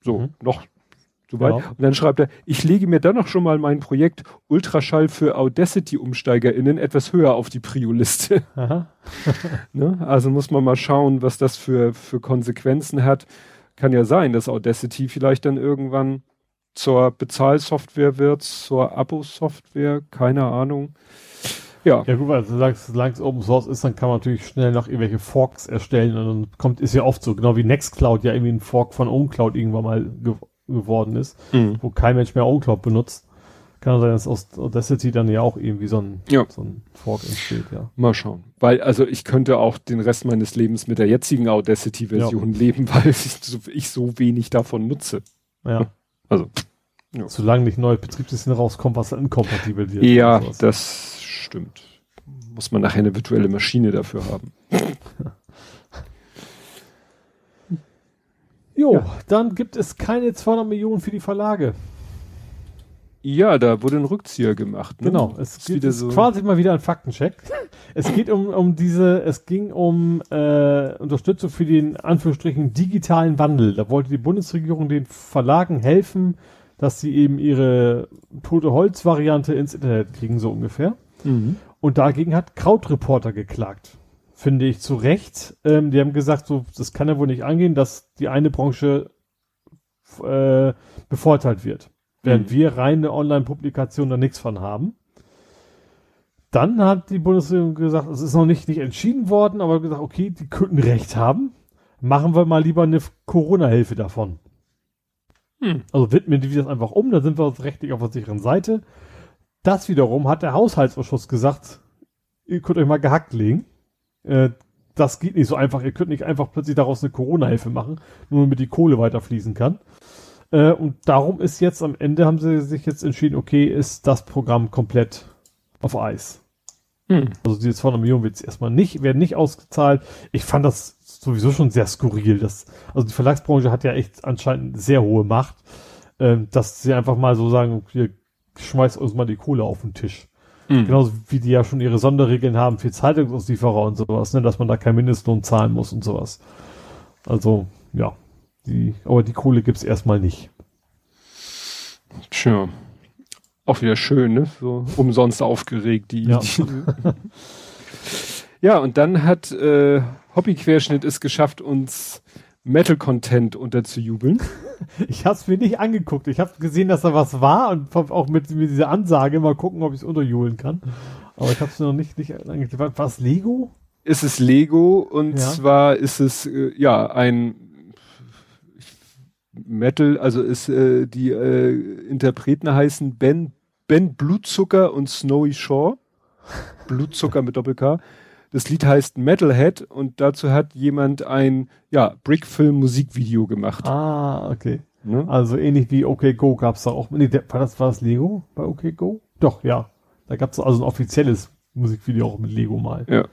So, mhm. noch soweit. Ja. Und dann schreibt er, ich lege mir dann noch schon mal mein Projekt Ultraschall für Audacity-UmsteigerInnen etwas höher auf die Prio-Liste. [LAUGHS] [LAUGHS] ne? Also muss man mal schauen, was das für, für Konsequenzen hat. Kann ja sein, dass Audacity vielleicht dann irgendwann zur Bezahlsoftware wird, zur Abo-Software, keine Ahnung. Ja. Ja, gut, weil solange es Open Source ist, dann kann man natürlich schnell noch irgendwelche Forks erstellen und dann kommt, ist ja oft so, genau wie Nextcloud ja irgendwie ein Fork von OwnCloud irgendwann mal ge geworden ist, mhm. wo kein Mensch mehr OwnCloud benutzt. Kann sein, dass aus Audacity dann ja auch irgendwie so ein, ja. so ein Fork entsteht, ja. Mal schauen. Weil, also ich könnte auch den Rest meines Lebens mit der jetzigen Audacity-Version ja. leben, [LAUGHS] weil ich so, ich so wenig davon nutze. Ja. Also. Ja. Solange nicht neues Betriebssystem rauskommt, was inkompatibel wird. Ja, das stimmt. Muss man nachher eine virtuelle Maschine dafür haben. [LAUGHS] jo, ja. dann gibt es keine 200 Millionen für die Verlage. Ja, da wurde ein Rückzieher gemacht. Ne? Genau, es geht so quasi mal wieder ein Faktencheck. [LAUGHS] es geht um, um diese, es ging um äh, Unterstützung für den Anführungsstrichen digitalen Wandel. Da wollte die Bundesregierung den Verlagen helfen, dass sie eben ihre tote Holz-Variante ins Internet kriegen, so ungefähr. Mhm. Und dagegen hat Krautreporter geklagt. Finde ich zu Recht. Ähm, die haben gesagt, so, das kann ja wohl nicht angehen, dass die eine Branche äh, bevorteilt wird. Während mhm. wir reine Online-Publikationen da nichts von haben. Dann hat die Bundesregierung gesagt, es ist noch nicht, nicht entschieden worden, aber gesagt, okay, die könnten Recht haben. Machen wir mal lieber eine Corona-Hilfe davon. Hm. Also widmen die das einfach um, da sind wir rechtlich auf der sicheren Seite. Das wiederum hat der Haushaltsausschuss gesagt, ihr könnt euch mal gehackt legen. Äh, das geht nicht so einfach. Ihr könnt nicht einfach plötzlich daraus eine Corona-Hilfe machen, nur damit die Kohle weiterfließen kann. Äh, und darum ist jetzt am Ende haben sie sich jetzt entschieden, okay, ist das Programm komplett auf Eis. Hm. Also diese 200 Millionen wird erstmal nicht, werden nicht ausgezahlt. Ich fand das sowieso schon sehr skurril. Das, also die Verlagsbranche hat ja echt anscheinend sehr hohe Macht, äh, dass sie einfach mal so sagen, hier, schmeißt uns mal die Kohle auf den Tisch. Mhm. Genauso wie die ja schon ihre Sonderregeln haben für Zeitungsauslieferer und sowas, ne, dass man da kein Mindestlohn zahlen muss und sowas. Also, ja. Die, aber die Kohle gibt's erstmal nicht. Tja. Auch wieder schön, ne? So umsonst aufgeregt, die. Ja, ja und dann hat äh, Hobbyquerschnitt es geschafft, uns Metal-Content unterzujubeln. [LAUGHS] Ich habe es mir nicht angeguckt. Ich habe gesehen, dass da was war und auch mit, mit dieser Ansage mal gucken, ob ich es unterjubeln kann. Aber ich habe es noch nicht, nicht angeguckt. War es Lego? Ist es Lego und Ja. zwar ist es äh, ja ein Metal, also ist äh, die äh, Interpreten heißen Ben Ben Blutzucker und Snowy Shore. Blutzucker mit Doppel K. Das Lied heißt Metalhead und dazu hat jemand ein ja Brickfilm Musikvideo gemacht. Ah, okay. Ne? Also ähnlich wie OK Go gab es da auch. Nee, war das war das Lego bei OK Go? Doch, ja. Da gab es also ein offizielles Musikvideo auch mit Lego mal. Ja.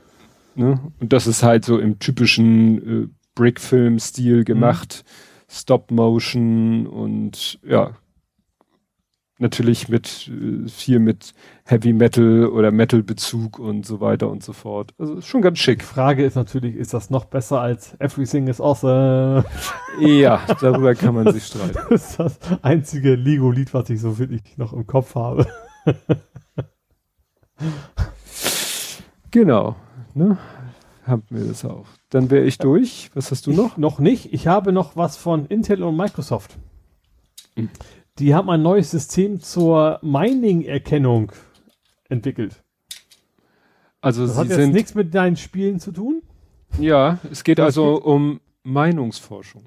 Ne? Und das ist halt so im typischen äh, Brickfilm-Stil gemacht. Stop Motion und ja, natürlich mit äh, viel mit Heavy Metal oder Metal-Bezug und so weiter und so fort. Also schon ganz Die schick. Frage ist natürlich, ist das noch besser als Everything is Awesome? ja, darüber kann man sich streiten. [LAUGHS] Das ist das einzige Lego-Lied, was ich so wirklich noch im Kopf habe. [LAUGHS] Genau. Ne? Haben wir das auch. Dann wäre ich durch. Was hast du noch? Noch nicht. Ich habe noch was von Intel und Microsoft. Mhm. Die haben ein neues System zur Mining-Erkennung entwickelt. Also Das sie hat jetzt sind nichts mit deinen Spielen zu tun. ja, es geht also um Meinungsforschung.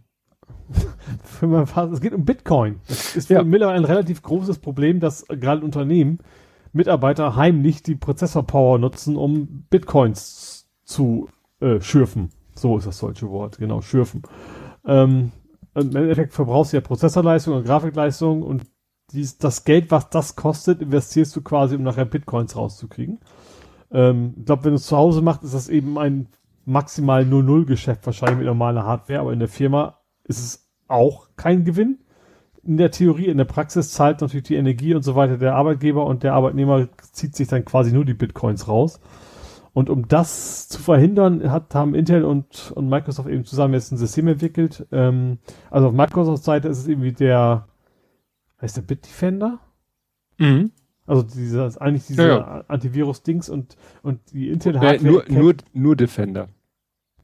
[LAUGHS] Für mein Vater, es geht um Bitcoin. Das ist Ja. mittlerweile ein relativ großes Problem, dass gerade Unternehmen Mitarbeiter heimlich die Prozessorpower nutzen, um Bitcoins zu äh, schürfen. So ist das deutsche Wort, genau, schürfen. Ähm, Im Endeffekt verbrauchst du ja Prozessorleistung und Grafikleistung und dies, das Geld, was das kostet, investierst du quasi, um nachher Bitcoins rauszukriegen. Ähm, ich glaube, wenn du es zu Hause machst, ist das eben ein maximal 0-0-Geschäft wahrscheinlich mit normaler Hardware, aber in der Firma ist es auch kein Gewinn. In der Theorie, in der Praxis zahlt natürlich die Energie und so weiter der Arbeitgeber und der Arbeitnehmer zieht sich dann quasi nur die Bitcoins raus. Und um das zu verhindern, hat, haben Intel und, und Microsoft eben zusammen jetzt ein System entwickelt. Ähm, also auf Microsofts Seite ist es irgendwie der, heißt der Bitdefender? Mhm. Also dieser, eigentlich dieser Ja, Antivirus-Dings und, und die Intel Äh, Hardware. nur, nur, nur Defender.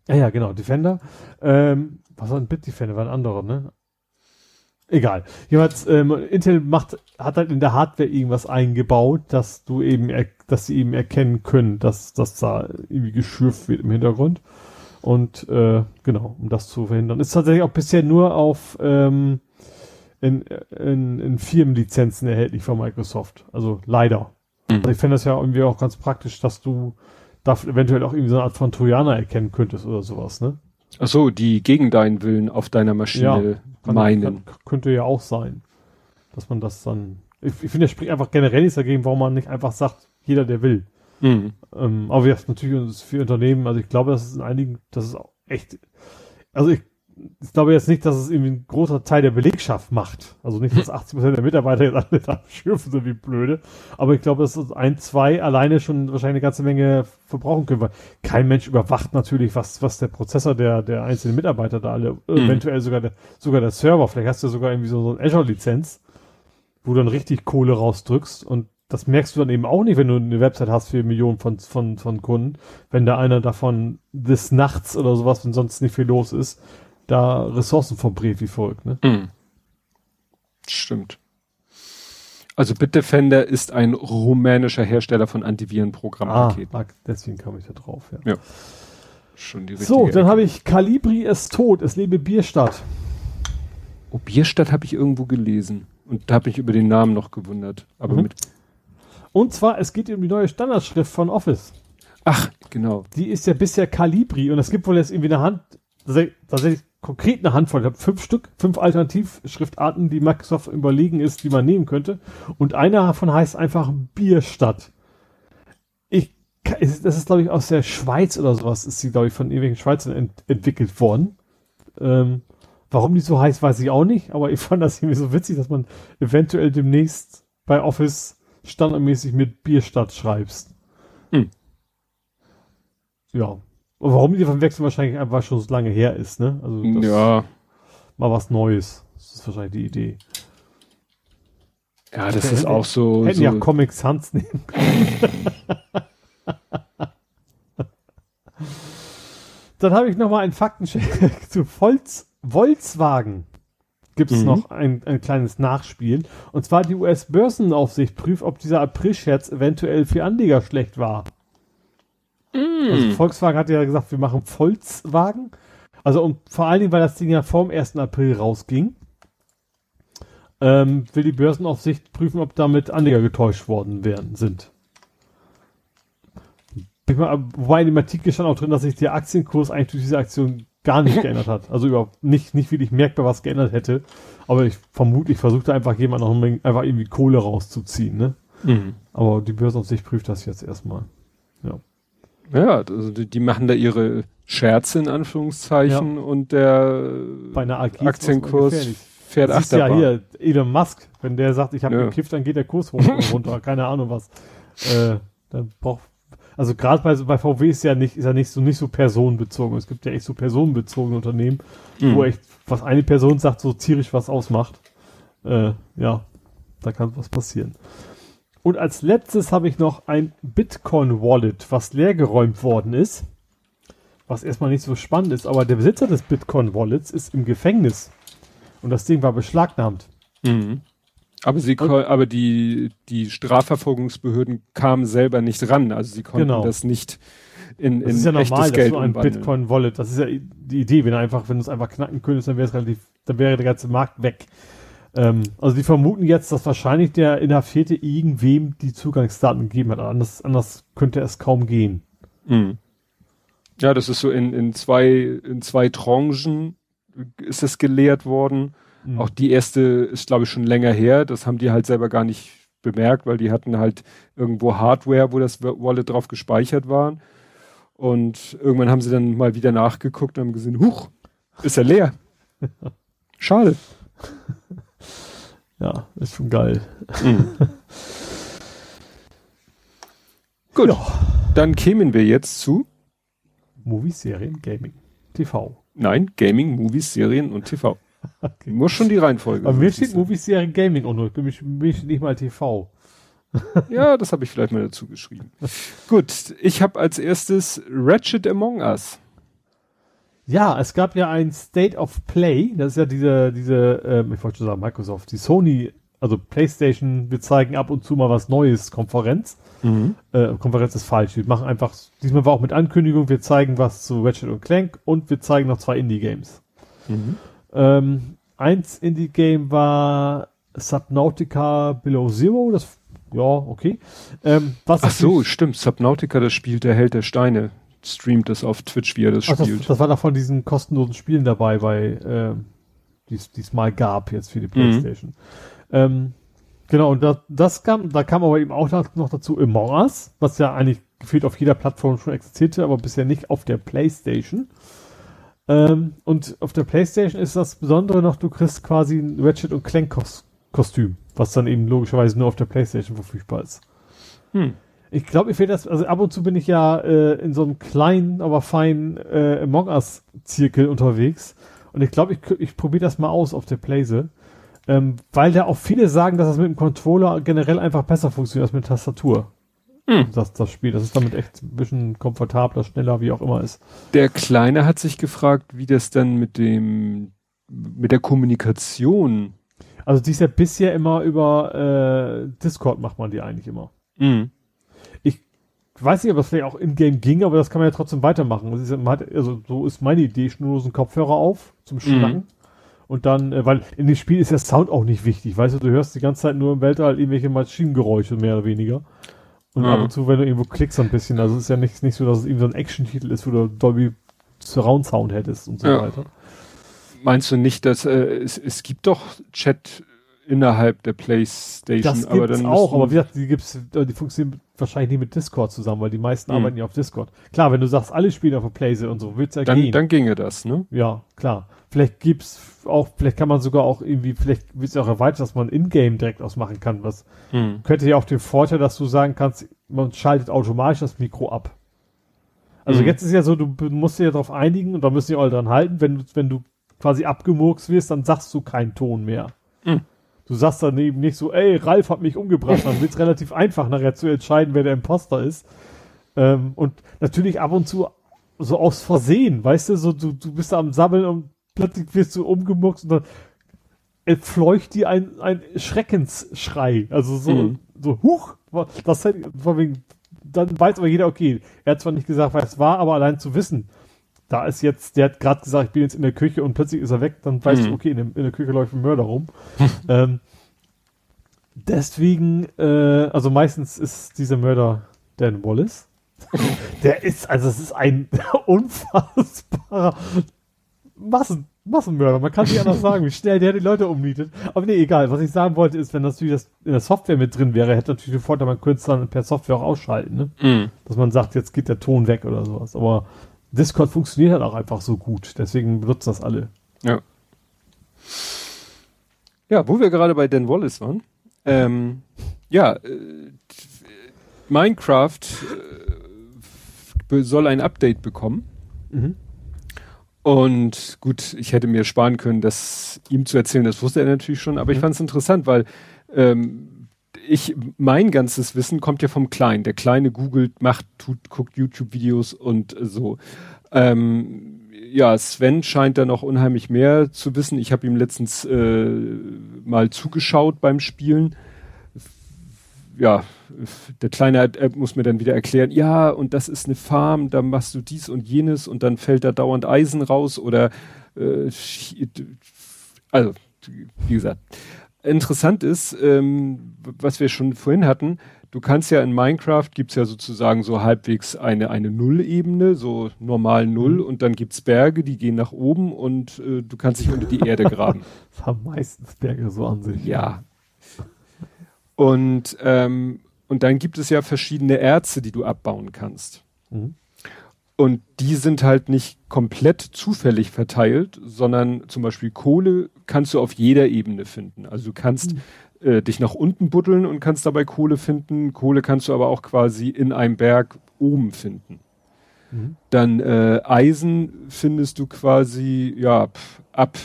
ja, ja, genau, Defender. Ähm, was war ein Bitdefender? War ein anderer, ne? Egal. Jedenfalls, ähm, Intel macht, hat halt in der Hardware irgendwas eingebaut, dass du eben, dass sie eben erkennen können, dass, dass da irgendwie geschürft wird im Hintergrund. Und äh, genau, um das zu verhindern. Ist tatsächlich auch bisher nur auf ähm, in, in, in Firmenlizenzen erhältlich von Microsoft. Also leider. Mhm. Also ich fände das ja irgendwie auch ganz praktisch, dass du da eventuell auch irgendwie so eine Art von Trojaner erkennen könntest oder sowas, ne? Ach so, die gegen deinen Willen auf deiner Maschine Kann- meinen. Kann, könnte ja auch sein, dass man das dann. Ich, ich finde, es spricht einfach generell nichts dagegen, warum man nicht einfach sagt, jeder, der will. Mhm. Ähm, aber ja, natürlich ist es für Unternehmen, also ich glaube, das ist in einigen, das ist auch echt. Also ich, ich glaube jetzt nicht, dass es irgendwie ein großer Teil der Belegschaft macht. Also nicht, dass 80% der Mitarbeiter jetzt alle [LAUGHS] da schürfen sind wie blöde. Aber ich glaube, dass ein, zwei alleine schon wahrscheinlich eine ganze Menge verbrauchen können, weil kein Mensch überwacht natürlich, was, was der Prozessor der, der einzelnen Mitarbeiter da alle, eventuell sogar der, sogar der Server. Vielleicht hast du sogar irgendwie so, so eine Azure-Lizenz, wo du dann richtig Kohle rausdrückst und das merkst du dann eben auch nicht, wenn du eine Website hast für Millionen von, von, von Kunden, wenn da einer davon des Nachts oder sowas, wenn sonst nicht viel los ist, da Ressourcen verbrät wie folgt, ne? Mhm. Stimmt. Also Bitdefender ist ein rumänischer Hersteller von Antivirenprogrammpaketen. ah, deswegen kam ich da drauf, ja. Schon die richtige So, dann habe ich Calibri ist tot, es lebe Bierstadt. Oh, Bierstadt habe ich irgendwo gelesen. Und da habe ich über den Namen noch gewundert. Aber Mhm. mit. Und zwar, es geht um die neue Standardschrift von Office. Ach, genau. Die ist ja bisher Calibri und es gibt wohl jetzt irgendwie eine Hand, tatsächlich konkret eine Handvoll, ich habe fünf Stück, fünf Alternativschriftarten, die Microsoft überlegen ist, die man nehmen könnte. Und einer davon heißt einfach Bierstadt. Ich, das ist, glaube ich, aus der Schweiz oder sowas, ist sie, glaube ich, von irgendwelchen Schweizern ent entwickelt worden. Ähm, warum die so heißt, weiß ich auch nicht, aber ich fand das irgendwie so witzig, dass man eventuell demnächst bei Office standardmäßig mit Bierstadt schreibst. Hm. Ja. Und warum die von Wechsel wahrscheinlich einfach schon so lange her ist, ne? Also das Ja. mal was Neues. Das ist wahrscheinlich die Idee. Ja, das ist auch so. Hätten so ja Comic Sans nehmen. [LAUGHS] Dann habe ich noch mal einen Faktencheck [LAUGHS] zu Volz Volkswagen gibt es Mhm. noch ein, ein kleines Nachspiel. Und zwar die US-Börsenaufsicht prüft, ob dieser April-Scherz eventuell für Anleger schlecht war. Also Volkswagen hat ja gesagt, wir machen Volkswagen. Also und vor allen Dingen, weil das Ding ja vorm 1. April rausging, ähm, will die Börsenaufsicht prüfen, ob damit Anleger getäuscht worden wären, sind. Ich mal, wobei in dem Artikel stand auch drin, dass sich der Aktienkurs eigentlich durch diese Aktion gar nicht [LAUGHS] geändert hat. Also überhaupt nicht, nicht wirklich merkbar was geändert hätte. Aber ich vermutlich versuchte einfach jemand noch ein- einfach irgendwie Kohle rauszuziehen, ne? Mhm. Aber die Börsenaufsicht prüft das jetzt erstmal. Ja, also die, die machen da ihre Scherze in Anführungszeichen und der Aktienkurs fährt Siehst ja Achterbahn. hier, Elon Musk, wenn der sagt, ich habe Ja. gekifft, dann geht der Kurs runter, [LAUGHS] keine Ahnung was. Äh, dann braucht, also gerade bei, bei VW ist ja nicht, ist ja nicht so nicht so personenbezogen. Es gibt ja echt so personenbezogene Unternehmen, Mhm. wo echt, was eine Person sagt, so tierisch was ausmacht. Äh, ja, da kann was passieren. Und als letztes habe ich noch ein Bitcoin-Wallet, was leergeräumt worden ist. Was erstmal nicht so spannend ist, aber der Besitzer des Bitcoin-Wallets ist im Gefängnis. Und das Ding war beschlagnahmt. Mhm. Aber sie aber die, die Strafverfolgungsbehörden kamen selber nicht ran. Also sie konnten Genau. das nicht in, Das in ist ja normal, dass du ein. Bitcoin-Wallet, das ist ja die Idee, wenn einfach, wenn du es einfach knacken könntest, dann wäre es relativ, dann wäre der ganze Markt weg. Ähm, also die vermuten jetzt, dass wahrscheinlich der Inhaftierte irgendwem die Zugangsdaten gegeben hat. Anders, anders könnte es kaum gehen. Mhm. Ja, das ist so in, in zwei, in zwei Tranchen ist es gelehrt worden. Mhm. Auch die erste ist, glaube ich, schon länger her. Das haben die halt selber gar nicht bemerkt, weil die hatten halt irgendwo Hardware, wo das Wallet drauf gespeichert war. Und irgendwann haben sie dann mal wieder nachgeguckt und haben gesehen, huch, ist er leer. [LAUGHS] Schade. Ja, ist schon geil. [LAUGHS] Gut, Ja. dann kämen wir jetzt zu, Movies, Serien, Gaming, TV. nein, Gaming, Movies, Serien und TV. [LAUGHS] Okay. Muss schon die Reihenfolge. Aber mir steht Movies, Serien, Gaming. Für mich, steht nicht mal TV. [LAUGHS] Ja, das habe ich vielleicht mal dazu geschrieben. Gut, ich habe als erstes Ratchet Among Us. Ja, es gab ja ein State of Play, das ist ja diese, diese, ähm, ich wollte schon sagen Microsoft, die Sony, also PlayStation, wir zeigen ab und zu mal was Neues, Konferenz. Äh, Konferenz ist falsch, wir machen einfach, diesmal war auch mit Ankündigung, wir zeigen was zu Ratchet und Clank und wir zeigen noch zwei Indie-Games. Ähm, eins Indie-Game war Subnautica Below Zero, das, ja, okay. Ähm, was Ach so, stimmt. Subnautica, das spielt der Held der Steine. Streamt das auf Twitch, wie er das Ach, das, spielt. das war da von diesen kostenlosen Spielen dabei, bei ähm, die es diesmal gab jetzt für die Playstation. Ähm, genau, und das, das kam, da kam aber eben auch noch, noch dazu Among Us, was ja eigentlich gefühlt auf jeder Plattform schon existierte, aber bisher nicht auf der Playstation. Ähm, und auf der Playstation ist das Besondere noch, du kriegst quasi ein Ratchet und Clank Kos Kostüm, was dann eben logischerweise nur auf der Playstation verfügbar ist. Hm. Ich glaube, ich werde das, also ab und zu bin ich ja äh, in so einem kleinen, aber feinen äh, Among Us-Zirkel unterwegs. Und ich glaube, ich, ich probiere das mal aus auf der Playse. Ähm, weil da auch viele sagen, dass das mit dem Controller generell einfach besser funktioniert als mit der Tastatur. Hm. Das, das Spiel. Das ist damit echt ein bisschen komfortabler, schneller, wie auch immer ist. Der Kleine hat sich gefragt, wie das dann mit dem, mit der Kommunikation. Also die ist ja bisher immer über äh, Discord macht man die eigentlich immer. Mhm. Ich weiß nicht, ob das vielleicht auch in-game ging, aber das kann man ja trotzdem weitermachen. Ist, hat, also so ist meine Idee, schnurlosen Kopfhörer auf zum Schnacken. Und dann, äh, weil in dem Spiel ist der Sound auch nicht wichtig, weißt du, du hörst die ganze Zeit nur im Weltall irgendwelche Maschinengeräusche, mehr oder weniger. Und Mhm. ab und zu, wenn du irgendwo klickst, ein bisschen, also es ist ja nicht, nicht so, dass es irgendwie so ein Action-Titel ist, wo du Dolby Surround Sound hättest und so Ja. weiter. Meinst du nicht, dass äh, es, es gibt doch Chat innerhalb der Playstation, Das aber gibt's dann auch, aber wie gesagt, die gibt's, die funktionieren wahrscheinlich nicht mit Discord zusammen, weil die meisten Mhm. arbeiten ja auf Discord. Klar, wenn du sagst, alle spielen auf der Playse und so, wird's ja dann, gehen. dann ginge das, ne? Ja, klar. Vielleicht gibt's auch, vielleicht kann man sogar auch irgendwie, vielleicht wird es auch erweitert, dass man in-game direkt ausmachen kann. Was Mhm. könnte ja auch den Vorteil, dass du sagen kannst, man schaltet automatisch das Mikro ab. Also Mhm. jetzt ist ja so, du musst dich ja darauf einigen und da müssen die alle dran halten. Wenn du, wenn du quasi abgemurkst wirst, dann sagst du keinen Ton mehr. Du sagst dann eben nicht so, ey, Ralf hat mich umgebracht. Dann wird es relativ einfach nachher zu entscheiden, wer der Imposter ist. Ähm, und natürlich ab und zu so aus Versehen, weißt du, so du, du bist da am Sabbeln und plötzlich wirst du umgemuckt und dann entfleucht dir ein, ein Schreckensschrei. Also so, mhm. so, huch, das wegen, dann weiß aber jeder, okay, er hat zwar nicht gesagt, was es war, aber allein zu wissen, da ist jetzt, der hat gerade gesagt, ich bin jetzt in der Küche und plötzlich ist er weg, dann weißt mhm. du, okay, in, dem, in, der Küche läuft ein Mörder rum. [LAUGHS] ähm, deswegen, äh, also meistens ist dieser Mörder Dan Wallace. [LAUGHS] der ist, also es ist ein [LAUGHS] unfassbarer Massen, Massenmörder. Man kann nicht anders sagen, wie schnell der die Leute umnietet. Aber nee, egal. Was ich sagen wollte, ist, wenn das natürlich das in der Software mit drin wäre, hätte natürlich den Vorteil, man könnte es dann per Software auch ausschalten, ne? Mm. Dass man sagt, jetzt geht der Ton weg oder sowas. Aber Discord funktioniert halt auch einfach so gut. Deswegen benutzen das alle. Ja. Ja, wo wir gerade bei Dan Wallace waren. Ähm, ja, äh, Minecraft äh, soll ein Update bekommen. Mhm. Und gut, ich hätte mir sparen können, das ihm zu erzählen, das wusste er natürlich schon, aber mhm. ich fand es interessant, weil ähm, ich, mein ganzes Wissen kommt ja vom Kleinen. Der Kleine googelt, macht, tut, guckt YouTube-Videos und so. Ähm, ja, Sven scheint da noch unheimlich mehr zu wissen. Ich habe ihm letztens äh, mal zugeschaut beim Spielen ja, der Kleine äh, muss mir dann wieder erklären, ja, und das ist eine Farm, da machst du dies und jenes und dann fällt da dauernd Eisen raus oder äh, also, wie gesagt. Interessant ist, ähm, was wir schon vorhin hatten, du kannst ja in Minecraft gibt's ja sozusagen so halbwegs eine, eine Nullebene, so normal Null mhm. und dann gibt's Berge, die gehen nach oben und äh, du kannst dich unter die Erde graben. [LAUGHS] das haben meistens Berge so an sich. Ja, und, ähm, und dann gibt es ja verschiedene Erze, die du abbauen kannst. Mhm. Und die sind halt nicht komplett zufällig verteilt, sondern zum Beispiel Kohle kannst du auf jeder Ebene finden. Also du kannst mhm. äh, dich nach unten buddeln und kannst dabei Kohle finden. Kohle kannst du aber auch quasi in einem Berg oben finden. Mhm. Dann äh, Eisen findest du quasi ja ab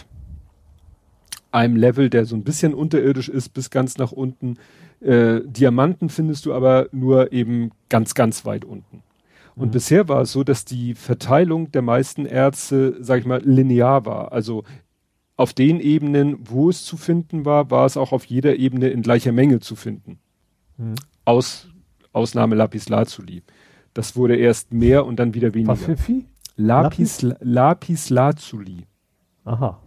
einem Level, der so ein bisschen unterirdisch ist, bis ganz nach unten. Äh, Diamanten findest du aber nur eben ganz, ganz weit unten. Und mhm. bisher war es so, dass die Verteilung der meisten Erze, sag ich mal, linear war. Also auf den Ebenen, wo es zu finden war, war es auch auf jeder Ebene in gleicher Menge zu finden. Mhm. Aus, Ausnahme Lapis Lazuli. Das wurde erst mehr und dann wieder weniger. Was für Vieh? Lapis, Lapis? Lapis Lazuli. Aha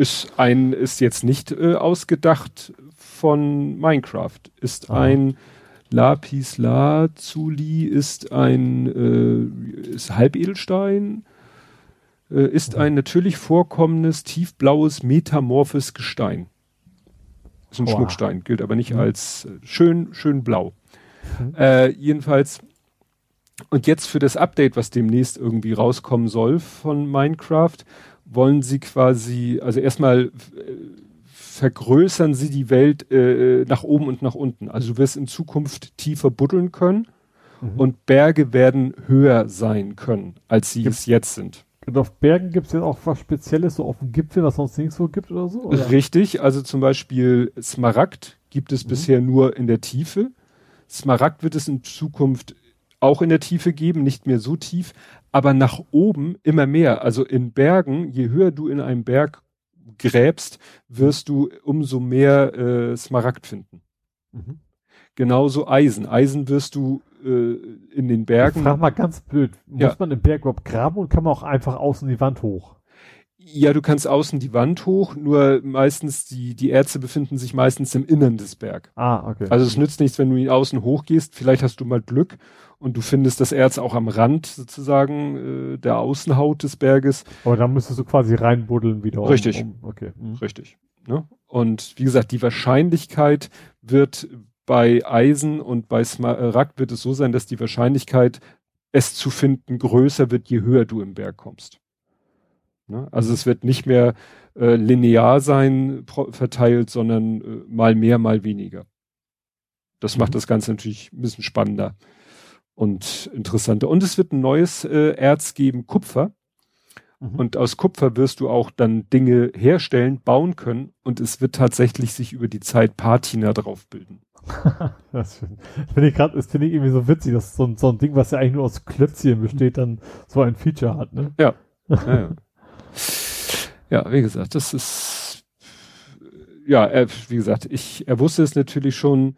ist ein, ist jetzt nicht äh, ausgedacht von Minecraft, ist ah. ein Lapis Lazuli, ist ein äh, ist Halbedelstein, äh, ist ein natürlich vorkommendes tiefblaues metamorphes Gestein. Ist ein wow. Schmuckstein, gilt aber nicht mhm. als äh, schön schön blau. Mhm. Äh, jedenfalls und jetzt für das Update, was demnächst irgendwie rauskommen soll von Minecraft, wollen sie quasi, also erstmal äh, vergrößern sie die Welt äh, nach oben und nach unten. Also du wirst in Zukunft tiefer buddeln können mhm. und Berge werden höher sein können, als sie Gibt's, es jetzt sind. Und auf Bergen gibt es jetzt auch was Spezielles, so auf dem Gipfel, was sonst nirgendwo gibt oder so? Oder? Richtig, also zum Beispiel Smaragd gibt es mhm. bisher nur in der Tiefe. Smaragd wird es in Zukunft auch in der Tiefe geben, nicht mehr so tief, aber nach oben immer mehr. Also in Bergen, je höher du in einem Berg gräbst, wirst du umso mehr äh, Smaragd finden. Mhm. Genauso Eisen. Eisen wirst du äh, in den Bergen. Ich frag mal ganz blöd, muss ja. man im Berg überhaupt graben und kann man auch einfach außen die Wand hoch? Ja, du kannst außen die Wand hoch, nur meistens die, die Erze befinden sich meistens im Innern des Berg. Ah, okay. Also es nützt nichts, wenn du ihn außen hochgehst. Vielleicht hast du mal Glück und du findest das Erz auch am Rand sozusagen äh, der Außenhaut des Berges. Aber dann müsstest du quasi reinbuddeln wieder. Richtig. Um, okay. Mhm. Richtig. Ne? Und wie gesagt, die Wahrscheinlichkeit wird bei Eisen und bei Smaragd wird es so sein, dass die Wahrscheinlichkeit, es zu finden, größer wird, je höher du im Berg kommst. Ne? Also es wird nicht mehr äh, linear sein verteilt, sondern äh, mal mehr, mal weniger. Das mhm. macht das Ganze natürlich ein bisschen spannender und interessanter. Und es wird ein neues äh, Erz geben, Kupfer. Mhm. Und aus Kupfer wirst du auch dann Dinge herstellen, bauen können. Und es wird tatsächlich sich über die Zeit Patina drauf bilden. [LAUGHS] das finde ich gerade, finde ich irgendwie so witzig, dass so ein, so ein Ding, was ja eigentlich nur aus Klötzchen besteht, dann so ein Feature hat, ne? Ja. [LAUGHS] ja, ja. Ja, wie gesagt, das ist, ja, er, wie gesagt, ich, er wusste es natürlich schon,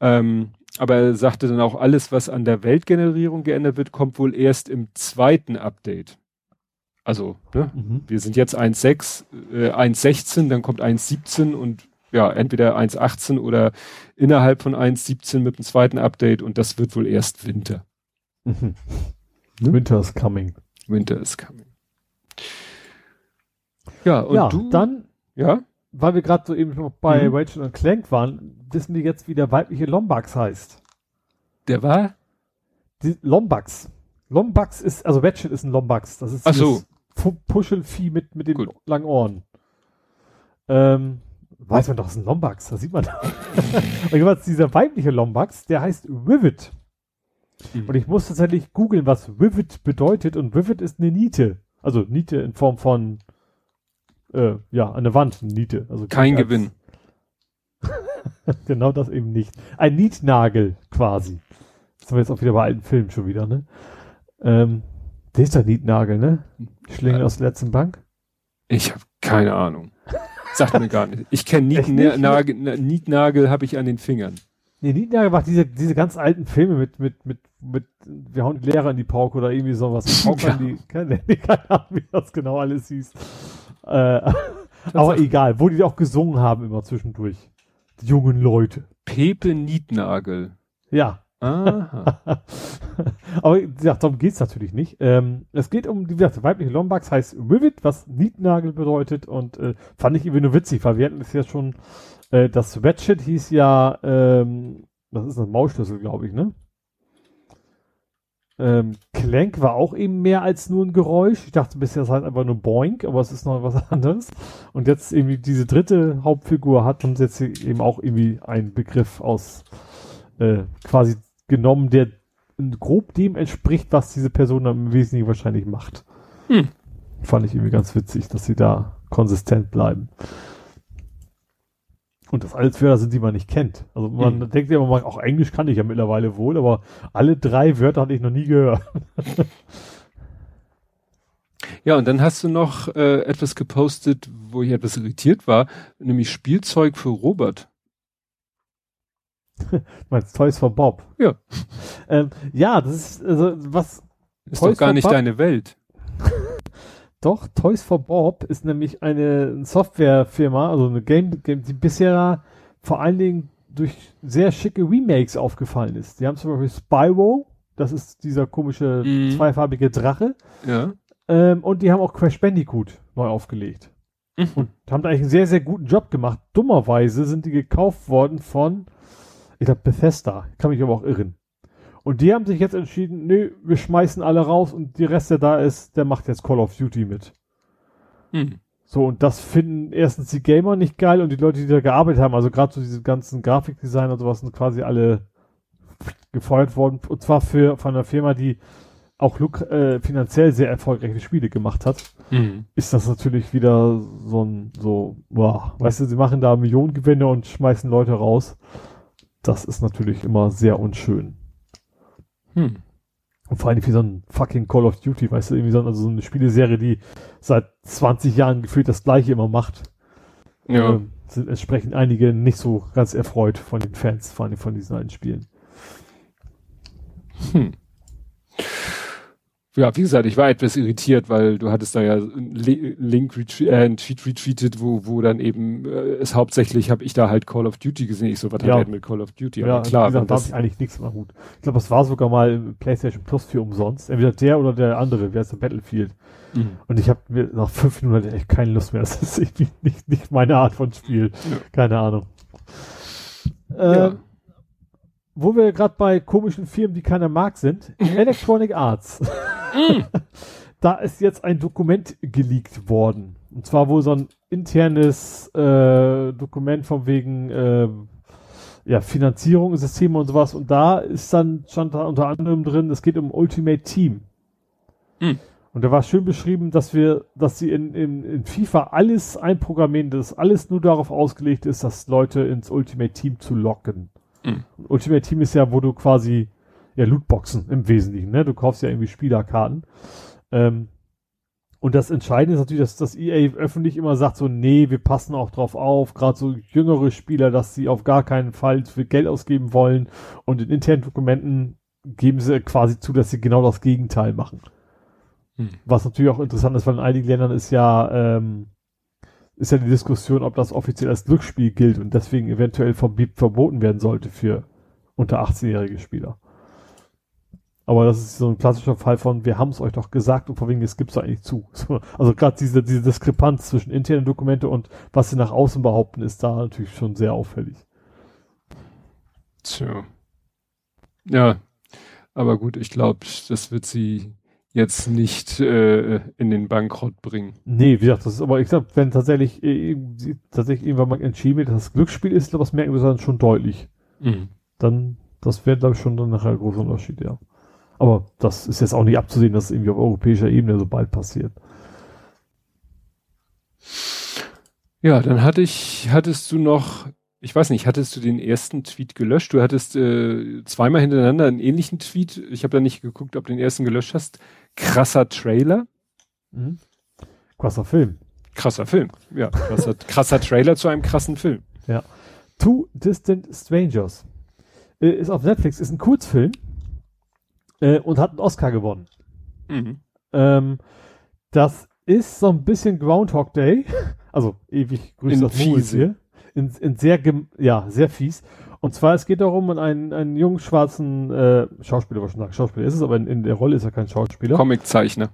ähm, aber er sagte dann auch, alles, was an der Weltgenerierung geändert wird, kommt wohl erst im zweiten Update. Also, ne? Mhm. wir sind jetzt 1.6, äh, 1.16, dann kommt 1.17 und ja, entweder 1.18 oder innerhalb von 1.17 mit dem zweiten Update und das wird wohl erst Winter. Mhm. Ne? Winter is coming. Winter is coming. Ja, und ja, du? dann, ja? weil wir gerade so eben noch bei mhm. Rachel und Clank waren, wissen wir jetzt, wie der weibliche Lombax heißt. Der war? Die Lombax. Lombax ist, also Ratchet ist ein Lombax. Das ist Ach so. Puschelvieh mit, mit den Gut. langen Ohren. Ähm, weiß man doch, das ist ein Lombax, das sieht man [LAUGHS] und jedenfalls dieser weibliche Lombax, der heißt Rivet. Mhm. Und ich muss tatsächlich googeln, was Rivet bedeutet. Und Rivet ist eine Niete. Also Niete in Form von, äh, ja, an der Wand, Niete. Also Kein Gewinn. [LAUGHS] genau das eben nicht. Ein Nietnagel quasi. Das haben wir jetzt auch wieder bei alten Filmen schon wieder, ne? Ähm, der ist der Nietnagel, ne? Schlingel aus der letzten Bank? Ich habe keine Ahnung. Sagt mir gar nicht. Ich kenne [LAUGHS] Nietnagel, Nietnagel habe ich an den Fingern. Nee, Nietnagel macht diese, diese ganz alten Filme mit, mit, mit, mit, wir hauen Lehrer in die Pauke oder irgendwie sowas. [LAUGHS] Pauke ja. die, keine, keine Ahnung, wie das genau alles hieß. Äh, [LAUGHS] aber egal, wo die auch gesungen haben immer zwischendurch. Die jungen Leute. Pepe Nietnagel. Ja, Aha. [LAUGHS] Aber ja, darum geht's natürlich nicht. Ähm, es geht um, wie gesagt, weibliche Lombax heißt Rivet, was Nietnagel bedeutet und äh, fand ich irgendwie nur witzig, weil wir hatten es ja schon, äh, das Ratchet hieß ja, ähm, was ist das, Maulschlüssel, glaube ich, ne? Ähm, Clank war auch eben mehr als nur ein Geräusch. Ich dachte bisher, das heißt einfach nur Boink, aber es ist noch was [LAUGHS] anderes. Und jetzt irgendwie diese dritte Hauptfigur hat uns jetzt eben auch irgendwie einen Begriff aus äh, quasi genommen, der grob dem entspricht, was diese Person dann im Wesentlichen wahrscheinlich macht. Hm. Fand ich irgendwie ganz witzig, dass sie da konsistent bleiben. Und das alles Wörter sind, die man nicht kennt. Also man hm. denkt ja immer, auch Englisch kann ich ja mittlerweile wohl, aber alle drei Wörter hatte ich noch nie gehört. [LAUGHS] Ja, und dann hast du noch äh, etwas gepostet, wo ich etwas irritiert war, nämlich Spielzeug für Robert. du meinst Toys for Bob? Ja. [LAUGHS] Ähm, ja, das ist, also, was. Ist Toys doch gar nicht Bob? deine Welt. Doch, Toys for Bob ist nämlich eine Softwarefirma, also eine Game, Game, die bisher vor allen Dingen durch sehr schicke Remakes aufgefallen ist. Die haben zum Beispiel Spyro, das ist dieser komische mm. zweifarbige Drache. Ja. Ähm, und die haben auch Crash Bandicoot neu aufgelegt. Mhm. Und haben da eigentlich einen sehr, sehr guten Job gemacht. Dummerweise sind die gekauft worden von ich glaube Bethesda, kann mich aber auch irren. Und die haben sich jetzt entschieden, nö, wir schmeißen alle raus und die Rest, der da ist, der macht jetzt Call of Duty mit. Hm. So, und das finden erstens die Gamer nicht geil und die Leute, die da gearbeitet haben, also gerade so diese ganzen Grafikdesigner und sowas, sind quasi alle gefeuert worden. Und zwar für von einer Firma, die auch äh, finanziell sehr erfolgreiche Spiele gemacht hat, mhm. ist das natürlich wieder so ein, so, boah, weißt du, sie machen da Millionengewinne und schmeißen Leute raus. Das ist natürlich immer sehr unschön. Hm. Und vor allem wie so ein fucking Call of Duty, weißt du, irgendwie so, also so eine Spieleserie, die seit 20 Jahren gefühlt das gleiche immer macht. Ja. Ähm, sind entsprechend einige nicht so ganz erfreut von den Fans, vor allem von diesen alten Spielen. Hm ja, wie gesagt, ich war etwas irritiert, weil du hattest da ja einen Link, retweet, äh, einen Tweet retweetet, wo, wo dann eben äh, es hauptsächlich habe ich da halt Call of Duty gesehen. Ich so, was ja. hat er mit Call of Duty? Ja, Aber klar. Wie gesagt, da habe ich eigentlich nichts mehr gut. Ich glaube, es war sogar mal PlayStation Plus für umsonst. Entweder der oder der andere, wer ist der Battlefield. Mhm. Und ich habe mir nach fünf Minuten echt keine Lust mehr. Das ist irgendwie nicht, nicht meine Art von Spiel. Ja. Keine Ahnung. Ja. Wo wir gerade bei komischen Firmen, die keiner mag, sind, mhm. [LAUGHS] Electronic Arts. Mm. [LAUGHS] da ist jetzt ein Dokument geleakt worden. Und zwar wohl so ein internes äh, Dokument von wegen äh, ja, Finanzierung, Systeme und sowas. Und da ist dann, stand da unter anderem drin, es geht um Ultimate Team. Mm. Und da war schön beschrieben, dass wir, dass sie in, in, in FIFA alles einprogrammieren, dass alles nur darauf ausgelegt ist, dass Leute ins Ultimate Team zu locken. Mhm. Ultimate Team ist ja, wo du quasi, ja, Lootboxen im Wesentlichen, ne? Du kaufst ja irgendwie Spielerkarten. Ähm, Und das Entscheidende ist natürlich, dass das EA öffentlich immer sagt, so, nee, wir passen auch drauf auf, gerade so jüngere Spieler, dass sie auf gar keinen Fall viel Geld ausgeben wollen. Und in internen Dokumenten geben sie quasi zu, dass sie genau das Gegenteil machen. Hm. Was natürlich auch interessant ist, weil in einigen Ländern ist ja, ähm, ist ja die Diskussion, ob das offiziell als Glücksspiel gilt und deswegen eventuell verboten werden sollte für unter 18-jährige Spieler. Aber das ist so ein klassischer Fall von, wir haben es euch doch gesagt und vor wegen, es gibt's eigentlich zu. [LAUGHS] Also gerade diese, diese Diskrepanz zwischen internen Dokumente und was sie nach außen behaupten, ist da natürlich schon sehr auffällig. Tja. Ja, aber gut, ich glaube, das wird sie jetzt nicht äh, in den Bankrott bringen. Nee, wie gesagt, das ist aber, ich glaube, wenn tatsächlich, äh, tatsächlich irgendwann mal entschieden wird, dass das Glücksspiel ist, das merken wir dann schon deutlich. Mhm. Dann, das wäre, glaube ich, schon dann nachher ein großer Unterschied, ja. Aber das ist jetzt auch nicht abzusehen, dass es irgendwie auf europäischer Ebene so bald passiert. Ja, dann hatte ich, hattest du noch, ich weiß nicht, hattest du den ersten Tweet gelöscht? Du hattest äh, zweimal hintereinander einen ähnlichen Tweet. Ich habe da nicht geguckt, ob du den ersten gelöscht hast. Krasser Trailer. Mhm. Krasser Film. Krasser Film, ja. Krasser, [LAUGHS] krasser Trailer zu einem krassen Film. Ja. Two Distant Strangers. Äh, ist auf Netflix, ist ein Kurzfilm äh, und hat einen Oscar gewonnen. Mhm. Ähm, das ist so ein bisschen Groundhog Day, [LAUGHS] also ewig grüßt das fies hier. In, in sehr, ja, sehr fies. Und zwar, es geht darum, um einen, einen jungen schwarzen äh, Schauspieler, was schon sagen, Schauspieler ist es, aber in, in der Rolle ist er kein Schauspieler. Comiczeichner.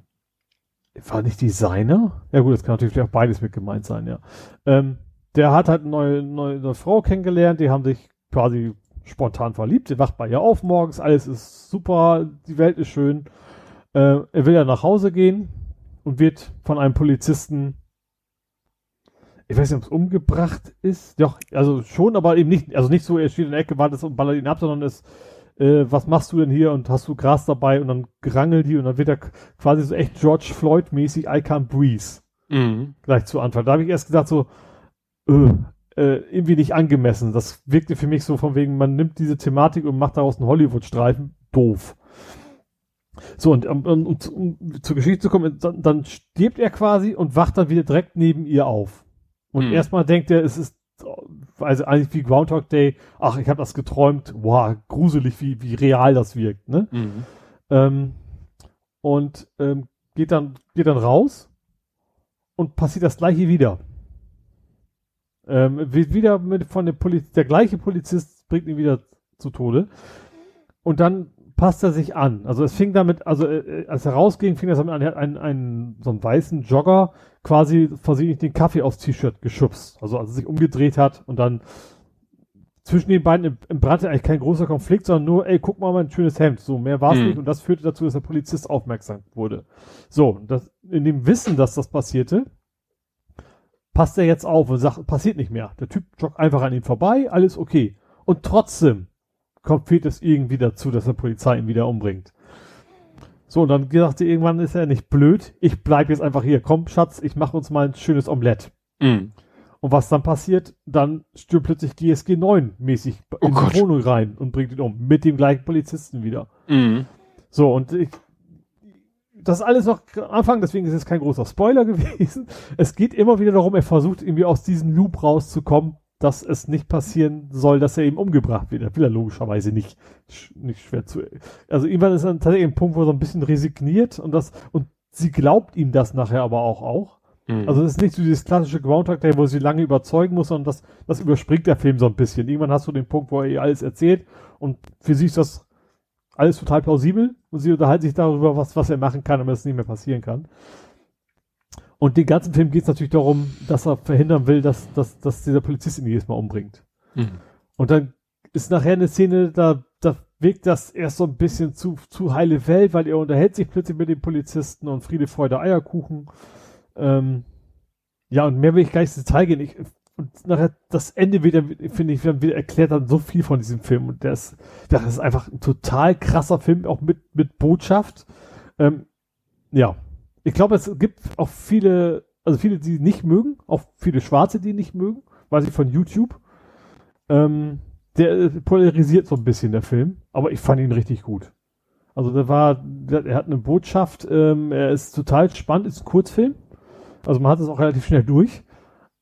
War nicht Designer? Ja gut, das kann natürlich auch beides mit gemeint sein, ja. Ähm, der hat halt eine neue, neue, neue Frau kennengelernt, die haben sich quasi spontan verliebt. Sie wacht bei ihr auf morgens, alles ist super, die Welt ist schön. Äh, er will ja nach Hause gehen und wird von einem Polizisten, ich weiß nicht, ob es umgebracht ist. Doch, also schon, aber eben nicht, also nicht so, er steht in der Ecke, wartet und ballert ihn ab, sondern es, äh, was machst du denn hier und hast du Gras dabei und dann gerangelt die und dann wird er quasi so echt George Floyd-mäßig I can't breathe. Mhm. Gleich zu Anfang. Da habe ich erst gesagt so, äh, äh, irgendwie nicht angemessen. Das wirkte für mich so von wegen, man nimmt diese Thematik und macht daraus einen Hollywood-Streifen. Doof. So, und um, um, um, zur Geschichte zu kommen, dann, dann stirbt er quasi und wacht dann wieder direkt neben ihr auf. Und hm. erstmal denkt er, es ist also eigentlich wie Groundhog Day, ach, ich habe das geträumt, wow, gruselig, wie, wie real das wirkt, ne? Mhm. Ähm, und ähm, geht dann, geht dann raus und passiert das gleiche wieder. Ähm, wird wieder mit von der Polizei, der gleiche Polizist bringt ihn wieder zu Tode. Und dann passt er sich an. Also es fing damit, also äh, als er rausging, fing das damit an, er hat einen, einen, so einen weißen Jogger quasi versehentlich den Kaffee aufs T-Shirt geschubst. Also als er sich umgedreht hat und dann zwischen den beiden im, im brannte eigentlich kein großer Konflikt, sondern nur, ey, guck mal, mein schönes Hemd. So, mehr war es hm. nicht. Und das führte dazu, dass der Polizist aufmerksam wurde. So, das, in dem Wissen, dass das passierte, passt er jetzt auf und sagt, passiert nicht mehr. Der Typ joggt einfach an ihm vorbei, alles okay. Und trotzdem kommt, fehlt es irgendwie dazu, dass der Polizei ihn wieder umbringt. So, und dann gesagt sie, irgendwann ist er nicht blöd, ich bleib jetzt einfach hier. Komm, Schatz, ich mache uns mal ein schönes Omelett. Mm. Und was dann passiert, dann stürmt plötzlich GSG 9 mäßig oh in die Wohnung rein und bringt ihn um. Mit dem gleichen Polizisten wieder. Mm. So, und ich, das ist alles noch Anfang, deswegen ist es kein großer Spoiler [LAUGHS] gewesen. Es geht immer wieder darum, er versucht irgendwie aus diesem Loop rauszukommen, dass es nicht passieren soll, dass er eben umgebracht wird. Das will er logischerweise nicht, nicht schwer zu. Also irgendwann ist er tatsächlich ein Punkt, wo er so ein bisschen resigniert und das, und sie glaubt ihm das nachher aber auch auch. Mhm. Also es ist nicht so dieses klassische Groundhog Day, wo sie lange überzeugen muss, sondern das, das überspringt der Film so ein bisschen. Irgendwann hast du den Punkt, wo er ihr alles erzählt und für sie ist das alles total plausibel und sie unterhalten sich darüber, was, was er machen kann, damit es nicht mehr passieren kann. Und den ganzen Film geht es natürlich darum, dass er verhindern will, dass, dass, dass dieser Polizist ihn jedes Mal umbringt. Mhm. Und dann ist nachher eine Szene, da, da wirkt das erst so ein bisschen zu, zu heile Welt, weil er unterhält sich plötzlich mit dem Polizisten und Friede, Freude, Eierkuchen. Ähm, ja, und mehr will ich gar nicht ins Detail gehen. Ich und nachher das Ende wieder, finde ich, wieder erklärt dann so viel von diesem Film. Und der ist, das ist einfach ein total krasser Film, auch mit, mit Botschaft. Ähm, ja. Ich glaube, es gibt auch viele, also viele, die nicht mögen, auch viele Schwarze, die nicht mögen, weiß ich von YouTube. Ähm, der polarisiert so ein bisschen, der Film, aber ich fand ihn richtig gut. Also der war, der, er hat eine Botschaft, ähm, er ist total spannend, ist ein Kurzfilm. Also man hat es auch relativ schnell durch.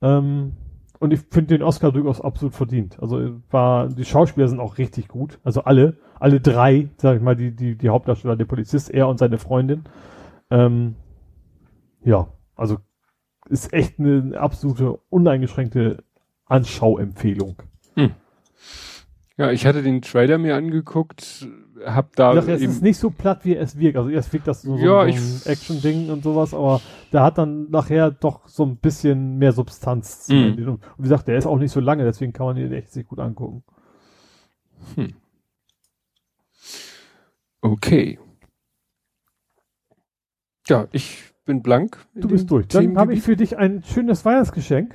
Ähm, und ich finde den Oscar durchaus absolut verdient. Also war, die Schauspieler sind auch richtig gut. Also alle, alle drei, sag ich mal, die, die, die Hauptdarsteller, der Polizist, er und seine Freundin. Ähm, ja, also ist echt eine absolute uneingeschränkte Anschauempfehlung. Hm. Ja, ich hatte den Trailer mir angeguckt, hab da. Dachte, es ist nicht so platt, wie es wirkt. Also erst wirkt das so, ja, so ein Action-Ding und sowas, aber der hat dann nachher doch so ein bisschen mehr Substanz. Mhm. Und wie gesagt, der ist auch nicht so lange, deswegen kann man ihn echt sich gut angucken. Hm. Okay. Ja, ich bin blank. Du bist durch. Dann habe ich für dich ein schönes Weihnachtsgeschenk.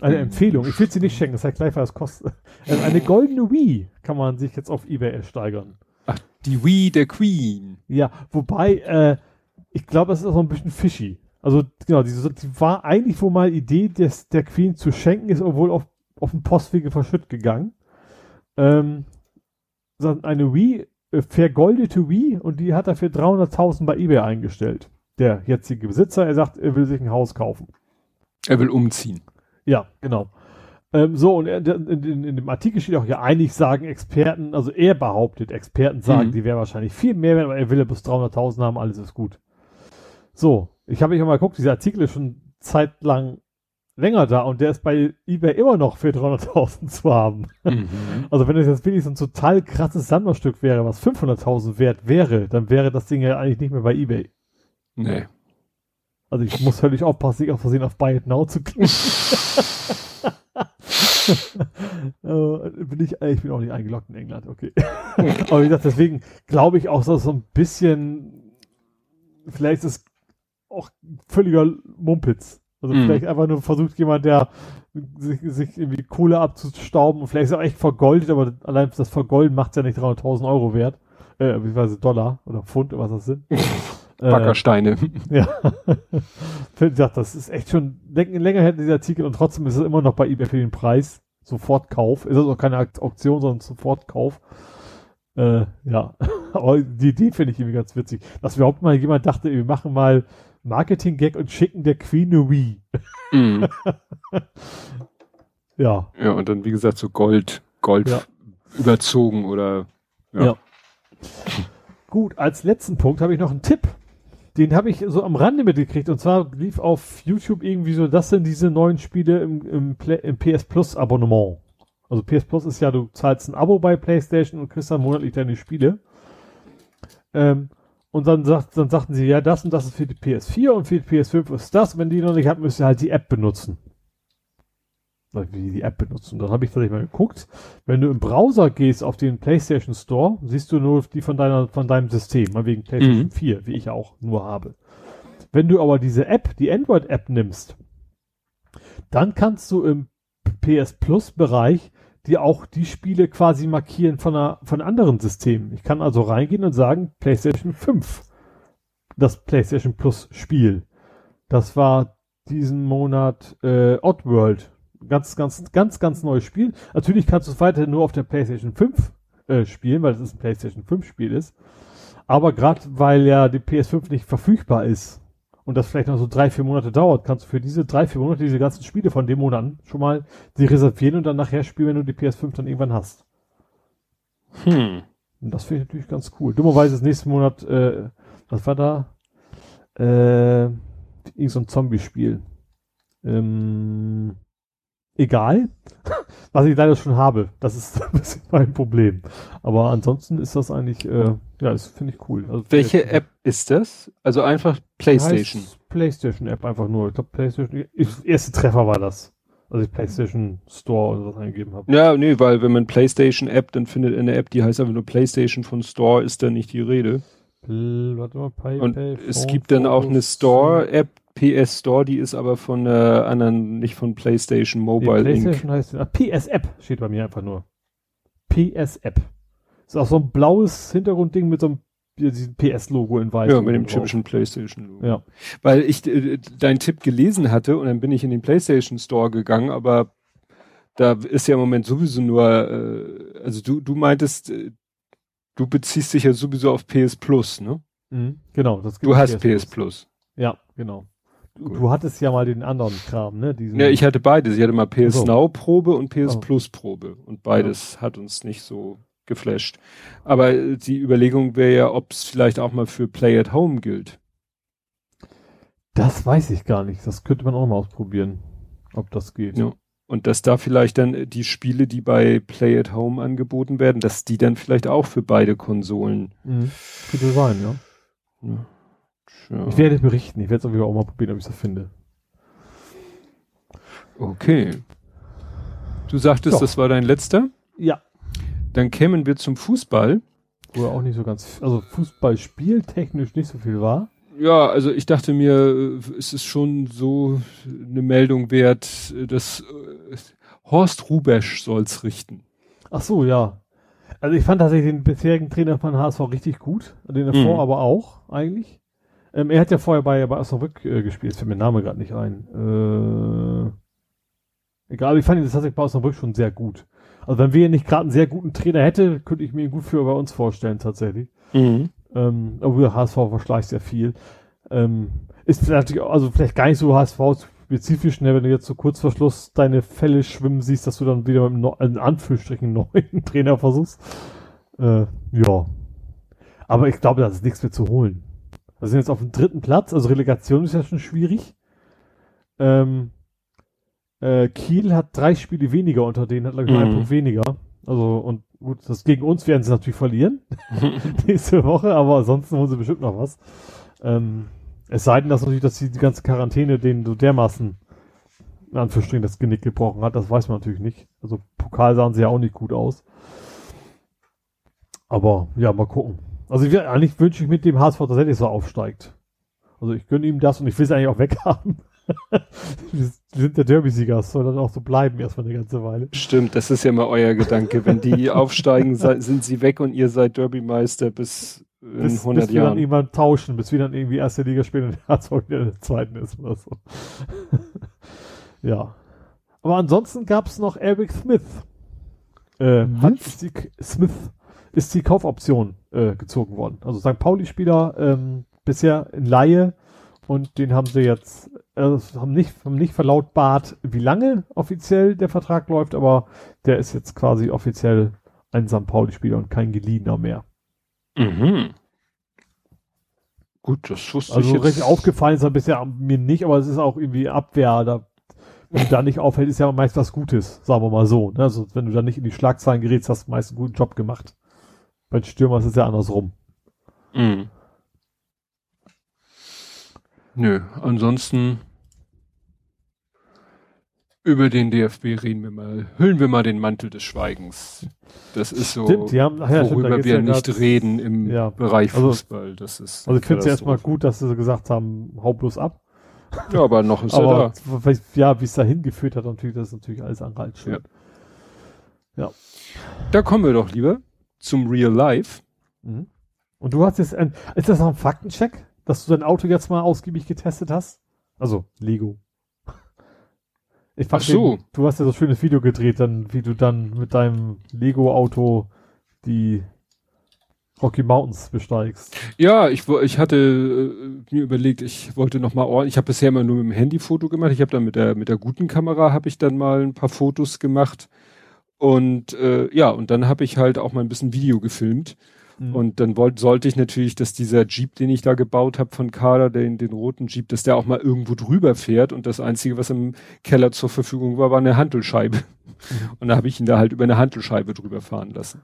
Eine Empfehlung. Ich will sie nicht schenken, das heißt gleich, was es kostet. Also eine goldene Wii kann man sich jetzt auf Ebay ersteigern. Ach, die Wii der Queen. Ja, wobei, äh, ich glaube, das ist auch ein bisschen fishy. Also, genau, die, die war eigentlich wohl mal Idee, des, der Queen zu schenken, ist obwohl auf, auf den Postwege verschütt gegangen. Ähm, eine Wii, äh, vergoldete Wii, und die hat er für 300.000 bei Ebay eingestellt. Der jetzige Besitzer, er sagt, er will sich ein Haus kaufen. Er will umziehen. Ja, genau. Ähm, so, und in, in, in, dem Artikel steht auch, ja, eigentlich sagen Experten, also er behauptet, Experten sagen, mhm. die wäre wahrscheinlich viel mehr wert, aber er will ja bis 300.000 haben, alles ist gut. So, ich habe mich mal geguckt, dieser Artikel ist schon zeitlang länger da und der ist bei eBay immer noch für 300.000 zu haben. Mhm. [LAUGHS] Also wenn es jetzt wirklich so ein total krasses Sammlerstück wäre, was 500.000 wert wäre, dann wäre das Ding ja eigentlich nicht mehr bei eBay. Nee. Also ich muss völlig aufpassen, nicht auf Versehen auf Buy It Now zu klicken. [LAUGHS] äh, bin ich, ich bin auch nicht eingeloggt in England, okay. [LAUGHS] Aber wie gesagt, deswegen glaube ich auch, dass so ein bisschen, vielleicht ist es auch völliger Mumpitz. Also mm. vielleicht einfach nur versucht jemand, der sich, sich irgendwie Kohle abzustauben und vielleicht ist er auch echt vergoldet, aber allein das Vergolden macht ja nicht 300.000 Euro wert, äh, beziehungsweise Dollar oder Pfund, was das sind. [LAUGHS] Wackersteine. Äh, [LAUGHS] ja. [LAUGHS] ich dachte, das ist echt schon länger her dieser Artikel und trotzdem ist es immer noch bei eBay für den Preis. Sofortkauf. Ist also keine Auktion, sondern Sofortkauf. Äh, ja. [LAUGHS] Aber die Idee finde ich irgendwie ganz witzig. Dass überhaupt mal jemand dachte, wir machen mal Marketing-Gag und schicken der Queen a Wii. Mm. ja. Ja, und dann, wie gesagt, so Gold, Gold ja. überzogen oder, ja. ja. Gut, als letzten Punkt habe ich noch einen Tipp den habe ich so am Rande mitgekriegt und zwar lief auf YouTube irgendwie so, das sind diese neuen Spiele im, im, im PS Plus Abonnement. Also PS Plus ist ja, du zahlst ein Abo bei PlayStation und kriegst dann monatlich deine Spiele. Ähm, und dann, sagt, dann sagten sie, ja, das und das ist für die PS4 und für die PS5 ist das. Wenn die noch nicht habt, müsst ihr halt die App benutzen wie die App benutzen. Dann habe ich tatsächlich mal geguckt. Wenn du im Browser gehst auf den PlayStation Store, siehst du nur die von deiner, von deinem System, mal wegen PlayStation mhm. 4, wie ich auch nur habe. Wenn du aber diese App, die Android-App nimmst, dann kannst du im PS Plus Bereich dir auch die Spiele quasi markieren von, einer, von anderen Systemen. Ich kann also reingehen und sagen, PlayStation 5, das PlayStation Plus Spiel. Das war diesen Monat äh, Oddworld ganz, ganz, ganz, ganz neues Spiel. Natürlich kannst du es weiterhin nur auf der PlayStation 5 äh, spielen, weil es ein PlayStation 5 Spiel ist. Aber gerade weil ja die PS5 nicht verfügbar ist und das vielleicht noch so drei, vier Monate dauert, kannst du für diese drei, vier Monate diese ganzen Spiele von dem Monat schon mal die reservieren und dann nachher spielen, wenn du die PS5 dann irgendwann hast. Hm. Und das finde ich natürlich ganz cool. Dummerweise ist nächsten Monat, äh, was war da? Äh, irgend so ein Zombie-Spiel. Ähm, egal, [LAUGHS] was ich leider schon habe. Das ist [LAUGHS] ein bisschen mein Problem. Aber ansonsten ist das eigentlich, äh, ja, das finde ich cool. Also Welche App ist das? Also einfach PlayStation. PlayStation App einfach nur. Ich glaube PlayStation, erste Treffer war das. Also ich PlayStation Store oder was eingegeben habe. Ja, nee, weil wenn man PlayStation App, dann findet eine App, die heißt einfach nur PlayStation von Store, ist da nicht die Rede. Warte mal, Pay, Und Pay, es gibt dann auch eine Store-App, PS Store, die ist aber von äh, anderen, nicht von PlayStation Mobile nee, PlayStation Inc. heißt ah, PS App steht bei mir einfach nur. PS App. Ist auch so ein blaues Hintergrundding mit so einem PS-Logo in weiß. Ja, mit dem typischen PlayStation-Logo. Ja. Weil ich äh, deinen Tipp gelesen hatte und dann bin ich in den PlayStation Store gegangen, aber da ist ja im Moment sowieso nur, äh, also du, du meintest, äh, du beziehst dich ja sowieso auf PS Plus, ne? Mhm, genau. Das du hast PS Plus. Ja, genau. Du, du, hattest ja mal den anderen Kram, ne? Diesen ja, ich hatte beides. Ich hatte mal PS so. Now Probe und PS oh. Plus Probe. Und beides ja. hat uns nicht so geflasht. Aber die Überlegung wäre ja, ob es vielleicht auch mal für Play at Home gilt. Das weiß ich gar nicht. Das könnte man auch mal ausprobieren, ob das geht. Ja. Und dass da vielleicht dann die Spiele, die bei Play at Home angeboten werden, dass die dann vielleicht auch für beide Konsolen. Mhm. Könnte sein, ja. ja. Ja. Ich werde berichten. Ich werde es auch mal probieren, ob ich das finde. Okay. Du sagtest, so. das war dein letzter? Ja. Dann kämen wir zum Fußball. Wo er auch nicht so ganz, also Fußball spieltechnisch nicht so viel war. Ja, also ich dachte mir, es ist schon so eine Meldung wert, dass äh, Horst Rubesch soll's richten. Ach so, ja. Also ich fand tatsächlich den bisherigen Trainer von HSV richtig gut, den davor mhm. aber auch eigentlich. Ähm, er hat ja vorher bei, bei Osnabrück äh, gespielt, fällt mir der Name gerade nicht ein. Äh, egal, ich fand ihn das tatsächlich bei Osnabrück schon sehr gut. Also wenn wir nicht gerade einen sehr guten Trainer hätte, könnte ich mir ihn gut für bei uns vorstellen tatsächlich. Mhm. Ähm, obwohl HSV verschleicht sehr viel. Ähm, ist vielleicht, also vielleicht gar nicht so HSV spezifisch, ne, wenn du jetzt so kurz vor Schluss deine Fälle schwimmen siehst, dass du dann wieder mit einem in Anführungsstrichen [LAUGHS] neuen Trainer versuchst. Äh, ja. Aber ich glaube, das ist nichts mehr zu holen. Wir sind jetzt auf dem dritten Platz, also Relegation ist ja schon schwierig. Ähm, äh, Kiel hat drei Spiele weniger unter denen, hat glaube ich mhm. einen Punkt weniger. Also, und gut, das gegen uns werden sie natürlich verlieren. [LAUGHS] Nächste Woche, aber ansonsten holen sie bestimmt noch was. Ähm, es sei denn, dass natürlich, dass die, die ganze Quarantäne denen so dermaßen in Anführungsstrichen das Genick gebrochen hat, das weiß man natürlich nicht. Also Pokal sahen sie ja auch nicht gut aus. Aber ja, mal gucken. Also ich, eigentlich wünsche ich mit dem HSV tatsächlich so aufsteigt. Also ich gönne ihm das und ich will es eigentlich auch weghaben. [LAUGHS] wir sind der Derby-Sieger, soll dann auch so bleiben erstmal eine ganze Weile. Stimmt, das ist ja immer euer Gedanke. Wenn die [LAUGHS] aufsteigen, sind sie weg und ihr seid Derby-Meister bis in bis, 100 bis Jahren. wir dann irgendwann tauschen, bis wir dann irgendwie erste Liga spielen und der HSV wieder in der zweiten ist oder so. [LAUGHS] ja. Aber ansonsten gab es noch Eric Smith. Äh, hat die, Smith ist die Kaufoption äh, gezogen worden. Also St. Pauli-Spieler ähm, bisher in Laie und den haben sie jetzt, äh, haben nicht, haben nicht verlautbart, wie lange offiziell der Vertrag läuft, aber der ist jetzt quasi offiziell ein St. Pauli-Spieler und kein geliehener mehr. Mhm. Gut, das wusste also ich. Also recht aufgefallen ist er bisher mir nicht, aber es ist auch irgendwie Abwehr. Da, wenn du da nicht auffällt, ist ja meist was Gutes, sagen wir mal so. Ne? Also wenn du da nicht in die Schlagzeilen gerätst, hast du meist einen guten Job gemacht. Bei Stürmer ist es ja andersrum. Mhm. Nö, ansonsten über den DFB reden wir mal, hüllen wir mal den Mantel des Schweigens. Das ist so, stimmt, die haben, ja, worüber stimmt, wir ja nicht grad, reden im ja, Bereich also Fußball. Also, das ist also ich finde es erstmal gut, dass sie gesagt haben, hau bloß ab. Ja, aber noch ist aber er da. Ja, wie es dahin geführt hat, natürlich, das ist natürlich alles andere als schön. Ja. ja. Da kommen wir doch lieber zum Real Life. Mhm. Und du hast jetzt, ein, ist das noch ein Faktencheck, dass du dein Auto jetzt mal ausgiebig getestet hast? Also, Lego. [LAUGHS] Ich Ach so. Den, du hast ja so ein schönes Video gedreht, dann, wie du dann mit deinem Lego-Auto die Rocky Mountains besteigst. Ja, ich, ich hatte äh, mir überlegt, ich wollte noch mal ordentlich, ich habe bisher immer nur mit dem Handy Foto gemacht, ich habe dann mit der mit der guten Kamera habe ich dann mal ein paar Fotos gemacht und äh, ja, und dann habe ich halt auch mal ein bisschen Video gefilmt. Mhm. Und dann wollte, sollte ich natürlich, dass dieser Jeep, den ich da gebaut habe von Kader, den, den roten Jeep, dass der auch mal irgendwo drüber fährt. Und das Einzige, was im Keller zur Verfügung war, war eine Handelscheibe. Mhm. Und da habe ich ihn da halt über eine Handelscheibe drüber fahren lassen.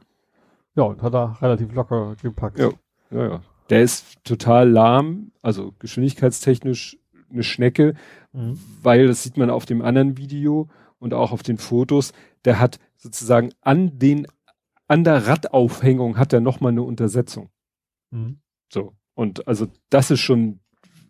Ja, und hat er relativ locker gepackt. Ja, ja, ja. Der ist total lahm, also geschwindigkeitstechnisch eine Schnecke, mhm. weil das sieht man auf dem anderen Video und auch auf den Fotos. Der hat sozusagen an den, an der Radaufhängung hat er nochmal eine Untersetzung. Mhm. So. Und also das ist schon,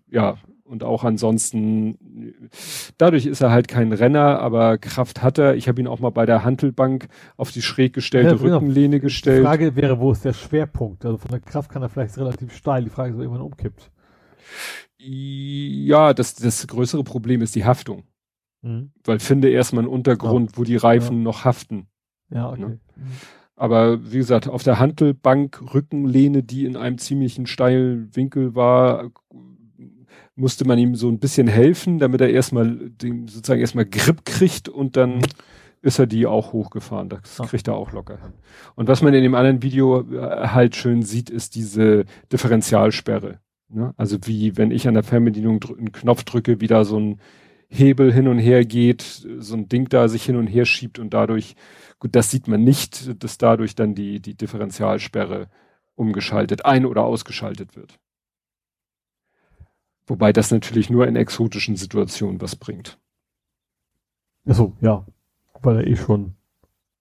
ja, und auch ansonsten, dadurch ist er halt kein Renner, aber Kraft hat er. Ich habe ihn auch mal bei der Handelbank auf die schräg gestellte ja, genau. Rückenlehne gestellt. Die Frage wäre, wo ist der Schwerpunkt? Also von der Kraft kann er vielleicht relativ steil. Die Frage ist, ob er irgendwann umkippt. Ja, das, das größere Problem ist die Haftung. Mhm. Weil finde erstmal einen Untergrund, ja. wo die Reifen ja. noch haften. Ja, okay. Ne? Aber wie gesagt, auf der Handelbank Rückenlehne, die in einem ziemlichen steilen Winkel war, musste man ihm so ein bisschen helfen, damit er erstmal den, sozusagen erstmal Grip kriegt und dann ist er die auch hochgefahren. Das kriegt er auch locker hin. Und was man in dem anderen Video äh, halt schön sieht, ist diese Differentialsperre. Ne? Also wie wenn ich an der Fernbedienung einen Knopf drücke, wie da so ein Hebel hin und her geht, so ein Ding da sich hin und her schiebt und dadurch, gut, das sieht man nicht, dass dadurch dann die, die Differentialsperre umgeschaltet, ein- oder ausgeschaltet wird. Wobei das natürlich nur in exotischen Situationen was bringt. Achso, ja. Weil er eh schon,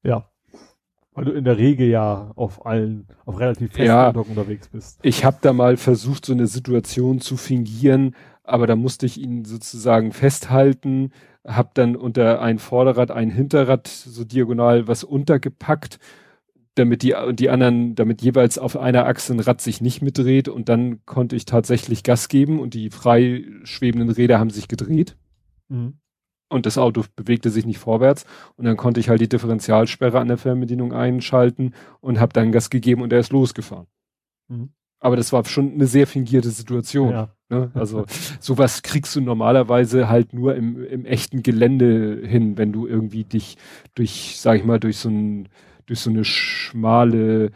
ja. Weil du in der Regel ja auf allen, auf relativ festen ja, unterwegs bist. Ich habe da mal versucht, so eine Situation zu fingieren, aber da musste ich ihn sozusagen festhalten, hab dann unter ein Vorderrad, ein Hinterrad so diagonal was untergepackt damit die, die anderen, damit jeweils auf einer Achse ein Rad sich nicht mitdreht und dann konnte ich tatsächlich Gas geben und die frei schwebenden Räder haben sich gedreht. Mhm. Und das Auto bewegte sich nicht vorwärts und dann konnte ich halt die Differentialsperre an der Fernbedienung einschalten und habe dann Gas gegeben und er ist losgefahren. Mhm. Aber das war schon eine sehr fingierte Situation. Ja. Ne? Also sowas kriegst du normalerweise halt nur im, im echten Gelände hin, wenn du irgendwie dich durch, sag ich mal, durch so ein durch so eine schmale äh,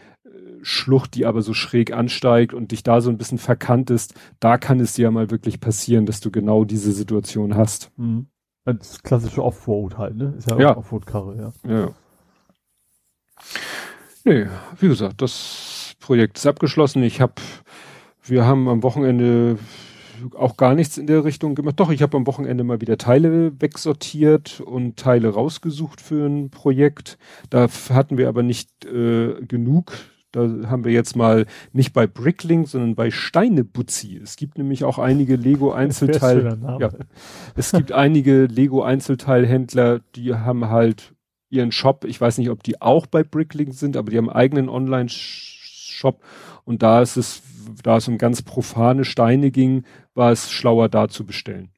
Schlucht, die aber so schräg ansteigt und dich da so ein bisschen verkantest, da kann es dir ja mal wirklich passieren, dass du genau diese Situation hast. Mhm. Das klassische Offroad halt, ne? Ist ja, ja. Offroad-Karre, ja. Ja. Nee, wie gesagt, das Projekt ist abgeschlossen. Ich habe, wir haben am Wochenende auch gar nichts in der Richtung gemacht. Doch, ich habe am Wochenende mal wieder Teile wegsortiert und Teile rausgesucht für ein Projekt. Da hatten wir aber nicht äh, genug. Da haben wir jetzt mal nicht bei Bricklink, sondern bei Steinebutzi. Es gibt nämlich auch einige Lego [LAUGHS] Einzelteil. Ja, es gibt einige Lego Einzelteilhändler, die haben halt ihren Shop. Ich weiß nicht, ob die auch bei Bricklink sind, aber die haben einen eigenen Online Shop und da ist es da es um ganz profane Steine ging, war es schlauer da zu bestellen.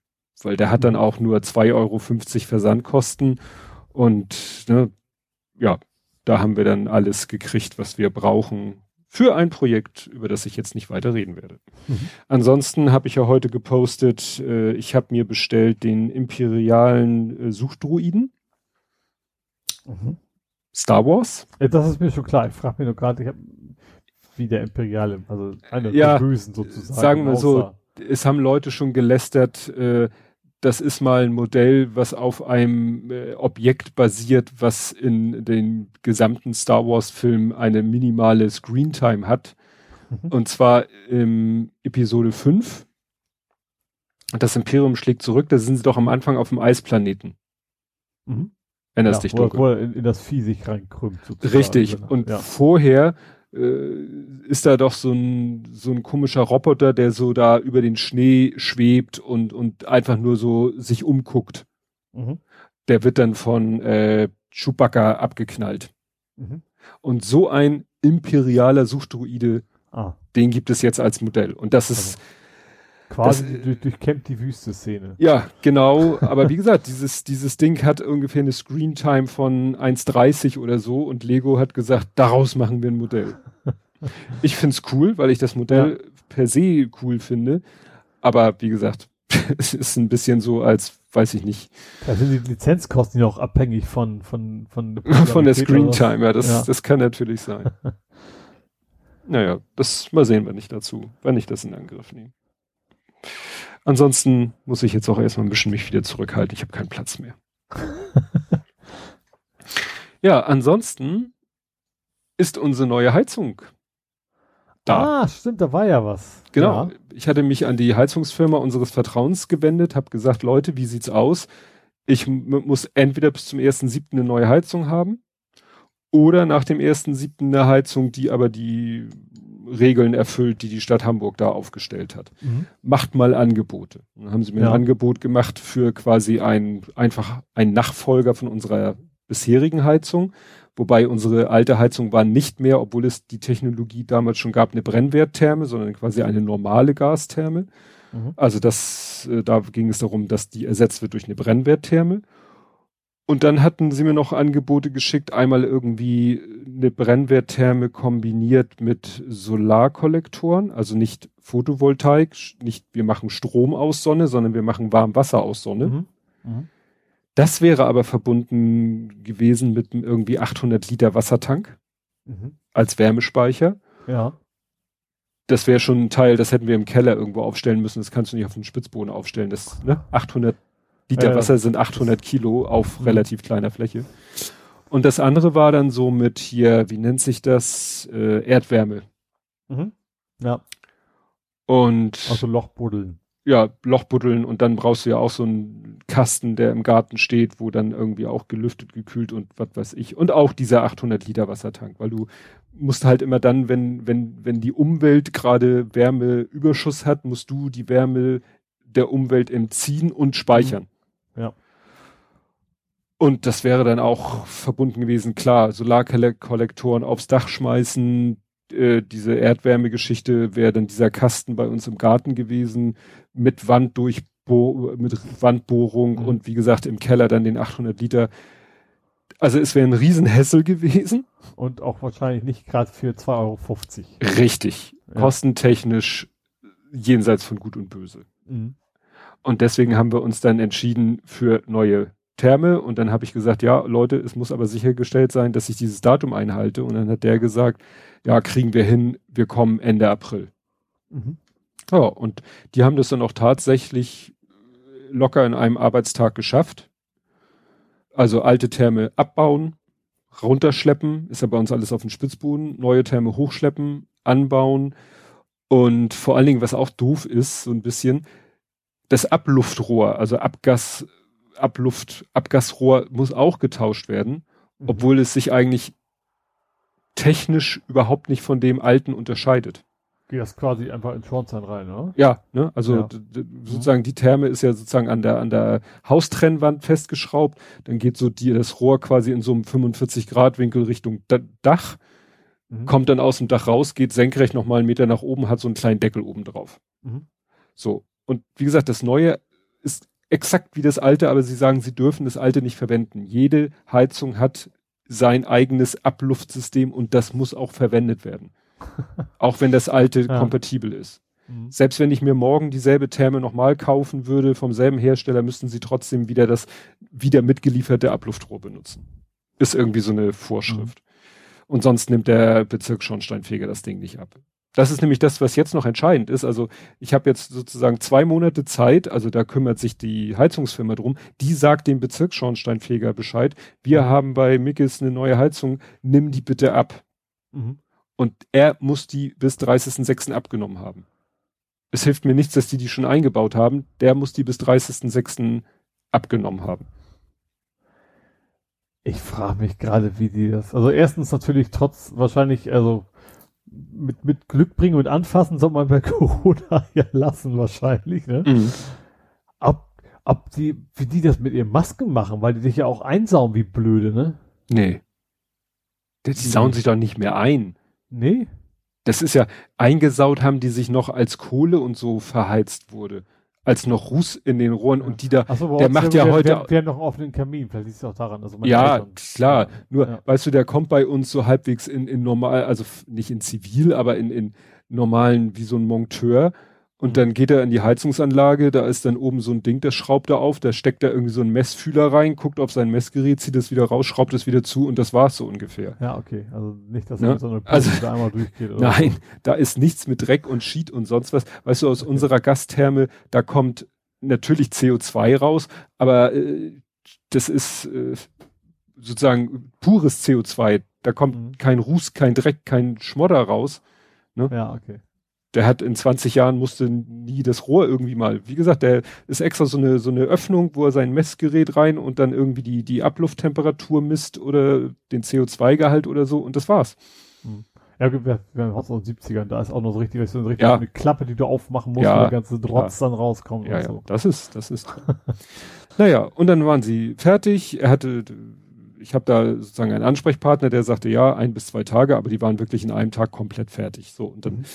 Weil der hat dann mhm. auch nur 2,50 Euro Versandkosten und ne, ja, da haben wir dann alles gekriegt, was wir brauchen für ein Projekt, über das ich jetzt nicht weiter reden werde. Mhm. Ansonsten habe ich ja heute gepostet, äh, ich habe mir bestellt den imperialen äh, Suchdruiden. Mhm. Star Wars. Ja, das ist mir schon klar. Ich frage mich nur gerade, ich habe wie der Imperiale, also eine ja, Bösen sozusagen. Sagen wir so, es haben Leute schon gelästert, äh, das ist mal ein Modell, was auf einem äh, Objekt basiert, was in den gesamten Star Wars Film eine minimale Screentime hat. Mhm. Und zwar im Episode 5. Das Imperium schlägt zurück, da sind sie doch am Anfang auf dem Eisplaneten. Mhm. Erinnerst ja, dich wo, wo er in, in, das Vieh sich reinkrümmt. Richtig. Genau. Und ja. vorher ist da doch so ein, so ein komischer Roboter, der so da über den Schnee schwebt und, und einfach nur so sich umguckt. Mhm. Der wird dann von äh, Chewbacca abgeknallt. Mhm. Und so ein imperialer Suchdruide, ah. den gibt es jetzt als Modell. Und das ist, also Quasi das, durch, durchkämmt die Wüste-Szene. Ja, genau. Aber wie gesagt, dieses, dieses Ding hat ungefähr eine Screentime von 1,30 oder so und Lego hat gesagt, daraus machen wir ein Modell. ich find's cool, weil ich das Modell ja. per se cool finde. Aber wie gesagt, [LAUGHS] es ist ein bisschen so, als weiß ich nicht. Da sind die Lizenzkosten ja auch abhängig von, von, von, [LAUGHS] von der Screentime, ja das, ja. das kann natürlich sein. [LAUGHS] naja, das mal sehen wir nicht dazu, wenn ich das in Angriff nehme. Ansonsten muss ich jetzt auch erstmal ein bisschen mich wieder zurückhalten. Ich habe keinen Platz mehr. [LAUGHS] ja, ansonsten ist unsere neue Heizung da. Ah, stimmt, da war ja was. Genau. Ja. Ich hatte mich an die Heizungsfirma unseres Vertrauens gewendet, habe gesagt, Leute, wie sieht's aus? Ich muss entweder bis zum ersten siebten eine neue Heizung haben oder nach dem ersten siebten eine Heizung, die aber die Regeln erfüllt, die die Stadt Hamburg da aufgestellt hat. Mhm. Macht mal Angebote. Dann haben sie mir ja. ein Angebot gemacht für quasi ein, einfach ein Nachfolger von unserer bisherigen Heizung. Wobei unsere alte Heizung war nicht mehr, obwohl es die Technologie damals schon gab, eine Brennwerttherme, sondern quasi eine normale Gastherme. Mhm. Also das, äh, da ging es darum, dass die ersetzt wird durch eine Brennwerttherme. Und dann hatten sie mir noch Angebote geschickt, einmal irgendwie eine Brennwerttherme kombiniert mit Solarkollektoren, also nicht Photovoltaik, nicht wir machen Strom aus Sonne, sondern wir machen Warmwasser aus Sonne. Mhm. Mhm. Das wäre aber verbunden gewesen mit irgendwie 800 Liter Wassertank mhm. als Wärmespeicher. Ja. Das wäre schon ein Teil, das hätten wir im Keller irgendwo aufstellen müssen. Das kannst du nicht auf den Spitzboden aufstellen. Das, ne? 800 Liter äh, Wasser sind 800 Kilo auf mhm. relativ kleiner Fläche. Und das andere war dann so mit hier, wie nennt sich das? Äh, Erdwärme. Mhm. Ja. Und. Also Lochbuddeln. Ja, Lochbuddeln und dann brauchst du ja auch so einen Kasten, der im Garten steht, wo dann irgendwie auch gelüftet, gekühlt und was weiß ich. Und auch dieser 800 Liter Wassertank, weil du musst halt immer dann, wenn, wenn, wenn die Umwelt gerade Wärmeüberschuss hat, musst du die Wärme der Umwelt entziehen und speichern. Mhm. Ja. Und das wäre dann auch verbunden gewesen, klar, Solarkollektoren aufs Dach schmeißen, äh, diese Erdwärmegeschichte wäre dann dieser Kasten bei uns im Garten gewesen, mit Wanddurchbohr, mit Wandbohrung mhm. und wie gesagt im Keller dann den 800 Liter. Also es wäre ein Riesenhessel gewesen. Und auch wahrscheinlich nicht gerade für 2,50 Euro. Richtig. Ja. Kostentechnisch jenseits von Gut und Böse. Mhm. Und deswegen haben wir uns dann entschieden für neue Therme. Und dann habe ich gesagt, ja, Leute, es muss aber sichergestellt sein, dass ich dieses Datum einhalte. Und dann hat der gesagt, ja, kriegen wir hin, wir kommen Ende April. Mhm. Ja, und die haben das dann auch tatsächlich locker in einem Arbeitstag geschafft. Also alte Therme abbauen, runterschleppen, ist ja bei uns alles auf dem Spitzboden, neue Therme hochschleppen, anbauen und vor allen Dingen, was auch doof ist, so ein bisschen, das Abluftrohr, also Abgas, Abluft, Abgasrohr muss auch getauscht werden, mhm. obwohl es sich eigentlich technisch überhaupt nicht von dem alten unterscheidet. Geht das quasi einfach in Schornstein rein, oder? Ja, ne? Also ja. sozusagen die Therme ist ja sozusagen an der an der Haustrennwand festgeschraubt. Dann geht so die das Rohr quasi in so einem 45 Grad Winkel Richtung Dach, mhm. kommt dann aus dem Dach raus, geht senkrecht noch mal einen Meter nach oben, hat so einen kleinen Deckel oben drauf. Mhm. So und wie gesagt, das Neue ist exakt wie das Alte, aber sie sagen, sie dürfen das Alte nicht verwenden. Jede Heizung hat sein eigenes Abluftsystem und das muss auch verwendet werden. [LAUGHS] auch wenn das Alte ja. kompatibel ist. Mhm. Selbst wenn ich mir morgen dieselbe Therme nochmal kaufen würde vom selben Hersteller, müssten sie trotzdem wieder das wieder mitgelieferte Abluftrohr benutzen. Ist irgendwie so eine Vorschrift. Mhm. Und sonst nimmt der Bezirksschornsteinfeger das Ding nicht ab. Das ist nämlich das, was jetzt noch entscheidend ist. Also ich habe jetzt sozusagen zwei Monate Zeit, also da kümmert sich die Heizungsfirma drum, die sagt dem Bezirksschornsteinfeger Bescheid, wir mhm. haben bei Mickes eine neue Heizung, nimm die bitte ab. Mhm. Und er muss die bis 30.06. abgenommen haben. Es hilft mir nichts, dass die die schon eingebaut haben, der muss die bis 30.06. abgenommen haben. Ich frage mich gerade, wie die das. Also erstens natürlich trotz wahrscheinlich, also mit, mit Glück bringen und anfassen soll man bei [LAUGHS] Corona ja lassen wahrscheinlich, ne? Mhm. Ob, ob die, wie die das mit ihren Masken machen, weil die dich ja auch einsauen wie blöde, ne? Nee. Die, die sauen sich doch nicht mehr ein. Nee. Das ist ja, eingesaut haben die sich noch als Kohle und so verheizt wurde als noch Ruß in den Rohren und die da, so, der macht ja, heute. Wir, wir haben noch einen offenen Kamin, vielleicht liegt es auch daran. Also ja, Eltern, klar. Nur, ja. weißt du, der kommt bei uns so halbwegs in, in normal, also nicht in zivil, aber in, in normalen, wie so ein Monteur. Und dann geht er in die Heizungsanlage, da ist dann oben so ein Ding, das schraubt er auf, da steckt er irgendwie so einen Messfühler rein, guckt auf sein Messgerät, zieht es wieder raus, schraubt es wieder zu und das war's so ungefähr. Ja, okay. Also nicht, dass ne? so eine Pumpe also, da einmal durchgeht. Oder [LAUGHS] nein, so. da ist nichts mit Dreck und Schied und sonst was. Weißt du, aus okay. unserer Gastherme, da kommt natürlich CO2 raus, aber äh, das ist äh, sozusagen pures CO2. Da kommt mhm. kein Ruß, kein Dreck, kein Schmodder raus. Ne? Ja, okay. Der hat in 20 Jahren musste nie das Rohr irgendwie mal. Wie gesagt, der ist extra so eine so eine Öffnung, wo er sein Messgerät rein und dann irgendwie die die Ablufttemperatur misst oder den CO2-Gehalt oder so und das war's. Mhm. Ja, wir, haben aus den 70ern, da ist auch noch so richtig, so eine, richtig ja. Klappe, die du aufmachen musst, ja, wo der ganze Drotz ja. dann rauskommt. Ja, ja, so. das ist, das ist. [LAUGHS] naja, und dann waren sie fertig. Er hatte, ich habe da sozusagen einen Ansprechpartner, der sagte, ja, ein bis zwei Tage, aber die waren wirklich in einem Tag komplett fertig. So, und dann mhm.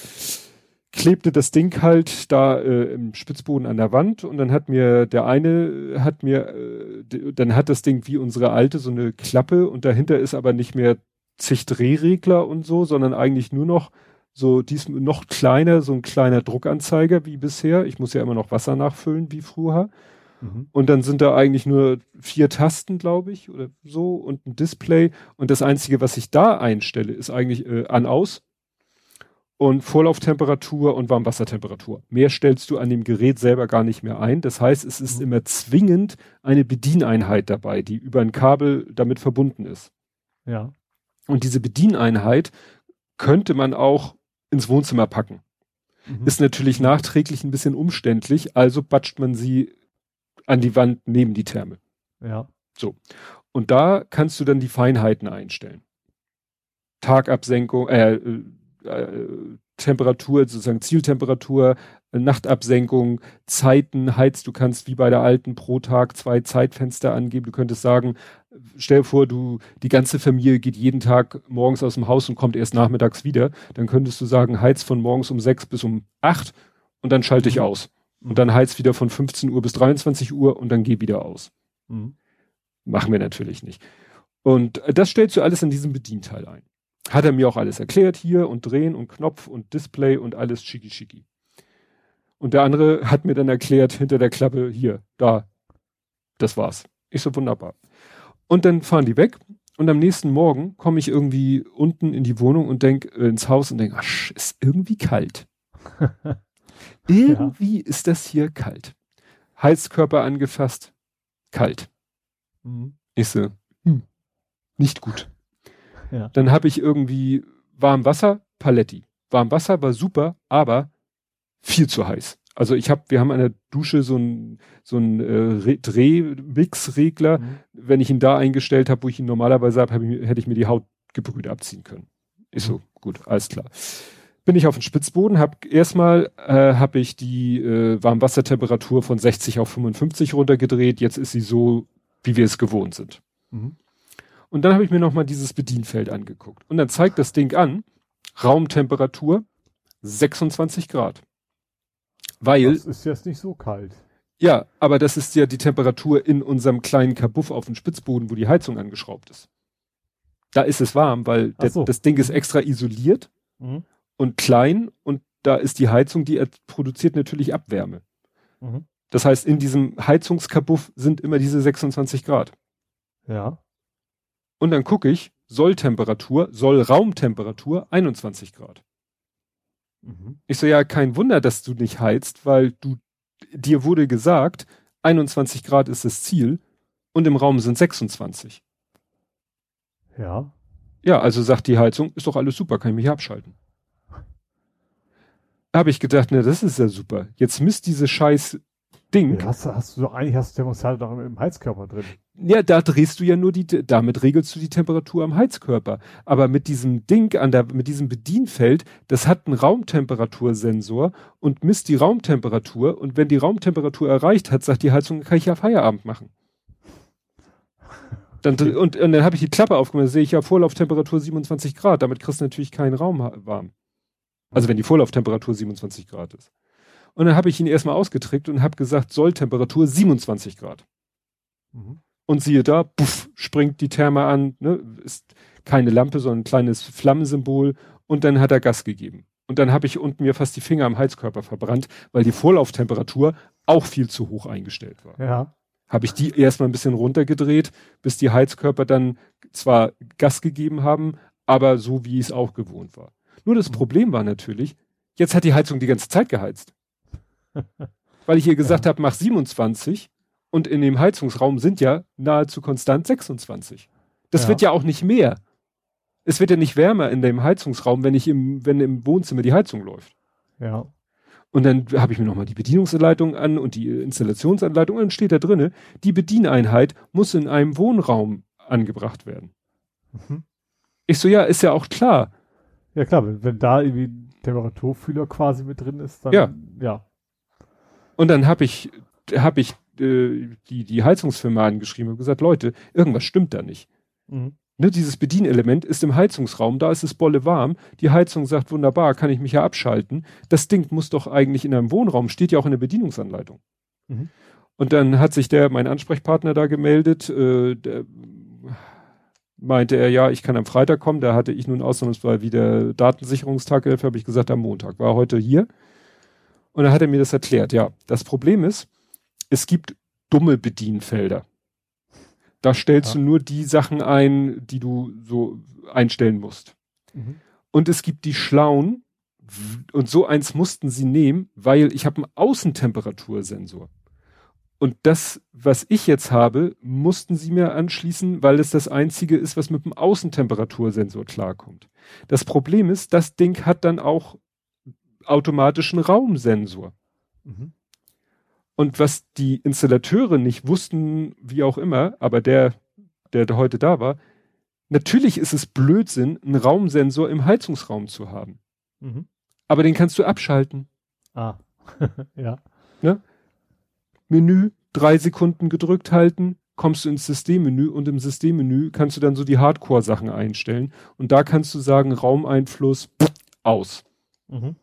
Klebte das Ding halt da äh, im Spitzboden an der Wand und dann hat mir der eine hat mir äh, dann hat das Ding wie unsere alte so eine Klappe und dahinter ist aber nicht mehr zig Drehregler und so, sondern eigentlich nur noch so dies noch kleiner, so ein kleiner Druckanzeiger wie bisher. Ich muss ja immer noch Wasser nachfüllen wie früher. Mhm. Und dann sind da eigentlich nur vier Tasten, glaube ich, oder so und ein Display. Und das Einzige, was ich da einstelle, ist eigentlich äh, an aus und Vorlauftemperatur und Warmwassertemperatur. Mehr stellst du an dem Gerät selber gar nicht mehr ein. Das heißt, es ist mhm. immer zwingend eine Bedieneinheit dabei, die über ein Kabel damit verbunden ist. Ja. Und diese Bedieneinheit könnte man auch ins Wohnzimmer packen. Mhm. Ist natürlich nachträglich ein bisschen umständlich, also batscht man sie an die Wand neben die Therme. Ja. So. Und da kannst du dann die Feinheiten einstellen. Tagabsenkung, äh, äh, Temperatur, sozusagen Zieltemperatur, Nachtabsenkung, Zeiten, heizt, du kannst wie bei der alten pro Tag zwei Zeitfenster angeben. Du könntest sagen, stell dir vor, du, die ganze Familie geht jeden Tag morgens aus dem Haus und kommt erst nachmittags wieder. Dann könntest du sagen, heiz von morgens um sechs bis um acht und dann schalte ich mhm. aus. Und dann heiz wieder von 15 Uhr bis 23 Uhr und dann geh wieder aus. Mhm. Machen wir natürlich nicht. Und das stellst du alles in diesem Bedienteil ein. Hat er mir auch alles erklärt hier und drehen und Knopf und Display und alles schicki schicki. Und der andere hat mir dann erklärt, hinter der Klappe, hier, da, das war's. Ich so wunderbar. Und dann fahren die weg und am nächsten Morgen komme ich irgendwie unten in die Wohnung und denk äh, ins Haus und denk, ach, ist irgendwie kalt. [LAUGHS] irgendwie ja. ist das hier kalt. Heizkörper angefasst, kalt. Mhm. Ich so, hm, nicht gut. Ja. Dann habe ich irgendwie warm Wasser, Paletti. Warm Wasser war super, aber viel zu heiß. Also ich habe, wir haben an der Dusche so ein so ein äh, Drehmix-Regler. Mhm. Wenn ich ihn da eingestellt habe, wo ich ihn normalerweise habe, hab ich, hätte ich mir die Hautgebrühe abziehen können. Ist mhm. so gut, alles klar. Bin ich auf den Spitzboden, habe erstmal äh, habe ich die äh, Warmwassertemperatur von 60 auf 55 runtergedreht. Jetzt ist sie so, wie wir es gewohnt sind. Mhm. Und dann habe ich mir nochmal dieses Bedienfeld angeguckt. Und dann zeigt das Ding an, Raumtemperatur 26 Grad. Weil. Das ist jetzt nicht so kalt. Ja, aber das ist ja die Temperatur in unserem kleinen Kabuff auf dem Spitzboden, wo die Heizung angeschraubt ist. Da ist es warm, weil der, so. das Ding ist extra isoliert mhm. und klein und da ist die Heizung, die produziert natürlich Abwärme. Mhm. Das heißt, in diesem Heizungskabuff sind immer diese 26 Grad. Ja. Und dann gucke ich, Solltemperatur, Sollraumtemperatur 21 Grad. Mhm. Ich so, ja, kein Wunder, dass du nicht heizt, weil du, dir wurde gesagt, 21 Grad ist das Ziel und im Raum sind 26. Ja. Ja, also sagt die Heizung, ist doch alles super, kann ich mich abschalten. Habe ich gedacht, na, das ist ja super. Jetzt misst diese scheiß Ding. Ja, hast, hast du doch eigentlich hast du Thermostat doch im Heizkörper drin. Ja, da drehst du ja nur die, damit regelst du die Temperatur am Heizkörper. Aber mit diesem Ding an der, mit diesem Bedienfeld, das hat einen Raumtemperatursensor und misst die Raumtemperatur und wenn die Raumtemperatur erreicht hat, sagt die Heizung, kann ich ja Feierabend machen. [LAUGHS] Dann, und, und dann habe ich die Klappe aufgemacht, sehe ich ja Vorlauftemperatur 27 Grad, damit kriegst du natürlich keinen Raum warm. Also wenn die Vorlauftemperatur 27 Grad ist. Und dann habe ich ihn erstmal ausgetrickt und habe gesagt, Solltemperatur 27 Grad. Mhm. Und siehe da, puff, springt die Therme an, ne, ist keine Lampe, sondern ein kleines Flammensymbol und dann hat er Gas gegeben. Und dann habe ich unten mir fast die Finger am Heizkörper verbrannt, weil die Vorlauftemperatur auch viel zu hoch eingestellt war. Ja. Habe ich die erstmal ein bisschen runtergedreht, bis die Heizkörper dann zwar Gas gegeben haben, aber so wie es auch gewohnt war. Nur das mhm. Problem war natürlich, jetzt hat die Heizung die ganze Zeit geheizt. Weil ich ihr gesagt ja. habe, mach 27 und in dem Heizungsraum sind ja nahezu konstant 26. Das ja. wird ja auch nicht mehr. Es wird ja nicht wärmer in dem Heizungsraum, wenn ich im, wenn im Wohnzimmer die Heizung läuft. Ja. Und dann habe ich mir nochmal die Bedienungsanleitung an und die Installationsanleitung und dann steht da drinne, die Bedieneinheit muss in einem Wohnraum angebracht werden. Mhm. Ich so, ja, ist ja auch klar. Ja klar, wenn, wenn da irgendwie Temperaturfühler quasi mit drin ist, dann ja. ja. Und dann habe ich, habe ich äh, die, die Heizungsfirma angeschrieben und gesagt, Leute, irgendwas stimmt da nicht. Mhm. Ne, dieses Bedienelement ist im Heizungsraum, da ist es bolle warm. Die Heizung sagt, wunderbar, kann ich mich ja abschalten. Das Ding muss doch eigentlich in einem Wohnraum, steht ja auch in der Bedienungsanleitung. Mhm. Und dann hat sich der, mein Ansprechpartner da gemeldet, äh, der, meinte er, ja, ich kann am Freitag kommen. Da hatte ich nun ausnahmsweise wieder Datensicherungstag, dafür habe ich gesagt, am Montag. War heute hier. Und dann hat er mir das erklärt. Ja, das Problem ist, es gibt dumme Bedienfelder. Da stellst ja. du nur die Sachen ein, die du so einstellen musst. Mhm. Und es gibt die schlauen, und so eins mussten sie nehmen, weil ich habe einen Außentemperatursensor. Und das, was ich jetzt habe, mussten sie mir anschließen, weil es das einzige ist, was mit dem Außentemperatursensor klarkommt. Das Problem ist, das Ding hat dann auch automatischen Raumsensor. Mhm. Und was die Installateure nicht wussten, wie auch immer, aber der, der heute da war, natürlich ist es Blödsinn, einen Raumsensor im Heizungsraum zu haben. Mhm. Aber den kannst du abschalten. Ah, [LAUGHS] ja. Ne? Menü, drei Sekunden gedrückt halten, kommst du ins Systemmenü und im Systemmenü kannst du dann so die Hardcore-Sachen einstellen. Und da kannst du sagen, Raumeinfluss aus. Mhm.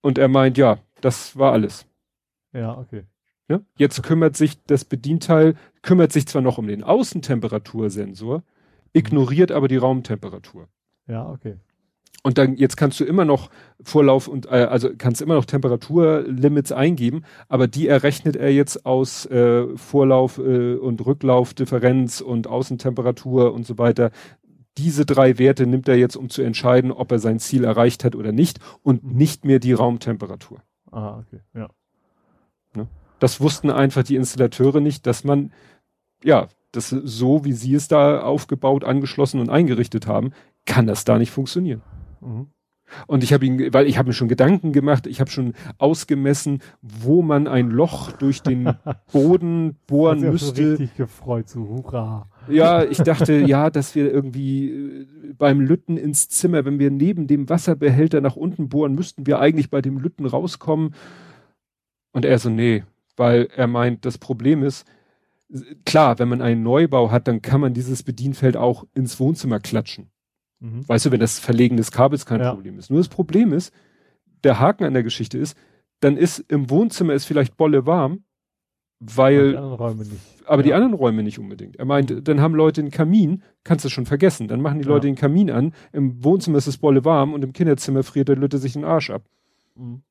Und er meint, ja, das war alles. Ja, okay. Ne? Jetzt kümmert sich das Bedienteil, kümmert sich zwar noch um den Außentemperatursensor, ignoriert aber die Raumtemperatur. Ja, okay. Und dann, jetzt kannst du immer noch Vorlauf und, äh, also kannst immer noch Temperaturlimits eingeben, aber die errechnet er jetzt aus äh, Vorlauf äh, und Rücklaufdifferenz und Außentemperatur und so weiter. Diese drei Werte nimmt er jetzt, um zu entscheiden, ob er sein Ziel erreicht hat oder nicht und mhm. nicht mehr die Raumtemperatur. Ah, okay, ja. Ne? Das wussten einfach die Installateure nicht, dass man, ja, das so wie sie es da aufgebaut, angeschlossen und eingerichtet haben, kann das da nicht funktionieren. Mhm. Und ich habe ihn, weil ich habe mir schon Gedanken gemacht, ich habe schon ausgemessen, wo man ein Loch durch den [LAUGHS] Boden bohren müsste. So richtig gefreut, so hurra. Ja, ich dachte, ja, dass wir irgendwie äh, beim Lütten ins Zimmer, wenn wir neben dem Wasserbehälter nach unten bohren, müssten wir eigentlich bei dem Lütten rauskommen. Und er so, nee, weil er meint, das Problem ist, klar, wenn man einen Neubau hat, dann kann man dieses Bedienfeld auch ins Wohnzimmer klatschen. Mhm. Weißt du, wenn das Verlegen des Kabels kein ja. Problem ist. Nur das Problem ist, der Haken an der Geschichte ist, dann ist im Wohnzimmer ist vielleicht bolle warm, weil, aber, die, aber die anderen Räume nicht unbedingt. Er meint, dann haben Leute den Kamin, kannst du schon vergessen, dann machen die Leute ja. den Kamin an, im Wohnzimmer ist es bolle warm und im Kinderzimmer friert der Lütte sich den Arsch ab. Mhm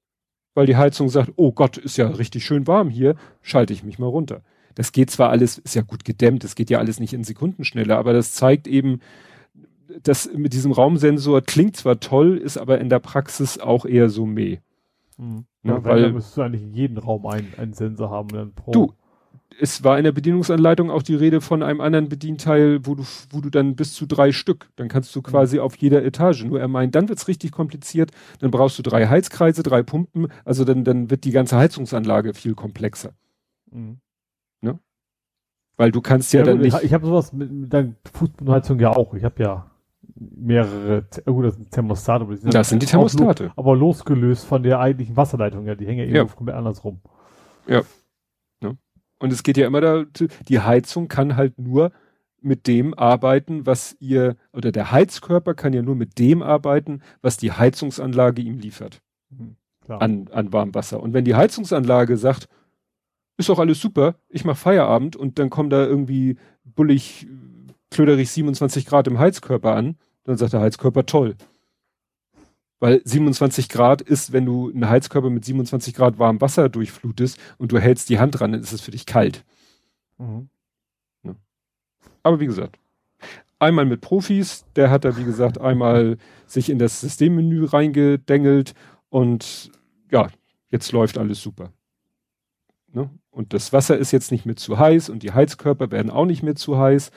weil die Heizung sagt, oh Gott, ist ja richtig schön warm hier, schalte ich mich mal runter. Das geht zwar alles, ist ja gut gedämmt, das geht ja alles nicht in Sekundenschnelle, aber das zeigt eben, dass mit diesem Raumsensor klingt zwar toll, ist aber in der Praxis auch eher so meh. Mhm. Ne, ja, weil, weil müsstest du eigentlich in jedem Raum einen, einen Sensor haben. Dann pro du, es war in der Bedienungsanleitung auch die Rede von einem anderen Bedienteil, wo du, wo du dann bis zu drei Stück, dann kannst du quasi mhm. auf jeder Etage. Nur er meint, dann wird's richtig kompliziert, dann brauchst du drei Heizkreise, drei Pumpen, also dann, dann wird die ganze Heizungsanlage viel komplexer. Mhm. Ne? Weil du kannst ja, ja dann nicht. Ich habe sowas mit, mit der Fußbodenheizung ja auch. Ich habe ja mehrere, gut, das sind Thermostate. Das sind, das sind die Thermostate. aber losgelöst von der eigentlichen Wasserleitung, ja, die hängen ja irgendwo ja. komplett andersrum. Ja. Und es geht ja immer da, die Heizung kann halt nur mit dem arbeiten, was ihr, oder der Heizkörper kann ja nur mit dem arbeiten, was die Heizungsanlage ihm liefert. Mhm, an, an Warmwasser. Und wenn die Heizungsanlage sagt, ist doch alles super, ich mach Feierabend und dann kommt da irgendwie bullig, klöderig 27 Grad im Heizkörper an, dann sagt der Heizkörper toll. Weil 27 Grad ist, wenn du einen Heizkörper mit 27 Grad warmem Wasser durchflutest und du hältst die Hand dran, dann ist es für dich kalt. Mhm. Ja. Aber wie gesagt, einmal mit Profis, der hat da wie gesagt einmal sich in das Systemmenü reingedengelt und ja, jetzt läuft alles super. Ne? Und das Wasser ist jetzt nicht mehr zu heiß und die Heizkörper werden auch nicht mehr zu heiß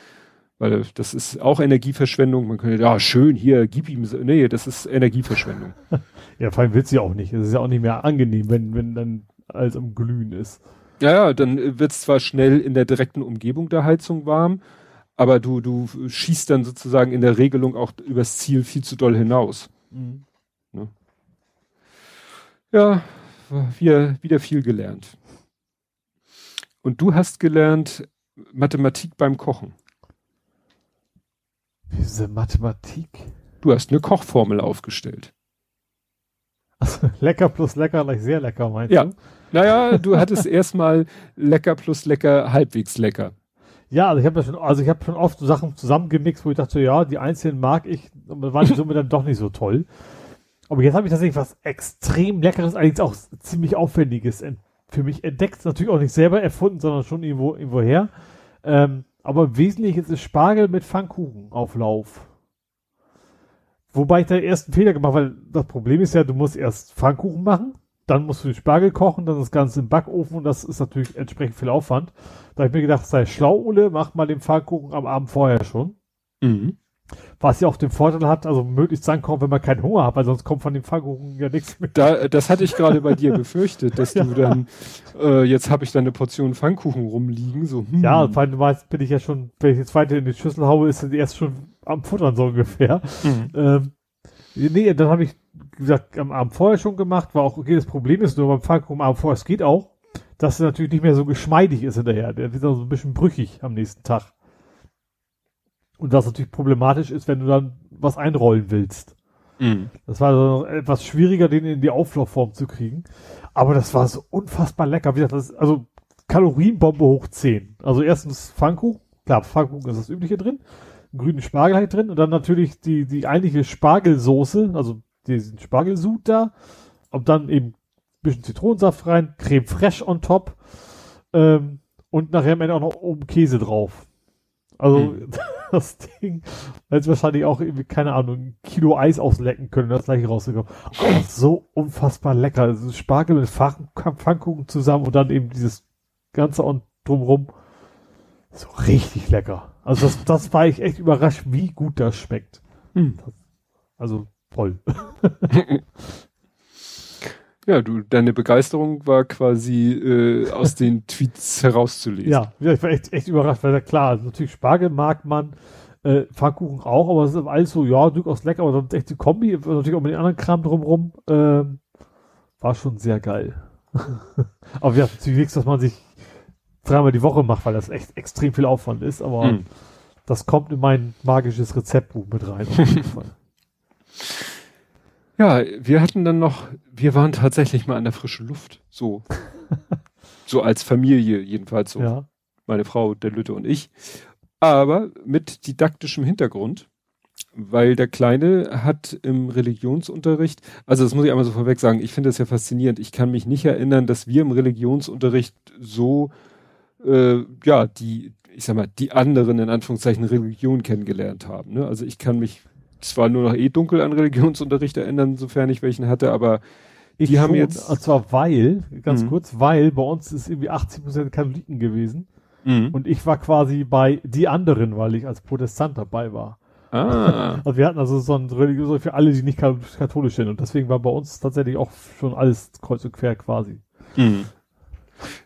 weil das ist auch Energieverschwendung. Man könnte, ja, schön, hier, gib ihm, nee, das ist Energieverschwendung. [LAUGHS] ja, vor allem willst du ja auch nicht. Es ist ja auch nicht mehr angenehm, wenn, wenn dann alles am Glühen ist. Ja, ja, dann wird es zwar schnell in der direkten Umgebung der Heizung warm, aber du, du schießt dann sozusagen in der Regelung auch übers Ziel viel zu doll hinaus. Mhm. Ne? Ja, wir, wieder viel gelernt. Und du hast gelernt Mathematik beim Kochen. Diese Mathematik. Du hast eine Kochformel aufgestellt. Also [LAUGHS] lecker plus lecker gleich sehr lecker, meinst Ja. du? Naja, du hattest [LAUGHS] erstmal lecker plus lecker halbwegs lecker. Ja, also ich habe schon, also ich habe schon oft Sachen zusammengemixt, wo ich dachte, ja, die einzelnen mag ich, aber war die Summe dann doch nicht so toll. Aber jetzt habe ich tatsächlich was extrem Leckeres, allerdings auch ziemlich Aufwendiges für mich entdeckt. Natürlich auch nicht selber erfunden, sondern schon irgendwo, irgendwo her. Ähm, aber im Wesentlichen ist es Spargel mit Pfannkuchenauflauf. Wobei ich da erst einen Fehler gemacht habe, weil das Problem ist ja, du musst erst Pfannkuchen machen, dann musst du den Spargel kochen, dann das Ganze im Backofen und das ist natürlich entsprechend viel Aufwand. Da habe ich mir gedacht, sei schlau, Ole, mach mal den Pfannkuchen am Abend vorher schon. Mhm. Was ja auch den Vorteil hat, also möglichst dann kommt, wenn man keinen Hunger hat, weil sonst kommt von dem Pfannkuchen ja nichts mehr. Da, das hatte ich gerade bei dir [LAUGHS] befürchtet, dass du dann, äh, jetzt habe ich da eine Portion Pfannkuchen rumliegen, so, hm. Ja, vor allem meist bin ich ja schon, wenn ich jetzt weiter in die Schüssel haue, ist es erst schon am Futtern so ungefähr. Mhm. Ähm, nee, dann habe ich gesagt am Abend vorher schon gemacht, war auch okay. Das Problem ist nur beim Pfannkuchen am Abend vorher, es geht auch, dass er natürlich nicht mehr so geschmeidig ist hinterher. Der wird dann so ein bisschen brüchig am nächsten Tag. Und was natürlich problematisch ist, wenn du dann was einrollen willst. Mhm. Das war so etwas schwieriger, den in die Auflaufform zu kriegen. Aber das war so unfassbar lecker. Wie gesagt, das ist, also Kalorienbombe hoch 10. Also erstens Pfannkuchen. Klar, Pfannkuchen ist das übliche drin. Einen grünen Spargel halt drin. Und dann natürlich die, die eigentliche Spargelsoße, also diesen Spargelsud da. Und dann eben ein bisschen Zitronensaft rein, Creme fraiche on top. Ähm, und nachher am Ende auch noch oben Käse drauf. Also Mhm. [LAUGHS] das Ding, jetzt wahrscheinlich auch irgendwie, keine Ahnung, ein Kilo Eis auslecken können, das gleich rausgekommen. Aber so unfassbar lecker. Also Spargel mit Pfann- Pfannkuchen zusammen und dann eben dieses Ganze und drumrum. So richtig lecker. Also das, das war ich echt überrascht, wie gut das schmeckt. Mhm. Also voll. [LAUGHS] Ja, du, deine Begeisterung war quasi äh, aus den [LAUGHS] Tweets herauszulesen. Ja, ja, ich war echt, echt überrascht, weil klar, natürlich Spargel mag man, äh, Pfannkuchen auch, aber es ist alles so, ja, durchaus lecker, aber dann echt die Kombi, natürlich auch mit den anderen Kram drumrum, ähm, war schon sehr geil. [LAUGHS] aber ja, natürlich nichts, dass man sich dreimal die Woche macht, weil das echt extrem viel Aufwand ist, aber Mhm. das kommt in mein magisches Rezeptbuch mit rein, auf jeden [LAUGHS] Fall. Ja, wir hatten dann noch, wir waren tatsächlich mal an der frischen Luft. So. [LAUGHS] so als Familie, jedenfalls so. Ja. Meine Frau, der Lütte und ich. Aber mit didaktischem Hintergrund. Weil der Kleine hat im Religionsunterricht, also das muss ich einmal so vorweg sagen, ich finde das ja faszinierend. Ich kann mich nicht erinnern, dass wir im Religionsunterricht so, äh, ja, die, ich sag mal, die anderen in Anführungszeichen Religion kennengelernt haben. Ne? Also ich kann mich zwar nur noch eh dunkel an Religionsunterricht erinnern, sofern ich welchen hatte, aber Ich Die haben schon, jetzt- Und zwar weil, ganz Mhm. kurz, weil bei uns ist irgendwie 80% Katholiken gewesen. und Und ich war quasi bei die anderen, weil ich als Protestant dabei war. ah, [LAUGHS] Also wir hatten also so ein Religion für alle, die nicht katholisch- katholisch sind. Und deswegen war bei uns tatsächlich auch schon alles kreuz und quer quasi. Mhm.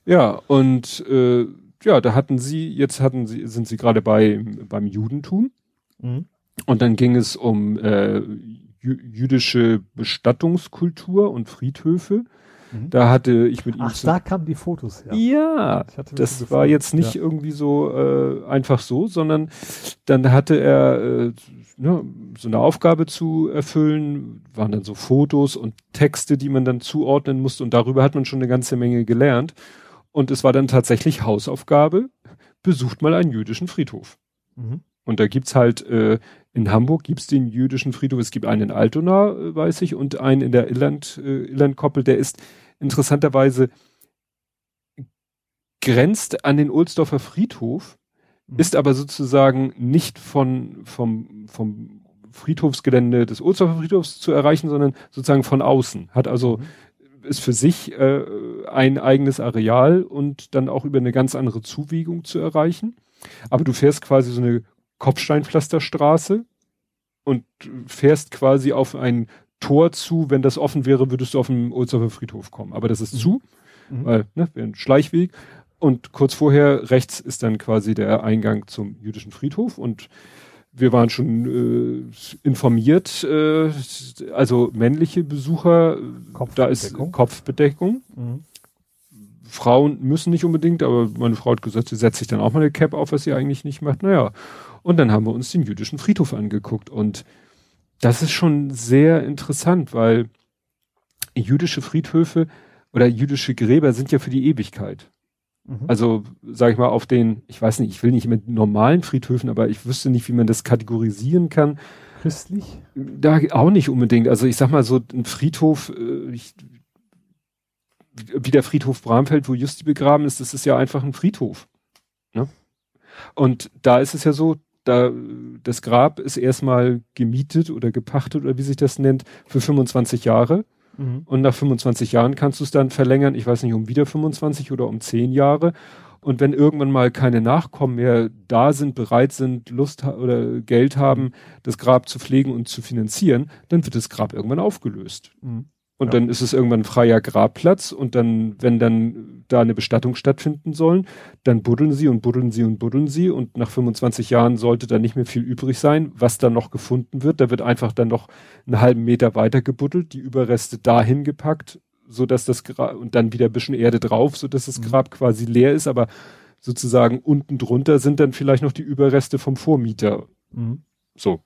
Ja, und äh, ja, da hatten sie, jetzt hatten sie, sind sie gerade bei beim Judentum Mhm. Und dann ging es um äh, jü jüdische Bestattungskultur und Friedhöfe. Mhm. Da hatte ich mit ihm Ach, da kamen die Fotos her. ja, das war jetzt nicht Ja. irgendwie so äh, einfach so, sondern dann hatte er äh, ne, so eine Aufgabe zu erfüllen, waren dann so Fotos und Texte, die man dann zuordnen musste und darüber hat man schon eine ganze Menge gelernt. Und es war dann tatsächlich Hausaufgabe, besucht mal einen jüdischen Friedhof. Mhm. Und da gibt's halt, äh, in Hamburg gibt's den jüdischen Friedhof, es gibt einen in Altona, äh, weiß ich, und einen in der Illand, äh, Illandkoppel, der ist interessanterweise grenzt an den Ohlsdorfer Friedhof, Mhm. ist aber sozusagen nicht von, vom, vom Friedhofsgelände des Ohlsdorfer Friedhofs zu erreichen, sondern sozusagen von außen. Hat also, ist für sich äh, ein eigenes Areal und dann auch über eine ganz andere Zuwiegung zu erreichen. Aber du fährst quasi so eine Kopfsteinpflasterstraße und fährst quasi auf ein Tor zu. Wenn das offen wäre, würdest du auf den Ohlsdorfer Friedhof kommen. Aber das ist zu, Mhm. weil, ne, wäre ein Schleichweg. Und kurz vorher rechts ist dann quasi der Eingang zum jüdischen Friedhof und wir waren schon äh, informiert, äh, also männliche Besucher, da ist Kopfbedeckung. Kopfbedeckung, Mhm. Frauen müssen nicht unbedingt, aber meine Frau hat gesagt, sie setzt sich dann auch mal eine Cap auf, was sie eigentlich nicht macht. Naja, und dann haben wir uns den jüdischen Friedhof angeguckt und das ist schon sehr interessant, weil jüdische Friedhöfe oder jüdische Gräber sind ja für die Ewigkeit. Mhm. Also, sag ich mal, auf den, ich weiß nicht, ich will nicht mit normalen Friedhöfen, aber ich wüsste nicht, wie man das kategorisieren kann. Christlich? Da auch nicht unbedingt. Also ich sag mal so ein Friedhof, äh, ich, wie der Friedhof Bramfeld, wo Justi begraben ist, das ist ja einfach ein Friedhof. Ne? Und da ist es ja so, da das Grab ist erstmal gemietet oder gepachtet oder wie sich das nennt für 25 Jahre. Mhm. Und nach 25 Jahren kannst du es dann verlängern, ich weiß nicht, um wieder 25 oder um 10 Jahre. Und wenn irgendwann mal keine Nachkommen mehr da sind, bereit sind, Lust oder Geld haben, das Grab zu pflegen und zu finanzieren, dann wird das Grab irgendwann aufgelöst. Mhm. Und ja. dann ist es irgendwann ein freier Grabplatz und dann, wenn dann da eine Bestattung stattfinden sollen, dann buddeln sie und buddeln sie und buddeln sie und nach 25 Jahren sollte da nicht mehr viel übrig sein, was dann noch gefunden wird. Da wird einfach dann noch einen halben Meter weiter gebuddelt, die Überreste dahin gepackt, so dass das Grab und dann wieder ein bisschen Erde drauf, so dass das mhm. Grab quasi leer ist, aber sozusagen unten drunter sind dann vielleicht noch die Überreste vom Vormieter. Mhm. So.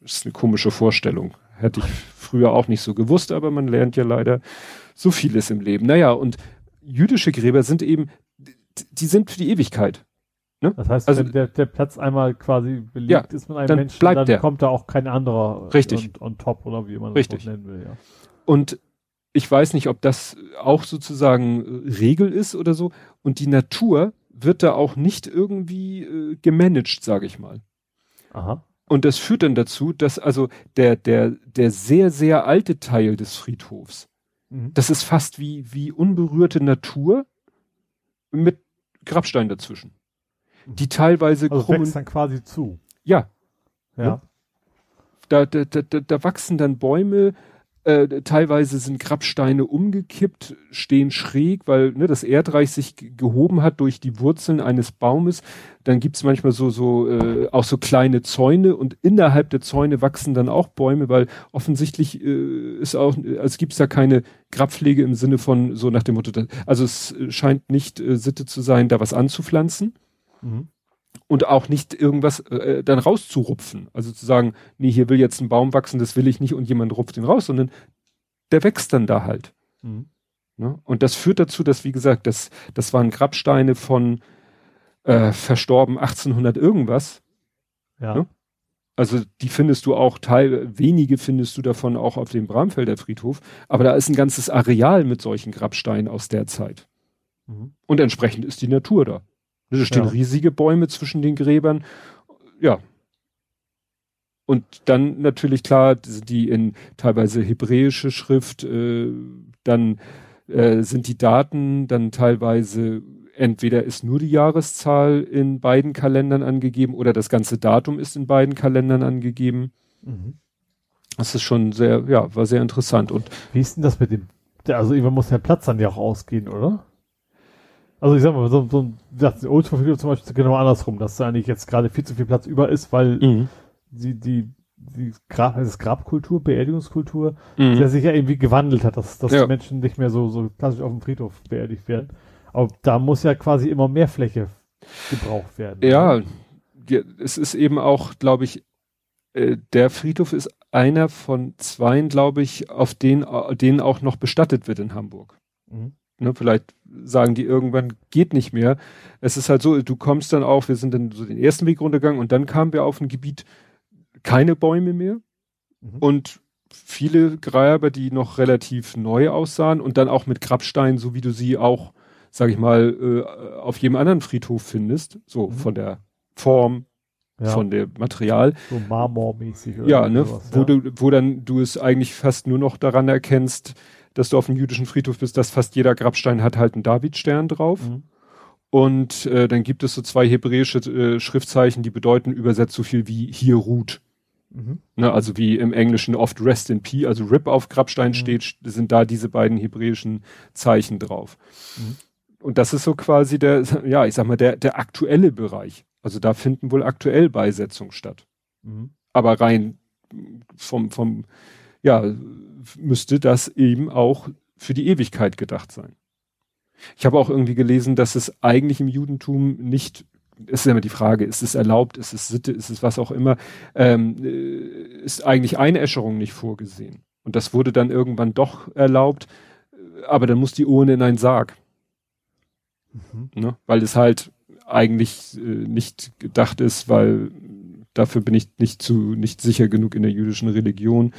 Das ist eine komische Vorstellung. Hätte ich früher auch nicht so gewusst, aber man lernt ja leider so vieles im Leben. Naja, und jüdische Gräber sind eben, die sind für die Ewigkeit. Ne? Das heißt, also, wenn der, der Platz einmal quasi belegt ja, ist mit einem dann Menschen, bleibt dann der. kommt da auch kein anderer Richtig. on, on top oder wie man Richtig. das nennen will. Ja. Und ich weiß nicht, ob das auch sozusagen äh, Regel ist oder so. Und die Natur wird da auch nicht irgendwie äh, gemanagt, sage ich mal. Aha. Und das führt dann dazu, dass also der, der, der sehr, sehr alte Teil des Friedhofs, mhm. das ist fast wie, wie unberührte Natur mit Grabstein dazwischen. Mhm. Die teilweise also krummen, wächst dann quasi zu. Ja. Ja. ja. Da, da, da, da wachsen dann Bäume, äh, teilweise sind Grabsteine umgekippt, stehen schräg, weil ne, das Erdreich sich gehoben hat durch die Wurzeln eines Baumes. Dann gibt's manchmal so, so äh, auch so kleine Zäune und innerhalb der Zäune wachsen dann auch Bäume, weil offensichtlich äh, ist auch, also gibt's da keine Grabpflege im Sinne von so nach dem Motto, also es scheint nicht äh, Sitte zu sein, da was anzupflanzen. Mhm und auch nicht irgendwas äh, dann rauszurupfen. Also zu sagen, nee, hier will jetzt ein Baum wachsen, das will ich nicht und jemand rupft ihn raus, sondern der wächst dann da halt. Mhm. Ne? Und das führt dazu, dass, wie gesagt, das, das waren Grabsteine von äh, verstorben 1800 irgendwas. Ja. Ne? Also die findest du auch, teil, wenige findest du davon auch auf dem Bramfelder Friedhof, aber da ist ein ganzes Areal mit solchen Grabsteinen aus der Zeit. Mhm. Und entsprechend ist die Natur da. Da stehen ja. riesige Bäume zwischen den Gräbern. Ja. Und dann natürlich klar, die in teilweise hebräische Schrift, äh, dann äh, sind die Daten dann teilweise entweder ist nur die Jahreszahl in beiden Kalendern angegeben oder das ganze Datum ist in beiden Kalendern angegeben. Mhm. Das ist schon sehr, ja, war sehr interessant. Und wie ist denn das mit dem, also irgendwann muss der Platz dann ja auch ausgehen, oder? Also ich sag mal, so, so ein das Oldsmobile zum Beispiel ist genau andersrum, dass da eigentlich jetzt gerade viel zu viel Platz über ist, weil mhm. die, die, die Grab, das Grabkultur, Beerdigungskultur, mhm. sich ja irgendwie gewandelt hat, dass, dass ja. Menschen nicht mehr so, so klassisch auf dem Friedhof beerdigt werden. Aber da muss ja quasi immer mehr Fläche gebraucht werden. Ja, ja es ist eben auch, glaube ich, äh, der Friedhof ist einer von zweien, glaube ich, auf den, denen auch noch bestattet wird in Hamburg. Mhm. Ne, vielleicht sagen die irgendwann geht nicht mehr. Es ist halt so, du kommst dann auch, wir sind dann so den ersten Weg runtergegangen und dann kamen wir auf ein Gebiet, keine Bäume mehr mhm. und viele Gräber, die noch relativ neu aussahen und dann auch mit Grabsteinen, so wie du sie auch, sag ich mal, äh, auf jedem anderen Friedhof findest, so mhm. von der Form, ja. von dem Material. So marmormäßig. Ja, ne, sowas, wo ja. du, wo dann du es eigentlich fast nur noch daran erkennst, dass du auf dem jüdischen Friedhof bist, dass fast jeder Grabstein hat halt einen Davidstern drauf. Mhm. Und äh, dann gibt es so zwei hebräische äh, Schriftzeichen, die bedeuten übersetzt so viel wie hier ruht. Mhm. Ne, also wie im Englischen oft Rest in Peace, also Rip auf Grabstein mhm. steht, sind da diese beiden hebräischen Zeichen drauf. Mhm. Und das ist so quasi der, ja, ich sag mal, der, der aktuelle Bereich. Also da finden wohl aktuell Beisetzungen statt. Mhm. Aber rein vom, vom, ja, müsste das eben auch für die Ewigkeit gedacht sein. Ich habe auch irgendwie gelesen, dass es eigentlich im Judentum nicht, es ist immer die Frage, ist es erlaubt, ist es Sitte, ist es was auch immer, ähm, äh, ist eigentlich Einäscherung nicht vorgesehen. Und das wurde dann irgendwann doch erlaubt, aber dann muss die Urne in einen Sarg. Mhm. Ne? Weil es halt eigentlich äh, nicht gedacht ist, weil dafür bin ich nicht zu nicht sicher genug in der jüdischen Religion.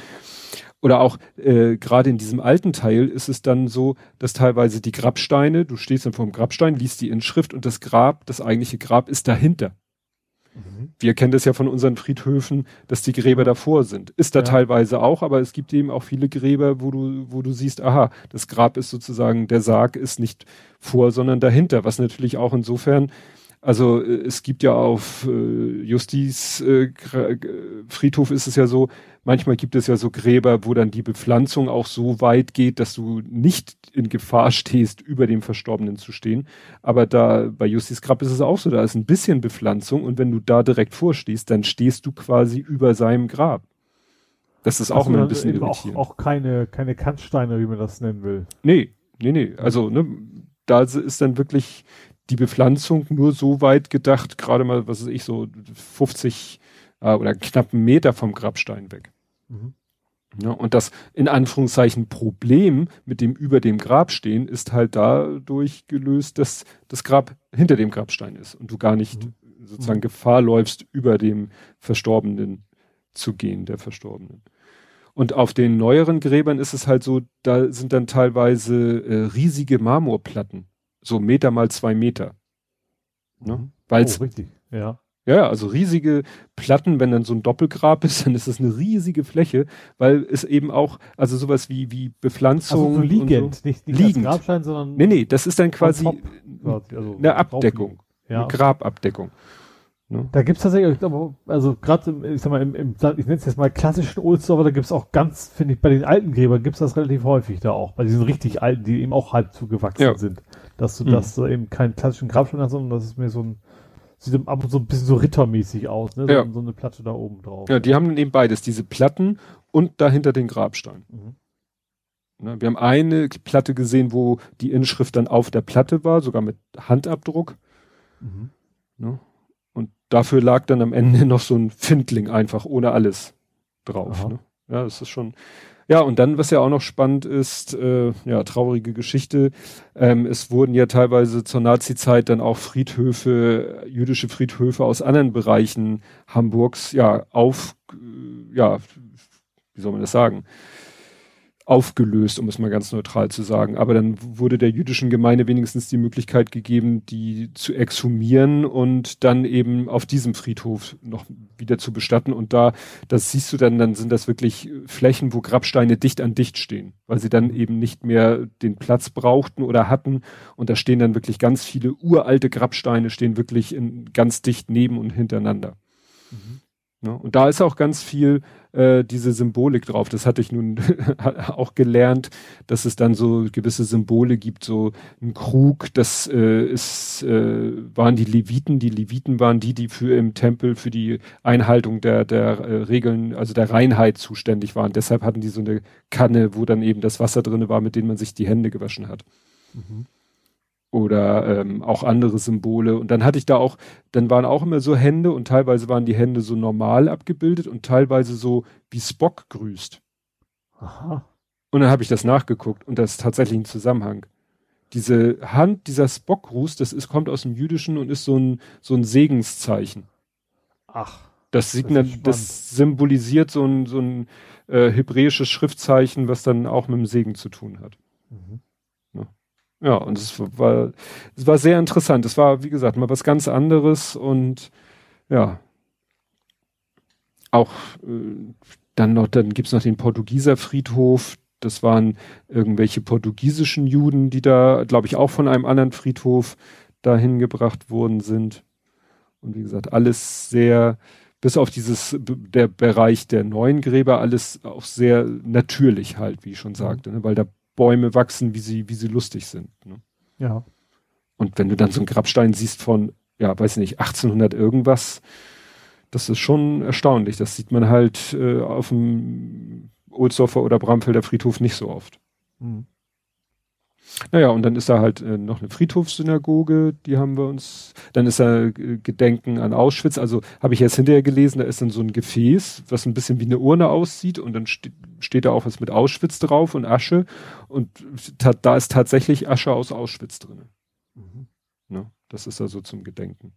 Oder auch äh, gerade in diesem alten Teil ist es dann so, dass teilweise die Grabsteine, du stehst dann vor dem Grabstein, liest die Inschrift und das Grab, das eigentliche Grab ist dahinter. Mhm. Wir kennen das ja von unseren Friedhöfen, dass die Gräber davor sind. Ist da ja. teilweise auch, aber es gibt eben auch viele Gräber, wo du, wo du siehst, aha, das Grab ist sozusagen, der Sarg ist nicht vor, sondern dahinter, was natürlich auch insofern also äh, es gibt ja auf äh, Justiz äh, Friedhof ist es ja so, manchmal gibt es ja so Gräber, wo dann die Bepflanzung auch so weit geht, dass du nicht in Gefahr stehst, über dem Verstorbenen zu stehen. Aber da bei Justiz Grab ist es auch so, da ist ein bisschen Bepflanzung und wenn du da direkt vorstehst, dann stehst du quasi über seinem Grab. Das ist auch immer ein bisschen irritierend. Auch, auch keine, keine Kantsteine, wie man das nennen will. Nee, nee, nee. Also, ne, da ist dann wirklich die Bepflanzung nur so weit gedacht, gerade mal, was weiß ich, so 50 äh, oder knapp einen Meter vom Grabstein weg. Mhm. Ja, und das in Anführungszeichen Problem mit dem über dem Grab stehen ist halt dadurch gelöst, dass das Grab hinter dem Grabstein ist und du gar nicht mhm. sozusagen mhm. Gefahr läufst, über dem Verstorbenen zu gehen, der Verstorbenen. Und auf den neueren Gräbern ist es halt so, da sind dann teilweise äh, riesige Marmorplatten so Meter mal zwei Meter. Ne? Mhm. Weil's, oh, richtig, ja. Ja, also riesige Platten, wenn dann so ein Doppelgrab ist, [LAUGHS] dann ist es eine riesige Fläche, weil es eben auch, also sowas wie, wie Bepflanzung. Also so liegend, so, nicht, nicht liegend. Grabstein, sondern. Nee, nee, das ist dann quasi also eine Abdeckung. Ja. Eine Grababdeckung. Ne? Da gibt's tatsächlich, also gerade, ich sag mal, im, im ich nenne es jetzt mal klassischen Oldstoffer, da gibt's auch ganz, finde ich, bei den alten Gräbern gibt's das relativ häufig da auch, bei diesen richtig alten, die eben auch halb zugewachsen ja. sind. Dass du, mhm. dass du eben keinen klassischen Grabstein hast, sondern das ist mir so ein, sieht ab und zu ein bisschen so rittermäßig aus, ne? So, ja. so eine Platte da oben drauf. Ja, die haben dann eben beides, diese Platten und dahinter den Grabstein. Mhm. Ne, wir haben eine Platte gesehen, wo die Inschrift dann auf der Platte war, sogar mit Handabdruck. Mhm. Ne? dafür lag dann am Ende [LAUGHS] noch so ein Findling einfach ohne alles drauf. Ne? Ja, das ist schon. Ja, und dann, was ja auch noch spannend ist, äh, ja, traurige Geschichte. Ähm, es wurden ja teilweise zur Nazi-Zeit dann auch Friedhöfe, jüdische Friedhöfe aus anderen Bereichen Hamburgs, ja, auf, äh, ja, wie soll man das sagen? Aufgelöst, um es mal ganz neutral zu sagen. Aber dann wurde der jüdischen Gemeinde wenigstens die Möglichkeit gegeben, die zu exhumieren und dann eben auf diesem Friedhof noch wieder zu bestatten. Und da, das siehst du dann, dann sind das wirklich Flächen, wo Grabsteine dicht an dicht stehen, weil sie dann eben nicht mehr den Platz brauchten oder hatten. Und da stehen dann wirklich ganz viele uralte Grabsteine, stehen wirklich in, ganz dicht neben und hintereinander. Mhm. Ja, und da ist auch ganz viel äh, diese Symbolik drauf. Das hatte ich nun [LAUGHS] auch gelernt, dass es dann so gewisse Symbole gibt, so ein Krug, das äh, ist, äh, waren die Leviten. Die Leviten waren die, die für im Tempel für die Einhaltung der, der äh, Regeln, also der Reinheit zuständig waren. Deshalb hatten die so eine Kanne, wo dann eben das Wasser drinne war, mit dem man sich die Hände gewaschen hat. Mhm oder ähm, auch andere Symbole. Und dann hatte ich da auch, dann waren auch immer so Hände und teilweise waren die Hände so normal abgebildet und teilweise so wie Spock grüßt. Aha. Und dann habe ich das nachgeguckt und das ist tatsächlich ein Zusammenhang. Diese Hand, dieser Spock-Gruß, das ist, kommt aus dem Jüdischen und ist so ein, so ein Segenszeichen. Ach. Das, das, das symbolisiert so ein, so ein äh, hebräisches Schriftzeichen, was dann auch mit dem Segen zu tun hat. Mhm. Ja, und es war, es war sehr interessant. Es war, wie gesagt, mal was ganz anderes und ja, auch äh, dann noch, dann gibt's noch den Portugieser Friedhof. Das waren irgendwelche portugiesischen Juden, die da, glaube ich, auch von einem anderen Friedhof dahin gebracht worden sind. Und wie gesagt, alles sehr, bis auf dieses, der Bereich der neuen Gräber, alles auch sehr natürlich halt, wie ich schon sagte, ne? weil da Bäume wachsen, wie sie, wie sie lustig sind. Ne? Ja. Und wenn du dann so einen Grabstein siehst von, ja, weiß nicht, 1800 irgendwas, das ist schon erstaunlich. Das sieht man halt äh, auf dem Ohlsdorfer oder Bramfelder Friedhof nicht so oft. Mhm. Naja, und dann ist da halt äh, noch eine Friedhofssynagoge, die haben wir uns, dann ist da äh, Gedenken an Auschwitz, also habe ich jetzt hinterher gelesen, da ist dann so ein Gefäß, was ein bisschen wie eine Urne aussieht und dann ste steht da auch was mit Auschwitz drauf und Asche und da ist tatsächlich Asche aus Auschwitz drin. Mhm. Ne? Das ist also zum Gedenken.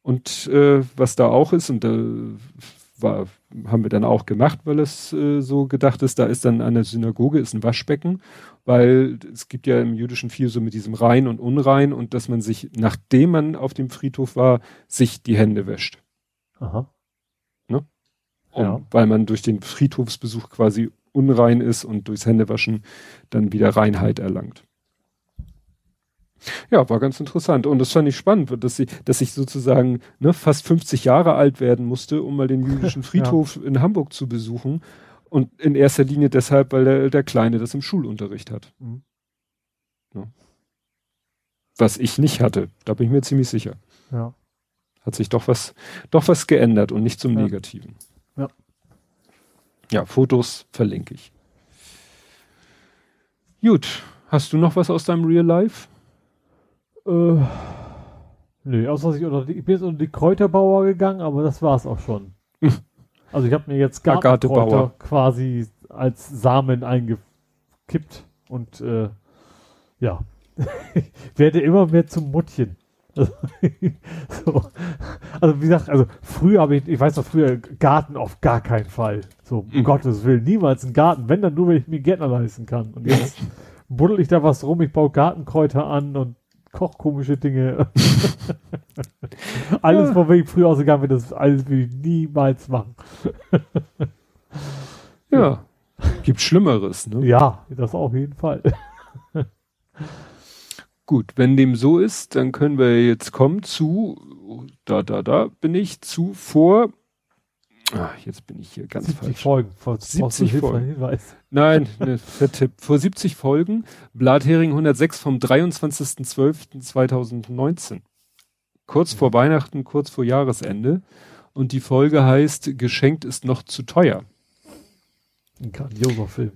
Und äh, was da auch ist, und da war, haben wir dann auch gemacht, weil es äh, so gedacht ist, da ist dann an der Synagoge ist ein Waschbecken, weil es gibt ja im Jüdischen viel so mit diesem rein und unrein und dass man sich, nachdem man auf dem Friedhof war, sich die Hände wäscht. Aha. Ne? Um, ja. Weil man durch den Friedhofsbesuch quasi unrein ist und durchs Händewaschen dann wieder Reinheit erlangt. Ja, war ganz interessant. Und das fand ich spannend, dass ich, dass ich sozusagen ne, fast 50 Jahre alt werden musste, um mal den jüdischen [LAUGHS] Friedhof ja. in Hamburg zu besuchen. Und in erster Linie deshalb, weil der, der Kleine das im Schulunterricht hat. Mhm. Ja. Was ich nicht hatte, da bin ich mir ziemlich sicher. Ja. Hat sich doch was, doch was geändert und nicht zum ja. Negativen. Ja. Ja, Fotos verlinke ich. Gut. Hast du noch was aus deinem Real Life? Äh, nee, außer dass ich unter die, ich bin jetzt unter die Kräuterbauer gegangen, aber das war's auch schon. [LAUGHS] also ich habe mir jetzt Gartenkräuter quasi als Samen eingekippt und äh, ja, ich [LAUGHS] werde immer mehr zum Muttchen. [LAUGHS] so. Also wie gesagt, also früher habe ich, ich weiß noch früher, Garten auf gar keinen Fall. So, um mhm. Gottes Willen, niemals ein Garten, wenn dann nur, wenn ich mir Gärtner leisten kann. Und jetzt buddel ich da was rum, ich baue Gartenkräuter an und kochkomische Dinge. [LAUGHS] alles, wo ich früher ausgegangen bin, das alles will ich niemals machen. [LAUGHS] ja. Gibt Schlimmeres, ne? Ja, das auf jeden Fall. [LAUGHS] Gut, wenn dem so ist, dann können wir jetzt kommen zu, da, da, da bin ich, zu vor Ah, jetzt bin ich hier ganz 70 falsch. Folgen. Vor 70 Folgen. Hinweis. Nein, ne, Tipp. Vor 70 Folgen. Blathering 106 vom 23.12.2019. Kurz vor Weihnachten, kurz vor Jahresende. Und die Folge heißt Geschenkt ist noch zu teuer. Ein grandioser Film.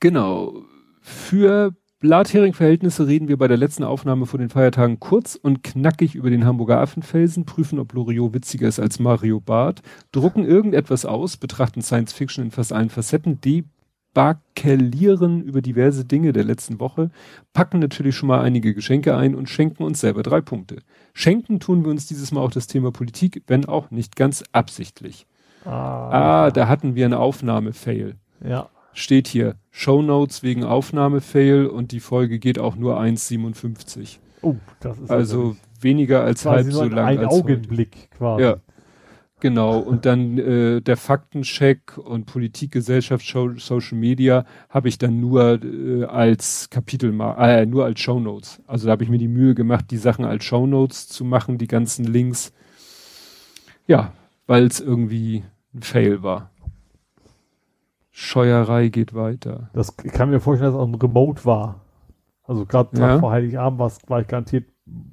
Genau. Für Blathering-Verhältnisse reden wir bei der letzten Aufnahme vor den Feiertagen kurz und knackig über den Hamburger Affenfelsen, prüfen, ob Loriot witziger ist als Mario Barth, drucken irgendetwas aus, betrachten Science Fiction in fast allen Facetten, debakelieren über diverse Dinge der letzten Woche, packen natürlich schon mal einige Geschenke ein und schenken uns selber drei Punkte. Schenken tun wir uns dieses Mal auch das Thema Politik, wenn auch nicht ganz absichtlich. Ah, ah da hatten wir eine Aufnahme-Fail. Ja steht hier Show Notes wegen Aufnahmefail und die Folge geht auch nur 1,57. Oh, das ist also weniger als halb so lang. Ein Augenblick heute. quasi. Ja. Genau, und dann äh, der Faktencheck und Politik, Gesellschaft, Show, Social Media habe ich dann nur äh, als Kapitel, äh, nur als Show Notes. Also da habe ich mir die Mühe gemacht, die Sachen als Show Notes zu machen, die ganzen Links. Ja, weil es irgendwie ein Fail war. Scheuerei geht weiter. Das ich kann mir vorstellen, dass es auch ein Remote war. Also gerade ja. vor Heiligabend war ich garantiert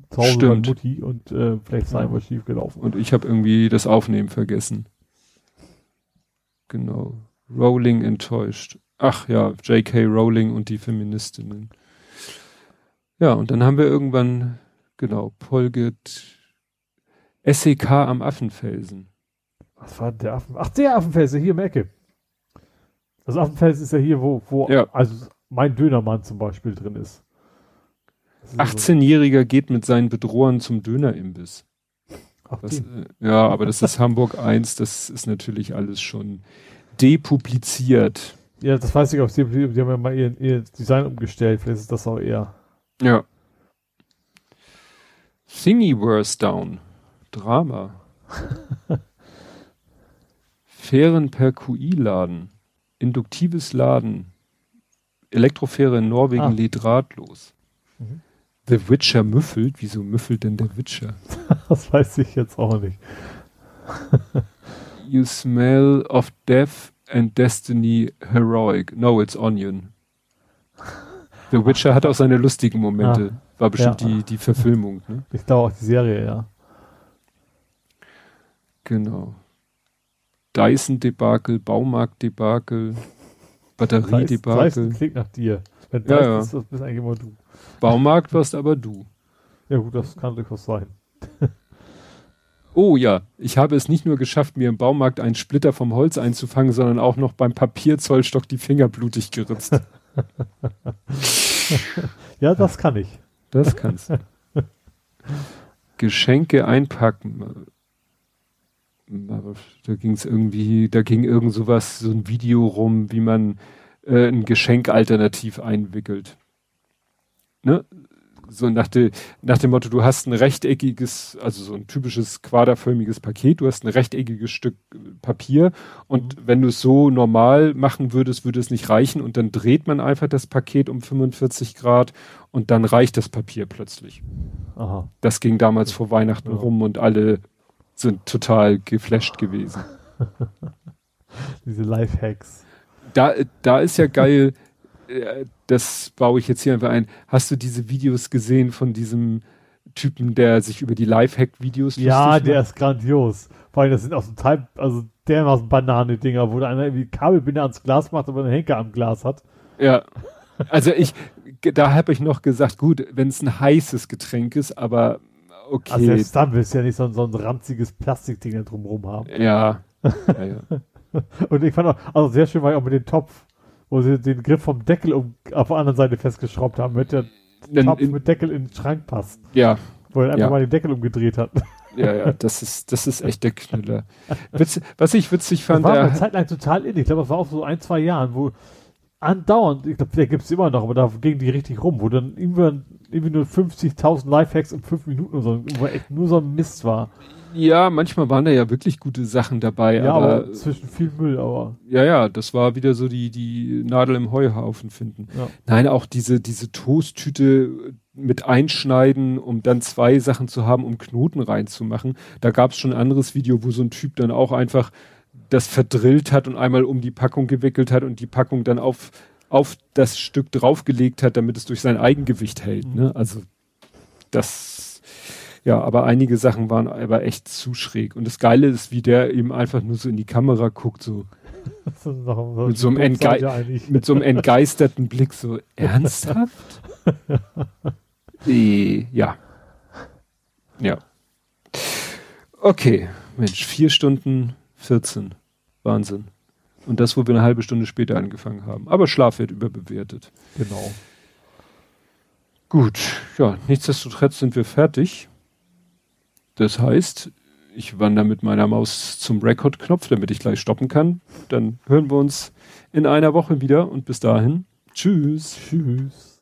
zu Hause Stimmt. bei Mutti und äh, vielleicht sei ja. was schief gelaufen. Und ich habe irgendwie das Aufnehmen vergessen. Genau. Rowling enttäuscht. Ach ja, J.K. Rowling und die Feministinnen. Ja, und dann haben wir irgendwann, genau, Polget SEK am Affenfelsen. Was war der Affen? Ach, der Affenfelsen hier im Ecke. Das Affenfels ist ja hier, wo, wo ja. also mein Dönermann zum Beispiel drin ist. ist 18-Jähriger so. geht mit seinen Bedrohern zum Dönerimbiss. Das, äh, ja, aber das ist Hamburg 1, das ist natürlich alles schon depubliziert. Ja, das weiß ich auch. Die, die haben ja mal ihr, ihr Design umgestellt. Vielleicht ist das auch eher. Ja. Thingiverse down. Drama. [LAUGHS] Fähren per QI-Laden induktives Laden. Elektrofähre in Norwegen ah. lädt ratlos. Mhm. The Witcher müffelt. Wieso müffelt denn der Witcher? [LAUGHS] das weiß ich jetzt auch nicht. [LAUGHS] you smell of death and destiny heroic. No, it's onion. [LAUGHS] The Witcher hat auch seine lustigen Momente. Ah, War bestimmt ja. die, die Verfilmung. Ne? Ich glaube auch die Serie, ja. Genau. Dyson-Debakel, Baumarkt-Debakel, Batterie-Debakel. Dyson klingt nach dir. Wenn Ja, das ja. ist, das bist eigentlich immer du. Baumarkt warst aber du. Ja gut, das kann durchaus sein. [LAUGHS] Oh ja, ich habe es nicht nur geschafft, mir im Baumarkt einen Splitter vom Holz einzufangen, sondern auch noch beim Papierzollstock die Finger blutig geritzt. [LAUGHS] Ja, das kann ich. Das kannst du. [LAUGHS] Geschenke einpacken. Da ging es irgendwie, da ging irgend sowas, so ein Video rum, wie man äh, ein Geschenk alternativ einwickelt. Ne? So nach, de, nach dem Motto, du hast ein rechteckiges, also so ein typisches quaderförmiges Paket, du hast ein rechteckiges Stück äh, Papier und wenn du es so normal machen würdest, würde es nicht reichen und dann dreht man einfach das Paket um 45 Grad und dann reicht das Papier plötzlich. Aha. Das ging damals vor Weihnachten Ja. rum und alle sind total geflasht gewesen. [LAUGHS] Diese Lifehacks. Da, da ist ja geil, äh, das baue ich jetzt hier einfach ein. Hast du diese Videos gesehen von diesem Typen, der sich über die Lifehack-Videos Ja, der macht? ist grandios. Vor allem, das sind auch so Teil, also dermaßen Banane-Dinger, wo da einer irgendwie Kabelbinder ans Glas macht, aber einen Henker am Glas hat. Ja. Also ich, da habe ich noch gesagt, gut, wenn es ein heißes Getränk ist, aber okay. Also selbst dann willst du ja nicht so, ein- so ein ranziges Plastikding da drumrum haben. ja. ja, ja. [LAUGHS] Und ich fand auch, also sehr schön war ja auch mit dem Topf, wo sie den Griff vom Deckel um, auf der anderen Seite festgeschraubt haben, damit der Dann Topf in, mit Deckel in den Schrank passt. ja, Wo er einfach Ja. mal den Deckel umgedreht hat. [LAUGHS] ja, ja, das ist, das ist echt der Knüller. Witz, was ich witzig Das fand, war der, eine Zeit lang total in. Ich glaube, das war auch so ein, zwei Jahren, wo andauernd, ich glaube, der gibt es immer noch, aber da ging die richtig rum, wo dann irgendwie, irgendwie nur 50.000 Lifehacks in fünf Minuten oder so, wo echt nur so ein Mist war. ja, manchmal waren da ja wirklich gute Sachen dabei, Ja, aber, aber zwischen viel Müll, aber ja, ja, das war wieder so die, die Nadel im Heuhaufen finden. ja. Nein, auch diese, diese Toasttüte mit einschneiden, um dann zwei Sachen zu haben, um Knoten reinzumachen. Da gab es schon ein anderes Video, wo so ein Typ dann auch einfach das verdrillt hat und einmal um die Packung gewickelt hat und die Packung dann auf, auf das Stück draufgelegt hat, damit es durch sein Eigengewicht hält. Ne? Also das, ja, aber einige Sachen waren aber echt zu schräg. Und das Geile ist, wie der eben einfach nur so in die Kamera guckt, so [LAUGHS] Mit so einem mit so einem entgeisterten Blick, so [LAUGHS] ernsthaft? äh, ja. Ja. Okay, Mensch, vier Stunden 14. Wahnsinn. Und das, wo wir eine halbe Stunde später angefangen haben. Aber Schlaf wird überbewertet. Genau. Gut, ja, nichtsdestotrotz sind wir fertig. Das heißt, ich wandere mit meiner Maus zum Record-Knopf, damit ich gleich stoppen kann. Dann hören wir uns in einer Woche wieder und bis dahin, tschüss. Tschüss.